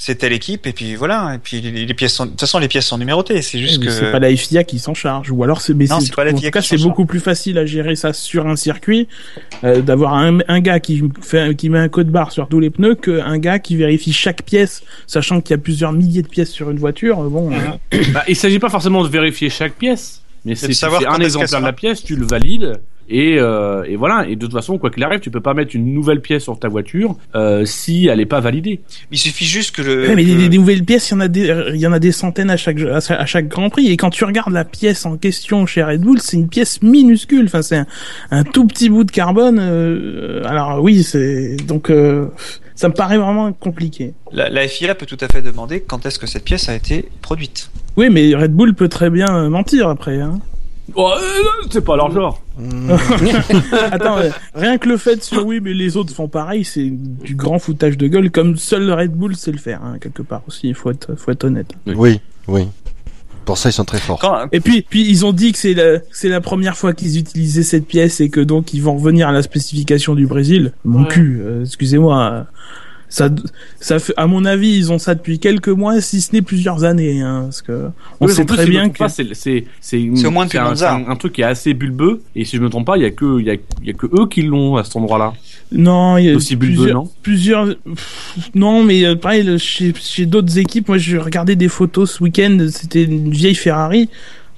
c'est telle équipe, et puis voilà. Et puis les, pièces sont. De toute façon, les pièces sont numérotées. C'est juste Oui, mais que. c'est pas la FIA qui s'en charge. Ou alors c'est, mais Non, c'est- c'est pas la en FIA tout cas, c'est charge. beaucoup plus facile à gérer ça sur un circuit, euh, d'avoir un, un gars qui fait, qui met un code barre sur tous les pneus qu'un gars qui vérifie chaque pièce, sachant qu'il y a plusieurs milliers de pièces sur une voiture. Bon, euh, Bah, il s'agit pas forcément de vérifier chaque pièce, mais c'est de tu savoir un exemplaire de la pièce, tu le valides. Et, euh, et voilà. Et de toute façon, quoi qu'il arrive, tu peux pas mettre une nouvelle pièce sur ta voiture euh, si elle est pas validée. Il suffit juste que le. ouais, mais que- des, des nouvelles pièces, il y en a des, il y en a des centaines à chaque, à chaque- Grand Prix. Et quand tu regardes la pièce en question chez Red Bull, c'est une pièce minuscule. Enfin, c'est un, un tout petit bout de carbone. euh, alors oui, c'est donc euh, ça me paraît vraiment compliqué. la, la FIA peut tout à fait demander quand est-ce que cette pièce a été produite. Oui, mais Red Bull peut très bien mentir après. Hein. Oh, c'est pas leur genre. Attends, euh, rien que le fait sur oui, mais les autres font pareil, c'est du grand foutage de gueule, comme seul le Red Bull sait le faire, hein, quelque part aussi, il faut être, faut être honnête. Oui, oui. Pour ça, ils sont très forts. Quand, Et puis, puis ils ont dit que c'est la, c'est la première fois qu'ils utilisaient cette pièce et que donc ils vont revenir à la spécification du Brésil. Mon Ouais. cul, euh, excusez-moi. Ça, ça fait, à mon avis, ils ont ça depuis quelques mois, si ce n'est plusieurs années, hein, parce que on Oui, sait très bien que c'est c'est c'est une- C'est au moins un, un, un truc qui est assez bulbeux. Et si je me trompe pas, il y a que il y a, il y a que eux qui l'ont à cet endroit-là. non, il y a Aussi bulbeux, plusieurs, non? plusieurs pff, non mais euh, pareil chez, chez d'autres équipes moi je regardais des photos ce week-end c'était une vieille Ferrari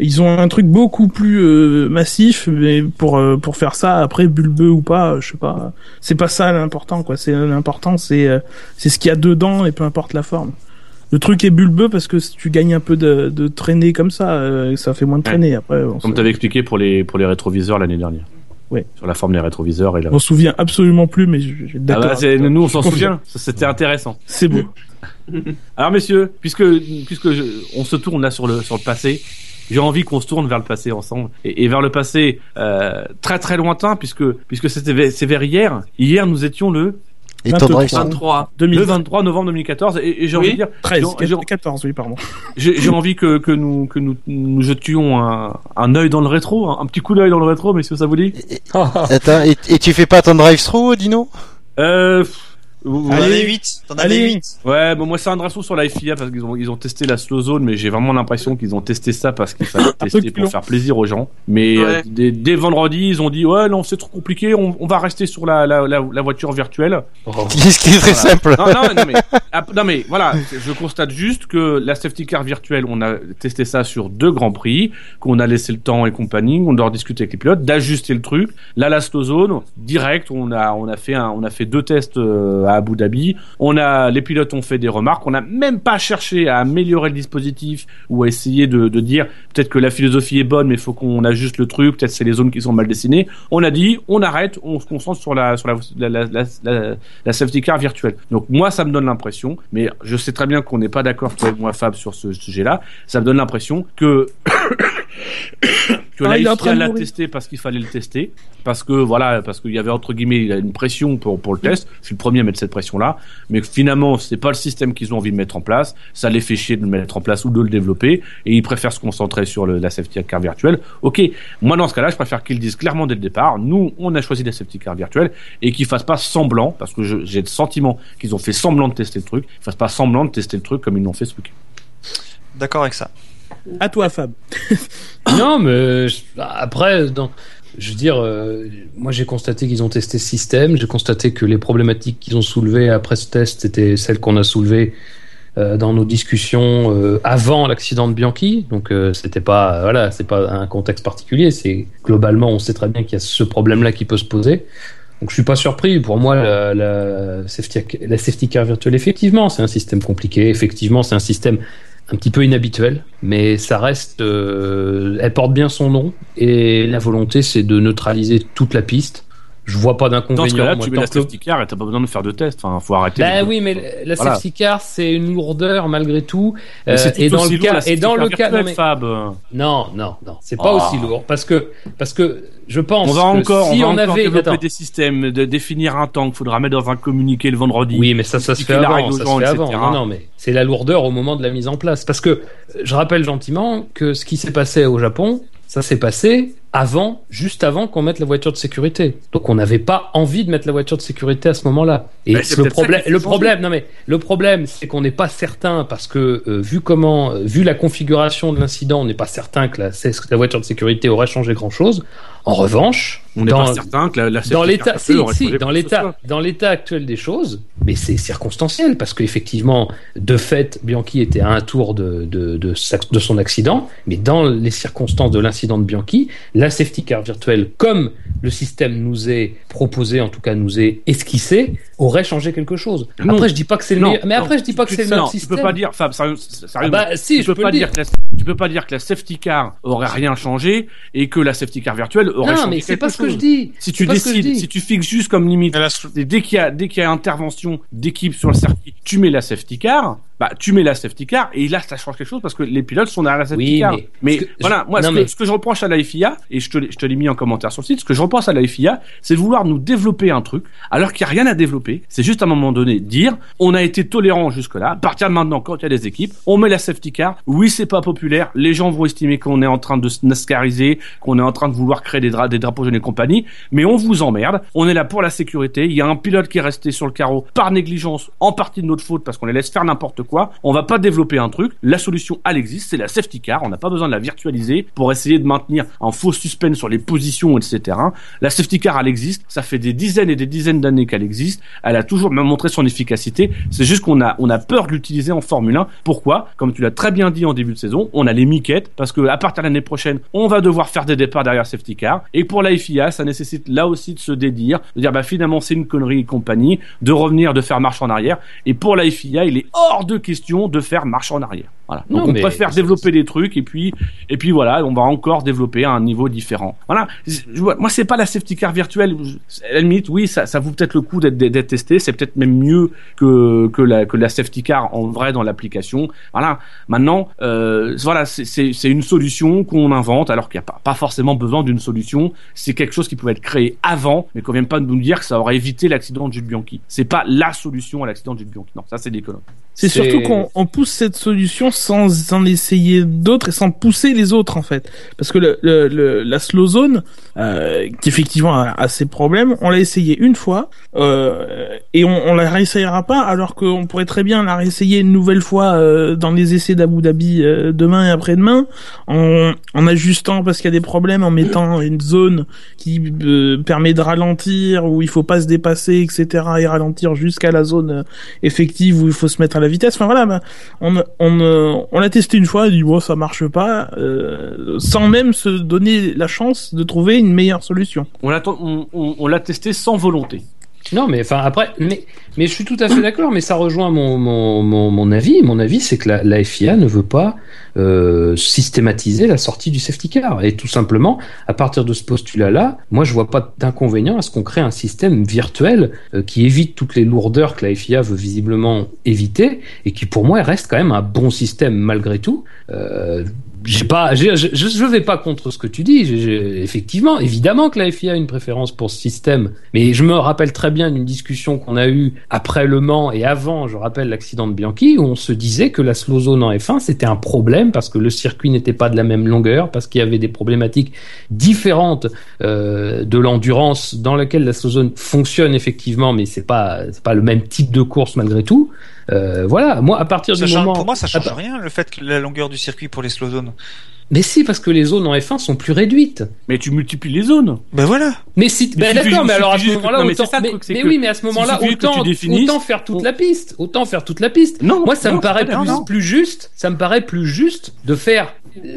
ils ont un truc beaucoup plus euh, massif mais pour euh, pour faire ça après bulbeux ou pas euh, je sais pas c'est pas ça l'important quoi c'est l'important c'est c'est ce qu'il y a dedans et peu importe la forme le truc est bulbeux parce que si tu gagnes un peu de, de traîner comme ça ça fait moins de traîner après on Comme se- tu avais expliqué pour les pour les rétroviseurs l'année dernière. Ouais. Sur la forme des rétroviseurs et là. on se souvient absolument plus mais je, Ah bah, nous on s'en souvient. C'était intéressant. c'est beau Alors messieurs, puisque puisque je- on se tourne là sur le sur le passé, j'ai envie qu'on se tourne vers le passé ensemble et, et vers le passé euh, très très lointain puisque puisque c'était c'est vers hier. Hier nous étions le Et ton 23. drive, ça 23. le 2013 23 novembre 2014 et, et j'ai Oui. envie de dire 13 j'ai- j'ai- 14 oui pardon j'ai envie que que nous que nous, nous jetions un un œil dans le rétro, un, un petit coup d'œil dans le rétro, messieurs, ça vous dit? Attends, et, et tu fais pas ton drive-through, Dino? Euh. pff, vous- T'en Allez. avais 8 T'en avais Allez. 8 Ouais, bon, moi c'est un drapeau sur la FIA parce qu'ils ont, ils ont testé la slow zone, mais j'ai vraiment l'impression qu'ils ont testé ça parce qu'il fallait tester pour faire plaisir aux gens. Mais Ouais. euh, dès, dès vendredi, ils ont dit ouais non c'est trop compliqué, on, on va rester sur la, la, la, la voiture virtuelle. Ce qui est très simple. Non, non, non, mais, non, mais voilà, je constate juste que la safety car virtuelle, on a testé ça sur deux grands prix, qu'on a laissé le temps et compagnie, on doit discuter avec les pilotes, d'ajuster le truc. Là, la slow zone, direct, on a, on a fait un, on a fait deux tests euh, à Abu Dhabi. On a, les pilotes ont fait des remarques. On n'a même pas cherché à améliorer le dispositif ou à essayer de, dire peut-être que la philosophie est bonne, mais il faut qu'on ajuste le truc. Peut-être c'est les zones qui sont mal dessinées. On a dit, on arrête, on se concentre sur la, sur la, la, safety car virtuelle. Donc moi, ça me donne l'impression, mais je sais très bien qu'on n'est pas d'accord et moi, Fab, sur ce sujet-là. Ça me donne l'impression que que Ah, la il est en FIA train de l'a mourir. testé parce qu'il fallait le tester, parce que voilà, parce qu'il y avait entre guillemets une pression pour pour le test. Je suis le premier à mettre cette pression-là, mais finalement c'est pas le système qu'ils ont envie de mettre en place. Ça les fait chier de le mettre en place ou de le développer, et ils préfèrent se concentrer sur le, la safety car virtuelle. Ok, moi dans ce cas-là, je préfère qu'ils disent clairement dès le départ. Nous, on a choisi la safety car virtuelle et qu'ils fassent pas semblant, parce que je- j'ai le sentiment qu'ils ont fait semblant de tester le truc. Ils fassent pas semblant de tester le truc comme ils l'ont fait ce week D'accord avec ça. À toi, Fab. non, mais après, je veux dire, euh, moi j'ai constaté qu'ils ont testé ce système, j'ai constaté que les problématiques qu'ils ont soulevées après ce test étaient celles qu'on a soulevées euh, dans nos discussions euh, avant l'accident de Bianchi. Donc c'était pas voilà, c'est pas un contexte particulier. C'est globalement, on sait très bien qu'il y a ce problème-là qui peut se poser. Donc je suis pas surpris. Pour moi, la, la, safety, la safety car virtuelle, effectivement, c'est un système compliqué. Effectivement, c'est un système un petit peu inhabituel, mais ça reste. euh, elle porte bien son nom et la volonté, c'est de neutraliser toute la piste. Je vois pas Dans d'inconvénient. ce cas-là, moi, tu mets la safety car et t'as pas besoin de faire de test. Enfin, faut arrêter. Bah oui, mais la Voilà. safety car, c'est une lourdeur malgré tout. Euh, et dans le lourd, cas, et dans le cas, virtuelle, mais- Fab. non, non, non, c'est pas Ah. aussi lourd parce que parce que je pense On va que encore, si on on, va encore avait développer des systèmes, de définir un temps qu'il faudra mettre dans un communiqué le vendredi. Oui, mais ça, ça se fait avant. Ça gens, se fait avant. Non, non, mais c'est la lourdeur au moment de la mise en place. Parce que je rappelle gentiment que ce qui s'est passé au Japon, ça s'est passé avant, juste avant qu'on mette la voiture de sécurité. Donc on n'avait pas envie de mettre la voiture de sécurité à ce moment-là. Et c'est le problème, le problème, non mais le problème, c'est qu'on n'est pas certain parce que euh, vu comment, euh, vu la configuration de l'incident, on n'est pas certain que la, la voiture de sécurité aurait changé grand-chose. En revanche, On n'est pas certain que la, la safety dans car l'état, virtuelle si, si, dans l'état, dans l'état actuel des choses, mais c'est circonstanciel parce qu'effectivement, de fait, Bianchi était à un tour de, de, de son accident, mais dans les circonstances de l'incident de Bianchi, la safety car virtuelle, comme le système nous est proposé, en tout cas nous est esquissé, aurait changé quelque chose. Non. Après, je dis pas que c'est le Non, meilleur, mais après, non, je dis pas que tu- c'est le non, meilleur Tu système. peux pas dire, Fab, sérieux- sérieusement. Ah bah, si, tu je peux peux pas le dire dire. que la, tu peux pas dire que la safety car aurait rien changé et que la safety car virtuelle aurait Non, changé mais c'est pas ce que je dis. Si tu décides, si tu fixes juste comme limite, dès qu'il y a dès qu'il y a intervention d'équipe sur le circuit, tu mets la safety car, bah tu mets la safety car et là ça change quelque chose parce que les pilotes sont derrière la safety Oui, car. mais- Mais, parce que voilà, moi non, ce, mais- que, ce que je reproche à la FIA et je te l'ai- mis en commentaire sur le site, ce que je reproche à la FIA, c'est de vouloir nous développer un truc alors qu'il n'y a rien à développer. C'est juste à un moment donné dire on a été tolérant jusque là. À partir de maintenant, quand il y a des équipes, on met la safety car. Oui, c'est pas populaire. Les gens vont estimer qu'on est en train de se nascariser, qu'on est en train de vouloir créer des, dra- des drapeaux jaunes et compagnie. Mais on vous emmerde. On est là pour la sécurité. Il y a un pilote qui est resté sur le carreau par négligence, en partie de notre faute parce qu'on les laisse faire n'importe quoi. On va pas développer un truc. La solution, elle existe. C'est la safety car. On n'a pas besoin de la virtualiser pour essayer de maintenir un faux suspense sur les positions, etc. La safety car, elle existe. Ça fait des dizaines et des dizaines d'années qu'elle existe. Elle a toujours même montré son efficacité. C'est juste qu'on a, on a peur de l'utiliser en Formule 1. Pourquoi? Comme tu l'as très bien dit en début de saison, on a les miquettes parce que à partir de l'année prochaine, on va devoir faire des départs derrière safety car. Et pour la FIA, ça nécessite là aussi de se dédire, de dire bah finalement c'est une connerie et compagnie, de revenir, de faire marche en arrière. Et pour la FIA, il est hors de question de faire marche en arrière. Voilà. Donc Non, on mais- préfère développer des trucs et puis et puis voilà, on va encore développer à un niveau différent. Voilà. Moi c'est pas la safety car virtuelle. À la limite, oui, ça, ça vaut peut-être le coup d'être testé. C'est peut-être même mieux que que la que la safety car en vrai dans l'application. Voilà. Maintenant, euh, voilà, c'est- une solution qu'on invente alors qu'il n'y a pas, pas forcément besoin d'une solution. C'est quelque chose qui pouvait être créé avant, mais qu'on vient pas de nous dire que ça aurait évité l'accident de Jules Bianchi. C'est pas la solution à l'accident de Jules Bianchi. Non, ça c'est des conneries. C'est surtout qu'on on pousse cette solution sans en essayer d'autres et sans pousser les autres en fait. Parce que le, le, le- la slow zone, euh, qui effectivement a, a ses problèmes, on l'a essayé une fois euh, et on, on la réessayera pas alors qu'on pourrait très bien la réessayer une nouvelle fois euh, dans les essais d'Abu Dhabi euh, demain et après-demain en, en ajustant parce qu'il y a des problèmes, en mettant une zone qui euh, permet de ralentir où il faut pas se dépasser etc et ralentir jusqu'à la zone euh, effective où il faut se mettre à la vitesse. Enfin voilà, ben, on on on l'a testé une fois, dit bon ça marche pas, euh, sans même se donner la chance de trouver une meilleure solution. On l'a testé sans volonté. Non, mais enfin après, mais, je suis tout à fait d'accord, mais ça rejoint mon, avis. Mon avis, c'est que la, la FIA ne veut pas euh, systématiser la sortie du safety car. Et tout simplement, à partir de ce postulat-là, moi je vois pas d'inconvénient à ce qu'on crée un système virtuel euh, qui évite toutes les lourdeurs que la FIA veut visiblement éviter et qui pour moi reste quand même un bon système malgré tout. Euh, j'ai pas, je, je vais pas contre ce que tu dis. J'ai- effectivement, évidemment que la FIA a une préférence pour ce système, mais je me rappelle très bien d'une discussion qu'on a eue après Le Mans et avant, je rappelle l'accident de Bianchi, où on se disait que la slow zone en F1 c'était un problème parce que le circuit n'était pas de la même longueur, parce qu'il y avait des problématiques différentes euh, de l'endurance dans laquelle la slow zone fonctionne effectivement, mais c'est pas pas le même type de course malgré tout. Euh, voilà, moi à partir Ça du change- moment pour moi, ça change rien le fait que la longueur du circuit pour les slow zones. Mais si, parce que les zones en F1 sont plus réduites. Mais tu multiplies les zones. Ben voilà. Mais si, ben d'accord, mais alors à ce moment-là, autant, mais, mais oui, mais à ce moment-là, autant, autant faire toute la piste, autant faire toute la piste. Non, Moi, ça non, me paraît plus, juste, ça me paraît plus juste de faire,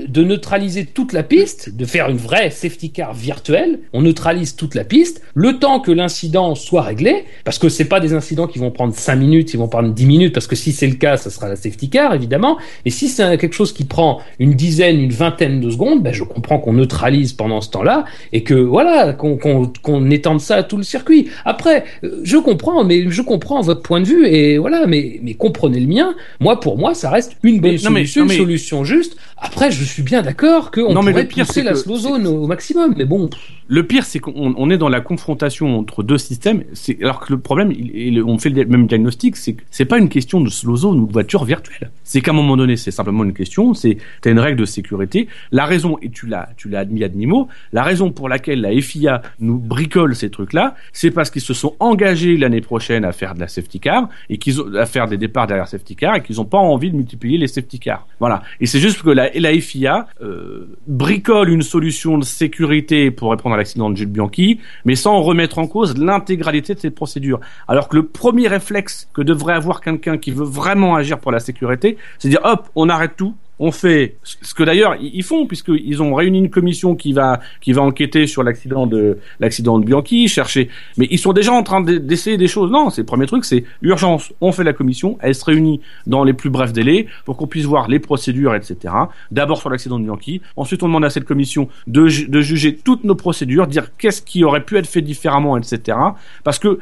de neutraliser toute la piste, de faire une vraie safety car virtuelle. On neutralise toute la piste, le temps que l'incident soit réglé, parce que c'est pas des incidents qui vont prendre 5 minutes, ils vont prendre 10 minutes, parce que si c'est le cas, ça sera la safety car, évidemment. Et si c'est quelque chose qui prend une dizaine, une vingtaine de secondes, ben, je comprends qu'on neutralise pendant ce temps-là, et que, voilà, qu'on étende ça à tout le circuit. Après, euh, je comprends, mais je comprends votre point de vue, et voilà, mais, mais comprenez le mien. Moi, pour moi, ça reste une bonne Mais- non, mais- solution, non, mais- une solution juste. Après, je suis bien d'accord qu'on Non, mais pourrait le pire, pousser c'est la que- slow zone au, au maximum, mais bon. Le pire, c'est qu'on on est dans la confrontation entre deux systèmes. C'est alors que le problème, il- on fait le même diagnostic, c'est que c'est pas une question de slow zone ou de voiture virtuelle. C'est qu'à un moment donné, c'est simplement une question. C'est t'as une règle de sécurité. La raison, et tu l'as, tu l'as admis à demi-mot, la raison pour laquelle la FIA nous bricole ces trucs-là, c'est parce qu'ils se sont engagés l'année prochaine à faire de la safety car et qu'ils ont à faire des départs derrière safety car et qu'ils ont pas envie de multiplier les safety cars. Voilà. Et c'est juste que la, la FIA euh, bricole une solution de sécurité pour répondre à l'accident de Jules Bianchi, mais sans remettre en cause l'intégralité de cette procédure. Alors que le premier réflexe que devrait avoir quelqu'un qui veut vraiment agir pour la sécurité, c'est dire hop, on arrête tout, on fait ce que d'ailleurs ils font puisqu'ils ont réuni une commission qui va qui va enquêter sur l'accident de l'accident de Bianchi, chercher. Mais ils sont déjà en train de- d'essayer des choses. Non, c'est le premier truc, c'est urgence. On fait la commission, elle se réunit dans les plus brefs délais pour qu'on puisse voir les procédures, etc. D'abord sur l'accident de Bianchi. Ensuite, on demande à cette commission de, de juger toutes nos procédures, dire qu'est-ce qui aurait pu être fait différemment, etc. Parce que euh,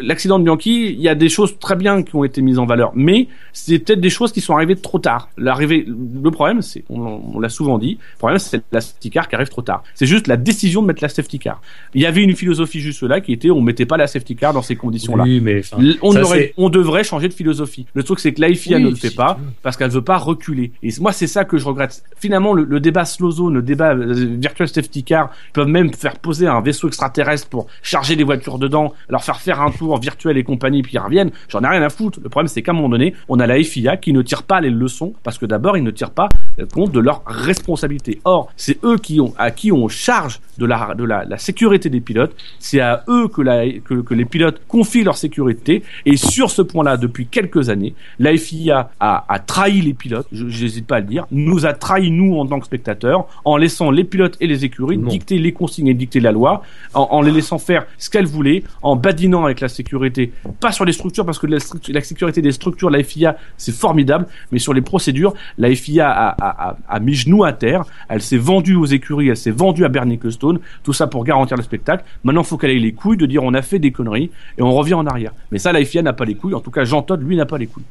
l'accident de Bianchi, il y a des choses très bien qui ont été mises en valeur, mais c'est peut-être des choses qui sont arrivées trop tard. L'arrivée, le problème, c'est, on, on l'a souvent dit, le problème, c'est la safety car qui arrive trop tard. C'est juste la décision de mettre la safety car. Il y avait une philosophie juste là qui était, on mettait pas la safety car dans ces conditions-là. Oui, mais enfin, On, ça, aurait- c'est- on devrait changer de philosophie. Le truc, c'est que l'AIFIA Oui, ne le fait pas parce qu'elle veut pas reculer. Et moi, c'est ça que je regrette. Finalement, le, le débat slow zone, le débat euh, virtual safety car, ils peuvent même faire poser un vaisseau extraterrestre pour charger les voitures dedans, leur faire faire un tour virtuel et compagnie, puis ils reviennent. J'en ai rien à foutre. Le problème, c'est qu'à un moment donné, on a la FIA qui ne tire pas les leçons parce que d'abord, ils ne tirent pas compte de leur responsabilité. Or, c'est eux qui ont, à qui on charge de la, de la, la sécurité des pilotes. C'est à eux que, la, que, que les pilotes confient leur sécurité. Et sur ce point-là, depuis quelques années, la FIA a, a trahi les pilotes, je n'hésite pas à le dire, nous a trahi nous en tant que spectateurs, en laissant les pilotes et les écuries Non. dicter les consignes et dicter la loi, en, en les laissant faire ce qu'elles voulaient, en badinant avec la sécurité, pas sur les structures, parce que la, la sécurité des structures, la FIA, c'est formidable, mais sur les procédures, la FIA a, a, a, a mis genoux à terre, elle s'est vendue aux écuries, elle s'est vendue à Bernie Ecclestone, tout ça pour garantir le spectacle. Maintenant, il faut qu'elle ait les couilles de dire on a fait des conneries et on revient en arrière. Mais ça, la FIA n'a pas les couilles. En tout cas, Jean Todt, lui, n'a pas les couilles.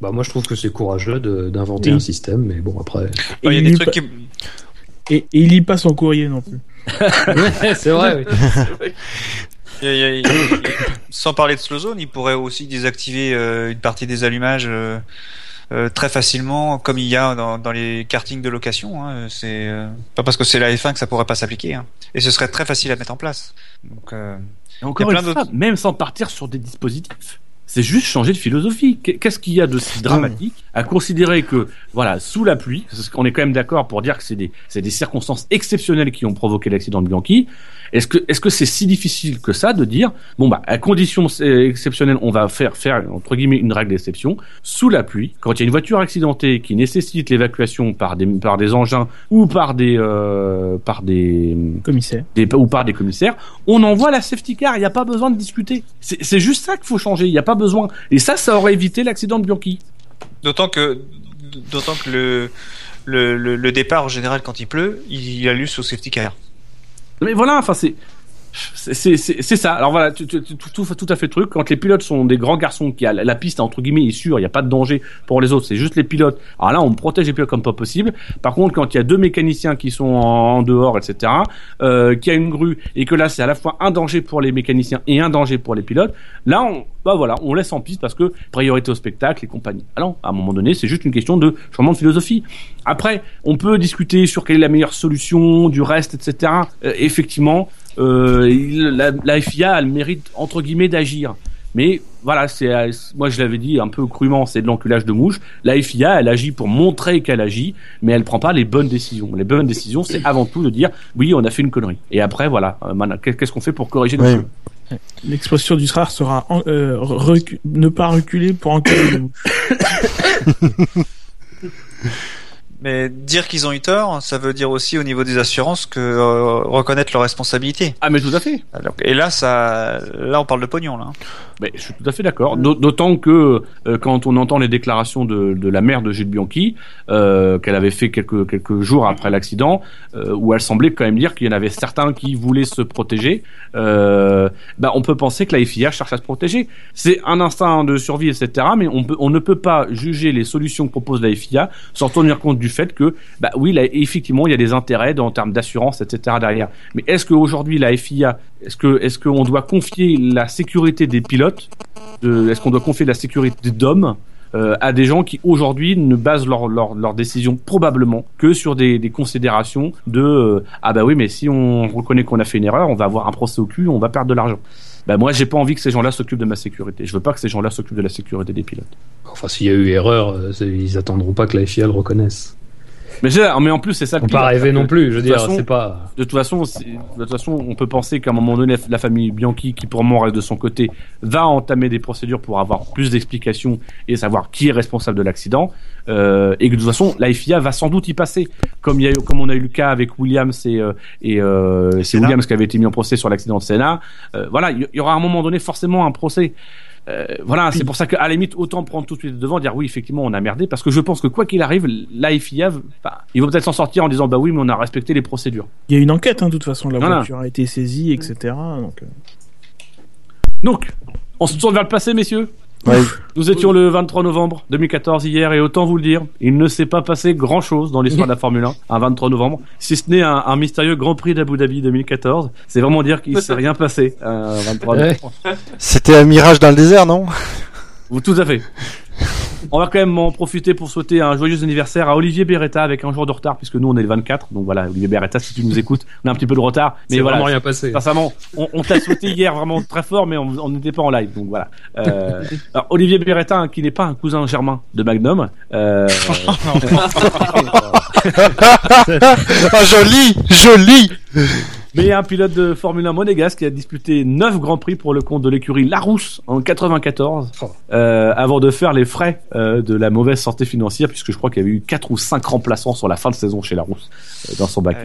Bah, moi, je trouve que c'est courageux d'inventer Oui. un système, mais bon, après. Il y a des lit trucs pas- qui... Et, et il lit pas son courrier non plus. Ouais, c'est vrai, oui. il il il Sans parler de slow zone, il pourrait aussi désactiver euh, une partie des allumages euh, euh, très facilement, comme il y a dans, dans les kartings de location. Hein. C'est euh, pas parce que c'est la F1 que ça pourrait pas s'appliquer. Hein. Et ce serait très facile à mettre en place. Donc, euh, Et encore une fois, même sans partir sur des dispositifs. C'est juste changer de philosophie. Qu'est- Qu'est-ce qu'il y a de si dramatique à considérer que, voilà, sous la pluie, parce qu'on est quand même d'accord pour dire que c'est des, c'est des circonstances exceptionnelles qui ont provoqué l'accident de Bianchi. Est-ce que, est-ce que c'est si difficile que ça de dire, bon bah, à condition exceptionnelle, on va faire, faire, entre guillemets, une règle d'exception, sous la pluie, quand il y a une voiture accidentée qui nécessite l'évacuation par des, par des engins ou par des, euh, par des, Commissaire. des, ou par des commissaires, on envoie la safety car, il n'y a pas besoin de discuter. C'est juste ça qu'il faut changer, il n'y a pas besoin. Et ça, ça aurait évité l'accident de Bianchi. D'autant que, d'autant que le, le, le, le départ en général quand il pleut, il a lieu sous safety car. Mais voilà, enfin c'est c'est- ça. Alors voilà, tout, tout, tout à fait le truc. Quand les pilotes sont des grands garçons, qui a la, piste entre guillemets est sûre, il n'y a pas de danger pour les autres. C'est juste les pilotes. Alors là, on protège les pilotes comme pas possible. Par contre, quand il y a deux mécaniciens qui sont en, en dehors, etc., euh, qui a une grue et que là c'est à la fois un danger pour les mécaniciens et un danger pour les pilotes, là on bah voilà, on laisse en piste parce que priorité au spectacle et compagnie. Alors à un moment donné, c'est juste une question de changement de philosophie. Après, on peut discuter sur quelle est la meilleure solution, du reste, etc. Euh, effectivement, euh, il- la, la FIA a le mérite entre guillemets d'agir. Mais voilà, c'est euh, moi je l'avais dit un peu crûment, c'est de l'enculage de mouche. La FIA, elle agit pour montrer qu'elle agit, mais elle prend pas les bonnes décisions. Les bonnes décisions, c'est avant tout de dire oui, on a fait une connerie. Et après, voilà, euh, qu'est-ce qu'on fait pour corriger nos Oui. choses L'expression du SRAR sera en- euh, recu- ne pas reculer pour enculer les mouches. Mais dire qu'ils ont eu tort, ça veut dire aussi au niveau des assurances que euh, reconnaître leurs responsabilités. Ah mais tout à fait. Alors, et là, ça, là, on parle de pognon là. Mais je suis tout à fait d'accord. D'aut- D'autant que euh, quand on entend les déclarations de, de la mère de Gilles Bianchi, euh, qu'elle avait fait quelques quelques jours après l'accident, où elle semblait quand même dire qu'il y en avait certains qui voulaient se protéger, bah on peut penser que la FIA cherche à se protéger. C'est un instinct de survie, etc. Mais on peut on ne peut pas juger les solutions que propose la FIA sans tenir compte du fait que bah oui, là, effectivement, il y a des intérêts en termes d'assurance, etc. derrière. Mais est-ce qu'aujourd'hui la FIA, est-ce que est-ce qu'on doit confier la sécurité des pilotes, est-ce qu'on doit confier la sécurité d'hommes euh, à des gens qui aujourd'hui ne basent leur, leur, décision probablement que sur des, considérations de euh, ah bah oui mais si on reconnaît qu'on a fait une erreur on va avoir un procès au cul on va perdre de l'argent bah moi j'ai pas envie que ces gens-là s'occupent de ma sécurité je veux pas que ces gens-là s'occupent de la sécurité des pilotes Enfin, s'il y a eu erreur, euh, ils attendront pas que la FIA le reconnaisse. Mais, mais en plus c'est ça le Faut pire. pas rêver non plus, je veux De dire, toute façon- c'est pas. De toute façon, c'est- de toute façon, on peut penser qu'à un moment donné, la famille Bianchi, qui pour moi reste de son côté, va entamer des procédures pour avoir plus d'explications et savoir qui est responsable de l'accident. Euh, et que de toute façon, la FIA va sans doute y passer, comme il y a eu, comme on a eu le cas avec Williams et, euh, et euh, c'est. Williams qui avait été mis en procès sur l'accident de Senna. Euh, voilà, il y, y aura à un moment donné forcément un procès. Euh, voilà, c'est pour ça qu'à la limite, autant prendre tout de suite devant, dire oui, effectivement, on a merdé, parce que je pense que quoi qu'il arrive, la FIA, ils vont peut-être s'en sortir en disant bah oui, mais on a respecté les procédures. Il y a une enquête, hein, de toute façon, la Voilà. voiture a été saisie, etc. Donc, euh, Donc, on se tourne vers le passé, messieurs. Ouais. Nous étions le 23 novembre 2014 hier, et autant vous le dire, il ne s'est pas passé grand-chose dans l'histoire de la Formule 1, un 23 novembre, si ce n'est un, un mystérieux Grand Prix d'Abu Dhabi 2014. C'est vraiment dire qu'il s'est rien passé un 23 Ouais. novembre. C'était un mirage dans le désert, non? Ou tout à fait. On va quand même en profiter pour souhaiter un joyeux anniversaire à Olivier Beretta avec un jour de retard, puisque nous on est le 24. Donc voilà, Olivier Beretta, si tu nous écoutes, on a un petit peu de retard. Mais voilà, vraiment rien passé. Sincèrement, on, on t'a souhaité hier vraiment très fort, mais on on n'était pas en live, donc voilà. Euh, alors, Olivier Beretta, hein, qui n'est pas un cousin germain de Magnum, euh, Ah, joli Joli mais un pilote de Formule 1 monégasque qui a disputé 9 grands prix pour le compte de l'écurie Larousse en 94, euh, avant de faire les frais euh, de la mauvaise santé financière, puisque je crois qu'il y avait eu 4 ou 5 remplaçants sur la fin de saison chez Larousse euh, dans son bac.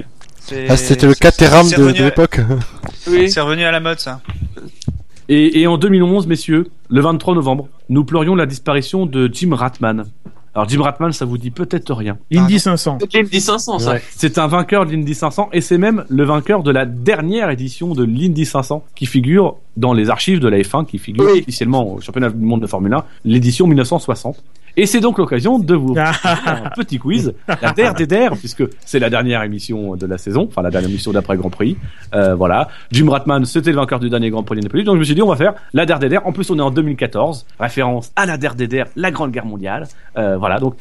Ouais. Ah, c'était le Caterham de, à- l'époque. Oui. C'est revenu à la mode, ça. Et, et en 2011, messieurs, le 23 novembre, nous pleurions la disparition de Jim Ratman. Alors Jim Ratman, ça vous dit peut-être rien. Indy 500. C'est l'Indy 500, ça. Ouais. C'est un vainqueur de l'Indy 500 et c'est même le vainqueur de la dernière édition de l'Indy 500 qui figure dans les archives de la F1, qui figure Oui. officiellement au championnat du monde de Formule 1, l'édition 1960. Et c'est donc l'occasion de vous faire un petit quiz, la der des der, puisque c'est la dernière émission de la saison, enfin la dernière émission d'après Grand Prix. Euh, voilà. Jim Ratman, c'était le vainqueur du dernier Grand Prix d'Indianapolis, donc je me suis dit on va faire la der des der. En plus on est en 2014, référence à la der des der, la Grande Guerre mondiale. Euh, voilà, donc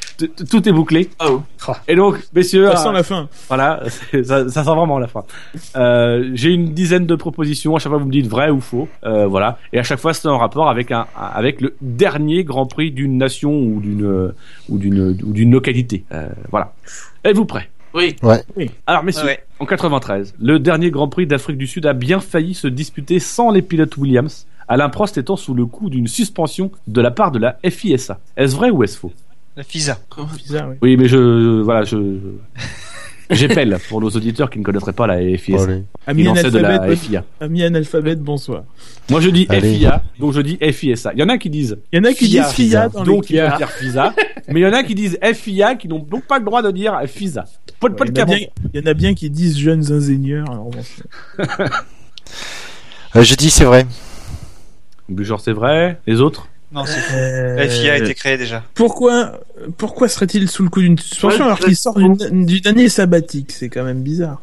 tout est bouclé. Oh. Et donc, messieurs, Ça sent la fin. voilà, ça, ça sent vraiment la fin. Euh, J'ai une dizaine de propositions. À chaque fois, vous me dites vrai ou faux. Euh, voilà. Et à chaque fois, c'est en rapport avec un, avec le dernier Grand Prix d'une nation ou d'une ou d'une ou d'une localité. Euh, voilà. Êtes-vous prêts? Oui. Alors, messieurs, Ouais. en 93, le dernier Grand Prix d'Afrique du Sud a bien failli se disputer sans les pilotes Williams. Alain Prost étant sous le coup d'une suspension de la part de la FISA. Est-ce vrai ou est-ce faux? La FISA. Oui. Oui, mais je, je- voilà, je j'épelle pour nos auditeurs qui ne connaîtraient pas la FISA. Allez. Ami lançait de la analphabète, FIA. ami analphabète, bonsoir. Moi je dis Allez. FIA, donc je dis FISA. Il y en a qui disent Il y en a qui FIA, disent FIA dans donc ils vont dire FISA, mais il y en a qui disent FIA qui n'ont donc pas le droit de dire FISA. Pas, de- pas de il, y en a caban. bien, il y en a bien qui disent jeunes ingénieurs. Alors bon, c'est- Euh, je dis c'est vrai. Genre c'est vrai, les autres Non, c'est faux. Euh, La FIA a été créée déjà. Pourquoi, pourquoi serait-il sous le coup d'une suspension Ouais, alors qu'il sort d'une d'une année sabbatique? C'est quand même bizarre.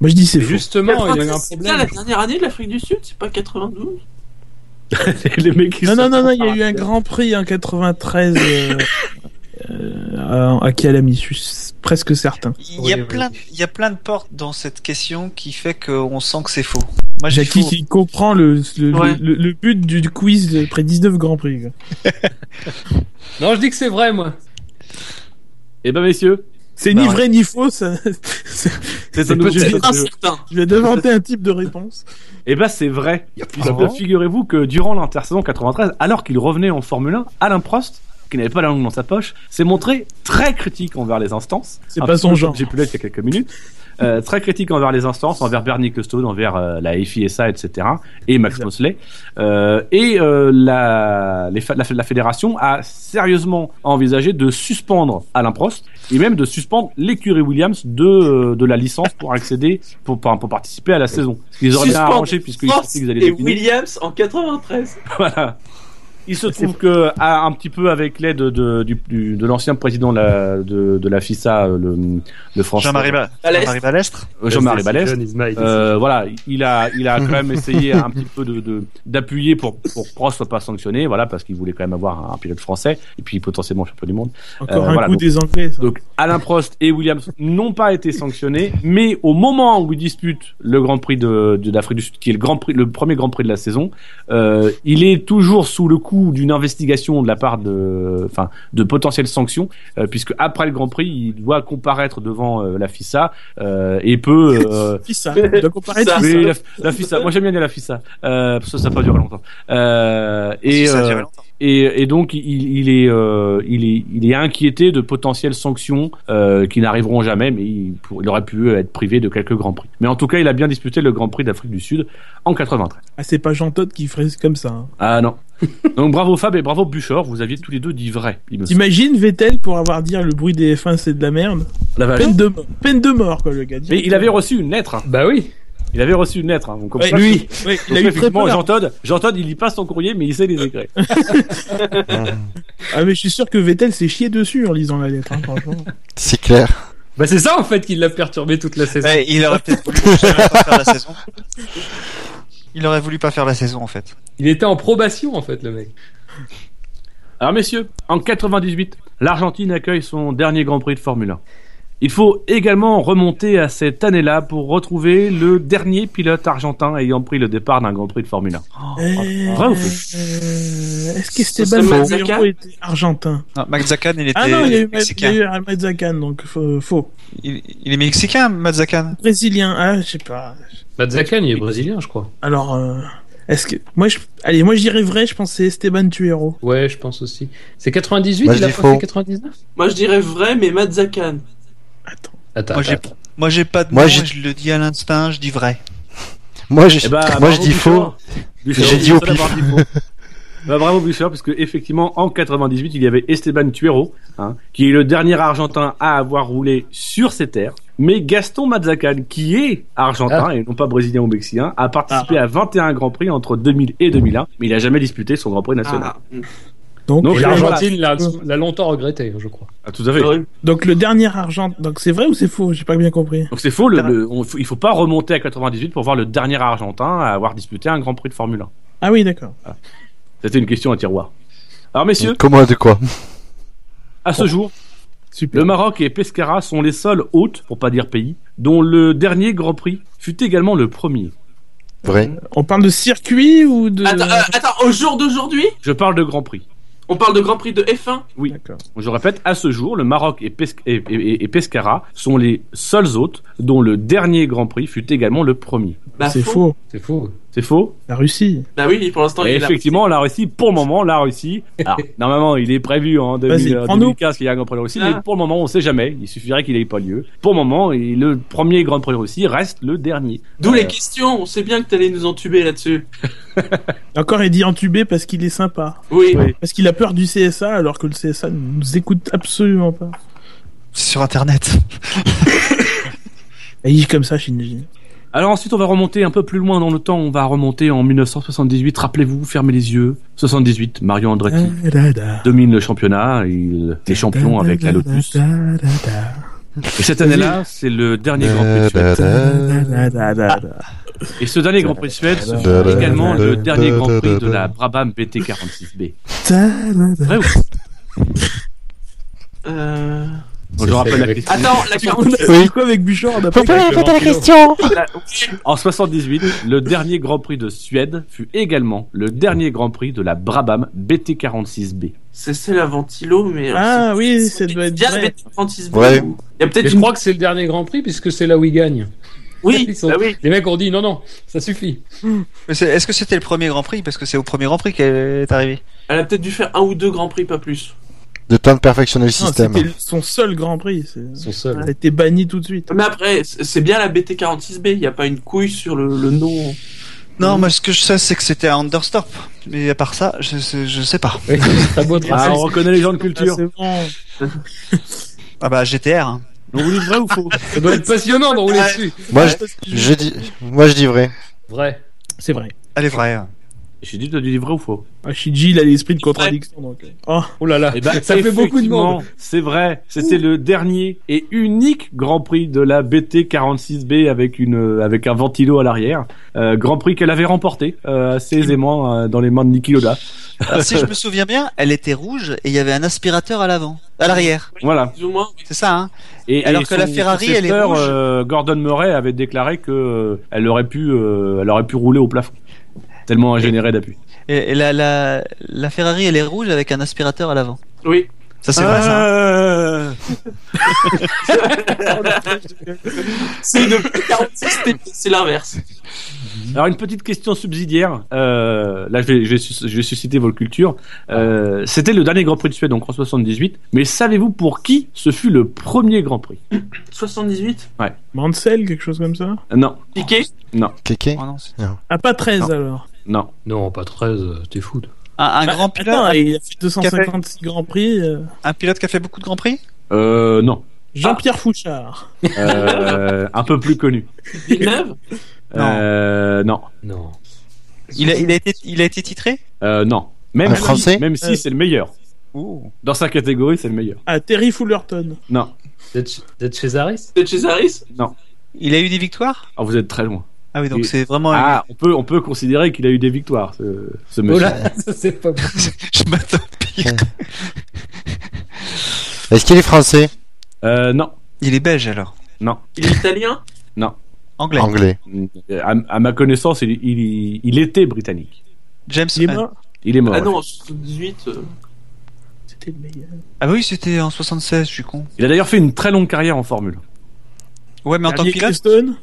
Moi je dis c'est faux. Justement, il y a eu un 93, c'est bien la problème. dernière année de l'Afrique du Sud, c'est pas 92 Les mecs qui Non, sont- non, non, non, il y a eu un grand prix en 93 euh, euh, à, à Calami. Je suis presque certain. Il y a Oui, oui. plein, il y a plein de portes dans cette question qui fait qu'on sent que c'est faux. Moi, j'ai Jackie faux. qui comprend le, le, Ouais. le, le but du quiz après 19 Grand Prix. Non, je dis que c'est vrai, moi. Eh ben messieurs, C'est Bah ni ouais. vrai ni faux. Ça... c'est- un. Je vais inventer un type de réponse. Eh ben c'est vrai. Figurez-vous que durant l'intersaison 93, alors qu'il revenait en Formule 1, Alain Prost, qui n'avait pas la langue dans sa poche, s'est montré très critique envers les instances. C'est pas son genre. J'ai pu l'être il y a quelques minutes. Euh, très critique envers les instances, envers Bernie Ecclestone, envers euh, la FISA, etc. et Max. Mosley. Euh, et la, les la, la fédération a sérieusement envisagé de suspendre Alain Prost et même de suspendre l'écurie Williams de, de la licence pour accéder, pour, pour, pour participer à la saison. Qu'ils auraient bien arrangé puisqu'ils pensaient qu'ils allaient et. Williams en 93. Voilà. Il se trouve que, à- un petit peu avec l'aide de, du, du- de l'ancien président de la, de, de la FISA, euh, le, le français Jean-Marie Ba- Balestre. Jean-Marie Balestre. euh, euh, voilà, il a, il a quand même essayé un petit peu de, de- d'appuyer pour pour que Prost soit pas sanctionné, voilà, parce qu'il voulait quand même avoir un pilote français et puis potentiellement champion du monde. Encore Euh, un voilà, coup donc- des Anglais. ça. Donc Alain Prost et Williams n'ont pas été sanctionnés, mais au moment où ils disputent le Grand Prix de, de- d'Afrique du Sud, qui est le Grand Prix, le premier Grand Prix de la saison, euh, il est toujours sous le coup d'une investigation de la part de, enfin, de potentielles sanctions, euh, puisque après le Grand Prix, il doit comparaître devant euh, la FISA euh, et peut. Euh, Fissa. Il doit comparer Ça. Fissa. oui, la, la FISA. Moi j'aime bien dire la FISA, euh, parce que ça n'a pas duré longtemps. Euh, et, Ça a duré longtemps. Et, et donc il, il est, euh, il est, il est inquiété de potentielles sanctions euh, qui n'arriveront jamais, mais il, pour- il aurait pu être privé de quelques grands prix. Mais en tout cas, il a bien disputé le Grand Prix d'Afrique du Sud en 93. Ah, c'est pas Jean Todt qui ferait comme ça. hein. Ah non. donc bravo Fab et bravo Buchor, vous aviez tous les deux dit vrai. T'imagines Vettel pour avoir dit le bruit des F1 c'est de la merde? La vache. peine de, peine de mort, quoi, le gars. Mais il avait reçu une lettre. hein. Bah oui. Il avait reçu une lettre. hein. Donc, comme Ouais, ça, lui, il a eu très. Jean Todd, Jean Todd, il lit pas son courrier, mais il sait les écrire. Ah, mais je suis sûr que Vettel s'est chié dessus en lisant la lettre, hein, franchement. C'est clair. Bah c'est ça en fait qui l'a perturbé toute la saison. Ouais, il aurait peut-être voulu pas faire la saison. Il aurait voulu pas faire la saison en fait. Il était en probation en fait le mec. Alors messieurs, en 98, l'Argentine accueille son dernier Grand Prix de Formule 1. Il faut également remonter à cette année-là pour retrouver le dernier pilote argentin ayant pris le départ d'un Grand Prix de Formule 1. Euh, vrai ou faux euh, Est-ce que Ce Esteban serait Mazzero Mazzacan était argentin? Non, Max Zakan, il était Ah non, il y a eu, il y mexicain. a eu un Mazzacan, donc faux. faux. Il, il est mexicain, Max Zakan. Brésilien, ah, je sais pas. Mazzacan il est brésilien je crois. Alors, euh, est-ce que. Moi, je... Allez, moi je dirais vrai, je pense que c'est Esteban Tuero. Ouais je pense aussi. C'est 98 Moi, il a dis pas faux. fait 99 Moi je dirais vrai, mais Mazzakan. Attends. Attends. Moi, j'ai- pas de Moi, nom, je le dis à l'instinct, je dis vrai. Moi, je, Eh ben, moi, je dis faux. J'ai dit au faux. Bah, bravo Bouchard, parce que effectivement en 98 il y avait Esteban Tuero, hein, qui est le dernier Argentin à avoir roulé sur ces terres. Mais Gaston Mazzacan, qui est argentin et non pas brésilien ou mexicain, a participé à 21 grands prix entre 2000 et 2001, mais il a jamais disputé son Grand Prix national. Ah. Donc, l'Argentine l'a l'a longtemps regretté je crois. Ah, tout à fait. donc le dernier argent. Donc c'est vrai ou c'est faux? J'ai pas bien compris. Donc c'est faux, le, le- on- il faut pas remonter à 98 pour voir le dernier Argentin à avoir disputé un Grand Prix de Formule 1. Ah oui, d'accord. C'était une question à tiroir. Alors messieurs, Comment de quoi? À ce jour, Super. le Maroc et Pescara sont les seuls hôtes, pour pas dire pays, dont le dernier Grand Prix fut également le premier. Vrai. On parle de circuit ou de. Attends, euh, attends, au jour d'aujourd'hui, Je parle de Grand Prix. On parle de Grand Prix de F1 Oui. Je répète, à ce jour, le Maroc et, Pes- et- et- et Pescara sont les seuls hôtes dont le dernier Grand Prix fut également le premier. Bah, c'est faux. C'est fou. C'est faux La Russie. Bah oui, pour l'instant, Et il est là. effectivement, la Russie, pour le moment, la Russie. Alors, normalement, il est prévu en 2000, Vas-y, euh, prends-nous. 2015 qu'il y a un Grand Prix de Russie, Ah. mais pour le moment, on sait jamais. Il suffirait qu'il n'ait pas lieu. Pour le moment, et le premier Grand Prix de Russie reste le dernier. D'où Euh, les questions, on sait bien que t'allais nous entuber là-dessus. Encore, il dit entubé parce qu'il est sympa. Oui. Oui. Parce qu'il a peur du CSA alors que le CSA ne nous écoute absolument pas. C'est sur internet. Et il dit comme ça, Shinji. Alors ensuite, on va remonter un peu plus loin dans le temps. On va remonter en 1978. Rappelez-vous, fermez les yeux. 78, Mario Andretti Da, da, da. domine le championnat. Il est champion avec la Lotus. Da, da, da, Et cette année-là, c'est le dernier Grand Prix de Suède. da. Et ce dernier Grand Prix de Suède, ce Da, fut da, également le dernier Grand Prix de la Brabham BT46B. Da, da, da. Vrai ou faux? Euh... Je rappelle la question. Attends, la 40 Oui. Quoi avec Bouchard on a Faut pas répéter la question En 78, le dernier Grand Prix de Suède fut également le dernier Grand Prix de la Brabham BT46B. C'est c'est la ventilo, mais. euh, Ah c'est- oui, c'est- ça doit être bien vrai. le BT36B. Ouais. ou- Il y a Et peut-être je crois que c'est le dernier Grand Prix puisque c'est là où il gagne. Oui, sont- bah oui. Les mecs ont dit non, non, ça suffit. Est-ce que c'était le premier Grand Prix? Parce que c'est au premier Grand Prix qu'elle est arrivée. Elle a peut-être dû faire un ou deux grands prix, pas plus. De temps de perfectionner le Non, système. C'était son seul Grand Prix. sont seuls. Elle a été bannie tout de suite. Mais après, c'est bien la BT46B. Il n'y a pas une couille sur le, le nom. Non, moi ce que je sais c'est que c'était un understop. Mais à part ça, je, je, je sais pas. Oui, beau Ah, on reconnaît les gens de Ah, culture. c'est bon. Ah bah GTR. hein. On vous dit vrai ou faux? Ça doit être passionnant de rouler dessus. Moi, je, je dis, moi, je dis vrai. Vrai. C'est vrai. Elle est vraie. hein. J'ai dit, tu as dit vrai ou faux? Ah, Shiji, il a l'esprit de contradiction. Donc. euh. Oh, Oh là là, Eh ben, ça fait beaucoup de monde. C'est vrai, c'était le dernier et unique Grand Prix de la BT46B avec une avec un ventilo à l'arrière. Euh, Grand Prix qu'elle avait remporté euh, assez aisément euh, dans les mains de Niki Loda. Si je me souviens bien, elle était rouge et il y avait un aspirateur à l'avant, à l'arrière. Voilà. Plus ou moins. C'est ça, hein Et, Alors et que la Ferrari, elle est rouge. euh, Gordon Murray avait déclaré que euh, elle aurait pu euh, elle aurait pu rouler au plafond. Tellement généré d'appui. Et, et la, la, la Ferrari, elle est rouge avec un aspirateur à l'avant. Oui. Ça c'est vrai ça. hein C'est une BT46B. C'est l'inverse. Alors une petite question subsidiaire. Euh, là, je vais, je vais, sus- je vais susciter votre culture. Euh, C'était le dernier Grand Prix de Suède, donc en 78. Mais savez-vous pour qui ce fut le premier Grand Prix? 78. Mansell, quelque chose comme ça? Euh, Non, Oh non, c'est- Ah, pas 13 Non. alors. Non. Non, pas 13, euh, t'es fou. un, un Bah, grand pilote, Attends, il a fait 256 Grands Prix. euh, un pilote qui a fait beaucoup de grands prix? Euh, non. Jean-Pierre Fouchard. Euh, un peu plus connu. Villeneuve? Euh, non. Non. il a, il a été, il a été titré? Euh, non. Même Un si, Français? même si Euh. c'est le meilleur. Ouh. Dans sa catégorie, c'est le meilleur. Ah, Terry Fullerton. Non, D'être d'être chez Zaris De Cesaris. non. Il a eu des victoires? Ah, vous êtes très loin. Ah oui, donc c'est vraiment. Ah, on peut, on peut considérer qu'il a eu des victoires, ce, ce Oh monsieur. là, ça c'est pas bon. je m'attends pire. Est-ce qu'il est français? Euh, non, Il est belge alors. non. Il est italien? Anglais. Anglais. À, à ma connaissance, il, il, il était britannique. James. Il est euh, mort? Il est mort. Ah ouais. non, 78. euh, C'était le meilleur. Ah bah oui, c'était en 76, je suis con. Il a d'ailleurs fait une très longue carrière en Formule. Ouais, mais en tant que pilote,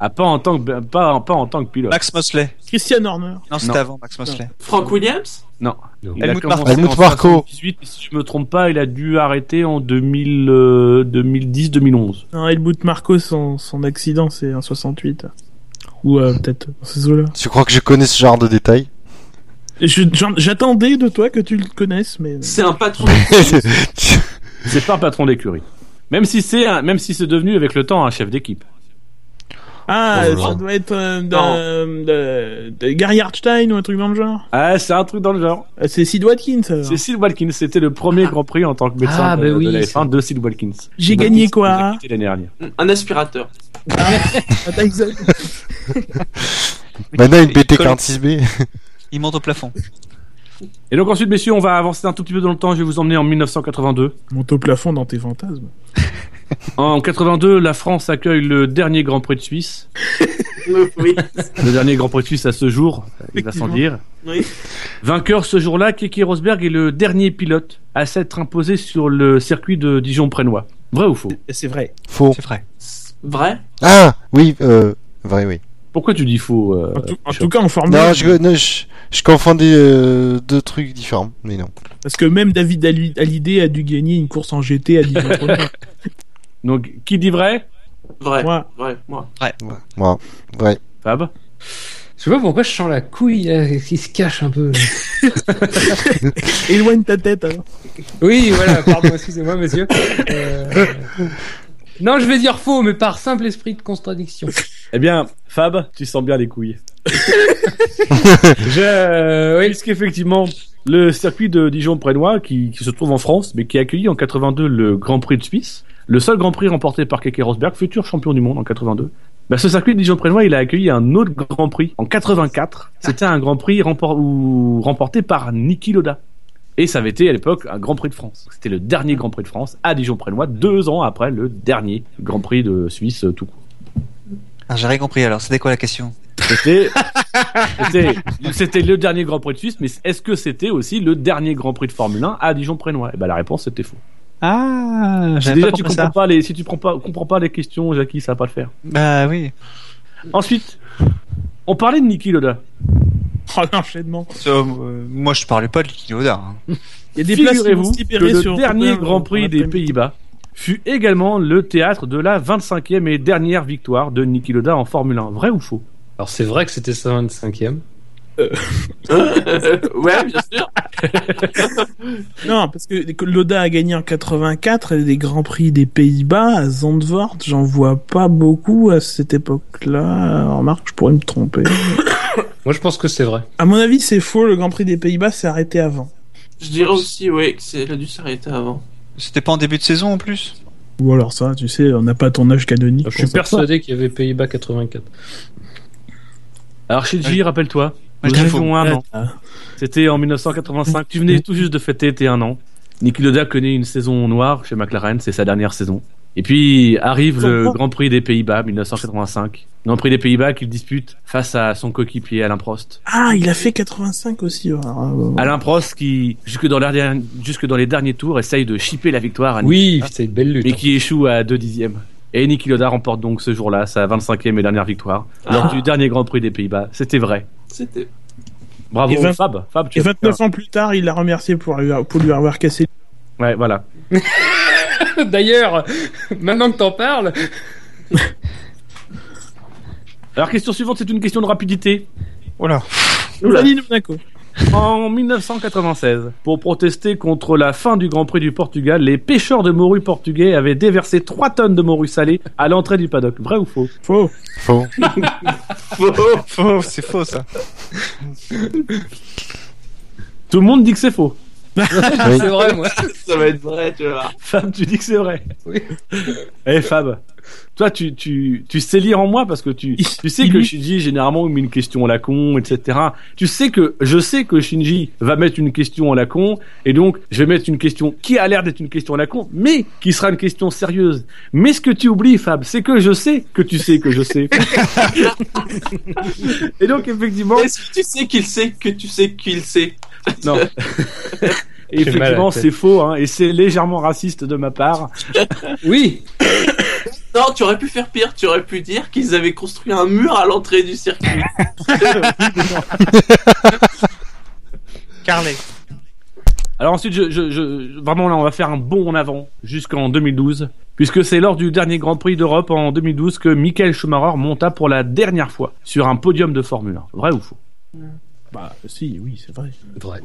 Ah, pas en tant que, pas, pas en tant que pilote. Max Mosley. Christian Horner. Non, c'était avant Max Mosley. Frank Williams. Non. Non. Il a Helmut commencé Marko. Helmut en Marko. 78, et si je me trompe pas, il a dû arrêter en 2000, euh, 2010-2011. Non, Helmut Marko, son, son accident, c'est en 68. Ou euh, peut-être dans ces eaux-là. Tu crois que je connais ce genre de détails? J'attendais de toi que tu le connaisses, mais. C'est un patron. C'est pas un patron d'écurie. Même si c'est un- même si c'est devenu avec le temps un chef d'équipe. Ah, Oh ça doit être euh, de, de, de Gary Hartstein ou un truc dans le genre. Ah, c'est un truc dans le genre. Ah, C'est Sid Watkins. C'est Sid Watkins. C'était le premier Grand Prix en tant que médecin Ah, de, bah de oui, la c'est- F1 de Sid Watkins. J'ai gagné quoi quittés l'année dernière. un aspirateur. Ah. Maintenant, une Il colle- BT46B. Il monte au plafond. Et donc ensuite, messieurs, on va avancer un tout petit peu dans le temps. Je vais vous emmener en 1982. Monte au plafond dans tes fantasmes. En 82, la France accueille le dernier Grand Prix de Suisse. oui. Le dernier Grand Prix de Suisse à ce jour, il va sans dire. Oui. Vainqueur ce jour-là, Keke Rosberg est le dernier pilote à s'être imposé sur le circuit de Dijon-Prenois. Vrai ou faux? C'est vrai. Faux. C'est vrai. Vrai? Ah, oui, euh, vrai, oui. Pourquoi tu dis faux euh, En tout, en Chaud tout cas, en Formule Non, 1, je, non, je, je confondais euh, deux trucs différents, mais non. Parce que même David Hallyday a dû gagner une course en GT à Dijon. Donc, qui dit vrai? Vrai. Moi. Vrai. Moi. Moi, vrai. Fab? Je sais pas pourquoi je sens la couille là, qui se cache un peu. Éloigne ta tête. alors. Oui, voilà, pardon, excusez-moi, monsieur. Euh, Non, je vais dire faux, mais par simple esprit de contradiction. Eh bien, Fab, tu sens bien les couilles. Je, euh, oui. Puisqu'effectivement, le circuit de Dijon-Prenois, qui, qui se trouve en France, mais qui a accueilli en 82 le Grand Prix de Suisse, le seul Grand Prix remporté par Keke Rosberg, futur champion du monde en 82. Bah, ce circuit de Dijon-Prenois, il a accueilli un autre Grand Prix en 84. C'était un Grand Prix rempor- ou- remporté par Niki Loda. Et ça avait été à l'époque un Grand Prix de France. C'était le dernier Grand Prix de France à Dijon-Près-Noix, deux ans après le dernier Grand Prix de Suisse euh, tout court. Ah, j'ai rien compris alors, c'était quoi la question? C'était, le dernier Grand Prix de Suisse, mais est-ce que c'était aussi le dernier Grand Prix de Formule 1 à Dijon-Près-Noix Et ben la réponse c'était faux. Ah, Si déjà pas tu compris comprends ça. pas les, si tu comprends pas, comprends pas les questions, Jackie, ça va pas le faire. Bah oui. Ensuite, on parlait de Niki Loda. Oh, l'enchaînement. Euh, moi, je parlais pas de Niki Lauda. hein. Il y a des places qui vont Figurez-vous se que libérer le sur dernier Grand Prix des. Pays-Bas fut également le théâtre de la 25e et dernière victoire de Niki Loda en Formule 1. Vrai ou faux? Alors c'est vrai que c'était sa 25e. Ouais, bien sûr. Non, parce que Loda a gagné en 84 et des Grands Prix des Pays-Bas à Zandvoort, j'en vois pas beaucoup à cette époque-là. Remarque, je pourrais me tromper. Moi je pense que c'est vrai. À mon avis, c'est faux, le Grand Prix des Pays-Bas s'est arrêté avant. Je dirais aussi, ouais, que c'est, a dû s'arrêter avant. C'était pas en début de saison en plus? Ou alors ça, tu sais, on n'a pas ton âge canonique. Je suis persuadé qu'il y avait Pays-Bas 84. Alors Shinji, rappelle-toi, Moi, je nous dis faux. avions un an. Ah, C'était en 1985. Tu venais tout juste de fêter tes un an. Niki Loda connaît une saison noire chez McLaren, c'est sa dernière saison. Et puis arrive le Grand Prix des Pays-Bas 1985. Grand Prix des Pays-Bas qu'il dispute face à son coéquipier Alain Prost. Ah, il a fait 85 aussi. ouais. Ah. Alain Prost qui, jusque dans, les derniers, jusque dans les derniers tours, essaye de chipper la victoire à Niki Oui, c'est une belle lutte. mais qui échoue à deux dixièmes. Et Niki Loda remporte donc ce jour-là sa 25e et dernière victoire lors Ah. du dernier Grand Prix des Pays-Bas. C'était vrai. C'était. Bravo Et Fab. Fab, tu Et as- 29 ans plus tard, il l'a remercié pour lui, pour lui avoir cassé. Ouais, voilà. D'ailleurs, maintenant que t'en parles, Alors question suivante, c'est une question de rapidité. Voilà. Oula. Fanny Monaco. En 1996, pour protester contre la fin du Grand Prix du Portugal, les pêcheurs de morue portugais avaient déversé 3 tonnes de morue salée à l'entrée du paddock. Vrai ou faux? Faux. Faux. Faux, c'est faux ça. Tout le monde dit que c'est faux. Oui. c'est vrai moi. Ça va être vrai, tu vois. Fab, tu dis que c'est vrai. Oui. Eh Fab, toi tu, tu, tu sais lire en moi parce que tu, tu sais que Shinji généralement il met une question à la con, etc. Tu sais que je sais que Shinji va mettre une question à la con et donc je vais mettre une question qui a l'air d'être une question à la con, mais qui sera une question sérieuse. Mais ce que tu oublies Fab, c'est que je sais que tu sais que je sais. et donc effectivement, Est-ce que tu sais qu'il sait que tu sais qu'il sait? Non. Et effectivement, c'est faux, hein, et c'est légèrement raciste de ma part. Oui. Non, tu aurais pu faire pire. Tu aurais pu dire qu'ils avaient construit un mur à l'entrée du circuit. Carlet. Alors ensuite, je, je, je- vraiment là, on va faire un bond en avant jusqu'en 2012, puisque c'est lors du dernier Grand Prix d'Europe en 2012 que Michael Schumacher monta pour la dernière fois sur un podium de Formule 1. Vrai ou faux? Bah, si, oui, c'est vrai. Vrai.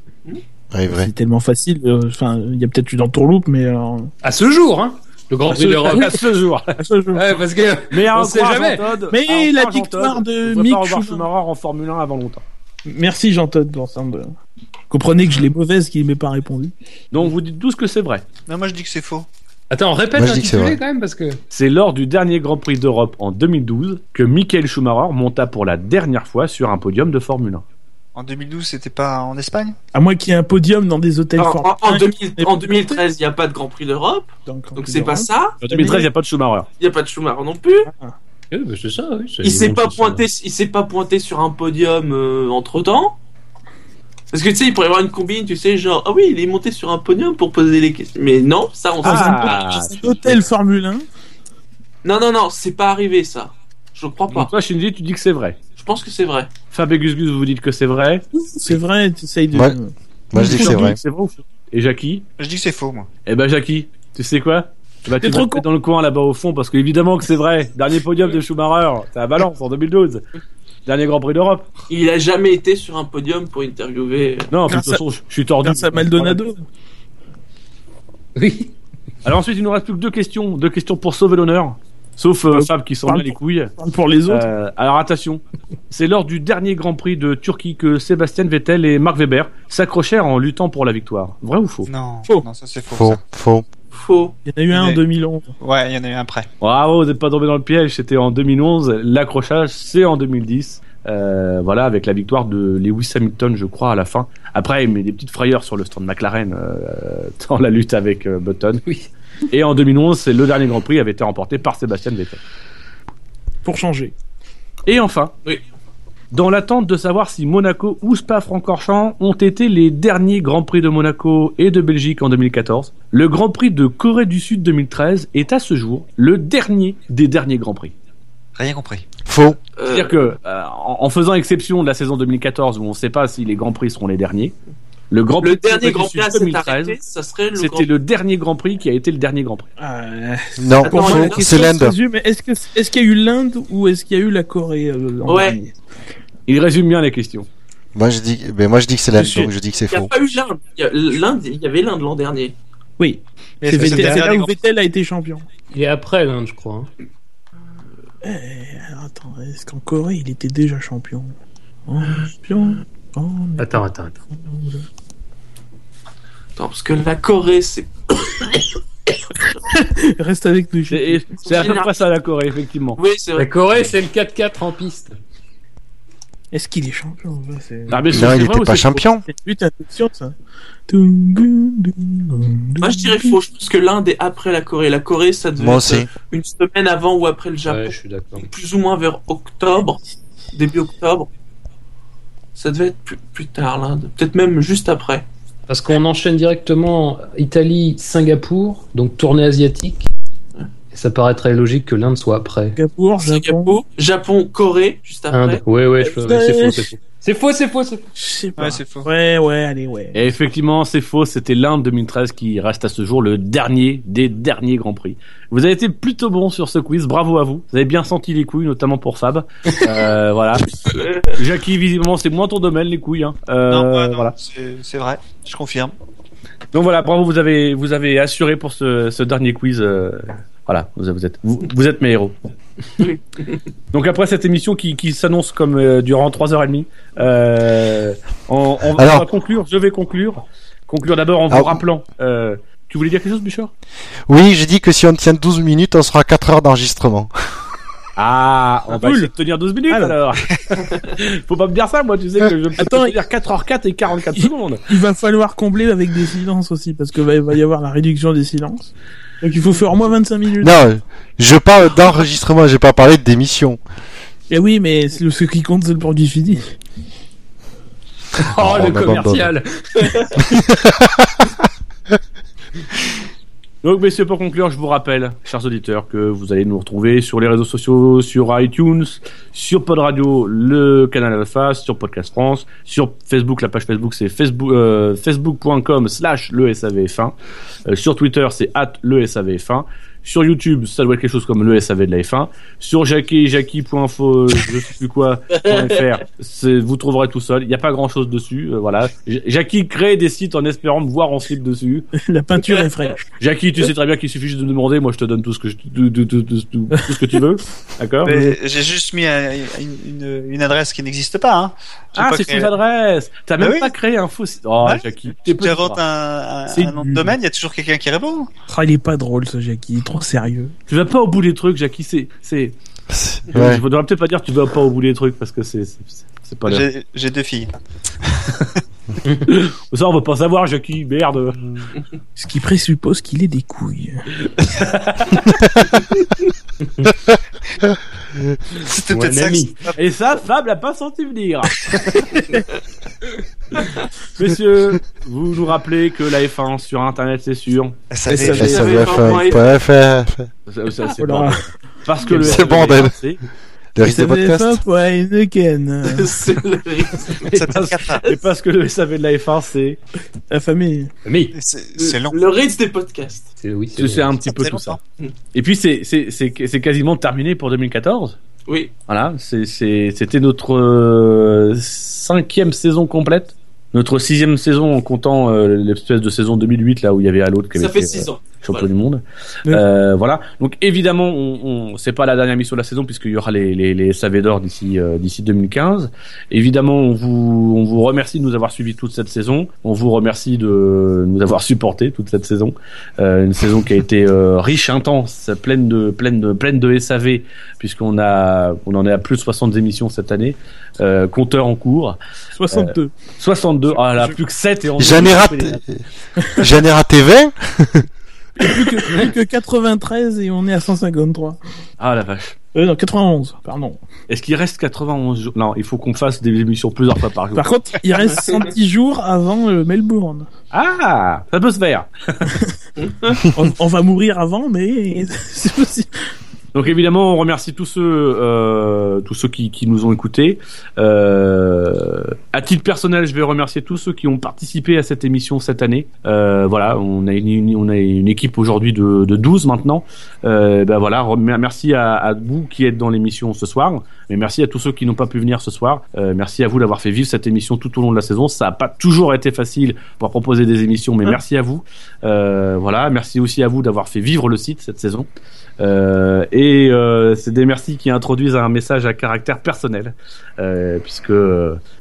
Ouais, vrai. C'est tellement facile. euh, Enfin, il y a peut-être eu dans Tourloupe, mais euh, À ce jour, hein. Le Grand Prix ce, d'Europe. à ce jour. à ce jour. Ouais, parce que Mais à On sait croire jamais. Mais la victoire de on Mick Schumacher. En Formule 1 avant longtemps. Merci Jean Todt pour ça. de- Comprenez que je l'ai mauvaise qu'il m'ait pas répondu. Donc vous dites tous que c'est vrai. Non, moi je dis que c'est faux. Attends, répète Moi, je dis que c'est l'intitulé quand même parce que C'est lors du dernier Grand Prix d'Europe en 2012 que Michael Schumacher monta pour la dernière fois sur un podium de Formule 1. En 2012, c'était pas en Espagne? À moins qu'il y ait un podium dans des hôtels En, Formule en- en 1, 2000 en 2013, il n'y a pas de Grand Prix d'Europe. donc, c'est pas ça. En 2013, il n'y a pas de Schumacher. Il n'y a pas de Schumacher non plus. Eh ben, c'est ça, oui. ça, Il s'est pas pointé, il s'est pas pointé sur un podium entre temps. Parce que tu sais, il pourrait y avoir une combine, tu sais, genre, ah oui, il est monté sur un podium pour poser les questions. Mais non, ça, on sait Ah, pas. un hôtel Formule 1. Non, non, non, c'est pas arrivé, ça. Je crois pas. Donc toi, Shinji, tu dis que c'est vrai. Je pense que c'est vrai. Fab et Gus Gus, vous dites que c'est vrai. C'est vrai, tu essayes de. Ouais. Moi, je dis que c'est vrai. C'est vrai ou faux Et Jackie Je dis que c'est faux, moi. Eh ben Jackie, tu sais quoi Tu vas te dans le coin là-bas au fond parce qu'évidemment que c'est vrai. Dernier podium de Schumacher, c'est à Valence en 2012. Dernier Grand Prix d'Europe. Il a jamais été sur un podium pour interviewer. Non, de toute façon, je je suis tordu. Grâce à Maldonado. Oui. Alors ensuite, il nous reste plus que deux questions. Deux questions pour sauver l'honneur. Sauf euh, Euh, Fab qui s'en bat les couilles. Pour les autres. Euh, alors attention, c'est lors du dernier Grand Prix de Turquie que Sébastien Vettel et Mark Webber s'accrochèrent en luttant pour la victoire. Vrai ou faux? Non, Faux. non, ça c'est faux. Faux. ça. Faux. Faux. Il y en a eu un en Mais- 2011. Ouais, il y en a eu un prêt. Bravo, vous n'êtes pas tombé dans le piège. C'était en 2011. L'accrochage, c'est en 2010. Euh, voilà, avec la victoire de Lewis Hamilton, je crois, à la fin. Après, il met des petites frayeurs sur le stand McLaren euh, dans la lutte avec euh, Button. Oui. Et en 2011, c'est le dernier Grand Prix avait été remporté par Sébastien Vettel. Pour changer. Et enfin, Oui. dans l'attente de savoir si Monaco ou Spa-Francorchamps ont été les derniers Grands Prix de Monaco et de Belgique en 2014, le Grand Prix de Corée du Sud 2013 est à ce jour le dernier des derniers Grands Prix. Rien compris. Faux. Euh, C'est-à-dire que, euh, en, en faisant exception de la saison 2014 où on ne sait pas si les Grands Prix seront les derniers, le Grand Prix le de Corée dernier Grand Prix à s'être 2013, arrêté, ça serait le Grand c'était le dernier Grand Prix qui a été le dernier Grand Prix. Euh, Non, la faux. question C'est l'Inde. résume, Est-ce que est-ce qu'il y a eu l'Inde ou est-ce qu'il y a eu la Corée euh, en Ouais. dernier Il résume bien les questions. Moi je dis, ben moi je dis que c'est l'Inde, donc je dis que c'est Il n'y a faux. pas eu l'Inde. Il y a- L'Inde, il y avait l'Inde l'an dernier. Oui. Mais C'est là où Vettel a été champion. Il est après l'Inde, je crois. hein. Eh, attends, est-ce qu'en Corée il était déjà champion? Champion. Oh, Attends, attends, attends. Attends, parce que la Corée, c'est Reste avec nous. C'est à peu près ça la Corée, effectivement. Oui, c'est La vrai. Corée, c'est le 4-4 en piste. Est-ce qu'il est champion c'est- Ah, mais c'est- Non, il vrai était ou pas champion. C'est une attention ça. Moi, je dirais faux. Je pense que l'Inde est après la Corée. La Corée, ça devait Moi être une semaine avant ou après le Japon. Ouais, je suis d'accord. Plus ou moins vers octobre, début octobre. Ça devait être plus, plus tard, l'Inde. Peut-être même juste après. Parce qu'on enchaîne directement Italie, Singapour, donc tournée asiatique. Et ça paraîtrait logique que l'Inde soit après. Singapour, Japon. Singapour, Japon, Corée, juste après. Inde. Ouais, ouais, je c'est faux, c'est faux. C'est faux, c'est faux, c'est faux. Je sais pas. Ouais, c'est faux. Ouais, ouais, allez, ouais. Et effectivement, c'est faux. C'était l'Inde 2013 qui reste à ce jour le dernier des derniers Grands Prix. Vous avez été plutôt bon sur ce quiz. Bravo à vous. Vous avez bien senti les couilles, notamment pour Fab. Euh, voilà. Jackie, visiblement, c'est moins ton domaine, les couilles. Hein. Euh, non, ouais, non, voilà. c'est c'est vrai, je confirme. Donc voilà, bravo. Vous avez, vous avez assuré pour ce, ce dernier quiz. euh, voilà, vous, vous êtes, vous, vous êtes mes héros. Donc après cette émission qui, qui s'annonce comme euh, durant 3h30, euh, on, on- on Alors- va conclure. Je vais conclure. Conclure d'abord en vous Ah. rappelant. Euh, tu voulais dire quelque chose, Bouchard? Oui, je dis que si on tient 12 minutes, on sera à 4 heures d'enregistrement. Ah, on va cool. essayer de tenir 12 minutes Alors. alors. Faut pas me dire ça, moi, tu sais que je peux Attends, tenir 4h04 et 44 il- secondes. Il va falloir combler avec des silences aussi, parce que va, il va y avoir la réduction des silences. Donc il faut faire au moins 25 minutes. Non, je parle d'enregistrement, j'ai pas parlé d'émission. Et Eh oui, mais ce qui compte, c'est le produit fini. Oh, Oh, le commercial. Donc, messieurs, pour conclure, je vous rappelle, chers auditeurs, que vous allez nous retrouver sur les réseaux sociaux, sur iTunes, sur Pod Radio, le canal Alpha, sur Podcast France, sur Facebook, la page Facebook, c'est facebook, euh, facebook.com slash le SAVF1, Euh, sur Twitter, c'est at le SAVF1, sur YouTube, ça doit être quelque chose comme le SAV de la F1, sur Jackie, jackie.info, je sais plus quoi, .fr, vous trouverez tout seul, il n'y a pas grand chose dessus, euh, voilà. J- Jackie crée des sites en espérant me voir en slip dessus. la peinture est fraîche. Jackie, tu sais très bien qu'il suffit juste de me demander, moi je te donne tout ce que je, tout, tout- tout- tout- tout- tout ce que tu veux, d'accord? J'ai juste mis un- une, une, une adresse qui n'existe pas. Hein. Ah, c'est créé- une adresse. T'as même oui. pas créé un faux site. Oh, Ouais. Jackie, Tu inventes un, un, C'est un nom de domaine, il y a toujours quelqu'un qui répond. Ah, il est pas drôle ce Jackie, trop sérieux. Tu vas pas au bout des trucs, Jackie. C'est, c'est. Ouais. Je devrais peut-être pas dire tu vas pas au bout des trucs parce que c'est, pas. J'ai deux filles. Ça, on va pas savoir, Jackie. Merde. Ce qui présuppose qu'il ait des couilles. C'était peut-être ça. Et ça, Fab l'a pas senti venir. Messieurs, vous nous rappelez que la F1 sur Internet, c'est sûr. Ça ça avait- fait- SAVF1.fr, Ça, ça, c'est bon. Parce que le C'est SAV, c'est- le risque de podcast. ouais, Heineken. c'est le quatre- et parce que le SAV de la F1, c'est, La famille. Mais C'est le Ritz des podcasts. c'est oui, c'est c'est un petit peu tout ça. Et puis c'est c'est quasiment terminé pour 2014. Oui. Voilà, c'était notre euh, cinquième saison complète, notre sixième saison en comptant euh, l'espèce de saison 2008 là où il y avait Halo qui avait Ça fait 6 ans. Euh, champion Voilà. du monde. Oui. Euh, voilà. Donc évidemment, on, on c'est pas la dernière mission de la saison puisqu'il y aura les les, les SAV d'or d'ici euh, d'ici 2015. Évidemment, on vous on vous remercie de nous avoir suivis toute cette saison. On vous remercie de nous avoir supporté toute cette saison. Euh, une saison qui a été euh, riche, intense, pleine de pleine de pleine de SAV puisqu'on a on en est à plus de 60 émissions cette année. Euh, compteur en cours. 62. 62. Ah là, plus que 7 et on J'en ai raté, j'en ai raté 20. plus, que, plus que 93 et on est à 153. Ah la vache. Euh, non, 91, pardon. Est-ce qu'il reste 91 jours? Non, il faut qu'on fasse des émissions plusieurs fois par jour. Par contre, il reste 110 jours avant euh, Melbourne. Ah, ça peut se faire. On, on va mourir avant, mais c'est possible. Donc évidemment, on remercie tous ceux, euh, tous ceux qui, nous ont écoutés. Euh, à titre personnel, je vais remercier tous ceux qui ont participé à cette émission cette année. Euh, voilà, on a une, on a une équipe aujourd'hui de, de 12 maintenant. Ben voilà, merci à vous qui êtes dans l'émission ce soir, mais merci à tous ceux qui n'ont pas pu venir ce soir. Euh, merci à vous d'avoir fait vivre cette émission tout au long de la saison. Ça n'a pas toujours été facile pour proposer des émissions, mais merci à vous. Euh, voilà, merci aussi à vous d'avoir fait vivre le site cette saison. Euh, et c'est des merci qui introduisent un message à caractère personnel, puisque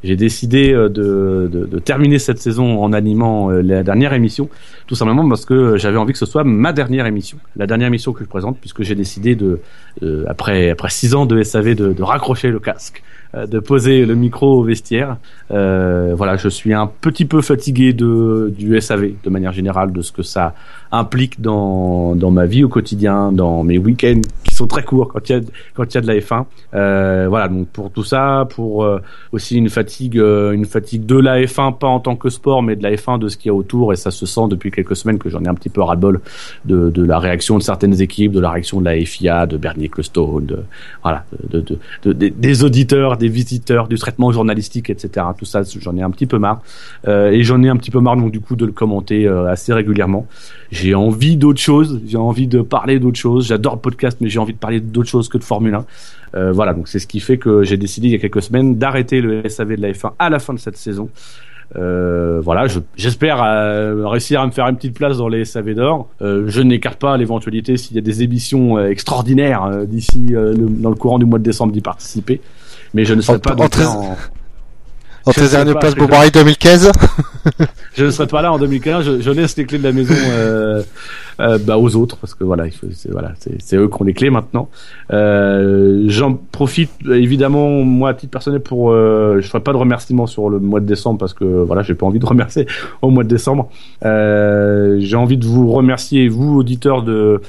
j'ai décidé de, de, de terminer cette saison en animant la dernière émission, tout simplement parce que j'avais envie que ce soit ma dernière émission, la dernière émission que je présente, puisque j'ai décidé de, euh, après après six ans de SAV, de, de raccrocher le casque, euh, de poser le micro au vestiaire. Euh, voilà, je suis un petit peu fatigué de du SAV de manière générale, de ce que ça implique dans, dans ma vie au quotidien, dans mes week-ends qui sont très courts quand il y a, quand il y a de la F1. Euh, voilà, donc pour tout ça, pour euh, aussi une fatigue, euh, une fatigue de la F1, pas en tant que sport, mais de la F1, de ce qu'il y a autour, et ça se sent depuis quelques semaines que j'en ai un petit peu ras-le-bol de, de la réaction de certaines équipes, de la réaction de la FIA, de Bernie Ecclestone, de, voilà, de, de, de- de- des auditeurs, des visiteurs, du traitement journalistique, etc. Tout ça, j'en ai un petit peu marre. Euh, et j'en ai un petit peu marre donc du coup de le commenter euh, assez régulièrement. J'ai envie d'autre chose, j'ai envie de parler d'autre chose. J'adore le podcast, mais j'ai envie de parler d'autre chose que de Formule 1. Euh, voilà, donc c'est ce qui fait que j'ai décidé il y a quelques semaines d'arrêter le SAV de la F1 à la fin de cette saison. Euh, voilà, je- j'espère euh, réussir à me faire une petite place dans les SAV d'or. Euh, je n'écarte pas l'éventualité s'il y a des émissions extraordinaires d'ici dans le courant du mois de décembre d'y participer. Mais je ne En- pas en en- En Je tes pas, places je- Bobari 2015. je ne serai pas là en 2015. Je, je laisse les clés de la maison euh, euh, bah, aux autres parce que voilà, c'est, eux qui ont les clés maintenant. Euh, j'en profite évidemment moi à titre personnel pour, je ferai pas de remerciements sur le mois de décembre parce que voilà, j'ai pas envie de remercier au mois de décembre. J'ai envie de vous remercier vous auditeurs de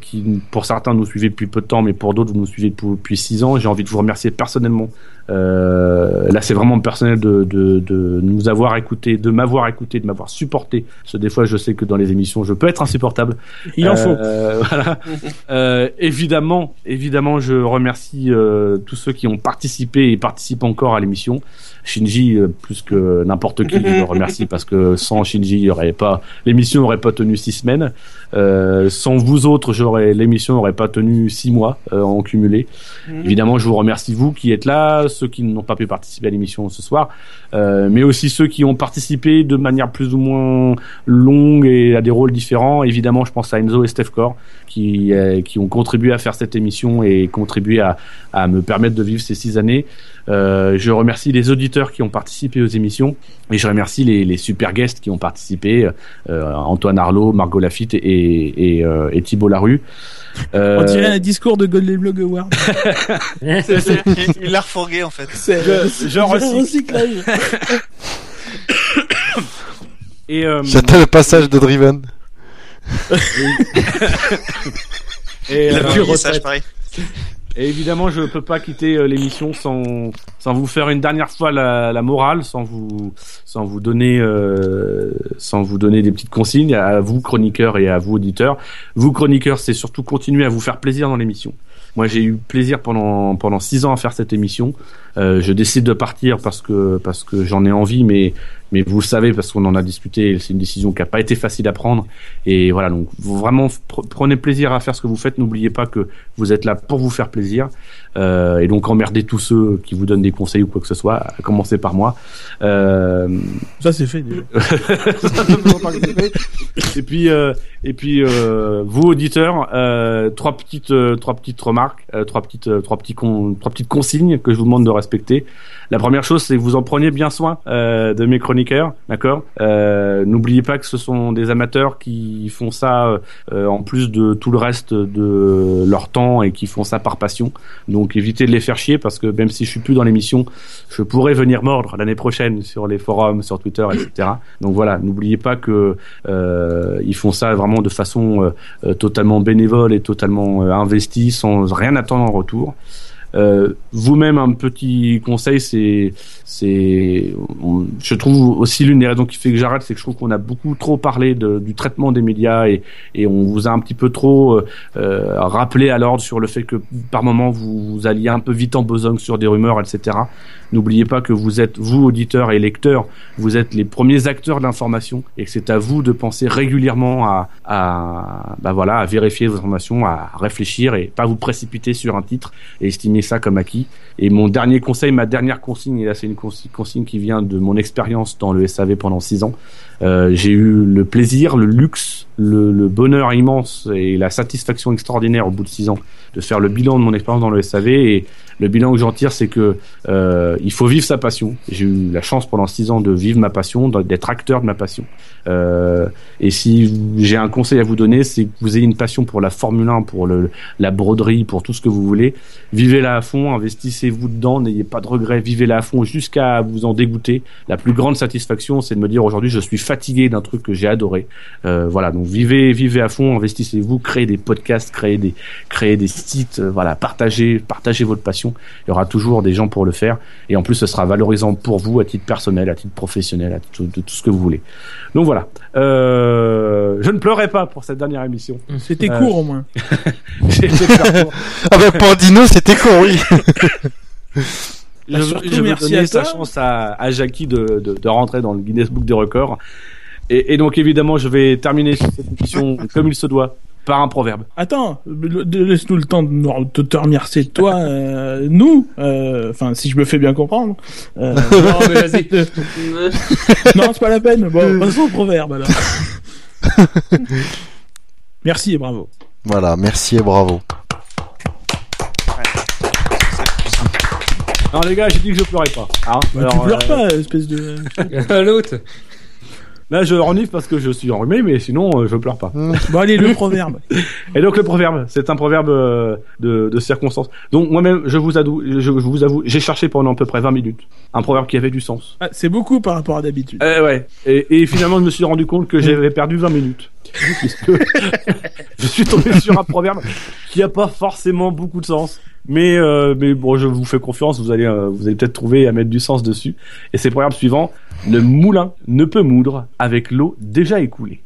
qui pour certains nous suivez depuis peu de temps, mais pour d'autres vous nous suivez depuis, depuis six ans. J'ai envie de vous remercier personnellement. Euh, là, c'est vraiment personnel de, de, de nous avoir écouté, de m'avoir écouté, de m'avoir supporté. Parce que des fois, je sais que dans les émissions, je peux être insupportable. Il en faut. Euh, voilà. Euh, évidemment, évidemment, je remercie euh, tous ceux qui ont participé et participent encore à l'émission. Shinji, plus que n'importe qui, je le remercie parce que sans Shinji, il y aurait pas l'émission n'aurait pas tenu six semaines. Euh, sans vous autres, j'aurais l'émission n'aurait pas tenu six mois euh, en cumulé. Évidemment, je vous remercie vous qui êtes là, ceux qui n'ont pas pu participer à l'émission ce soir, euh, mais aussi ceux qui ont participé de manière plus ou moins longue et à des rôles différents. Évidemment, je pense à Enzo et Steph Core qui euh, qui ont contribué à faire cette émission et contribué à à me permettre de vivre ces six années. Euh, je remercie les auditeurs qui ont participé aux émissions et je remercie les, les super guests qui ont participé, euh, Antoine Arlot, Margot Lafitte et, et, euh, et Thibault Larue. Euh, On dirait un discours de Golden Blog Award. il il l'a refourgué en fait. C'est Je- je recycle. et, euh, J'attends le passage de Driven. et, Il a euh, pu ça, pareil. Et évidemment, je peux pas quitter euh, l'émission sans sans vous faire une dernière fois la, la morale, sans vous sans vous donner euh, sans vous donner des petites consignes à vous chroniqueurs et à vous auditeurs. Vous chroniqueurs, c'est surtout continuer à vous faire plaisir dans l'émission. Moi, j'ai eu plaisir pendant pendant six ans à faire cette émission. Euh, je décide de partir parce que parce que j'en ai envie, mais mais vous le savez parce qu'on en a discuté. C'est une décision qui a pas été facile à prendre. Et voilà, donc vraiment pr- prenez plaisir à faire ce que vous faites. N'oubliez pas que vous êtes là pour vous faire plaisir. Euh, et donc emmerdez tous ceux qui vous donnent des conseils ou quoi que ce soit, à commencer par moi. Euh, Ça c'est fait déjà. ça pas et puis euh, et puis euh, vous auditeurs, euh, trois petites euh, trois petites remarques, euh, trois petites trois petits con- trois petites consignes que je vous demande de respecter. La première chose, c'est que vous en preniez bien soin euh, de mes chroniqueurs, d'accord? Euh, N'oubliez pas que ce sont des amateurs qui font ça euh, en plus de tout le reste de leur temps et qui font ça par passion. Donc évitez de les faire chier parce que même si je suis plus dans l'émission, je pourrais venir mordre l'année prochaine sur les forums, sur Twitter, etc. Donc voilà, n'oubliez pas que euh, ils font ça vraiment de façon euh, euh, totalement bénévole et totalement investie, sans rien attendre en retour. Euh, Vous-même, un petit conseil, c'est, c'est, je trouve aussi l'une des raisons qui fait que j'arrête, c'est que je trouve qu'on a beaucoup trop parlé de- du traitement des médias et, et on vous a un petit peu trop euh, euh, rappelé à l'ordre sur le fait que par moment vous, vous alliez un peu vite en besogne sur des rumeurs, etc. N'oubliez pas que vous êtes, vous auditeurs et lecteurs, vous êtes les premiers acteurs de l'information et que c'est à vous de penser régulièrement à, bah voilà, à vérifier vos informations, à réfléchir et pas vous précipiter sur un titre et estimer ça comme acquis. Et mon dernier conseil, ma dernière consigne, et là c'est une consi- consigne qui vient de mon expérience dans le SAV pendant six ans. Euh, j'ai eu le plaisir, le luxe, le, le bonheur immense et la satisfaction extraordinaire au bout de six ans de faire le bilan de mon expérience dans le SAV et le bilan que j'en tire, c'est que euh, il faut vivre sa passion. J'ai eu la chance pendant six ans de vivre ma passion, d'être acteur de ma passion. Euh, et si j'ai un conseil à vous donner, c'est que vous ayez une passion pour la Formule 1, pour le, la broderie, pour tout ce que vous voulez. Vivez-la à fond, investissez-vous dedans, n'ayez pas de regrets, vivez-la à fond jusqu'à vous en dégoûter. La plus grande satisfaction, c'est de me dire aujourd'hui, je suis fatigué d'un truc que j'ai adoré. Euh, voilà, donc vivez, vivez à fond, investissez-vous, créez des podcasts, créez des, créez des sites, euh, voilà, partagez, partagez votre passion. Il y aura toujours des gens pour le faire, et en plus, ce sera valorisant pour vous à titre personnel, à titre professionnel, à titre de tout ce que vous voulez. Donc voilà. Euh, je ne pleurais pas pour cette dernière émission. C'était Euh, court au moins. Court. Ah ben pour Dino, c'était con, oui. Je, Bah, veux- surtout, je veux merci donner à sa chance à, à Jackie de, de, de rentrer dans le Guinness Book des records. Et, et donc évidemment, je vais terminer cette émission comme il se doit par un proverbe. Attends, laisse-nous le temps de te remercier toi, euh, nous, euh, enfin si je me fais bien comprendre. Euh, Non, mais vas-y. Non, c'est pas la peine. Bon, passons au proverbe alors. Merci et bravo. Voilà, merci et bravo. Non les gars, j'ai dit que je pleurais pas. Hein Bah, Alors, tu pleures euh, pas, espèce de. L'autre. Là, je renifle parce que je suis enrhumé, mais sinon, euh, je pleure pas. Bon allez, le proverbe. Et donc le proverbe, c'est un proverbe euh, de, de circonstance. Donc moi-même, je vous avoue, je, je vous avoue, j'ai cherché pendant à peu près 20 minutes un proverbe qui avait du sens. Ah, c'est beaucoup par rapport à d'habitude. Eh ouais. Et, et finalement, je me suis rendu compte que j'avais perdu 20 minutes. Je suis tombé sur un proverbe qui a pas forcément beaucoup de sens. Mais, euh, mais bon, je vous fais confiance, vous allez, euh, vous allez peut-être trouver à mettre du sens dessus. Et c'est le proverbe suivant. Le moulin ne peut moudre avec l'eau déjà écoulée.